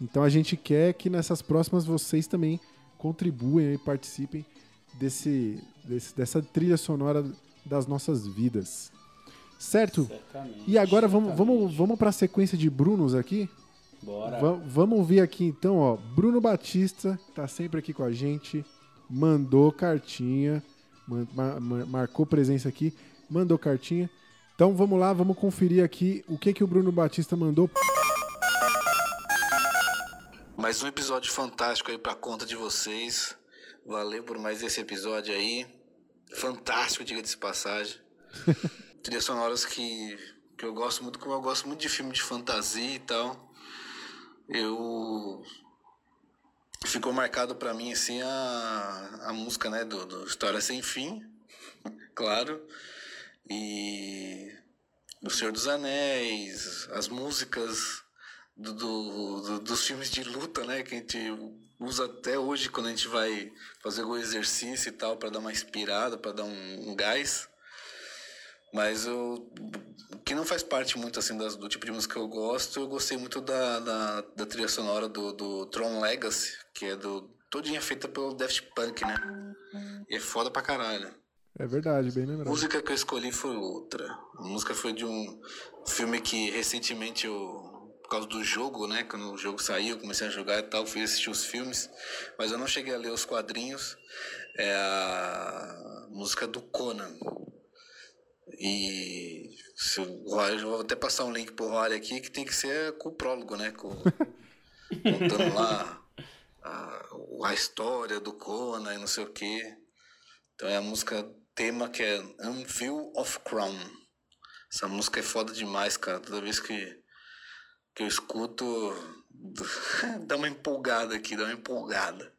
Então a gente quer que nessas próximas vocês também contribuem e participem desse, desse- dessa trilha sonora das nossas vidas. Certo? Certamente, E agora vamos, vamos, vamos para a sequência de Brunos aqui? Bora. Va- vamos ouvir aqui então, ó. Bruno Batista tá sempre aqui com a gente, mandou cartinha, man- ma- ma- marcou presença aqui, mandou cartinha. Então vamos lá, vamos conferir aqui o que que o Bruno Batista mandou. Mais um episódio fantástico aí pra conta de vocês. Valeu por mais esse episódio aí. Fantástico, diga-se de passagem. Trilhas sonoras que, que eu gosto muito, como eu gosto muito de filme de fantasia e tal. Eu. Ficou marcado pra mim assim a, a música, né, do, do História Sem Fim, claro. E. do Senhor dos Anéis, as músicas do, do- do- dos filmes de luta, né? Que a gente usa até hoje quando a gente vai fazer algum exercício e tal, para dar uma inspirada, para dar um, um gás. Mas eu, o que não faz parte muito assim das- do tipo de música que eu gosto, eu gostei muito da, da, da trilha sonora do, do Tron Legacy, que é do todinha feita pelo Daft Punk, né? E é foda pra caralho. É verdade, bem A lembrado. música que eu escolhi foi outra. A música foi de um filme que recentemente eu, por causa do jogo, né? Quando o jogo saiu, eu comecei a jogar e tal, fui assistir os filmes, mas eu não cheguei a ler os quadrinhos. É a música do Conan. E se o vou até passar um link pro Roy aqui que tem que ser com o prólogo, né? Com, contando lá a, a história do Conan e não sei o quê. Então é a música tema que é Anvil of Crown. Essa música é foda demais, cara. Toda vez que, que eu escuto, dá uma empolgada aqui, dá uma empolgada.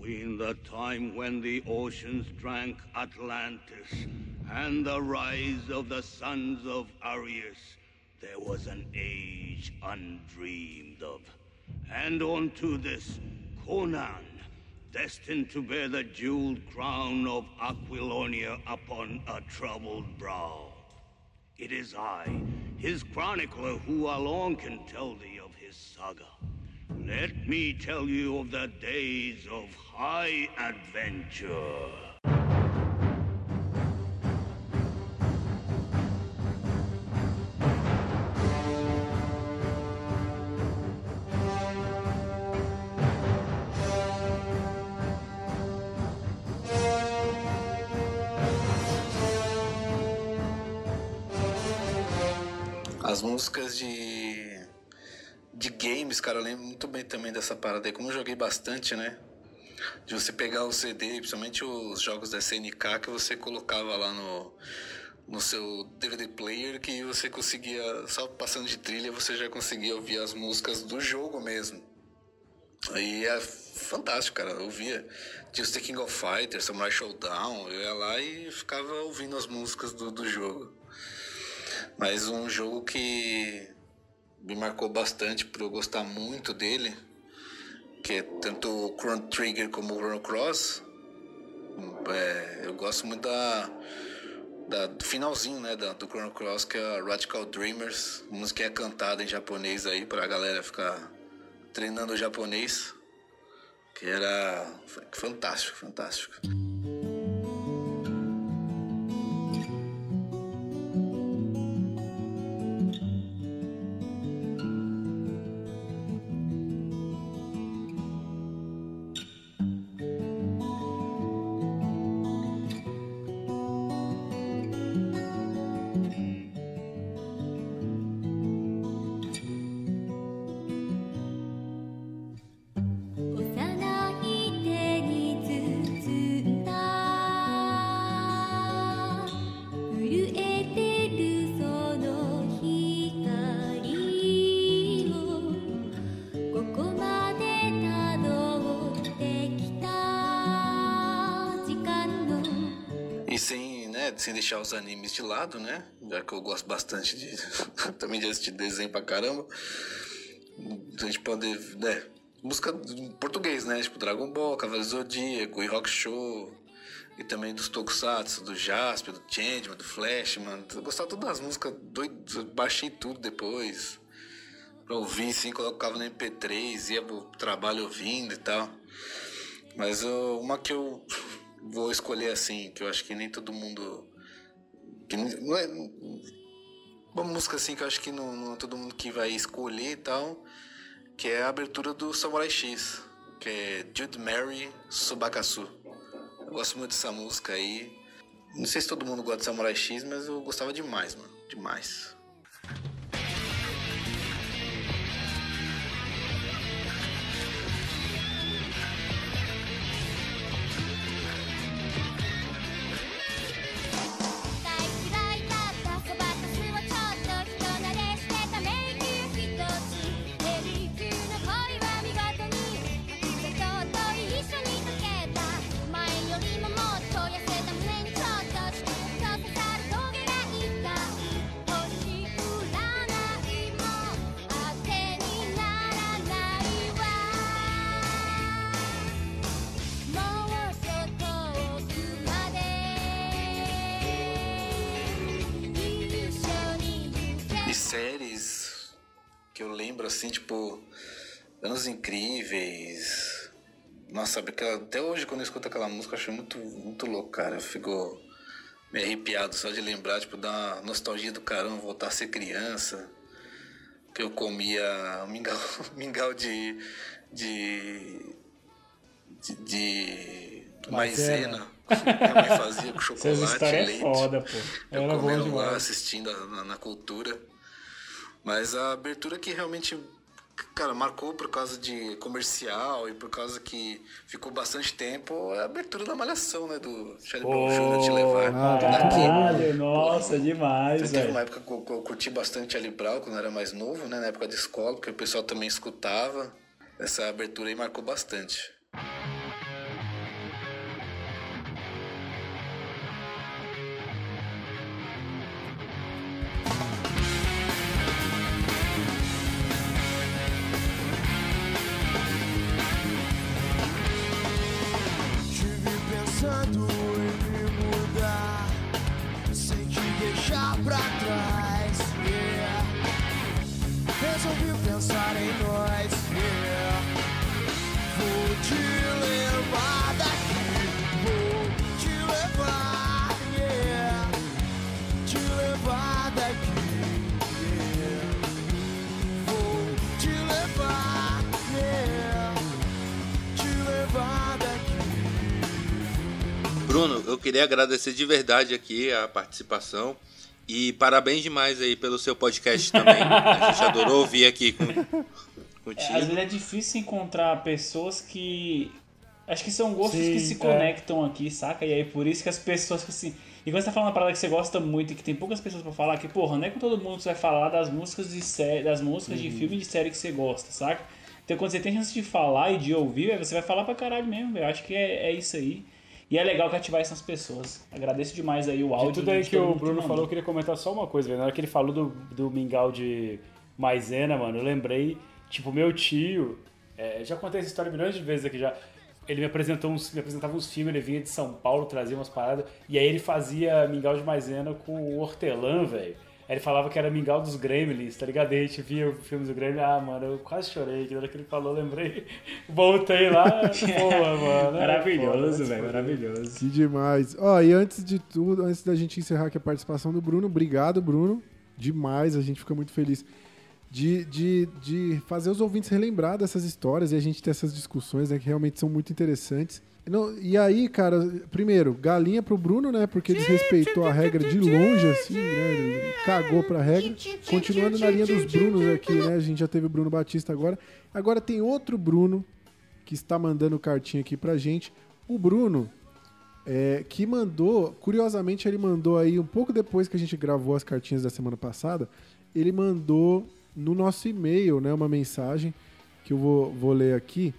Between the time when the oceans drank Atlantis and the rise of the sons of Arius, there was an age undreamed of. And unto this, Conan, destined to bear the jeweled crown of Aquilonia upon a troubled brow. It is I, his chronicler, who alone can tell thee of his saga. Let me tell you of the days of high adventure. As músicas de. De games, cara, eu lembro muito bem também dessa parada aí. Como eu joguei bastante, né? De você pegar o CD, principalmente os jogos da SNK, que você colocava lá no, no seu DVD player, que você conseguia, só passando de trilha, você já conseguia ouvir as músicas do jogo mesmo. Aí é fantástico, cara. Eu ouvia. Tinha os of Fighters, Samurai Showdown. Eu ia lá e ficava ouvindo as músicas do, do jogo. Mas um jogo que me marcou bastante por eu gostar muito dele, que é tanto o Chrono Trigger como o Chrono Cross. É, eu gosto muito da, da- do finalzinho né, da- do Chrono Cross, que é a Radical Dreamers, música é cantada em japonês aí pra galera ficar treinando o japonês, que era fantástico, fantástico. Os animes de lado, né? Já que eu gosto bastante de também de assistir desenho pra caramba. A gente pode, né, música em português, né? Tipo Dragon Ball, Cavaleiro Zodíaco, e Rock Show. E também dos Tokusatsu, do Jasper, do Changeman, do Flashman. Eu gostava todas as músicas, doido, baixei tudo depois. Pra ouvir, assim, colocava no MP3, ia pro trabalho ouvindo e tal. Mas uma que eu vou escolher assim, que eu acho que nem todo mundo. Não é, uma música assim que eu acho que não, não é todo mundo que vai escolher e tal, que é a abertura do Samurai X, que é Jude Mary Subakasu. Eu gosto muito dessa música aí. Não sei se todo mundo gosta de Samurai X, mas eu gostava demais, mano. Demais. Séries que eu lembro assim, tipo, Anos Incríveis. Nossa, aquela, até hoje quando eu escuto aquela música eu acho muito, muito louco, cara. Eu fico me arrepiado só de lembrar, tipo, uma nostalgia do caramba, voltar a ser criança. Que eu comia mingau, mingau de. de. de. de maisena. Minha mãe fazia com chocolate Essas e é leite. foda, pô. Eu bom comendo lá, assistindo a- na, na cultura. Mas a abertura que realmente, cara, marcou por causa de comercial e por causa que ficou bastante tempo é a abertura da Malhação, né? Do Charlie Brown Jr. te levar. Caralho, nossa, demais, Teve velho. uma época que eu, eu curti bastante Charlie Brown quando eu era mais novo, né? Na época de escola, porque o pessoal também escutava. Essa abertura aí marcou bastante. Em me mudar sem te deixar pra trás. yeah. Resolvi pensar Bruno, eu queria agradecer de verdade aqui a participação. E parabéns demais aí pelo seu podcast também. A gente adorou ouvir aqui com, É, contigo. às vezes é difícil encontrar pessoas que. Acho que são gostos Sim, que se é. conectam aqui, saca? E aí por isso que as pessoas que assim. E quando você tá falando uma parada que você gosta muito e que tem poucas pessoas pra falar, que, porra, não é com todo mundo que você vai falar das músicas de série, das músicas de Uhum. filme e de série que você gosta, saca? Então quando você tem chance de falar e de ouvir, você vai falar pra caralho mesmo, velho. Eu acho que é, é isso aí. E é legal cativar essas pessoas. Agradeço demais aí o áudio. De tudo aí que o Bruno falou, eu queria comentar só uma coisa, velho. Na hora que ele falou do, do mingau de maisena, mano, eu lembrei, tipo, meu tio, é, já contei essa história milhões de vezes aqui já. Ele me apresentou uns, me apresentava uns filmes, ele vinha de São Paulo, trazia umas paradas, e aí ele fazia mingau de maisena com hortelã, velho. Aí ele falava que era mingau dos Gremlins, tá ligado? E a gente via o filme do Gremlins, ah, mano, eu quase chorei, que na hora que ele falou, lembrei, voltei lá, porra, mano. é Maravilhoso, foda, velho, foda. maravilhoso. Que demais. Ó, e antes de tudo, antes da gente encerrar aqui a participação do Bruno, obrigado, Bruno. Demais, a gente fica muito feliz de, de, de fazer os ouvintes relembrar dessas histórias e a gente ter essas discussões, né, que realmente são muito interessantes. Não, e aí, cara, primeiro, galinha pro Bruno, né? Porque desrespeitou a regra de longe, assim, né? Ele cagou pra regra. Continuando na linha dos Brunos aqui, né? A gente já teve o Bruno Batista agora. Agora tem outro Bruno que está mandando cartinha aqui pra gente. O Bruno, é, que mandou, curiosamente, ele mandou aí um pouco depois que a gente gravou as cartinhas da semana passada, ele mandou no nosso e-mail, né, uma mensagem que eu vou, vou ler aqui.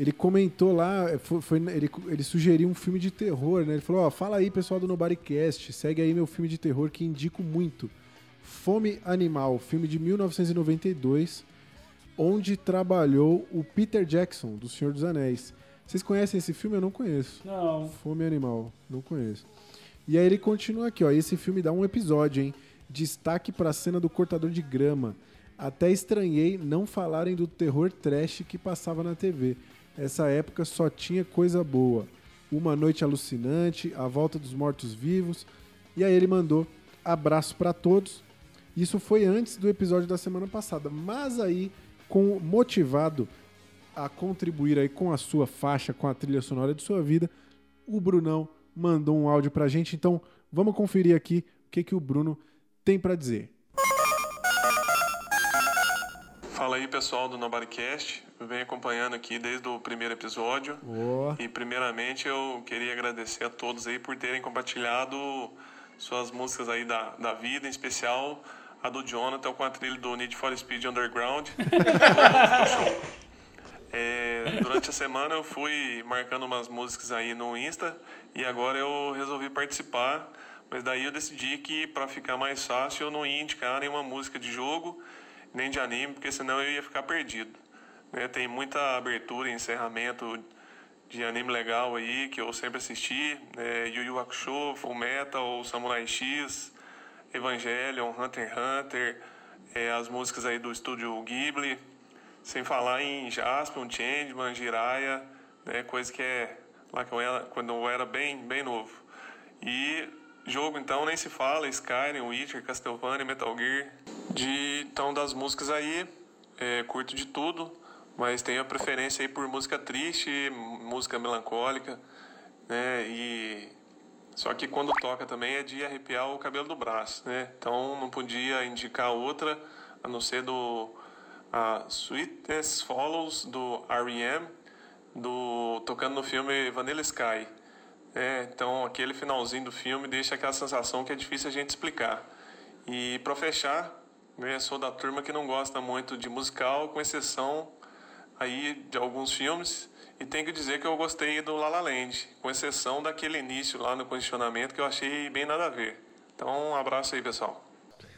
Ele comentou lá, foi, foi- ele, ele sugeriu um filme de terror, né? Ele falou: Ó, fala aí, pessoal do Nobodycast, segue aí meu filme de terror que indico muito. Fome Animal, filme de 1992, onde trabalhou o Peter Jackson, do Senhor dos Anéis. Vocês conhecem esse filme? Eu não conheço. Não. Fome Animal, não conheço. E aí ele continua aqui, ó. Esse filme dá um episódio, hein? Destaque pra cena do cortador de grama. Até estranhei não falarem do terror trash que passava na TV. Essa época só tinha coisa boa. Uma Noite Alucinante, A Volta dos Mortos-Vivos. E aí ele mandou abraço pra todos. Isso foi antes do episódio da semana passada. Mas aí, com motivado a contribuir aí com a sua faixa, com a trilha sonora de sua vida, o Brunão mandou um áudio pra gente. Então, vamos conferir aqui o que, que o Bruno tem pra dizer. Fala aí pessoal do Nobodycast, eu venho acompanhando aqui desde o primeiro episódio Ó. e primeiramente eu queria agradecer a todos aí por terem compartilhado suas músicas aí da, da vida, em especial a do Jonathan com a trilha do Need for Speed Underground. É, durante a semana eu fui marcando umas músicas aí no Insta e agora eu resolvi participar, mas daí eu decidi que para ficar mais fácil eu não ia indicar nenhuma música de jogo nem de anime, porque senão eu ia ficar perdido. né? Tem muita abertura e encerramento de anime legal aí que eu sempre assisti, né? Yu Yu Hakusho, Full Metal, Samurai X, Evangelion, Hunter x Hunter, é, as músicas aí do estúdio Ghibli, sem falar em Jaspion, Changeman, Jiraiya, né, coisa que é lá que eu era, quando eu era bem, bem novo. E jogo então nem se fala, Skyrim, Witcher, Castlevania, Metal Gear. De, então das músicas aí, é, curto de tudo, mas tenho a preferência aí por música triste, música melancólica, né, e só que quando toca também é de arrepiar o cabelo do braço, né? Então não podia indicar outra a não ser do a Sweetness Follows do R.E.M. do tocando no filme Vanilla Sky. É, então aquele finalzinho do filme deixa aquela sensação que é difícil a gente explicar. E para fechar, né, sou da turma que não gosta muito de musical, com exceção aí de alguns filmes. E tenho que dizer que eu gostei do La La Land, com exceção daquele início lá no condicionamento que eu achei bem nada a ver. Então, um abraço aí, pessoal.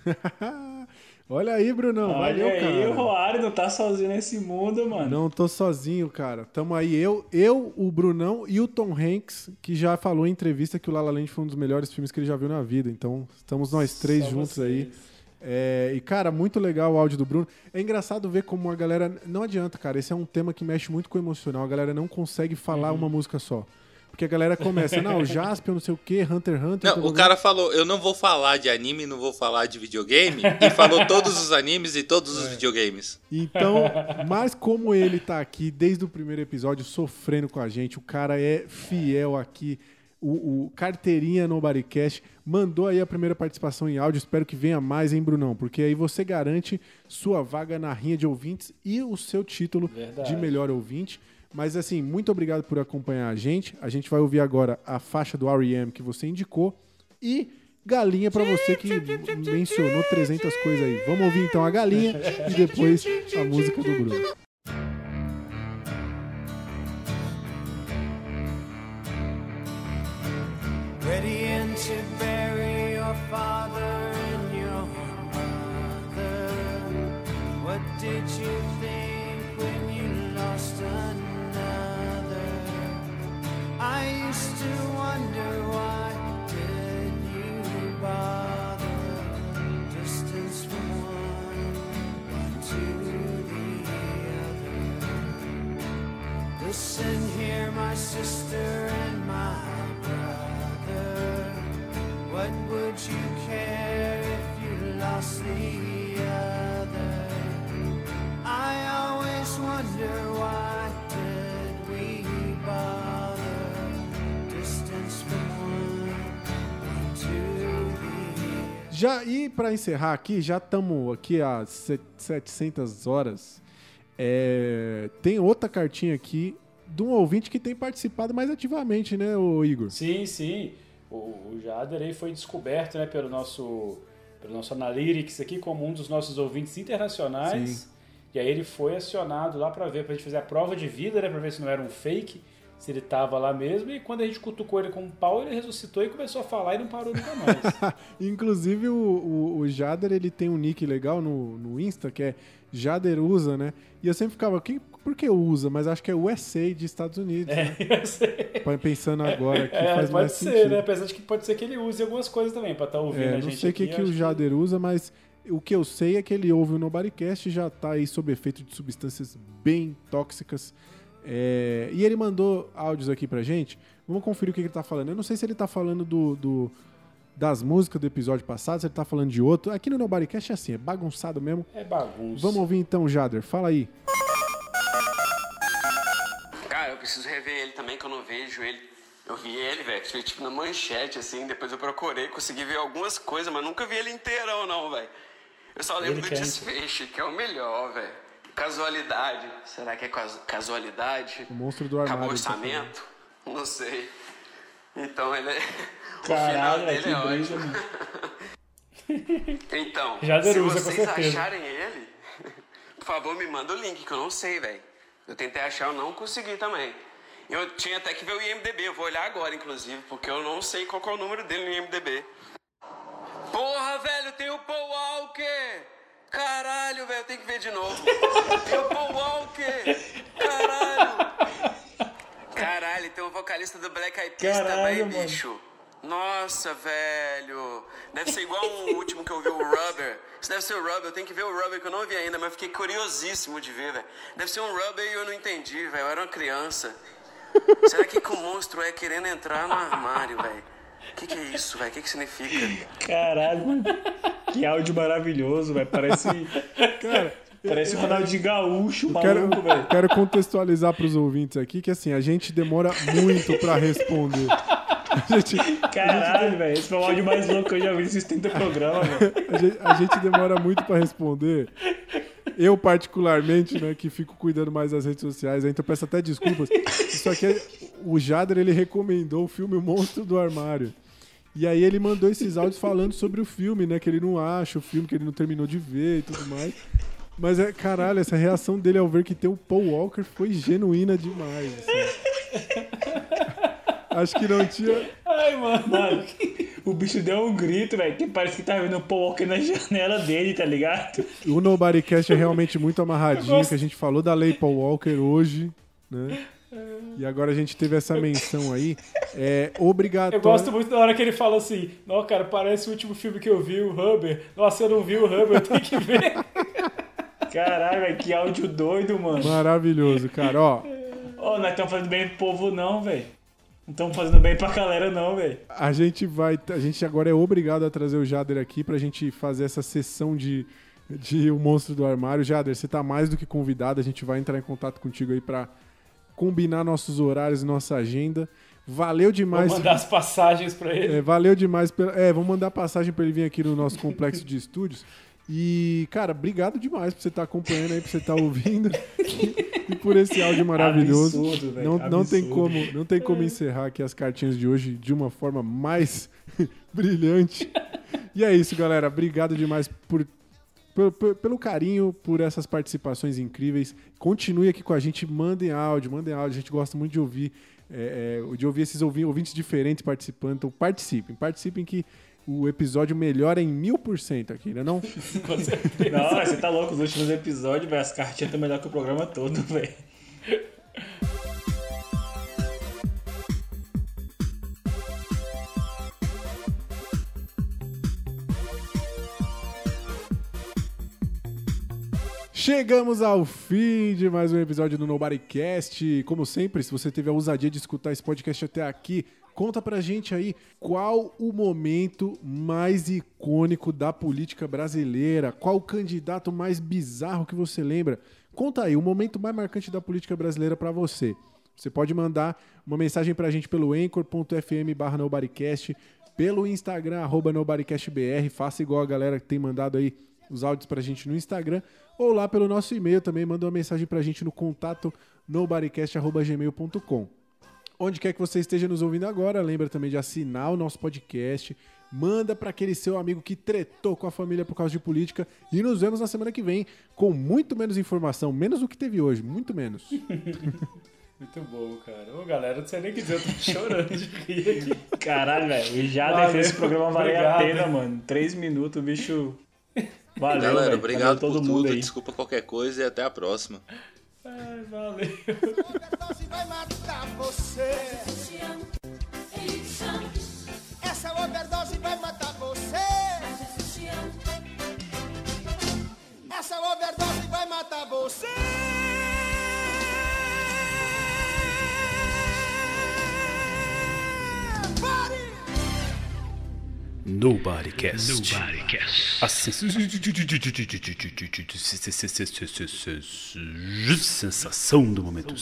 Olha aí, Brunão. Olha valeu, aí, cara. o Roário não tá sozinho nesse mundo, mano. Não tô sozinho, cara. Tamo aí, eu, eu, o Brunão e o Tom Hanks, que já falou em entrevista que o La La Land foi um dos melhores filmes que ele já viu na vida. Então, estamos nós três Só juntos vocês. aí. É, e, cara, muito legal o áudio do Bruno. É engraçado ver como a galera. Não adianta, cara. Esse é um tema que mexe muito com o emocional. A galera não consegue falar Uhum. uma música só. Porque a galera começa, não, Jaspion, não sei o quê, Hunter x Hunter. Não, o cara falou, eu não vou falar de anime, não vou falar de videogame, e falou todos os animes e todos os videogames. Então, mas como ele tá aqui desde o primeiro episódio sofrendo com a gente, o cara é fiel aqui. O, o Carteirinha no Bodycast mandou aí a primeira participação em áudio. Espero que venha mais, hein, Brunão? Porque aí você garante sua vaga na rinha de ouvintes e o seu título Verdade. de melhor ouvinte. Mas assim, muito obrigado por acompanhar a gente. A gente vai ouvir agora a faixa do R.E.M. que você indicou e galinha pra você que mencionou 300 coisas aí. Vamos ouvir então a galinha e depois a música do Bruno. Ready and to bury your father and your mother. What did you Listen here, my sister and my brother. What would you care if you lost the other? I always wonder Já e pra encerrar aqui, já estamos aqui há se- 700 horas. É, tem outra cartinha aqui de um ouvinte que tem participado mais ativamente, né, o Igor? Sim, sim. O, o Jader aí foi descoberto né, pelo nosso pelo nosso Analytics aqui como um dos nossos ouvintes internacionais. Sim. E aí ele foi acionado lá pra ver, pra gente fazer a prova de vida, né, pra ver se não era um fake, se ele tava lá mesmo. E quando a gente cutucou ele com um pau, ele ressuscitou e começou a falar e não parou nunca mais. Inclusive, o, o, o Jader, ele tem um nick legal no, no Insta, que é Jader Usa, né? E eu sempre ficava, que, por que usa? Mas acho que é USA de Estados Unidos, né? Pa- Pensando agora que É, faz pode mais ser, sentido. né? Apesar de que pode ser que ele use algumas coisas também pra estar ouvindo É, a não gente sei o que, aqui, que o Jader usa, mas o que eu sei é que ele ouve o Nobodycast e já tá aí sob efeito de substâncias bem tóxicas. É, e ele mandou áudios aqui pra gente. Vamos conferir o que ele tá falando. Eu não sei se ele tá falando do, do- das músicas do episódio passado, se ele tá falando de outro. Aqui no Nobodycast é assim, é bagunçado mesmo. É bagunça. Vamos ouvir então, Jader. Fala aí. Cara, eu preciso rever ele também, que eu não vejo ele. Eu vi ele, velho, foi tipo na manchete, assim, depois eu procurei, consegui ver algumas coisas, mas nunca vi ele inteirão, não, velho. Eu só lembro Ele do desfecho, que é o melhor, velho. Casualidade. Será que é casu- casualidade? O monstro do armário. Acabou o tá orçamento? Não sei. Então ele é. Caralho, o final dele que é brisa, ótimo. Então, se com vocês acharem ele, por favor, me manda o link, que eu não sei, velho. Eu tentei achar, eu não consegui também. Eu tinha até que ver o IMDB, eu vou olhar agora, inclusive, porque eu não sei qual é o número dele no IMDB. Porra, velho, tem o Paul Walker! Caralho, velho, tem que ver de novo. O Paul Walker! Caralho! Caralho, tem o vocalista do Black Eyed Peas também, mano. bicho. Nossa, velho. Deve ser igual o último que eu vi, o Rubber. Isso deve ser o Rubber. Eu tenho que ver o Rubber que eu não vi ainda, mas fiquei curiosíssimo de ver, velho. Deve ser um Rubber e eu não entendi, velho. Eu era uma criança. Será que, que o monstro é querendo entrar no armário, velho? O que, que é isso, velho? O que, que significa? Caralho, mano. Que áudio maravilhoso, velho. Parece. Cara. Parece o Ronaldinho Gaúcho, Eu quero, maluco, velho. quero contextualizar pros ouvintes aqui que assim, a gente demora muito pra responder. Gente, Caralho, velho. Esse foi o áudio mais louco que eu já vi nesses 30 programas, velho. a gente, a gente demora muito pra responder. Eu, particularmente, né, que fico cuidando mais das redes sociais, então peço até desculpas. Isso aqui é. O Jader ele recomendou o filme O Monstro do Armário. E aí ele mandou esses áudios falando sobre o filme, né? Que ele não acha o filme, que ele não terminou de ver e tudo mais. Mas é, caralho, essa reação dele ao ver que tem o Paul Walker foi genuína demais. assim. Acho que não tinha. Ai, mano. Mano, O bicho deu um grito, velho, que parece que tá vendo o Paul Walker na janela dele, tá ligado? O Nobodycast é realmente muito amarradinho, que a gente falou da Lei Paul Walker hoje, né? E agora a gente teve essa menção aí. É obrigatório. Eu gosto muito da hora que ele fala assim: Não, cara, parece o último filme que eu vi, o Hubber. Nossa, eu não vi o Hubber, eu tenho que ver. Caralho, velho, que áudio doido, mano. Maravilhoso, cara. Ó, Ó, nós estamos fazendo bem pro povo, não, velho. Não estamos fazendo bem pra galera, não, velho. a gente vai. A gente agora é obrigado a trazer o Jader aqui pra gente fazer essa sessão de, de O Monstro do Armário. Jader, você tá mais do que convidado. A gente vai entrar em contato contigo aí pra combinar nossos horários e nossa agenda. Valeu demais. Vou mandar as passagens pra ele. É, valeu demais. Pela... É, vamos mandar passagem pra ele vir aqui no nosso complexo de estúdios. E, cara, obrigado demais por você estar acompanhando aí, por você estar ouvindo e por esse áudio maravilhoso. Absurdo, velho, não, não, tem absurdo. como, não tem como encerrar aqui as cartinhas de hoje de uma forma mais brilhante. E é isso, galera. Obrigado demais por, pelo carinho, por essas participações incríveis. Continue aqui com a gente, mandem áudio, mandem áudio. A gente gosta muito de ouvir, é, é, de ouvir esses ouvi- ouvintes diferentes participando. Então participem, participem que o episódio melhora em mil por cento aqui, né? Não? Não, você tá louco, os últimos episódios, velho, as cartinhas estão melhor que o programa todo, velho. Chegamos ao fim de mais um episódio do Nobodycast. Como sempre, se você teve a ousadia de escutar esse podcast até aqui, conta pra gente aí qual o momento mais icônico da política brasileira, qual o candidato mais bizarro que você lembra. Conta aí o momento mais marcante da política brasileira pra você. Você pode mandar uma mensagem pra gente pelo anchor.fm barra nobodycast, pelo Instagram, arroba nobodycastbr, faça igual a galera que tem mandado aí os áudios pra gente no Instagram, ou lá pelo nosso e-mail também, manda uma mensagem pra gente no contato nobodycast.gmail.com. Onde quer que você esteja nos ouvindo agora, lembra também de assinar o nosso podcast, manda pra aquele seu amigo que tretou com a família por causa de política e nos vemos na semana que vem com muito menos informação, menos do que teve hoje, muito menos. Muito bom, cara. Ô, galera, não sei nem o que dizer, eu tô chorando de rir aqui. Caralho, velho, Jader Valeu, fez esse programa valer a pena, mano. Três minutos, o bicho. Valeu, Galera, velho. obrigado Valeu por tudo. aí. Desculpa qualquer coisa e até a próxima. Ai, valeu. vai matar você. Essa overdose vai matar você. Essa overdose vai matar você. Nobodycast. Nobodycast. A sensação do momento.